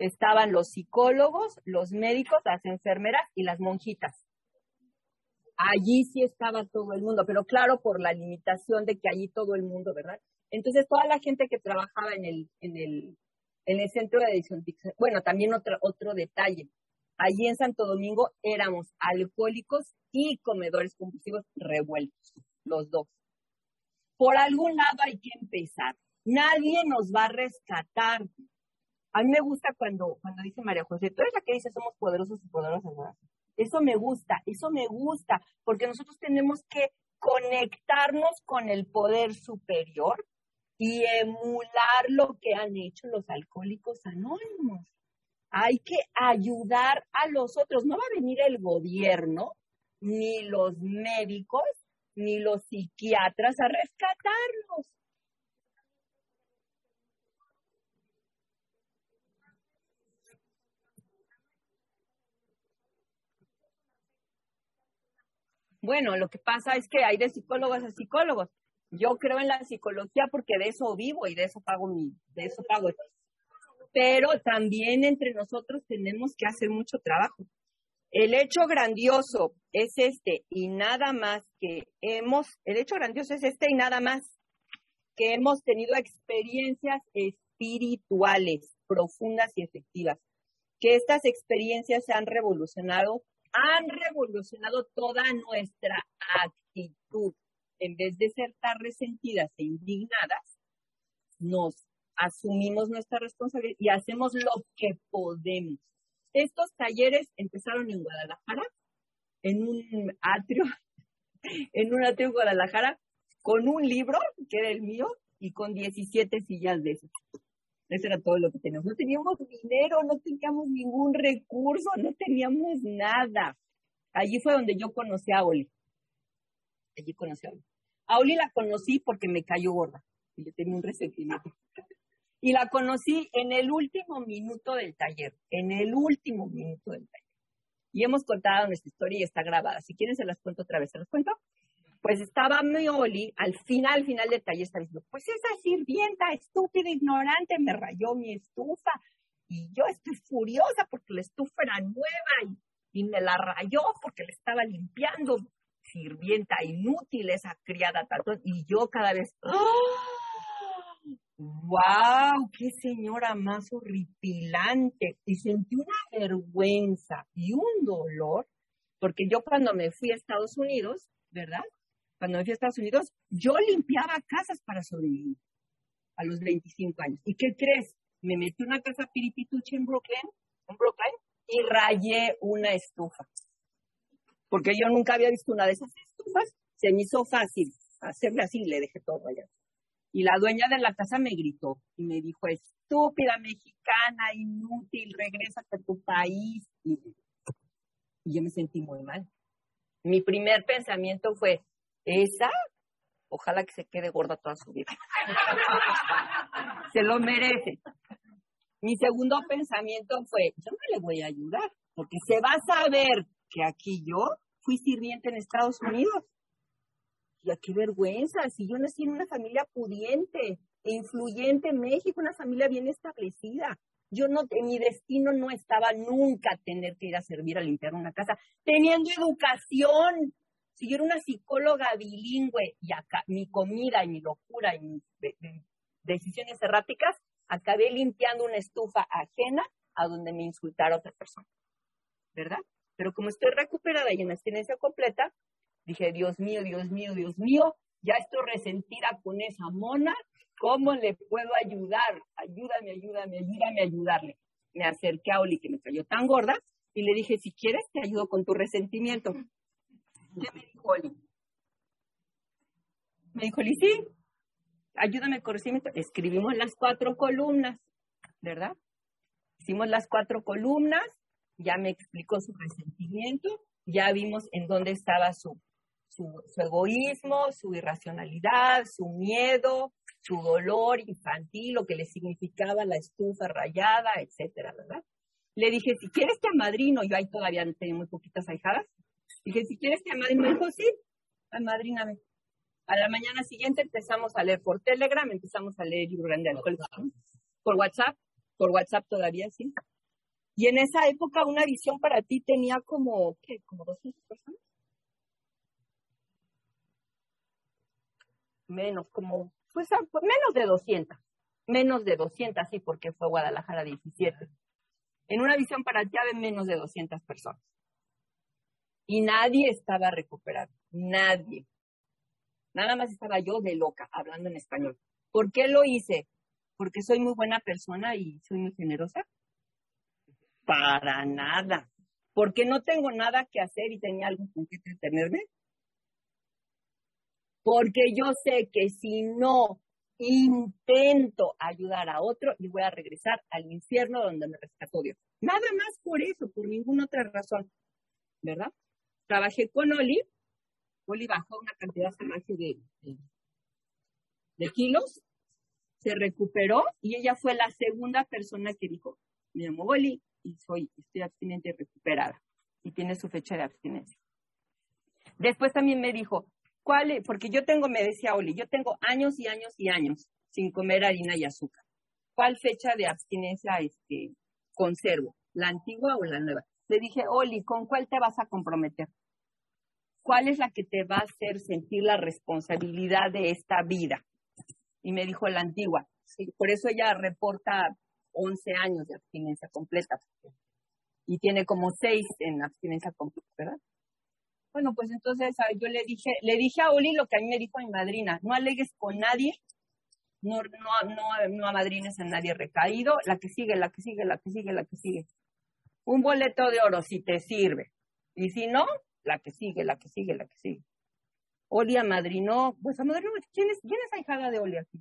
Estaban los psicólogos, los médicos, las enfermeras y las monjitas. Allí sí estaba todo el mundo, pero claro, por la limitación de que allí todo el mundo, ¿verdad? Entonces, toda la gente que trabajaba en el, en el, en el centro de edición, bueno, también otro, otro detalle. Allí en Santo Domingo éramos alcohólicos y comedores compulsivos revueltos, los dos. Por algún lado hay que empezar. Nadie nos va a rescatar. A mí me gusta cuando, cuando dice María José, tú eres la que dice somos poderosos y poderosas. Eso me gusta, eso me gusta, porque nosotros tenemos que conectarnos con el poder superior y emular lo que han hecho los alcohólicos anónimos. Hay que ayudar a los otros. No va a venir el gobierno, ni los médicos, ni los psiquiatras a rescatarlos. Bueno, lo que pasa es que hay de psicólogos a psicólogos. Yo creo en la psicología porque de eso vivo y de eso pago mi, de eso pago. Pero también entre nosotros tenemos que hacer mucho trabajo. El hecho grandioso es este y nada más que hemos, el hecho grandioso es este y nada más que hemos tenido experiencias espirituales profundas y efectivas. Que estas experiencias han revolucionado han revolucionado toda nuestra actitud. En vez de ser tan resentidas e indignadas, nos asumimos nuestra responsabilidad y hacemos lo que podemos. Estos talleres empezaron en Guadalajara, en un atrio, en un atrio en Guadalajara, con un libro, que era el mío, y con 17 sillas de esos. Eso era todo lo que teníamos. No teníamos dinero, no teníamos ningún recurso, no teníamos nada. Allí fue donde yo conocí a Oli. Allí conocí a Oli. A Oli la conocí porque me cayó gorda. Yo tenía un resentimiento. Y la conocí en el último minuto del taller. En el último minuto del taller. Y hemos contado nuestra historia y está grabada. Si quieren se las cuento otra vez. ¿Se las cuento? Pues estaba mi Oli, al final, al final del taller, está diciendo, pues esa sirvienta estúpida, ignorante, me rayó mi estufa. Y yo estoy furiosa porque la estufa era nueva y, y me la rayó porque le estaba limpiando. Sirvienta inútil, esa criada tanto. Y yo cada vez, ¡Wow! ¡Qué señora más horripilante! Y sentí una vergüenza y un dolor, porque yo cuando me fui a Estados Unidos, ¿verdad? Cuando me fui a Estados Unidos, yo limpiaba casas para sobrevivir a los 25 años. ¿Y qué crees? Me metí una casa piritituche en Brooklyn, en Brooklyn, y rayé una estufa. Porque yo nunca había visto una de esas estufas. Se me hizo fácil hacerle así y le dejé todo rayado. Y la dueña de la casa me gritó y me dijo, estúpida mexicana, inútil, regrésate a tu país. Y, y yo me sentí muy mal. Mi primer pensamiento fue, esa, ojalá que se quede gorda toda su vida. se lo merece. Mi segundo pensamiento fue, yo no le voy a ayudar, porque se va a saber que aquí yo fui sirviente en Estados Unidos. Ya qué vergüenza, si yo nací en una familia pudiente e influyente en México, una familia bien establecida. Yo no, mi destino no estaba nunca tener que ir a servir a limpiar una casa, teniendo educación. Si yo era una psicóloga bilingüe y acá mi comida y mi locura y mis de- de- decisiones erráticas, acabé limpiando una estufa ajena a donde me insultara otra persona. ¿Verdad? Pero como estoy recuperada y en abstinencia completa, dije, Dios mío, Dios mío, Dios mío, ya estoy resentida con esa mona, ¿cómo le puedo ayudar? Ayúdame, ayúdame, ayúdame a ayudarle. Me acerqué a Oli, que me cayó tan gorda, y le dije, si quieres, te ayudo con tu resentimiento. ¿Qué me dijo Oli? Me dijo, Oli, sí, ayúdame con resentimiento. Escribimos las cuatro columnas, ¿verdad? Hicimos las cuatro columnas, ya me explicó su resentimiento, ya vimos en dónde estaba su, su, su egoísmo, su irracionalidad, su miedo, su dolor infantil, lo que le significaba la estufa rayada, etcétera, ¿verdad? Le dije, si quieres te amadrino, yo ahí todavía tenía muy poquitas ahijadas, dije, si quieres te amadrino, me dijo, sí, amadríname. A la mañana siguiente empezamos a leer por Telegram, empezamos a leer libro grande de alcohólicos, ¿no? por WhatsApp, por WhatsApp todavía sí. Y en esa época una visión para ti tenía como, ¿qué? Como 200 personas. Menos, como, pues pues, menos de 200. Menos de 200, sí, porque fue Guadalajara 17. En una visión para había menos de 200 personas. Y nadie estaba recuperado. Nadie. Nada más estaba yo de loca, hablando en español. ¿Por qué lo hice? ¿Porque soy muy buena persona y soy muy generosa? Para nada. ¿Porque no tengo nada que hacer y tenía algo con que entretenerme? Porque yo sé que si no intento ayudar a otro, yo voy a regresar al infierno donde me rescató Dios. Nada más por eso, por ninguna otra razón. ¿Verdad? Trabajé con Oli. Oli bajó una cantidad de kilos, se recuperó y ella fue la segunda persona que dijo, me llamo Oli y soy, estoy abstinente y recuperada. Y tiene su fecha de abstinencia. Después también me dijo, ¿cuál? Porque yo tengo, me decía Oli, yo tengo años y años y años sin comer harina y azúcar. ¿Cuál fecha de abstinencia este, conservo? ¿La antigua o la nueva? Le dije, Oli, ¿con cuál te vas a comprometer? ¿Cuál es la que te va a hacer sentir la responsabilidad de esta vida? Y me dijo la antigua. Por eso ella reporta 11 años de abstinencia completa. Y tiene como 6 en abstinencia completa, ¿verdad? Bueno, pues entonces yo le dije, le dije a Oli lo que a mí me dijo mi madrina, no alegues con nadie, no, no, no, no amadrines a nadie recaído, la que sigue, la que sigue, la que sigue, la que sigue. Un boleto de oro si te sirve. Y si no, la que sigue, la que sigue, la que sigue. Oli amadrinó, pues amadrinó, ¿quién es, quién es ahijada de Oli aquí?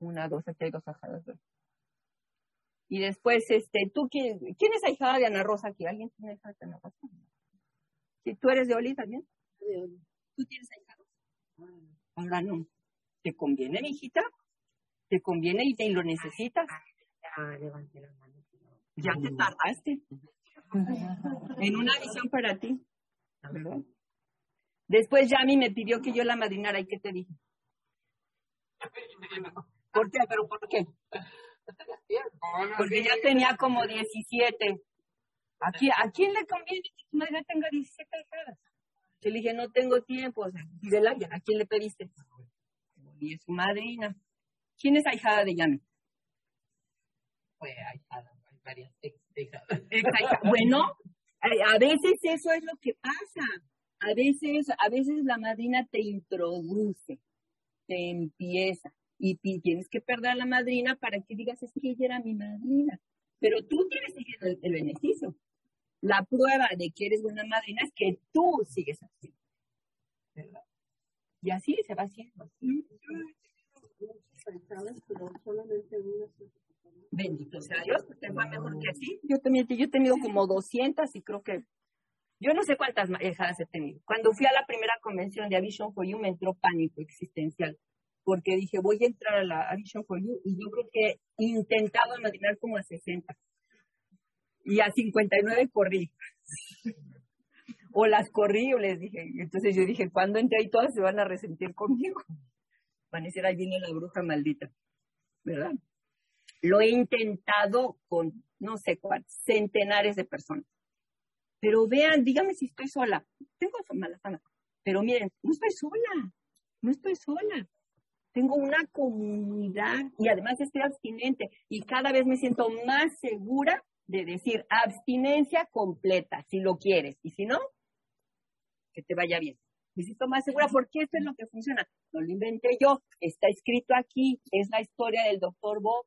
Una, dos, aquí hay dos ahijadas. de. Y después, este, ¿tú quién, quién es ahijada de Ana Rosa aquí? ¿Alguien tiene ahijada de Ana Rosa? ¿Sí, ¿Tú eres de Oli también? ¿Tú tienes ahijados? Ahora no. ¿Te conviene, mijita? ¿Te conviene y te lo necesitas? Ya te tardaste. En una visión para ti. ¿verdad? Después Yami me pidió que yo la madrinara. ¿Y qué te dije? ¿Por qué? ¿Pero por qué? Porque ya tenía como 17. ¿A quién, ¿A quién le conviene que tu madre tenga 17 hijadas? Yo le dije, no tengo tiempo. O sea. ¿A quién le pediste? Y es su madrina. ¿Quién es ahijada de Yami? Fue ahijada, hay varias ex. Bueno, a a veces eso es lo que pasa. A veces, a veces la madrina te introduce, te empieza. Y tienes que perder a la madrina para que digas, es que ella era mi madrina. Pero tú tienes el, el beneficio. La prueba de que eres buena madrina es que tú sigues así. ¿verdad? Y así se va haciendo. pero solamente una Bendito sea Dios, te va mejor que así. Yo también yo he tenido como 200 y creo que yo no sé cuántas marejadas he tenido. Cuando fui a la primera convención de Avision for You me entró pánico existencial porque dije, voy a entrar a la Avision for You y yo creo que he intentado imaginar como a 60. Y a 59 corrí. o las corrí o les dije. Entonces yo dije, cuando entre ahí todas se van a resentir conmigo. Van a decir, ahí viene la bruja maldita. ¿Verdad? Lo he intentado con no sé cuántos, centenares de personas. Pero vean, dígame si estoy sola. Tengo mala fama. Pero miren, no estoy sola. No estoy sola. Tengo una comunidad y además estoy abstinente y cada vez me siento más segura de decir abstinencia completa, si lo quieres. Y si no, que te vaya bien. Me siento más segura porque esto es lo que funciona. No lo inventé yo, está escrito aquí, es la historia del doctor Bob.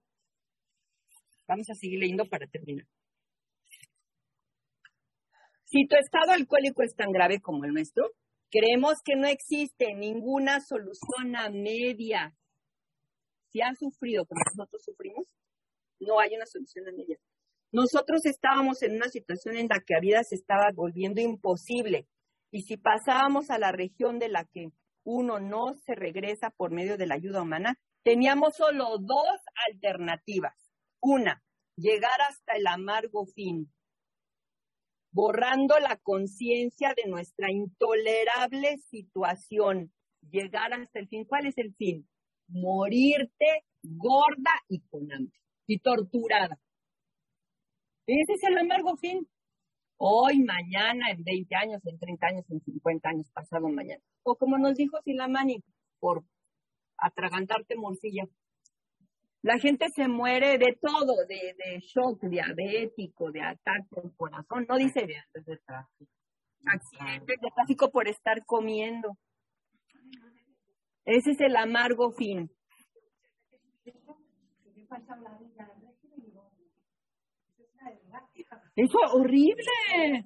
Vamos a seguir leyendo para terminar. Si tu estado alcohólico es tan grave como el nuestro, creemos que no existe ninguna solución a media. Si has sufrido como nosotros sufrimos, no hay una solución a media. Nosotros estábamos en una situación en la que la vida se estaba volviendo imposible. Y si pasábamos a la región de la que uno no se regresa por medio de la ayuda humana, teníamos solo dos alternativas. Una, llegar hasta el amargo fin, borrando la conciencia de nuestra intolerable situación, llegar hasta el fin. ¿Cuál es el fin? Morirte gorda y con hambre y torturada. Ese es el amargo fin. Hoy, mañana, en 20 años, en 30 años, en 50 años, pasado mañana. O como nos dijo Silamani, por atragantarte morcilla. La gente se muere de todo, de, de shock diabético, de ataque al corazón, no dice de tráfico. Accidentes de tráfico por estar comiendo. Ese es el amargo fin. Eso es horrible.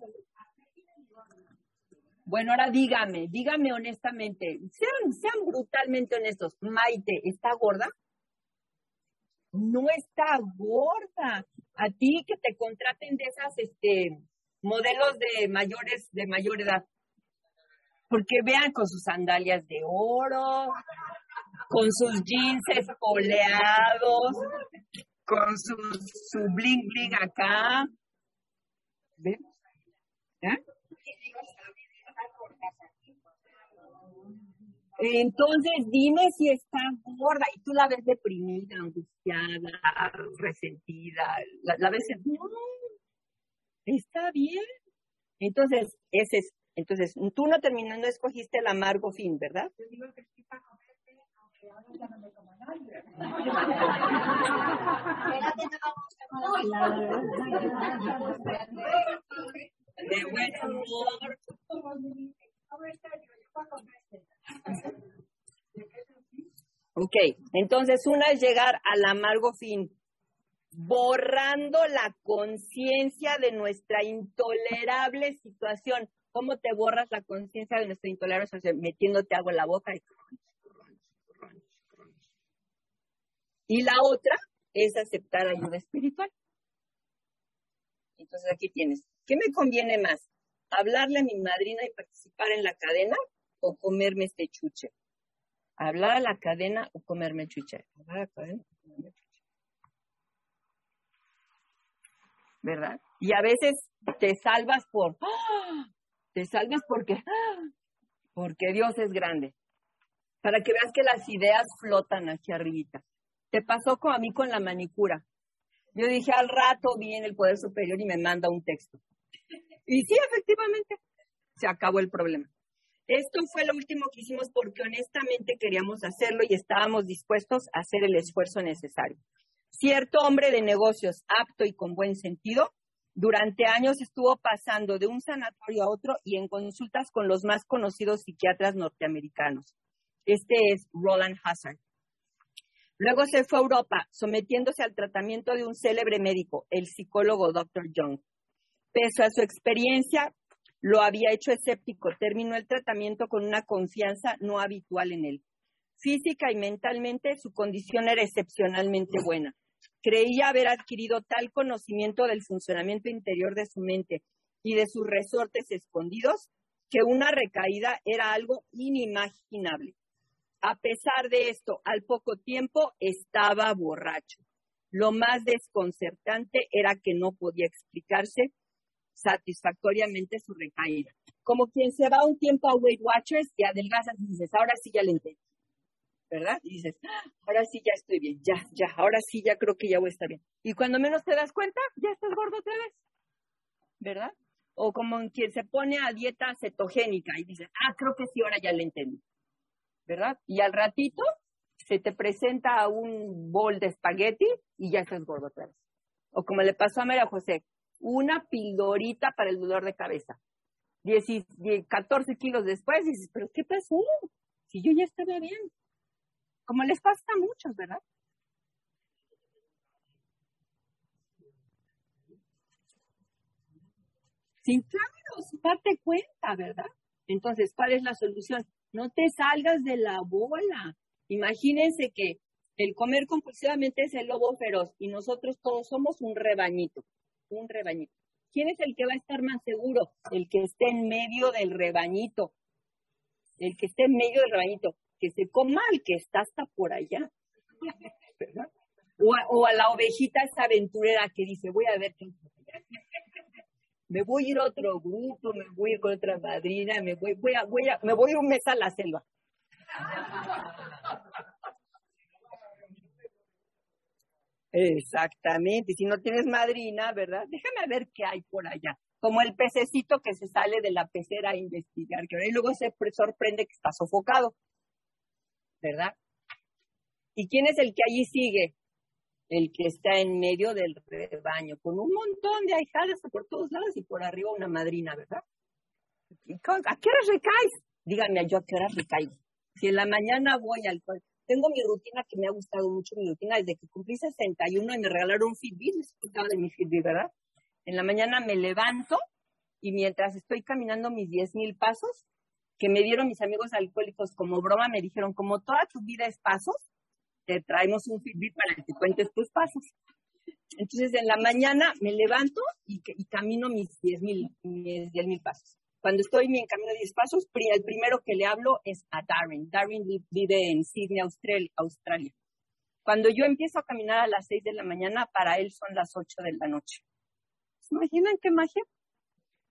Bueno, ahora dígame, dígame honestamente, sean, sean brutalmente honestos. Maite, ¿está gorda? No está gorda. A ti que te contraten de esas, este, modelos de mayores, de mayor edad. Porque vean con sus sandalias de oro, con sus jeans espoleados, con su, su bling bling acá. ¿Ven? ¿Eh? Entonces, dime si está gorda y tú la ves deprimida, angustiada, resentida, la, ves. No, está bien. Entonces, ese es, entonces, tú no terminando escogiste el amargo fin, ¿verdad? Yo digo que sí para De buen humor. Ok, entonces una es llegar al amargo fin, borrando la conciencia de nuestra intolerable situación. ¿Cómo te borras la conciencia de nuestra intolerable situación? Metiéndote agua en la boca. Y... y la otra es aceptar ayuda espiritual. Entonces aquí tienes, ¿qué me conviene más? ¿Hablarle a mi madrina y participar en la cadena o comerme este chuche? ¿Hablar a la cadena o comerme el chuche? Hablar a la cadena o comerme chuche. ¿Verdad? Y a veces te salvas por, ¡ah! te salvas porque, ¡ah! porque Dios es grande. Para que veas que las ideas flotan hacia arribita. Te pasó como a mí con la manicura. Yo dije, al rato viene el Poder Superior y me manda un texto. Y sí, efectivamente, se acabó el problema. Esto fue lo último que hicimos porque honestamente queríamos hacerlo y estábamos dispuestos a hacer el esfuerzo necesario. Cierto hombre de negocios apto y con buen sentido, durante años estuvo pasando de un sanatorio a otro y en consultas con los más conocidos psiquiatras norteamericanos. Este es Roland Hazard. Luego se fue a Europa, sometiéndose al tratamiento de un célebre médico, el psicólogo Dr. Young. Pese a su experiencia, Lo había hecho escéptico, terminó el tratamiento con una confianza no habitual en él. Física y mentalmente su condición era excepcionalmente buena. Creía haber adquirido tal conocimiento del funcionamiento interior de su mente y de sus resortes escondidos que una recaída era algo inimaginable. A pesar de esto, al poco tiempo estaba borracho. Lo más desconcertante era que no podía explicarse satisfactoriamente su recaída. Como quien se va un tiempo a Weight Watchers y adelgazas y dices, ahora sí ya le entendí. ¿Verdad? Y dices, "Ah, ahora sí ya estoy bien, ya, ya, ahora sí ya creo que ya voy a estar bien. Y cuando menos te das cuenta, ya estás gordo otra vez. ¿Verdad? O como en quien se pone a dieta cetogénica y dices, ah, creo que sí, ahora ya le entendí. ¿Verdad? Y al ratito se te presenta un bol de espagueti y ya estás gordo otra vez. O como le pasó a María José, una pildorita para el dolor de cabeza. 10 y- die- 14 kilos después dices, pero ¿qué pasó? Si yo ya estaba bien. Como les pasa a muchos, ¿verdad? Sin claro, sin darte cuenta, ¿verdad? Entonces, ¿cuál es la solución? No te salgas de la bola. Imagínense que el comer compulsivamente es el lobo feroz y nosotros todos somos un rebañito, un rebañito. ¿Quién es el que va a estar más seguro? El que esté en medio del rebañito. El que esté en medio del rebañito. Que se coma al que está hasta por allá. ¿verdad? O a, o a la ovejita esa aventurera que dice, voy a ver qué me voy a ir a otro grupo, me voy a ir con otra madrina, me voy, voy a, voy a, me voy un mes a la selva. Exactamente, si no tienes madrina, ¿verdad? Déjame ver qué hay por allá. Como el pececito que se sale de la pecera a investigar, que y luego se pre- sorprende que está sofocado, ¿verdad? ¿Y quién es el que allí sigue? El que está en medio del rebaño, con un montón de ahijadas por todos lados y por arriba una madrina, ¿verdad? ¿Y con- ¿A qué horas recaes? Díganme yo a qué horas recaigo. Si en la mañana voy al tengo mi rutina que me ha gustado mucho, mi rutina desde que cumplí 61 y me regalaron un Fitbit, les contaba de mi Fitbit, ¿verdad? En la mañana me levanto y mientras estoy caminando mis 10 mil pasos, que me dieron mis amigos alcohólicos como broma, me dijeron, como toda tu vida es pasos, te traemos un Fitbit para que cuentes tus pasos. Entonces, en la mañana me levanto y, camino mis 10 mil mis 10 mil pasos. Cuando estoy en camino de 10 pasos, el primero que le hablo es a Darren. Darren vi- vive en Sydney, Australia. Cuando yo empiezo a caminar a las 6 de la mañana, para él son las 8 de la noche. ¿Se imaginan qué magia?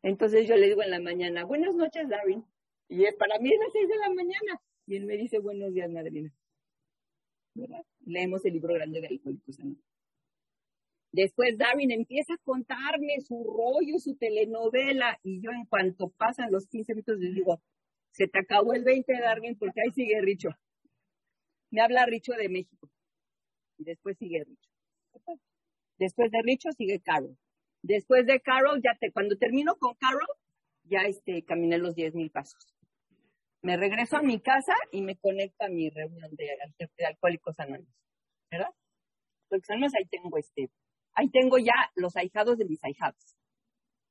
Entonces yo le digo en la mañana, buenas noches, Darren. Y para mí es las 6 de la mañana. Y él me dice, buenos días, madrina. Leemos el libro grande de Alcohólicos Anónimos. Después Darwin empieza a contarme su rollo, su telenovela, y yo en cuanto pasan los 15 minutos les digo, se te acabó el 20, Darwin, porque ahí sigue Richo. Me habla Richo de México. Y después sigue Richo. Después de Richo sigue Carol. Después de Carol, ya te, cuando termino con Carol, ya este, caminé los 10 mil pasos. Me regreso a mi casa y me conecto a mi reunión de, de Alcohólicos Anónimos. ¿Verdad? Alcohólicos Anónimos, ahí tengo este, ahí tengo ya los ahijados de mis ahijados.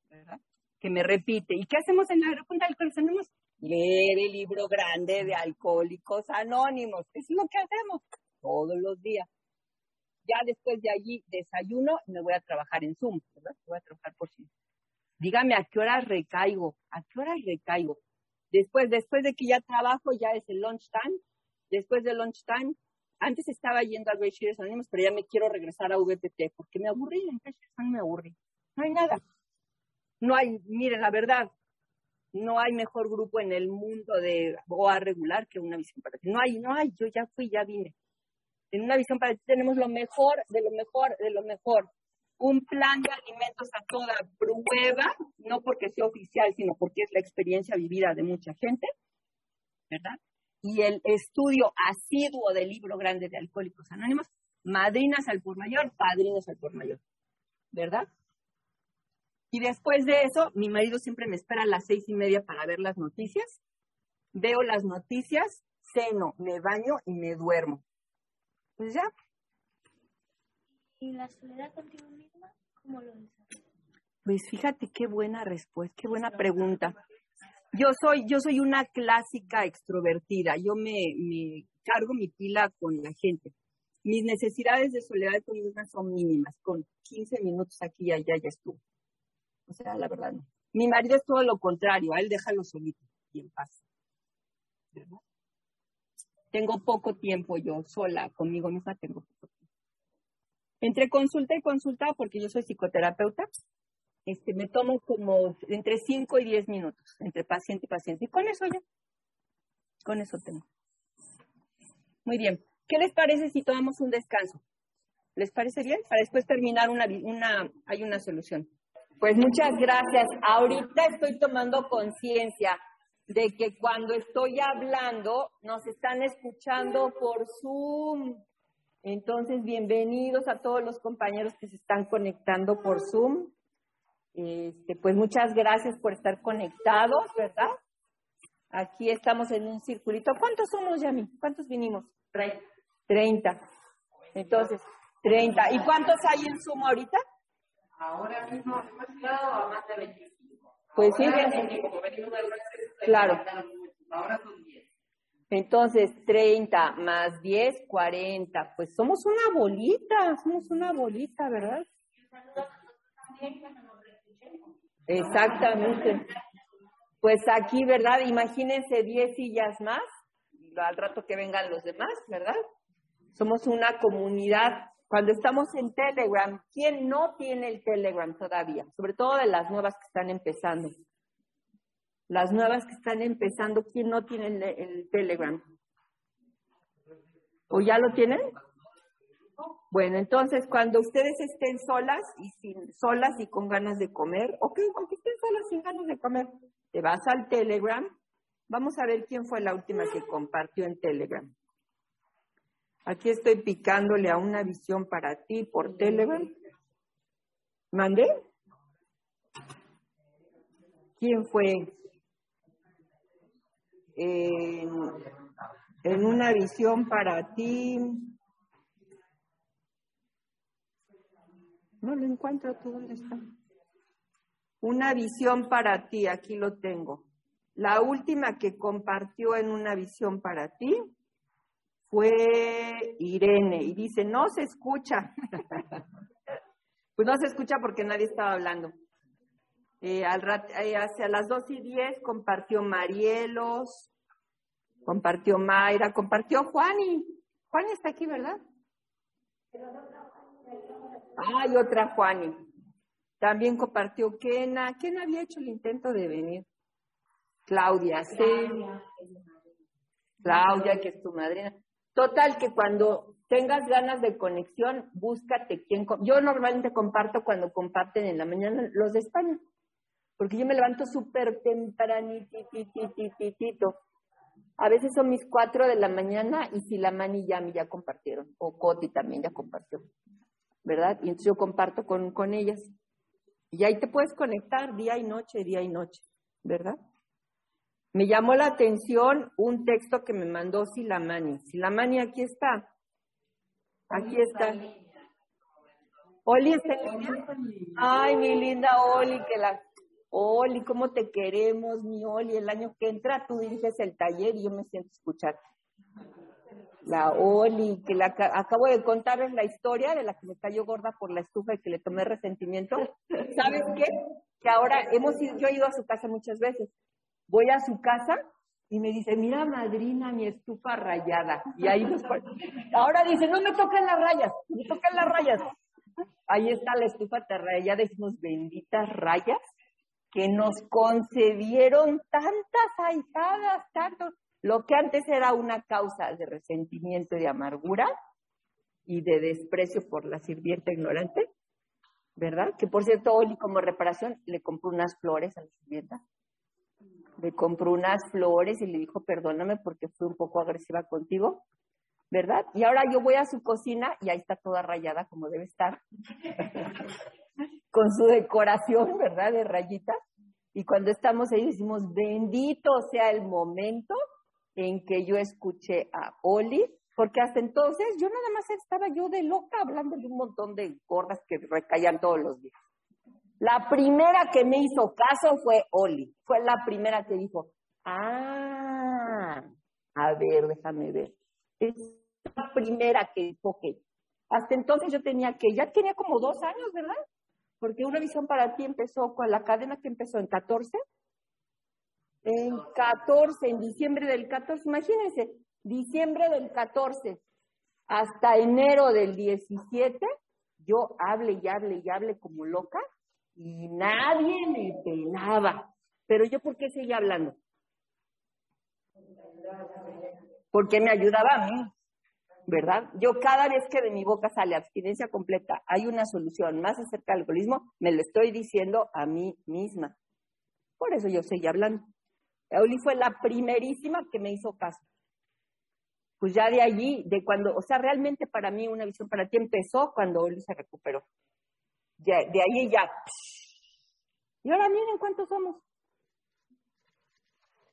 ¿Verdad? Que me repite. ¿Y qué hacemos en la junta de Alcohólicos Anónimos? Leer el libro grande de Alcohólicos Anónimos. Es lo que hacemos todos los días. Ya después de allí desayuno y me voy a trabajar en Zoom, ¿verdad? Voy a trabajar por Zoom. Dígame a qué hora recaigo, a qué hora recaigo. Después, después de que ya trabajo, ya es el lunch time. Después del lunch time, antes estaba yendo al Bachillers Anónimos, pero ya me quiero regresar a VPT porque me aburrí, en Anónimos me aburrí. No hay nada. No hay, miren, la verdad, no hay mejor grupo en el mundo de OA regular que una visión para ti. No hay, no hay, yo ya fui, ya vine. En una visión para ti tenemos lo mejor, de lo mejor, de lo mejor. Un plan de alimentos a toda prueba, no porque sea oficial, sino porque es la experiencia vivida de mucha gente, ¿verdad? Y el estudio asiduo del libro grande de Alcohólicos Anónimos, madrinas al por mayor, padrinos al por mayor, ¿verdad? Y después de eso, mi marido siempre me espera a las seis y media para ver las noticias. Veo las noticias, ceno, me baño y me duermo. Pues ya, ¿Y la soledad contigo misma? ¿Cómo lo desarrollas? Pues fíjate qué buena respuesta, qué buena pregunta. Yo soy, yo soy una clásica extrovertida. Yo me, me cargo mi pila con la gente. Mis necesidades de soledad conmigo misma son mínimas. Con 15 minutos aquí y allá ya estuvo. O sea, la verdad no. Mi marido es todo lo contrario. A él déjalo solito y en paz. ¿Verdad? Tengo poco tiempo yo sola conmigo misma. Tengo poco tiempo. Entre consulta y consulta, porque yo soy psicoterapeuta, este, me tomo como entre 5 y 10 minutos entre paciente y paciente. Y con eso ya, con eso tengo. Muy bien. ¿Qué les parece si tomamos un descanso? ¿Les parece bien? Para después terminar una, una hay una solución. Pues muchas gracias. Ahorita estoy tomando conciencia de que cuando estoy hablando nos están escuchando por Zoom. Entonces, bienvenidos a todos los compañeros que se están conectando por Zoom. Este, pues muchas gracias por estar conectados, ¿verdad? Aquí estamos en un circulito. ¿Cuántos somos, Yami? ¿Cuántos vinimos? Treinta. Treinta. Entonces, treinta. ¿Y cuántos hay en Zoom ahorita? Ahora mismo hemos llegado a más de 25. Pues sí, Claro. Ahora son 10. Entonces, 30 más 10, 40. Pues somos una bolita, somos una bolita, ¿verdad? Exactamente. Pues aquí, ¿verdad? Imagínense 10 sillas más, al rato que vengan los demás, ¿verdad? Somos una comunidad. Cuando estamos en Telegram, ¿quién no tiene el Telegram todavía? Sobre todo de las nuevas que están empezando. Las nuevas que están empezando, ¿quién no tiene el, el Telegram? ¿O ya lo tienen? Bueno, entonces cuando ustedes estén solas y sin solas y con ganas de comer, o que aunque estén solas sin ganas de comer, te vas al Telegram. Vamos a ver quién fue la última que compartió en Telegram. Aquí estoy picándole a una visión para ti por Telegram. ¿Mandé? ¿Quién fue? En, una visión para ti. No lo encuentro, ¿tú dónde está? Una visión para ti, aquí lo tengo. La última que compartió en una visión para ti fue Irene y dice, no se escucha. pues no se escucha porque nadie estaba hablando. Eh, al rat- eh, hacia las 2 y 10 compartió Marielos, compartió Mayra, compartió Juani. Juani está aquí, ¿verdad? Hay otra Juani. También compartió Kena. Kena había hecho el intento de venir. Claudia, sí. Claudia, que es tu madrina. Total, que cuando tengas ganas de conexión, búscate quién. Yo normalmente comparto cuando comparten en la mañana los de España, porque yo me levanto súper tempranitititititito. A veces son mis cuatro de la mañana y si la Mani y Yami ya compartieron, o Coti también ya compartió, ¿verdad? Y entonces yo comparto con, con ellas. Y ahí te puedes conectar día y noche, día y noche, ¿verdad? Me llamó la atención un texto que me mandó Silamani. Silamani, aquí está. Aquí está. Oli está en línea. Ay, mi linda Oli, que la... Oli, ¿cómo te queremos, mi Oli? El año que entra tú diriges el taller y yo me siento a escucharte. La Oli, que la ca- acabo de contarles la historia de la que me cayó gorda por la estufa y que le tomé resentimiento. ¿Sabes qué? Que ahora hemos ido, yo he ido a su casa muchas veces. Voy a su casa y me dice, mira madrina, mi estufa rayada. Y ahí nos Ahora dice, no me toquen las rayas, me toquen las rayas. Ahí está la estufa rayada, decimos, benditas rayas que nos concedieron tantas ahijadas, tanto, lo que antes era una causa de resentimiento y de amargura y de desprecio por la sirvienta ignorante, ¿verdad? Que por cierto, Oli como reparación le compró unas flores a la sirvienta. Le compró unas flores y le dijo, perdóname porque fui un poco agresiva contigo, ¿verdad? Y ahora yo voy a su cocina y ahí está toda rayada como debe estar, con su decoración, ¿verdad? De rayitas. Y cuando estamos ahí decimos, bendito sea el momento en que yo escuché a Oli, porque hasta entonces yo nada más estaba yo de loca hablando de un montón de gordas que recaían todos los días. La primera que me hizo caso fue Oli. Fue la primera que dijo, ah, a ver, déjame ver. Es la primera que dijo que. Hasta entonces yo tenía que, ya tenía como dos años, ¿verdad? Porque una visión para ti empezó con la cadena que empezó en 14. En 14, en diciembre del 14, imagínense, diciembre del 14 hasta enero del 17, yo hable y hable y hable como loca y nadie me pelaba. Pero yo, ¿por qué seguía hablando? Porque me ayudaba a mí, ¿verdad? Yo cada vez que de mi boca sale abstinencia completa, hay una solución más acerca del alcoholismo, me lo estoy diciendo a mí misma. Por eso yo seguía hablando. Euli fue la primerísima que me hizo caso. Pues ya de allí, de cuando, o sea, realmente para mí una visión para ti empezó cuando Oli se recuperó. De, de ahí ya. Y ahora miren cuántos somos.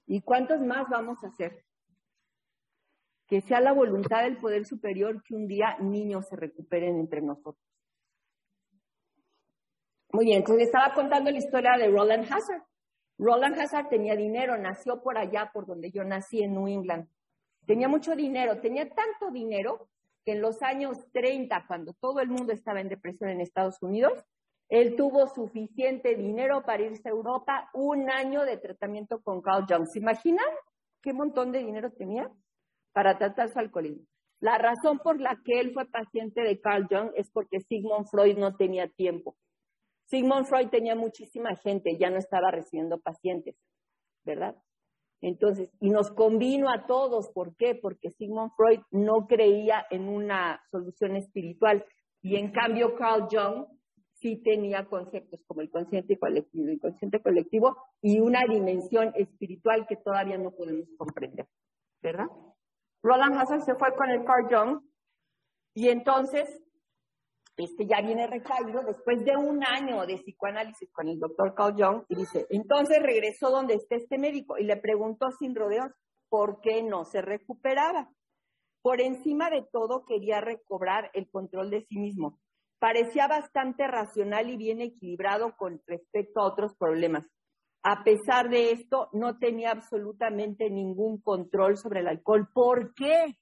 ¿Y cuántos más vamos a hacer? Que sea la voluntad del poder superior que un día niños se recuperen entre nosotros. Muy bien, entonces estaba contando la historia de Roland Hazard. Roland Hazard tenía dinero, nació por allá, por donde yo nací, en New England. Tenía mucho dinero, tenía tanto dinero que en los años 30, cuando todo el mundo estaba en depresión en Estados Unidos, él tuvo suficiente dinero para irse a Europa, un año de tratamiento con Carl Jung. ¿Se imaginan qué montón de dinero tenía para tratar su alcoholismo? La razón por la que él fue paciente de Carl Jung es porque Sigmund Freud no tenía tiempo. Sigmund Freud tenía muchísima gente, ya no estaba recibiendo pacientes, ¿verdad? Entonces, y nos convino a todos, ¿por qué? Porque Sigmund Freud no creía en una solución espiritual y en cambio Carl Jung sí tenía conceptos como el consciente colectivo, el inconsciente colectivo y una dimensión espiritual que todavía no podemos comprender, ¿verdad? Roland Hassan se fue con el Carl Jung y entonces este ya viene recaído después de un año de psicoanálisis con el doctor Carl Jung y dice, entonces regresó donde está este médico y le preguntó sin rodeos por qué no se recuperaba. Por encima de todo quería recobrar el control de sí mismo parecía bastante racional y bien equilibrado con respecto a otros problemas. A pesar de esto, no tenía absolutamente ningún control sobre el alcohol. ¿Por qué?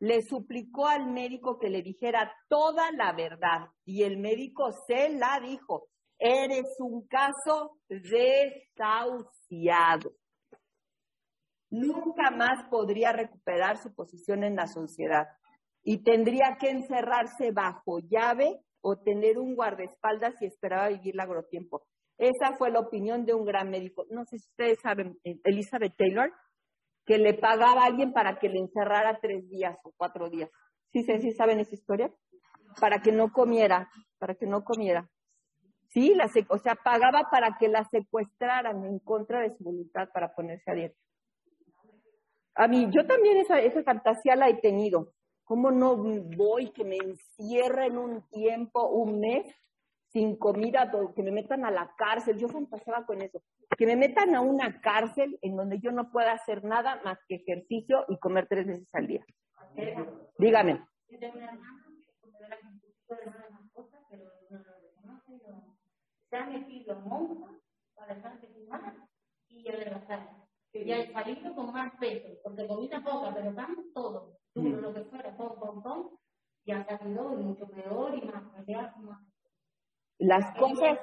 Le suplicó al médico que le dijera toda la verdad y el médico se la dijo. Eres un caso desahuciado. Nunca más podría recuperar su posición en la sociedad y tendría que encerrarse bajo llave o tener un guardaespaldas y esperaba vivir largo tiempo. Esa fue la opinión de un gran médico. No sé si ustedes saben, eh, Elizabeth Taylor, que le pagaba a alguien para que le encerrara tres días o cuatro días. ¿Sí, sí, saben esa historia? Para que no comiera, para que no comiera. Sí, la o sea, pagaba para que la secuestraran en contra de su voluntad para ponerse a dieta. A mí, yo también esa, esa fantasía la he tenido. ¿Cómo no voy que me encierren un tiempo, un mes, sin comida, que me metan a la cárcel? Yo fantaseaba con eso. Que me metan a una cárcel en donde yo no pueda hacer nada más que ejercicio y comer tres veces al día. Dígame. Se han metido monjas para dejarse fumar y adelgazar. Ya he salido con más peso, porque comida poca, pero tanto todo lo que fuera, pom, pom, pom, se ha ido mucho peor y más peleas más. Las cosas,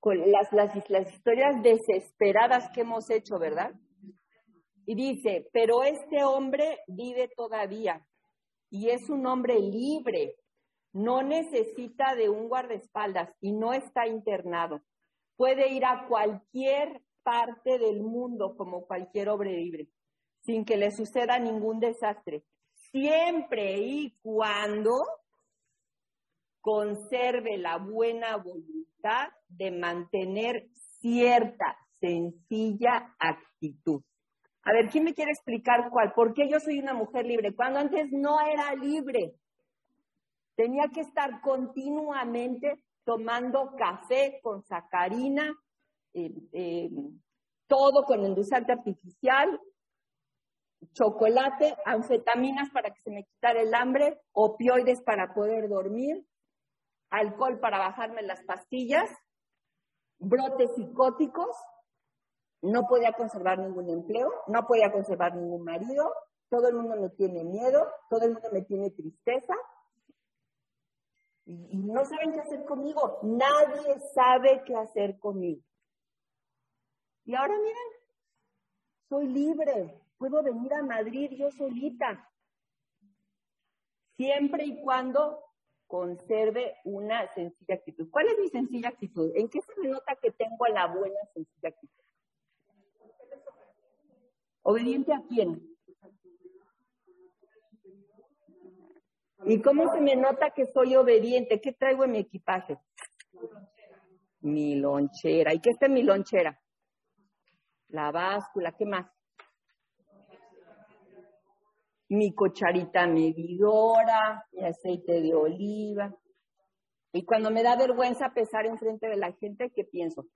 con las, las, las historias desesperadas que hemos hecho, ¿verdad? Y dice, pero este hombre vive todavía y es un hombre libre, no necesita de un guardaespaldas y no está internado. Puede ir a cualquier parte del mundo como cualquier hombre libre sin que le suceda ningún desastre, siempre y cuando conserve la buena voluntad de mantener cierta sencilla actitud. A ver, ¿quién me quiere explicar cuál? ¿Por qué yo soy una mujer libre? Cuando antes no era libre. Tenía que estar continuamente tomando café con sacarina, eh, eh, todo con endulzante artificial, chocolate, anfetaminas para que se me quitara el hambre, opioides para poder dormir, alcohol para bajarme las pastillas, brotes psicóticos, no podía conservar ningún empleo, no podía conservar ningún marido, todo el mundo me tiene miedo, todo el mundo me tiene tristeza. Y, no saben qué hacer conmigo. Nadie sabe qué hacer conmigo. Y ahora miren, soy libre, puedo venir a Madrid yo solita, siempre y cuando conserve una sencilla actitud. ¿Cuál es mi sencilla actitud? ¿En qué se me nota que tengo la buena sencilla actitud? ¿Obediente a quién? ¿Y cómo se me nota que soy obediente? ¿Qué traigo en mi equipaje? Mi lonchera. ¿Y qué está en mi lonchera? La báscula, ¿qué más? Mi cucharita medidora, mi aceite de oliva. Y cuando me da vergüenza pesar enfrente de la gente, ¿qué pienso?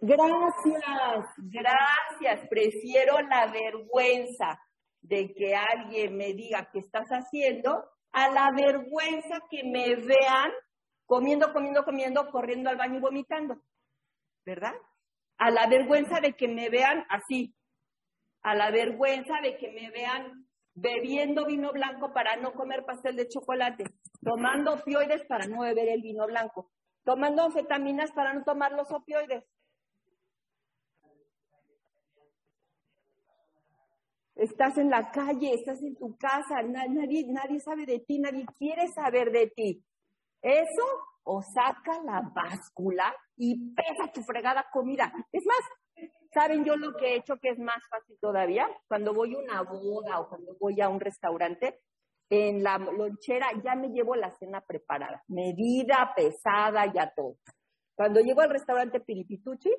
Gracias, gracias. Prefiero la vergüenza de que alguien me diga qué estás haciendo a la vergüenza que me vean comiendo, comiendo, comiendo, corriendo al baño y vomitando. ¿Verdad? A la vergüenza de que me vean así. A la vergüenza de que me vean bebiendo vino blanco para no comer pastel de chocolate, tomando opioides para no beber el vino blanco, tomando anfetaminas para no tomar los opioides. Estás en la calle, estás en tu casa, nadie, nadie sabe de ti, nadie quiere saber de ti. Eso o saca la báscula y pesa tu fregada comida. Es más, ¿saben yo lo que he hecho que es más fácil todavía? Cuando voy a una boda o cuando voy a un restaurante, en la lonchera ya me llevo la cena preparada, medida, pesada, ya todo. Cuando llego al restaurante Piripituchi,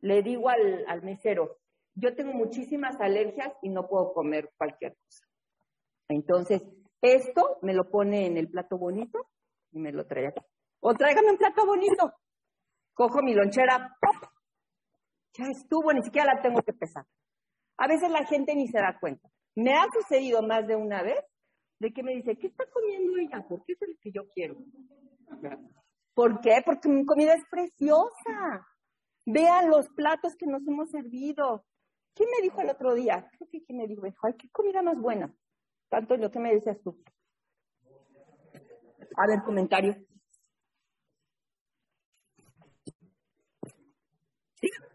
le digo al, al mesero, yo tengo muchísimas alergias y no puedo comer cualquier cosa. Entonces, esto me lo pone en el plato bonito y me lo trae aquí. O tráigame un plato bonito. Cojo mi lonchera, ¡pop! Ya estuvo, ni siquiera la tengo que pesar. A veces la gente ni se da cuenta. Me ha sucedido más de una vez de que me dice, ¿qué está comiendo ella? ¿Por qué es el que yo quiero? ¿Por qué? Porque mi comida es preciosa. Vean los platos que nos hemos servido. ¿Quién me dijo el otro día? Creo que quién me dijo, ay, qué comida más buena. Tanto lo que me decías tú. A ver, comentario.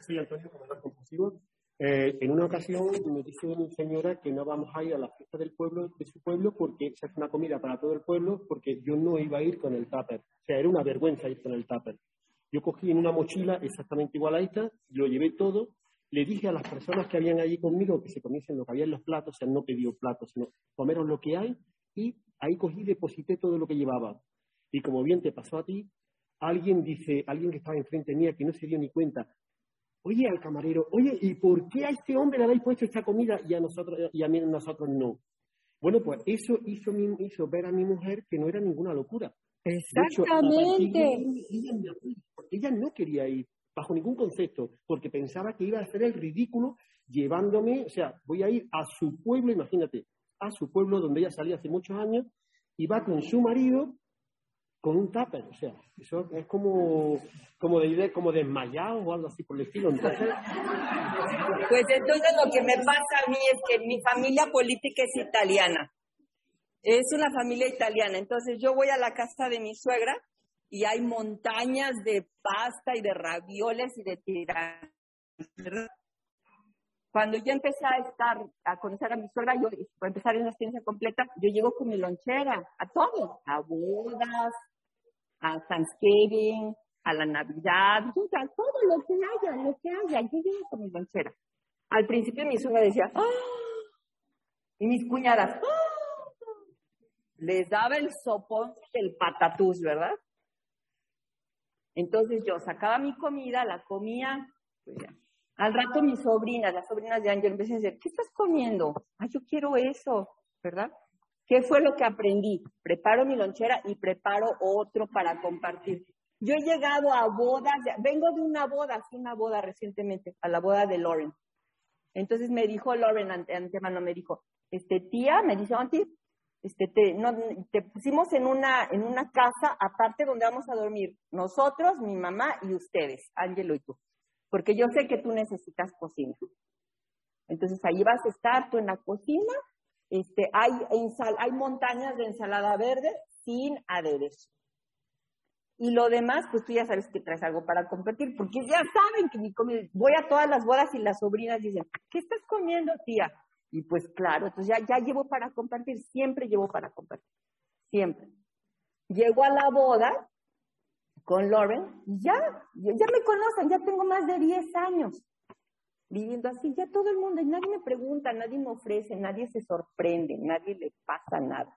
Soy Antonio, comedor compulsivo. Eh, en una ocasión me dice una señora que no vamos a ir a la fiesta del pueblo, de su pueblo, porque se hace una comida para todo el pueblo, porque yo no iba a ir con el tupper. O sea, era una vergüenza ir con el tupper. Yo cogí en una mochila exactamente igual a esta, lo llevé todo, le dije a las personas que habían allí conmigo que se comiesen lo que había en los platos, o sea, no pedí platos, sino comeron lo que hay, y ahí cogí y deposité todo lo que llevaba. Y como bien te pasó a ti, alguien dice, alguien que estaba enfrente mía, que no se dio ni cuenta, oye al camarero, oye, ¿y por qué a este hombre le habéis puesto esta comida y a nosotros, y a mí, nosotros no? Bueno, pues eso hizo, hizo ver a mi mujer que no era ninguna locura. Exactamente. ella, ella no quería ir bajo ningún concepto, porque pensaba que iba a hacer el ridículo llevándome, o sea, voy a ir a su pueblo, imagínate, a su pueblo donde ella salía hace muchos años, y va con su marido con un tupper, o sea, eso es como, como de como desmayado o algo así por el estilo. Entonces, Pues entonces lo que me pasa a mí es que mi familia política es italiana. Es una familia italiana. Entonces yo voy a la casa de mi suegra y hay montañas de pasta y de ravioles y de tiras. Cuando yo empecé a estar, a conocer a mi suegra, yo, para empezar en la experiencia completa, yo llego con mi lonchera, a todo, a bodas, a Thanksgiving, a la Navidad, a todo lo que haya, lo que haya, yo llego con mi lonchera. Al principio mi suegra decía, ¡ah! Y mis cuñadas, ¡ah! Les daba el sopo del patatús, ¿verdad? Entonces yo sacaba mi comida, la comía, pues ya. Al rato mis sobrinas, las sobrinas de Ángel, empezaron a decir, ¿qué estás comiendo? Ah, yo quiero eso, ¿verdad? ¿Qué fue lo que aprendí? Preparo mi lonchera y preparo otro para compartir. Yo he llegado a bodas, vengo de una boda, fui una boda recientemente, a la boda de Lauren. Entonces me dijo Lauren ante antemano, me dijo, este tía, me dice, Auntie, este, te, no, te pusimos en una, en una casa aparte donde vamos a dormir nosotros, mi mamá y ustedes, Ángelo y tú. Porque yo sé que tú necesitas cocina. Entonces ahí vas a estar tú en la cocina. Este, hay, ensal, hay montañas de ensalada verde sin aderezo. Y lo demás, pues tú ya sabes que traes algo para compartir, porque ya saben que mi comida, voy a todas las bodas y las sobrinas dicen, ¿qué estás comiendo, tía? Y pues claro, entonces ya, ya llevo para compartir, siempre llevo para compartir, siempre. Llego a la boda con Lauren y ya, ya me conocen, ya tengo más de 10 años viviendo así, ya todo el mundo, y nadie me pregunta, nadie me ofrece, nadie se sorprende, nadie le pasa nada.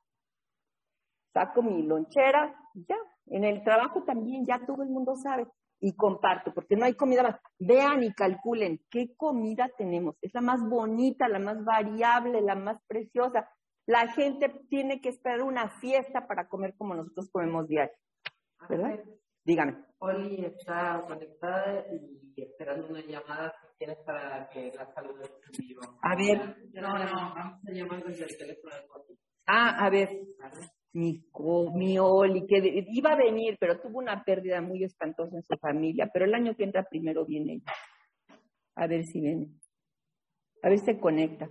Saco mi lonchera, ya. En el trabajo también ya todo el mundo sabe y comparto, porque no hay comida más. Vean y calculen qué comida tenemos. Es la más bonita, la más variable, la más preciosa. La gente tiene que esperar una fiesta para comer como nosotros comemos diario. ¿Verdad? Dígame. Oli está conectada y esperando una llamada si tienes para que la saludes vivo. A ver. No, no, vamos a llamar desde el teléfono de Coti. Ah, a ver. Mi, co- mi Oli, que de- iba a venir, pero tuvo una pérdida muy espantosa en su familia. Pero el año que entra primero viene ella. A ver si viene. A ver si se conecta.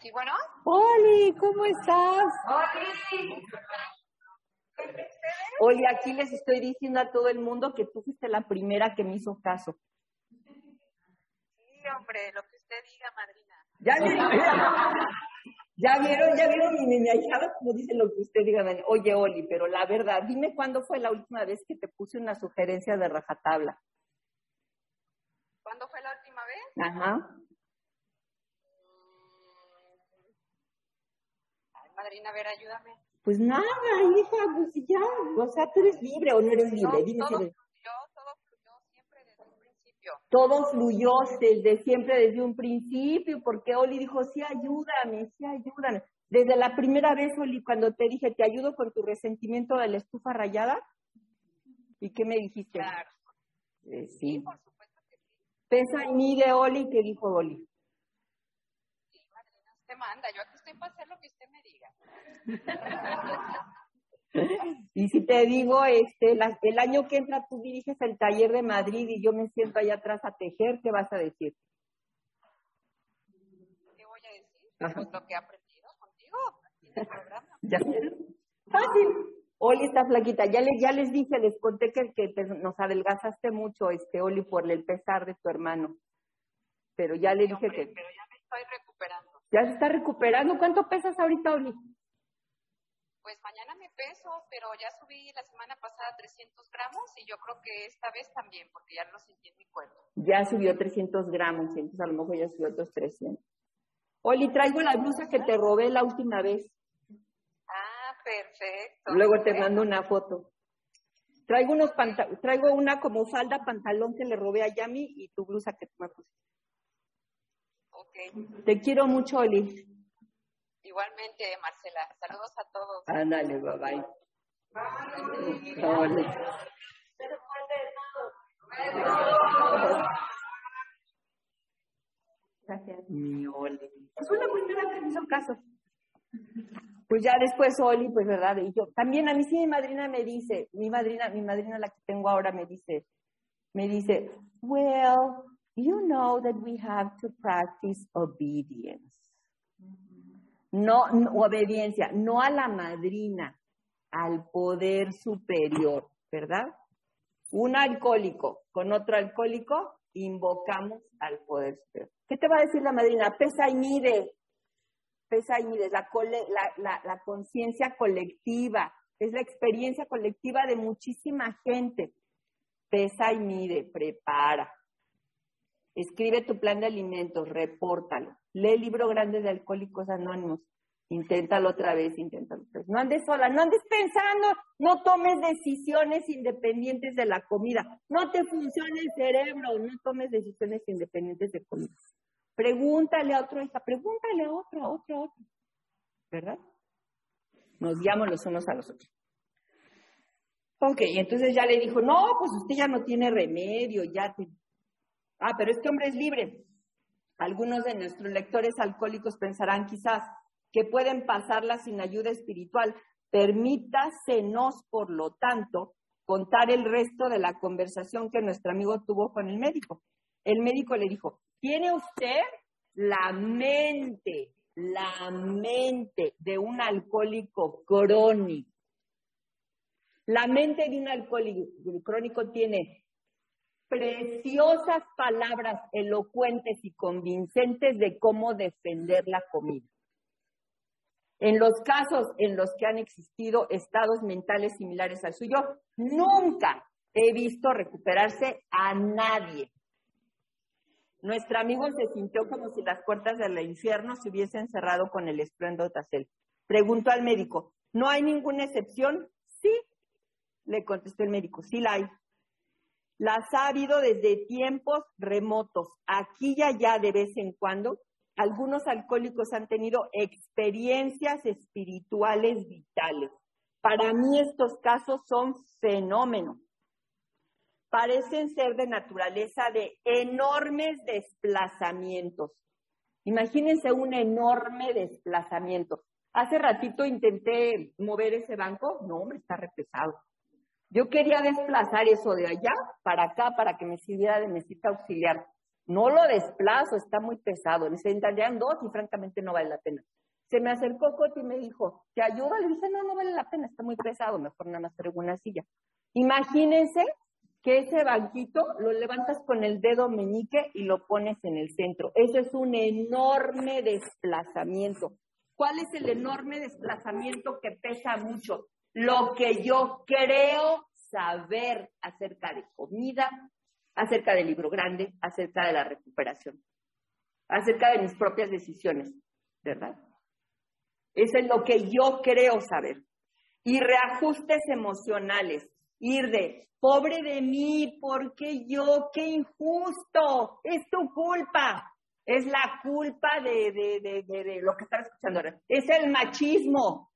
Sí, bueno. Oli, ¿cómo estás? Oli. Oli, aquí les estoy diciendo a todo el mundo que tú fuiste la primera que me hizo caso. Sí, hombre, lo que usted diga, madrina. ¿Ya vieron? ¿Ya vieron? ¿Ya vieron mi ahijada como dice lo que usted diga? Oye, Oli, pero la verdad, dime cuándo fue la última vez que te puse una sugerencia de rajatabla. ¿Cuándo fue la última vez? Ajá. Ay, madrina, a ver, ayúdame. Pues nada, hija, pues ya. O sea, tú eres libre o no eres libre. No, Dime todo fluyó, todo fluyó siempre desde un principio. Todo fluyó desde siempre, desde un principio, porque Oli dijo, sí, ayúdame, sí, ayúdame. Desde la primera vez, Oli, cuando te dije, te ayudo con tu resentimiento de la estufa rayada. ¿Y qué me dijiste? Claro. Eh, sí. Pesa y mide, Oli, ¿qué dijo Oli? Usted manda, yo aquí estoy para hacer lo que usted. Y si te digo, este, la- el año que entra tú diriges el taller de Madrid y yo me siento allá atrás a tejer, ¿qué vas a decir? ¿Qué voy a decir? Ajá. Pues lo que he aprendido contigo aquí en el programa. ¿Ya vieron? Fácil. Oli está flaquita. Ya, le, ya les dije, les conté que, que te- nos adelgazaste mucho, este Oli, por el pesar de tu hermano. Pero ya le dije que Pero ya me estoy recuperando. ya se está recuperando. ¿Cuánto pesas ahorita, Oli? Pues mañana me peso, pero ya subí la semana pasada 300 gramos y yo creo que esta vez también, porque ya lo sentí en mi cuerpo. Ya subió 300 gramos, entonces a lo mejor ya subió otros 300. Oli, traigo la blusa que te robé la última vez. Ah, perfecto. Luego te mando una foto. Traigo unos traigo una como falda pantalón que le robé a Yami y tu blusa que tú me pusiste. Ok. Te quiero mucho, Oli. Igualmente, Marcela. Saludos a todos. Ándale, bye bye. Gracias. Mi Oli. Es una primera que me hizo caso. Pues ya después Oli, pues verdad, y yo también a mí sí mi madrina me dice, mi madrina, mi madrina la que tengo ahora me dice, me dice, well, you know that we have to practice obedience. No, obediencia, no a la madrina, al poder superior, ¿verdad? Un alcohólico con otro alcohólico, invocamos al poder superior. ¿Qué te va a decir la madrina? Pesa y mide. Pesa y mide. La, la, la conciencia colectiva. Es la experiencia colectiva de muchísima gente. Pesa y mide. Prepara. Escribe tu plan de alimentos. Repórtalo. Lee el libro grande de Alcohólicos Anónimos. Inténtalo otra vez, inténtalo otra vez. No andes sola, no andes pensando, no tomes decisiones independientes de la comida. No te funciona el cerebro, no tomes decisiones independientes de comida. Pregúntale a otro, hija, pregúntale a otro, a otro, a otro. ¿Verdad? Nos guiamos los unos a los otros. Ok, entonces ya le dijo, no, pues usted ya no tiene remedio, ya te... Ah, pero este hombre es libre. Algunos de nuestros lectores alcohólicos pensarán quizás que pueden pasarla sin ayuda espiritual. Permítasenos, por lo tanto, contar el resto de la conversación que nuestro amigo tuvo con el médico. El médico le dijo, tiene usted la mente, la mente de un alcohólico crónico. La mente de un alcohólico crónico tiene preciosas palabras elocuentes y convincentes de cómo defender la comida. En los casos en los que han existido estados mentales similares al suyo, nunca he visto recuperarse a nadie. Nuestro amigo se sintió como si las puertas del infierno se hubiesen cerrado con el estruendo tras él. Preguntó al médico, ¿no hay ninguna excepción? Sí, le contestó el médico, sí la hay. Las ha habido desde tiempos remotos, aquí y allá de vez en cuando. Algunos alcohólicos han tenido experiencias espirituales vitales. Para mí estos casos son fenómenos. Parecen ser de naturaleza de enormes desplazamientos. Imagínense un enorme desplazamiento. Hace ratito intenté mover ese banco. No, hombre, está repesado. Yo quería desplazar eso de allá para acá para que me sirviera de mesita auxiliar. No lo desplazo, está muy pesado. Necesitarían dos y francamente no vale la pena. Se me acercó Coti y me dijo, ¿te ayuda? Le dije, no, no vale la pena, está muy pesado, mejor nada más traigo una silla. Imagínense que ese banquito lo levantas con el dedo meñique y lo pones en el centro. Eso es un enorme desplazamiento. ¿Cuál es el enorme desplazamiento que pesa mucho? Lo que yo creo saber acerca de comida, acerca del libro grande, acerca de la recuperación, acerca de mis propias decisiones, ¿verdad? Eso es lo que yo creo saber. Y reajustes emocionales, ir de, pobre de mí, porque yo, qué injusto, es tu culpa, es la culpa de, de, de, de, lo que estaba escuchando ahora, es el machismo,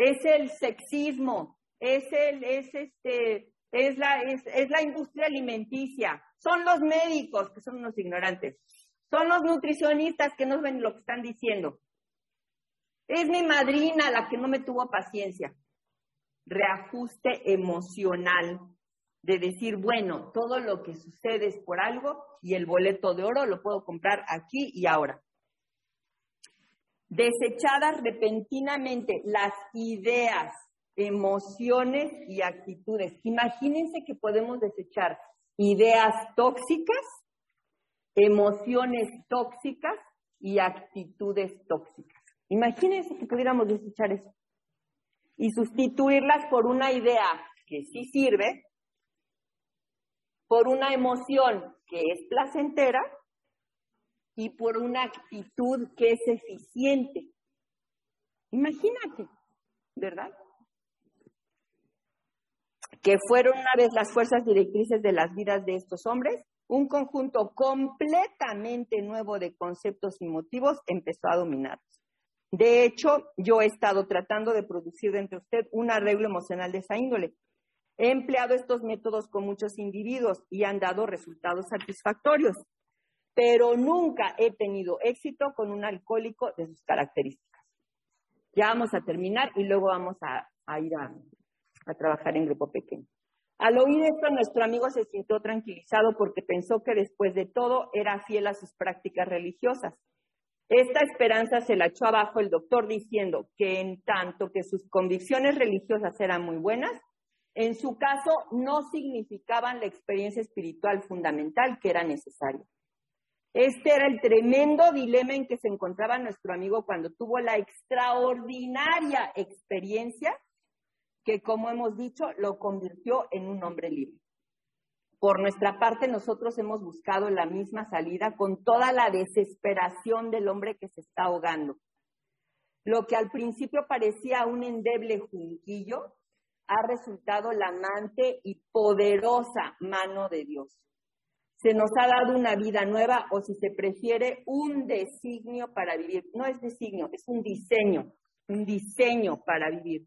es el sexismo, es el, es este, es la, es, es la industria alimenticia, son los médicos que son unos ignorantes, son los nutricionistas que no ven lo que están diciendo. Es mi madrina la que no me tuvo paciencia. Reajuste emocional de decir, bueno, todo lo que sucede es por algo y el boleto de oro lo puedo comprar aquí y ahora desechadas repentinamente las ideas, emociones y actitudes. Imagínense que podemos desechar ideas tóxicas, emociones tóxicas y actitudes tóxicas. Imagínense que pudiéramos desechar eso y sustituirlas por una idea que sí sirve, por una emoción que es placentera y por una actitud que es eficiente. Imagínate, ¿verdad? Que fueron una vez las fuerzas directrices de las vidas de estos hombres, un conjunto completamente nuevo de conceptos y motivos empezó a dominarlos. De hecho, yo he estado tratando de producir dentro de usted un arreglo emocional de esa índole. He empleado estos métodos con muchos individuos y han dado resultados satisfactorios pero nunca he tenido éxito con un alcohólico de sus características. Ya vamos a terminar y luego vamos a, ir a, a trabajar en grupo pequeño. Al oír esto, nuestro amigo se sintió tranquilizado porque pensó que después de todo era fiel a sus prácticas religiosas. Esta esperanza se la echó abajo el doctor diciendo que en tanto que sus convicciones religiosas eran muy buenas, en su caso no significaban la experiencia espiritual fundamental que era necesaria. Este era el tremendo dilema en que se encontraba nuestro amigo cuando tuvo la extraordinaria experiencia que, como hemos dicho, lo convirtió en un hombre libre. Por nuestra parte, nosotros hemos buscado la misma salida con toda la desesperación del hombre que se está ahogando. Lo que al principio parecía un endeble junquillo ha resultado la amante y poderosa mano de Dios se nos ha dado una vida nueva o si se prefiere un designio para vivir. No es designio, es un diseño, un diseño para vivir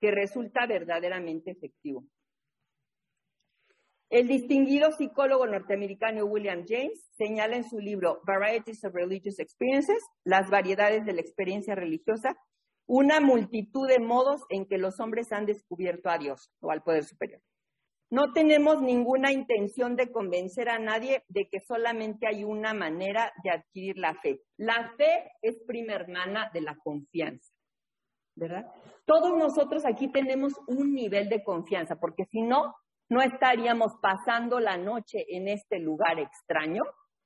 que resulta verdaderamente efectivo. El distinguido psicólogo norteamericano William James señala en su libro Varieties of Religious Experiences, las variedades de la experiencia religiosa, una multitud de modos en que los hombres han descubierto a Dios o al poder superior. No tenemos ninguna intención de convencer a nadie de que solamente hay una manera de adquirir la fe. La fe es prima hermana de la confianza, ¿verdad? Todos nosotros aquí tenemos un nivel de confianza, porque si no, no estaríamos pasando la noche en este lugar extraño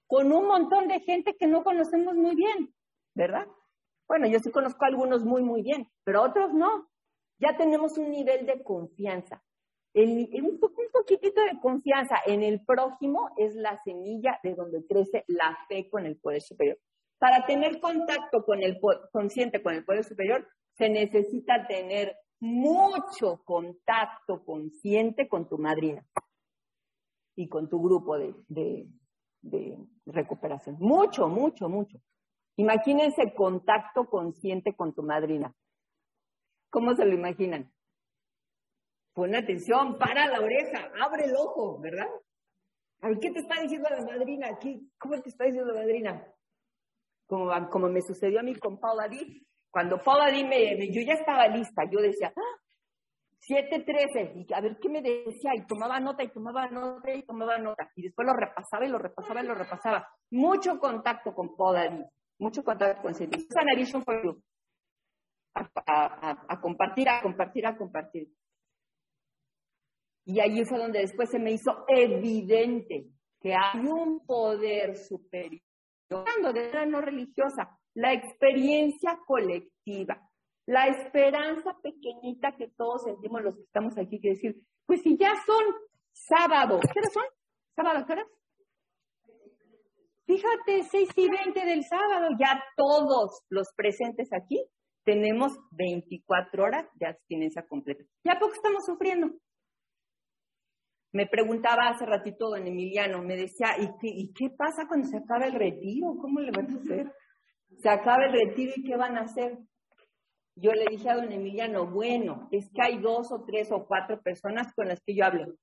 con un montón de gente que no conocemos muy bien, ¿verdad? Bueno, yo sí conozco a algunos muy, muy bien, pero otros no. Ya tenemos un nivel de confianza. Un, un poquitito de confianza en el prójimo es la semilla de donde crece la fe con el poder superior. Para tener contacto con el consciente, con el poder superior, se necesita tener mucho contacto consciente con tu madrina y con tu grupo de recuperación. Mucho, mucho, mucho. Imagínense contacto consciente con tu madrina. ¿Cómo se lo imaginan? Pon atención, para la oreja, abre el ojo, ¿verdad? A ver, ¿qué te está diciendo la madrina aquí? ¿Cómo te está diciendo la madrina? Como, como me sucedió a mí con Paula Di. Cuando Paula Di me, yo ya estaba lista, yo decía, ¡Ah! 7.13, y a ver qué me decía, y tomaba nota, y tomaba nota, y tomaba nota, y después lo repasaba, y lo repasaba, y lo repasaba. Mucho contacto con Paula Di mucho contacto con a, a, compartir, a compartir, a compartir. Y allí fue donde después se me hizo evidente que hay un poder superior. Hablando de la no religiosa, la experiencia colectiva, la esperanza pequeñita que todos sentimos los que estamos aquí, que decir, pues si ya son sábado, ¿qué hora son? ¿Sábado qué horas? Fíjate, 6 y 20 del sábado, ya todos los presentes aquí tenemos 24 horas de abstinencia completa. ¿Ya poco estamos sufriendo? Me preguntaba hace ratito don Emiliano, me decía, ¿y qué, ¿y qué pasa cuando se acaba el retiro? ¿Cómo le van a hacer? Se acaba el retiro y ¿qué van a hacer? Yo le dije a don Emiliano, bueno, es que hay dos o tres o cuatro personas con las que yo hablo.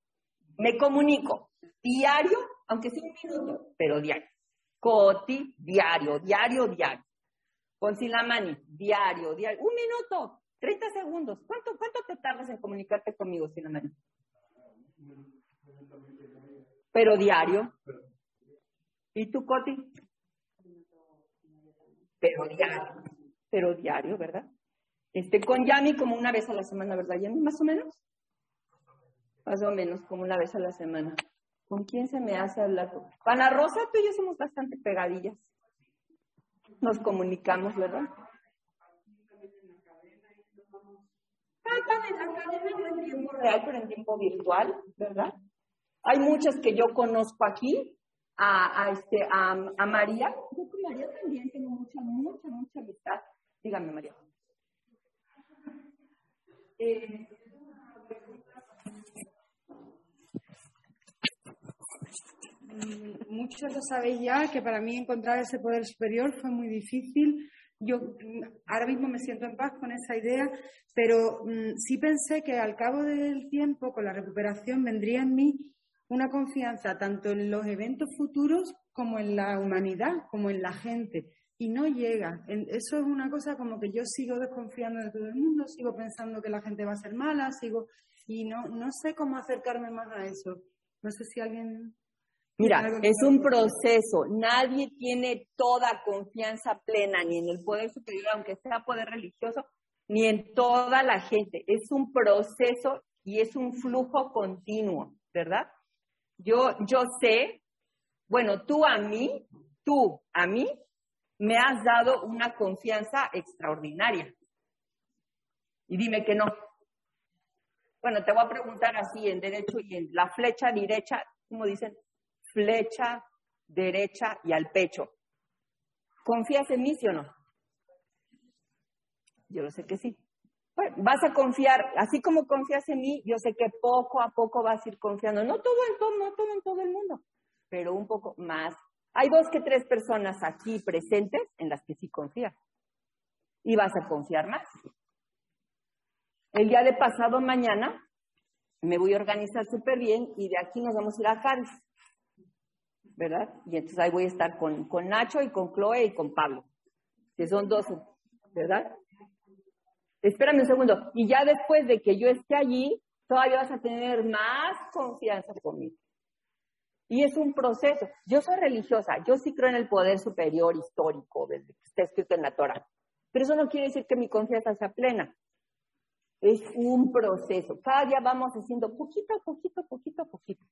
Me comunico diario, aunque sea un minuto, pero diario. Coti, diario, diario, diario. Con Silamani, diario, diario. Un minuto, 30 segundos. ¿Cuánto, cuánto te tardas en comunicarte conmigo, Silamani? Pero diario. ¿Y tú, Coti? Pero diario. Pero diario, ¿verdad? Este, con Yami como una vez a la semana, ¿verdad, Yami? Más o menos. Más o menos, como una vez a la semana. ¿Con quién se me hace hablar? Ana Rosa, tú y yo somos bastante pegadillas. Nos comunicamos, ¿verdad? Cantan en la cadena no en tiempo real, pero en tiempo virtual, ¿verdad? Hay muchas que yo conozco aquí, a, este, a, a María. Yo con María también tengo mucha, mucha, mucha amistad. Dígame, María. Eh, muchos lo sabéis ya, que para mí encontrar ese poder superior fue muy difícil. Yo ahora mismo me siento en paz con esa idea, pero mm, sí pensé que al cabo del tiempo, con la recuperación, vendría en mí una confianza tanto en los eventos futuros como en la humanidad, como en la gente. Y no llega. Eso es una cosa como que yo sigo desconfiando de todo el mundo, sigo pensando que la gente va a ser mala, sigo y no, no sé cómo acercarme más a eso. No sé si alguien Mira, es un proceso. Nadie tiene toda confianza plena ni en el poder superior, aunque sea poder religioso, ni en toda la gente. Es un proceso y es un flujo continuo, ¿verdad? Yo, yo sé, bueno, tú a mí, tú a mí, me has dado una confianza extraordinaria. Y dime que no. Bueno, te voy a preguntar así en derecho y en la flecha derecha, como dicen, flecha derecha y al pecho. ¿Confías en mí, sí o no? Yo lo sé que sí. Vas a confiar, así como confías en mí, yo sé que poco a poco vas a ir confiando. No todo en todo, no todo en todo el mundo, pero un poco más. Hay dos que tres personas aquí presentes en las que sí confías. Y vas a confiar más. El día de pasado mañana me voy a organizar súper bien y de aquí nos vamos a ir a Cádiz. ¿Verdad? Y entonces ahí voy a estar con, con Nacho y con Chloe y con Pablo, que son dos, ¿verdad? Espérame un segundo. Y ya después de que yo esté allí, todavía vas a tener más confianza conmigo. Y es un proceso. Yo soy religiosa, yo sí creo en el poder superior histórico, desde que está escrito en la Torah. Pero eso no quiere decir que mi confianza sea plena. Es un proceso. Cada día vamos haciendo poquito a poquito, poquito a poquito.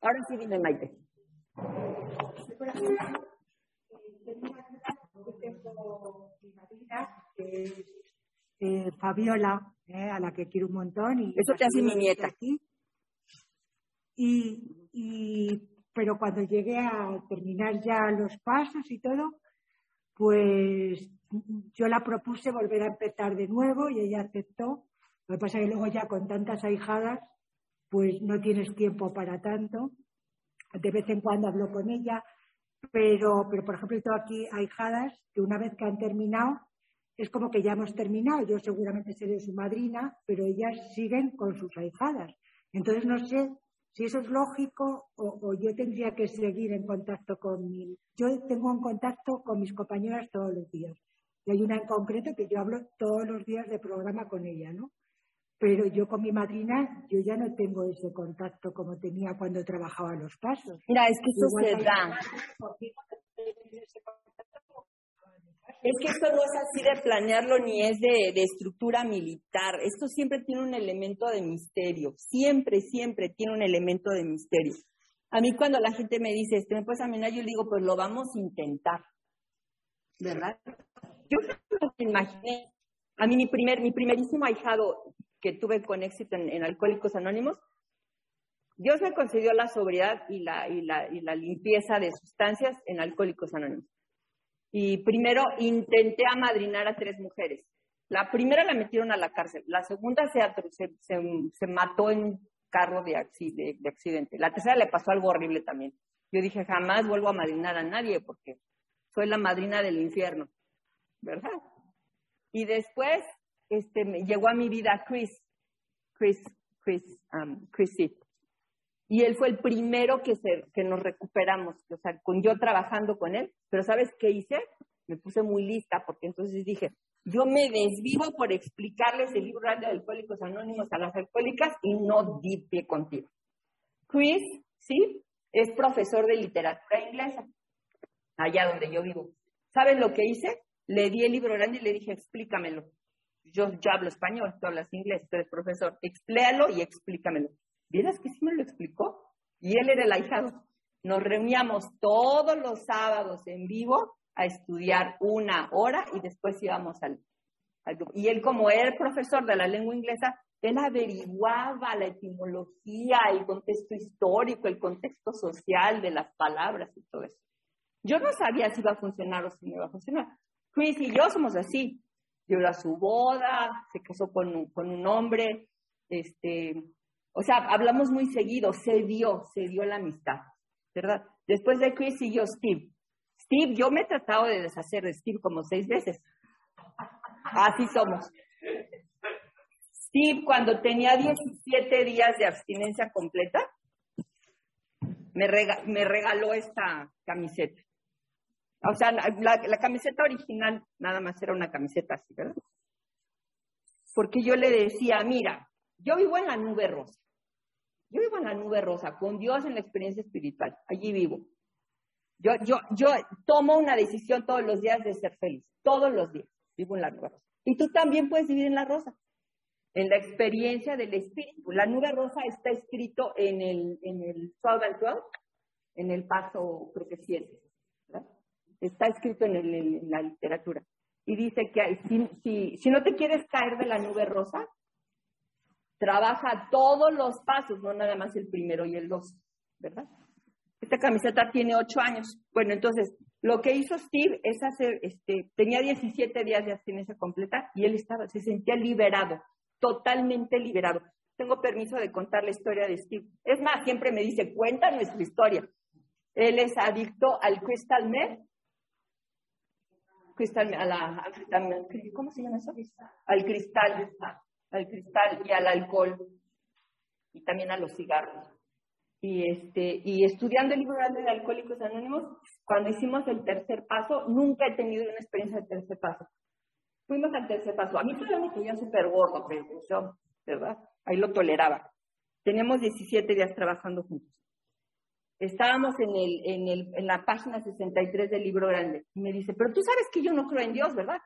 Ahora sí dime, Maite. Eh, Fabiola, eh, a la que quiero un montón. Y Eso te hace mi nieta. Aquí. Y, y, pero cuando llegué a terminar ya los pasos y todo, pues yo la propuse volver a empezar de nuevo y ella aceptó. Lo que pasa es que luego ya con tantas ahijadas, pues no tienes tiempo para tanto. De vez en cuando hablo con ella, pero, pero por ejemplo, tengo aquí ahijadas que una vez que han terminado, es como que ya hemos terminado. Yo seguramente seré su madrina, pero ellas siguen con sus ahijadas. Entonces no sé si eso es lógico o, o, yo tendría que seguir en contacto con mi... Yo tengo un contacto con mis compañeras todos los días. Y hay una en concreto que yo hablo todos los días de programa con ella, ¿no? Pero yo con mi madrina, yo ya no tengo ese contacto como tenía cuando trabajaba los pasos. Mira, es que eso Igual se da. Es que esto no es así de planearlo ni es de, de, estructura militar. Esto siempre tiene un elemento de misterio. Siempre, siempre tiene un elemento de misterio. A mí cuando la gente me dice, este, ¿me puedes amenar? Yo le digo, pues lo vamos a intentar. ¿Verdad? Yo no me imaginé. A mí mi, primer, mi primerísimo ahijado que tuve con éxito en, en Alcohólicos Anónimos, Dios me concedió la sobriedad y la, y, la, y la limpieza de sustancias en Alcohólicos Anónimos. Y primero intenté amadrinar a tres mujeres. La primera la metieron a la cárcel, la segunda se, se, se, mató en carro de, de, de, accidente, la tercera le pasó algo horrible también. Yo dije, jamás vuelvo a madrinar a nadie porque soy la madrina del infierno, ¿verdad? Y después este, me, llegó a mi vida Chris, Chris, Chris, um, Chris Seed. Y él fue el primero que, se, que nos recuperamos, o sea, con yo trabajando con él. Pero ¿sabes qué hice? Me puse muy lista porque entonces dije, yo me desvivo por explicarles el libro grande de Alcohólicos Anónimos a las alcohólicas y no di pie contigo. Chris, ¿sí? Es profesor de literatura inglesa, allá donde yo vivo. ¿Saben lo que hice? Le di el libro grande y le dije, explícamelo. Yo, yo hablo español, tú hablas inglés, tú eres profesor. Expléalo y explícamelo. ¿Vieras que sí me lo explicó? Y él era el ahijado. Nos reuníamos todos los sábados en vivo a estudiar una hora y después íbamos al. Y él, como era profesor de la lengua inglesa, él averiguaba la etimología, el contexto histórico, el contexto social de las palabras y todo eso. Yo no sabía si iba a funcionar o si no iba a funcionar. Chris y yo somos así. Llegó a su boda, se casó con un, con un hombre, este, o sea, hablamos muy seguido, se dio, se dio la amistad, ¿verdad? Después de Chris y yo, Steve. Steve, yo me he tratado de deshacer de Steve como seis veces. Así somos. Steve, cuando tenía 17 días de abstinencia completa, me, rega me regaló esta camiseta. O sea, la, la, camiseta original nada más era una camiseta así, ¿verdad? Porque yo le decía, mira, yo vivo en la nube rosa. Yo vivo en la nube rosa, con Dios en la experiencia espiritual. Allí vivo. Yo, yo, yo tomo una decisión todos los días de ser feliz. Todos los días. Vivo en la nube rosa. Y tú también puedes vivir en la rosa. En la experiencia del espíritu. La nube rosa está escrito en el, en el 12 and 12, en el paso, creo que 7. Está escrito en, el, en, la literatura. Y dice que si, si, si no te quieres caer de la nube rosa, trabaja todos los pasos, no nada más el primero y el dos, ¿verdad? Esta camiseta tiene ocho años. Bueno, entonces, lo que hizo Steve es hacer, este, tenía 17 días de abstinencia completa y él estaba, se sentía liberado, totalmente liberado. Tengo permiso de contar la historia de Steve. Es más, siempre me dice, cuenta nuestra historia. Él es adicto al Crystal Meth. Crystal, a la, cristal, ¿cómo se llama eso? Al cristal al cristal y al alcohol. y también a los cigarros. Y, este, y estudiando el libro grande de Alcohólicos Anónimos, cuando hicimos el tercer paso, nunca he tenido una experiencia de tercer paso. Fuimos al tercer paso. A mí todavía me quería súper gordo, pero pues yo, ¿verdad? Ahí lo toleraba. Teníamos 17 días trabajando juntos. Estábamos en, el, en, el, en la página 63 del libro grande. Y me dice, pero tú sabes que yo no creo en Dios, ¿verdad?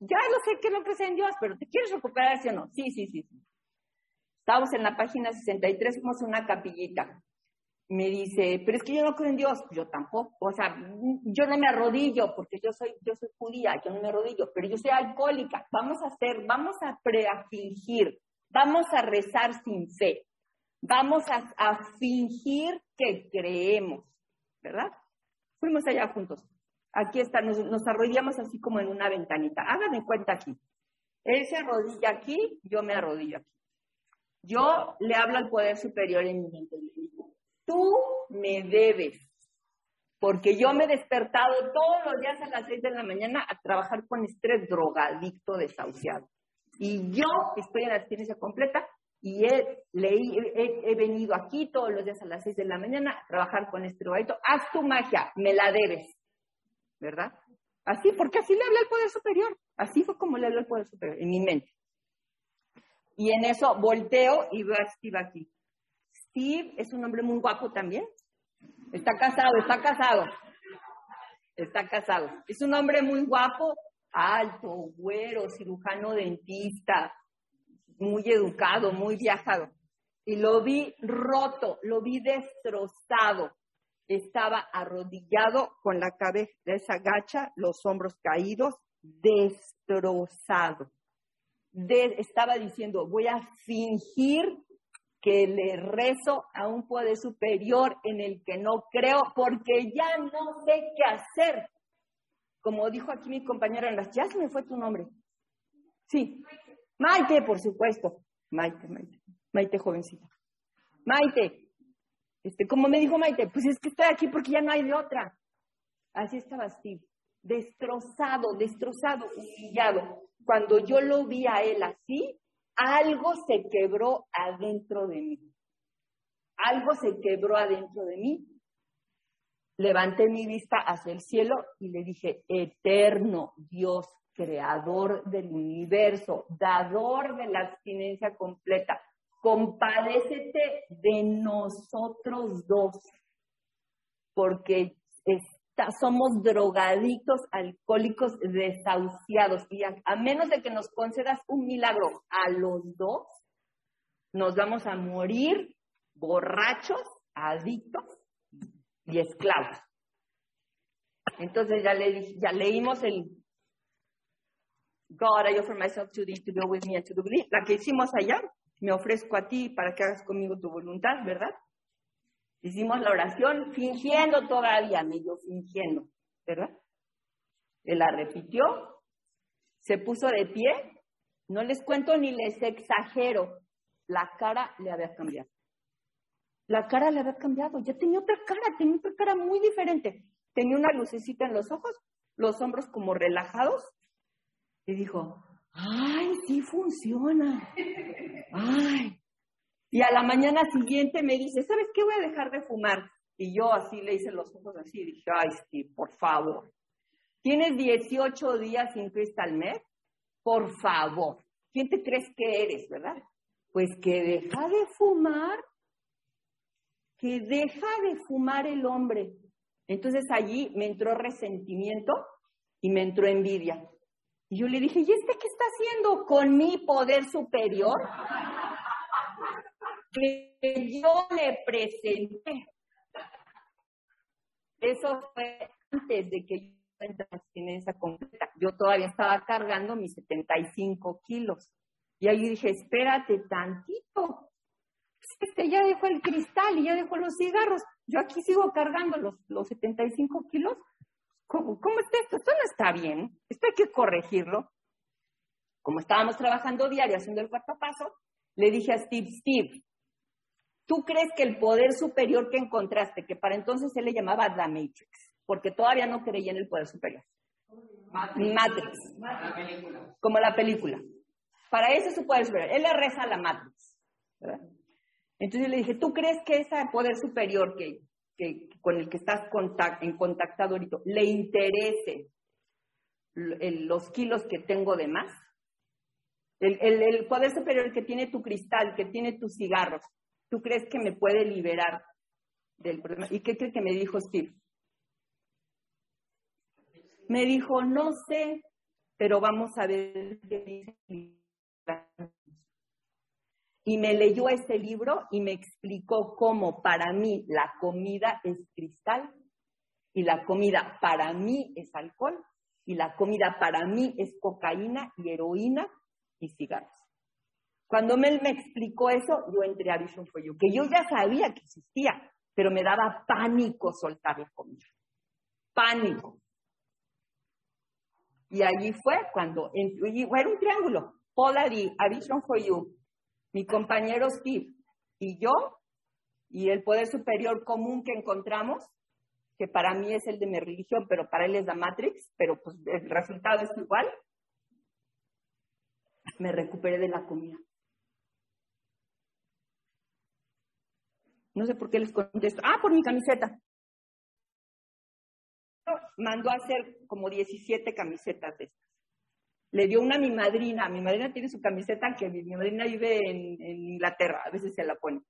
Ya lo sé que no crees en Dios, pero ¿te quieres recuperar sí o no? Sí, sí, sí. sí. Estábamos en la página 63, fuimos a una capillita. Me dice, pero es que yo no creo en Dios. Yo tampoco. O sea, yo no me arrodillo porque yo soy, yo soy judía, yo no me arrodillo, pero yo soy alcohólica. Vamos a hacer, vamos a preafingir, vamos a rezar sin fe. Vamos a, a fingir que creemos, ¿verdad? Fuimos allá juntos. Aquí está, nos, arrodillamos así como en una ventanita. Háganme cuenta aquí. Él se arrodilla aquí, yo me arrodillo aquí. Yo le hablo al poder superior en mi mente. Tú me debes, porque yo me he despertado todos los días a las seis de la mañana a trabajar con estrés drogadicto desahuciado. Y yo estoy en la abstinencia completa y he, venido aquí todos los días a las seis de la mañana a trabajar con este drogadicto. Haz tu magia, me la debes. ¿Verdad? Así, porque así le hablé al poder superior. Así fue como le hablé al poder superior, en mi mente. Y en eso volteo y veo a Steve aquí. Steve es un hombre muy guapo también. Está casado, está casado. Está casado. Es un hombre muy guapo, alto, güero, cirujano dentista, muy educado, muy viajado. Y lo vi roto, lo vi destrozado. Estaba arrodillado con la cabeza gacha, los hombros caídos, destrozado de, estaba diciendo, voy a fingir que le rezo a un poder superior en el que no creo porque ya no sé qué hacer. Como dijo aquí mi compañera en las, ya se me fue tu nombre. Sí, Maite, por supuesto. Maite, Maite, Maite jovencita. Maite, este, como me dijo Maite, pues es que estoy aquí porque ya no hay de otra. Así estaba Steve, destrozado, destrozado, humillado cuando yo lo vi a él así, algo se quebró adentro de mí. Algo se quebró adentro de mí. Levanté mi vista hacia el cielo y le dije, eterno Dios, creador del universo, dador de la abstinencia completa, compadécete de nosotros dos, porque es somos drogadictos, alcohólicos, desahuciados. Y a, menos de que nos concedas un milagro a los dos, nos vamos a morir borrachos, adictos y esclavos. Entonces ya, le, ya leímos el God, I offer myself to thee to go with me and to do. La que hicimos allá, me ofrezco a ti para que hagas conmigo tu voluntad, ¿verdad? Hicimos la oración fingiendo todavía, medio fingiendo, ¿verdad? Él la repitió, se puso de pie, no les cuento ni les exagero, la cara le había cambiado. La cara le había cambiado, ya tenía otra cara, tenía otra cara muy diferente. Tenía una lucecita en los ojos, los hombros como relajados, y dijo, ay, sí funciona. Ay, y a la mañana siguiente me dice, ¿sabes qué? Voy a dejar de fumar. Y yo así le hice los ojos así y dije, ay, Steve, por favor. ¿Tienes 18 días sin Crystal Meth? Por favor. ¿Quién te crees que eres, verdad? Pues que deja de fumar, que deja de fumar el hombre. Entonces allí me entró resentimiento y me entró envidia. Y yo le dije, ¿y este qué está haciendo con mi poder superior? que yo le presenté. Eso fue antes de que yo entrara en esa completa. Yo todavía estaba cargando mis 75 kilos. Y ahí dije, espérate tantito. Este ya dejó el cristal y ya dejó los cigarros. Yo aquí sigo cargando los, los 75 kilos. ¿Cómo, ¿Cómo está esto? Esto no está bien. Esto hay que corregirlo. Como estábamos trabajando diario haciendo el cuarto paso, le dije a Steve, Steve, ¿Tú crees que el poder superior que encontraste, que para entonces él le llamaba The Matrix, porque todavía no creía en el poder superior? Matrix. Como la película. Para eso es su poder superior. Él le reza a la Matrix. Entonces le dije, ¿tú crees que ese poder superior que, que con el que estás en contactado ahorita le interese los kilos que tengo de más? El, el- poder superior que tiene tu cristal, que tiene tus cigarros, ¿tú crees que me puede liberar del problema? ¿Y qué crees que me dijo Steve? Me dijo, no sé, pero vamos a ver qué dice el libro". Y me leyó ese libro y me explicó cómo para mí la comida es cristal y la comida para mí es alcohol y la comida para mí es cocaína y heroína y cigarros. Cuando me explicó eso, yo entré a Vision for You, que yo ya sabía que existía, pero me daba pánico soltar la comida. Pánico. Y allí fue cuando, en- y era un triángulo. Paula D, A Vision for You, mi compañero Steve y yo, y el poder superior común que encontramos, que para mí es el de mi religión, pero para él es la Matrix, pero pues el resultado es igual, me recuperé de la comida. No sé por qué les contesto. Ah, por mi camiseta. Mandó a hacer como 17 camisetas de estas. Le dio una a mi madrina. Mi madrina tiene su camiseta que mi, mi madrina vive en, Inglaterra. A veces se la pone.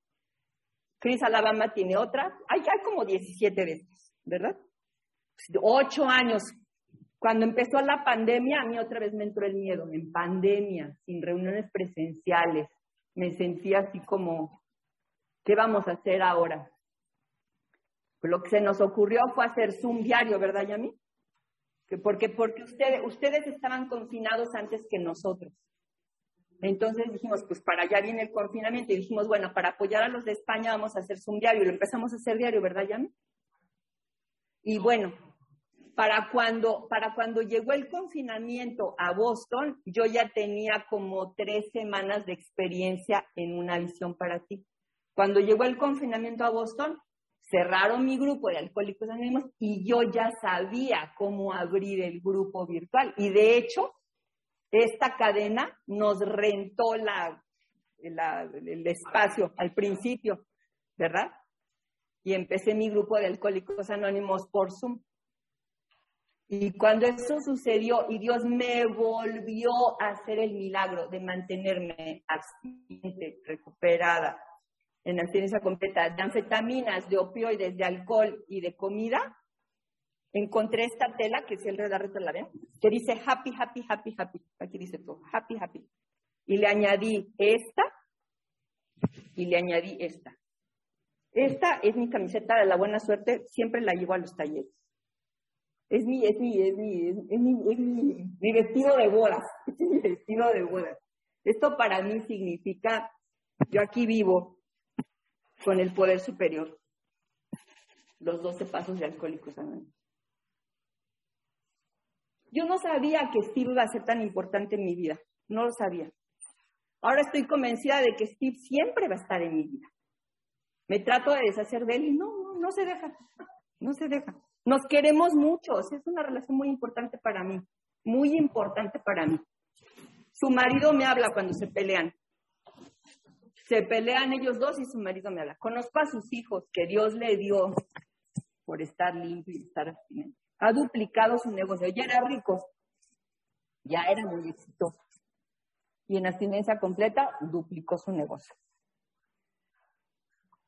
Chris Alabama tiene otra. Hay, hay como 17 de estas, ¿verdad? Ocho años. Cuando empezó la pandemia, a mí otra vez me entró el miedo. En pandemia, sin reuniones presenciales. Me sentía así como, ¿qué vamos a hacer ahora? Lo que se nos ocurrió fue hacer Zoom diario, ¿verdad, Yami? Que porque porque ustedes, ustedes estaban confinados antes que nosotros. Entonces dijimos, pues para allá viene el confinamiento. Y dijimos, bueno, para apoyar a los de España vamos a hacer Zoom diario. Y lo empezamos a hacer diario, ¿verdad, Yami? Y bueno, para cuando, para cuando llegó el confinamiento a Boston, yo ya tenía como tres semanas de experiencia en una visión para ti. Cuando llegó el confinamiento a Boston, cerraron mi grupo de alcohólicos anónimos y yo ya sabía cómo abrir el grupo virtual. Y de hecho, esta cadena nos rentó el espacio al principio, ¿verdad? Y empecé mi grupo de alcohólicos anónimos por Zoom. Y cuando eso sucedió y Dios me volvió a hacer el milagro de mantenerme abstinente, recuperada, en abstinencia completa de anfetaminas, de opioides, de alcohol y de comida, encontré esta tela, que si el redarreto la ven, que dice happy, happy, happy, happy. Aquí dice todo, happy, happy. Y le añadí esta y le añadí esta. Esta es mi camiseta de la buena suerte, siempre la llevo a los talleres. Es mi, es mi, es mi, es, es mi, es mi, mi vestido de bodas. Es mi vestido de bodas. Esto para mí significa, yo aquí vivo con el poder superior. Los 12 pasos de alcohólicos. Yo no sabía que Steve iba a ser tan importante en mi vida. No lo sabía. Ahora estoy convencida de que Steve siempre va a estar en mi vida. Me trato de deshacer de él y no, no, no se deja. No se deja. Nos queremos mucho. Es una relación muy importante para mí. Muy importante para mí. Su marido me habla cuando se pelean. Se pelean ellos dos y su marido me habla. Conozco a sus hijos que Dios le dio por estar limpio y estar abstinente. Ha duplicado su negocio. Ya era rico. Ya era muy exitoso. Y en abstinencia completa duplicó su negocio.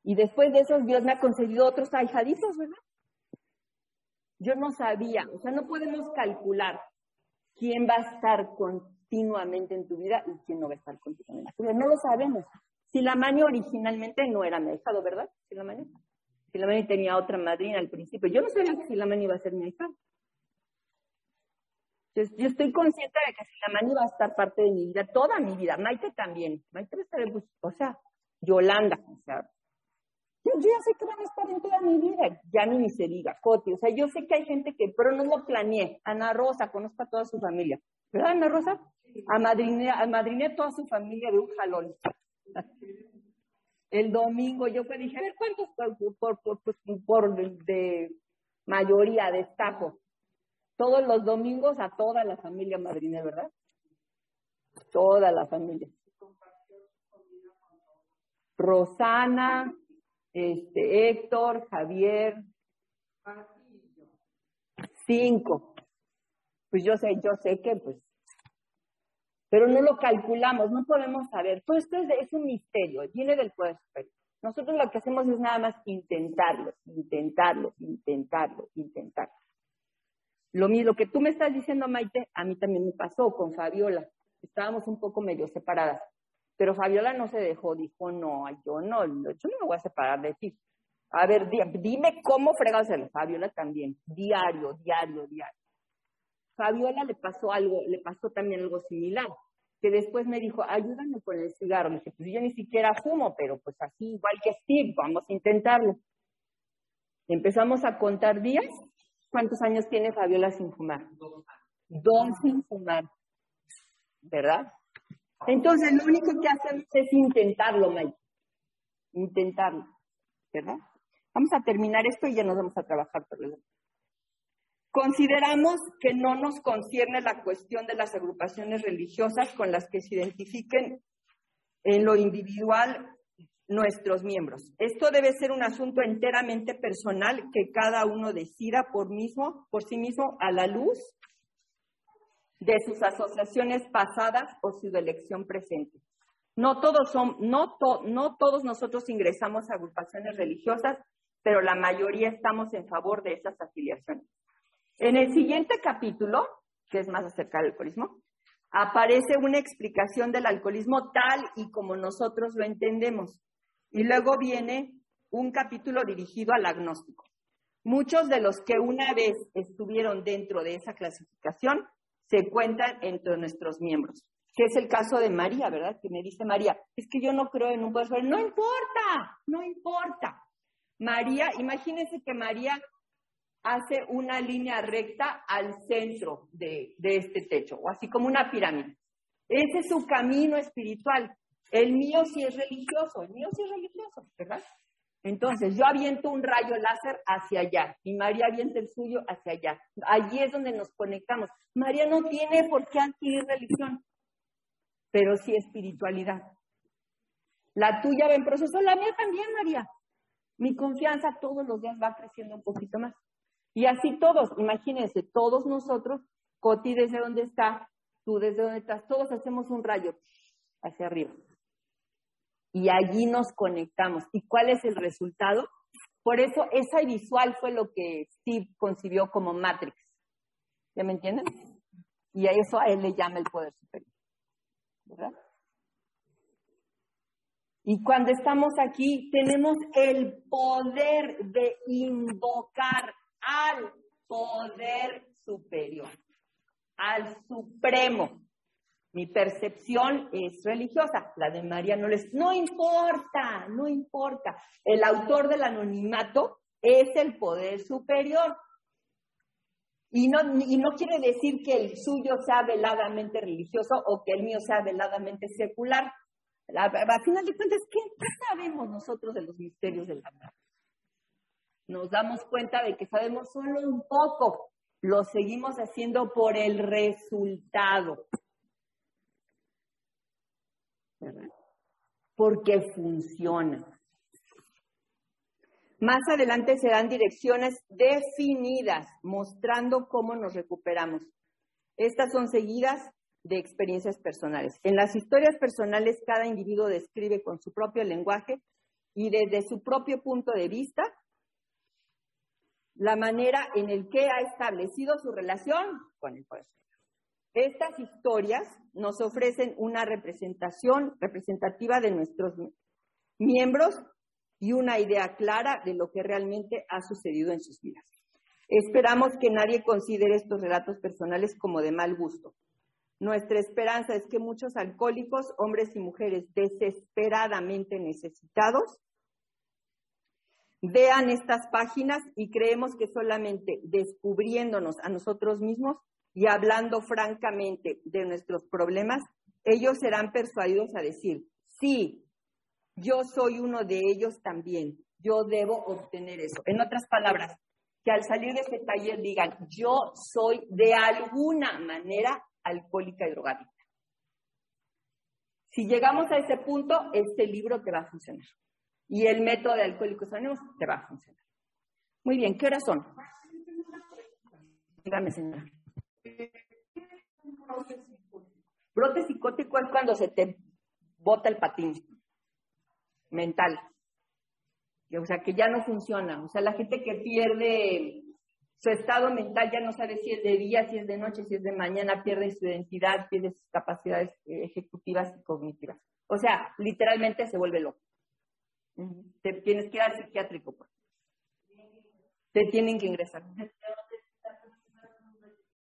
Y después de eso, Dios me ha concedido otros ahijaditos, ¿verdad? Yo no sabía, o sea, no podemos calcular quién va a estar continuamente en tu vida y quién no va a estar continuamente en tu vida. No lo sabemos. Silamani originalmente no era mi ahijado, ¿verdad? Silamani. Silamani tenía otra madrina al principio. Yo no sabía que Silamani iba a ser mi ahijado. Yo estoy consciente de que Silamani va a estar parte de mi vida, toda mi vida. Maite también. Maite va a o sea, Yolanda, o sea, yo, ya sé que van a estar en toda mi vida. Ya ni se diga, Coti. O sea, yo sé que hay gente que, pero no lo planeé. Ana Rosa, conozco a toda su familia. ¿Verdad, Ana Rosa? Amadriné, amadriné a toda su familia de un jalón. El domingo yo fue, dije, a ver, ¿cuántos por, por, por, por- por de, mayoría destaco? Todos los domingos a toda la familia madriné, ¿verdad? Toda la familia. Rosana, este, Héctor, Javier, cinco. Pues yo sé, yo sé que pues, pero no lo calculamos, no podemos saber. Todo esto es, es un misterio, viene del poder superior. Nosotros lo que hacemos es nada más intentarlo, intentarlo, intentarlo, intentarlo. Lo que tú me estás diciendo, Maite, a mí también me pasó con Fabiola. Estábamos un poco medio separadas. Pero Fabiola no se dejó, dijo, no, yo no, yo no me voy a separar de ti. A ver, dime cómo fregados el Fabiola también, diario, diario, diario. Fabiola le pasó algo, le pasó también algo similar, que después me dijo, ayúdame con el cigarro. Le dije, pues yo ni siquiera fumo, pero pues así, igual que Steve, vamos a intentarlo. Empezamos a contar días. ¿Cuántos años tiene Fabiola sin fumar? Dos sin fumar. ¿Verdad? Entonces, lo único que hacemos es intentarlo, Mike. Intentarlo. ¿Verdad? Vamos a terminar esto y ya nos vamos a trabajar por Consideramos que no nos concierne la cuestión de las agrupaciones religiosas con las que se identifiquen en lo individual nuestros miembros. Esto debe ser un asunto enteramente personal que cada uno decida por mismo, por sí mismo a la luz de sus asociaciones pasadas o su elección presente. No todos no todos nosotros ingresamos a agrupaciones religiosas, pero la mayoría estamos en favor de esas afiliaciones. En el siguiente capítulo, que es más acerca del alcoholismo, aparece una explicación del alcoholismo tal y como nosotros lo entendemos. Y luego viene un capítulo dirigido al agnóstico. Muchos de los que una vez estuvieron dentro de esa clasificación se cuentan entre nuestros miembros, que es el caso de María, ¿verdad? Que me dice María, es que yo no creo en un poder No importa, no importa. María, imagínense que María hace una línea recta al centro de, este techo, o así como una pirámide. Ese es su camino espiritual. El mío sí es religioso, el mío sí es religioso, ¿verdad? Entonces, yo aviento un rayo láser hacia allá y María avienta el suyo hacia allá. Allí es donde nos conectamos. María no tiene por qué adquirir religión, pero sí espiritualidad. La tuya va en proceso, la mía también, María. Mi confianza todos los días va creciendo un poquito más. Y así todos, imagínense, todos nosotros, Coti desde donde está, tú desde donde estás, todos hacemos un rayo hacia arriba y allí nos conectamos. ¿Y cuál es el resultado? Por eso esa visual fue lo que Steve concibió como Matrix. ¿Ya me entienden? Y a eso a él le llama el poder superior. ¿Verdad? Y cuando estamos aquí, tenemos el poder de invocar al poder superior, al supremo. Mi percepción es religiosa, la de María no les... No importa, no importa. El autor del anonimato es el poder superior. Y no, y no quiere decir que el suyo sea veladamente religioso o que el mío sea veladamente secular. A, final de cuentas, ¿qué, ¿qué, sabemos nosotros de los misterios del amor? Nos damos cuenta de que sabemos solo un poco. Lo seguimos haciendo por el resultado. Porque funciona. Más adelante se dan direcciones definidas mostrando cómo nos recuperamos. Estas son seguidas de experiencias personales. En las historias personales, cada individuo describe con su propio lenguaje y desde su propio punto de vista la manera en el que ha establecido su relación con el poder. Estas historias nos ofrecen una representación representativa de nuestros miembros y una idea clara de lo que realmente ha sucedido en sus vidas. Esperamos que nadie considere estos relatos personales como de mal gusto. Nuestra esperanza es que muchos alcohólicos, hombres y mujeres desesperadamente necesitados, vean estas páginas y creemos que solamente descubriéndonos a nosotros mismos y hablando francamente de nuestros problemas, ellos serán persuadidos a decir, sí, yo soy uno de ellos también, yo debo obtener eso. En otras palabras, que al salir de este taller digan, yo soy de alguna manera alcohólica y drogadicta. Si llegamos a ese punto, este libro te va a funcionar. Y el método de Alcohólicos Anónimos te va a funcionar. Muy bien, ¿qué horas son? Dígame, señora. Brote psicótico es cuando se te bota el patín mental. O sea, que ya no funciona. O sea, la gente que pierde su estado mental ya no sabe si es de día, si es de noche, si es de mañana, pierde su identidad, pierde sus capacidades ejecutivas y cognitivas. O sea, literalmente se vuelve loco. Te tienes que ir al psiquiátrico. Pues. Te tienen que ingresar.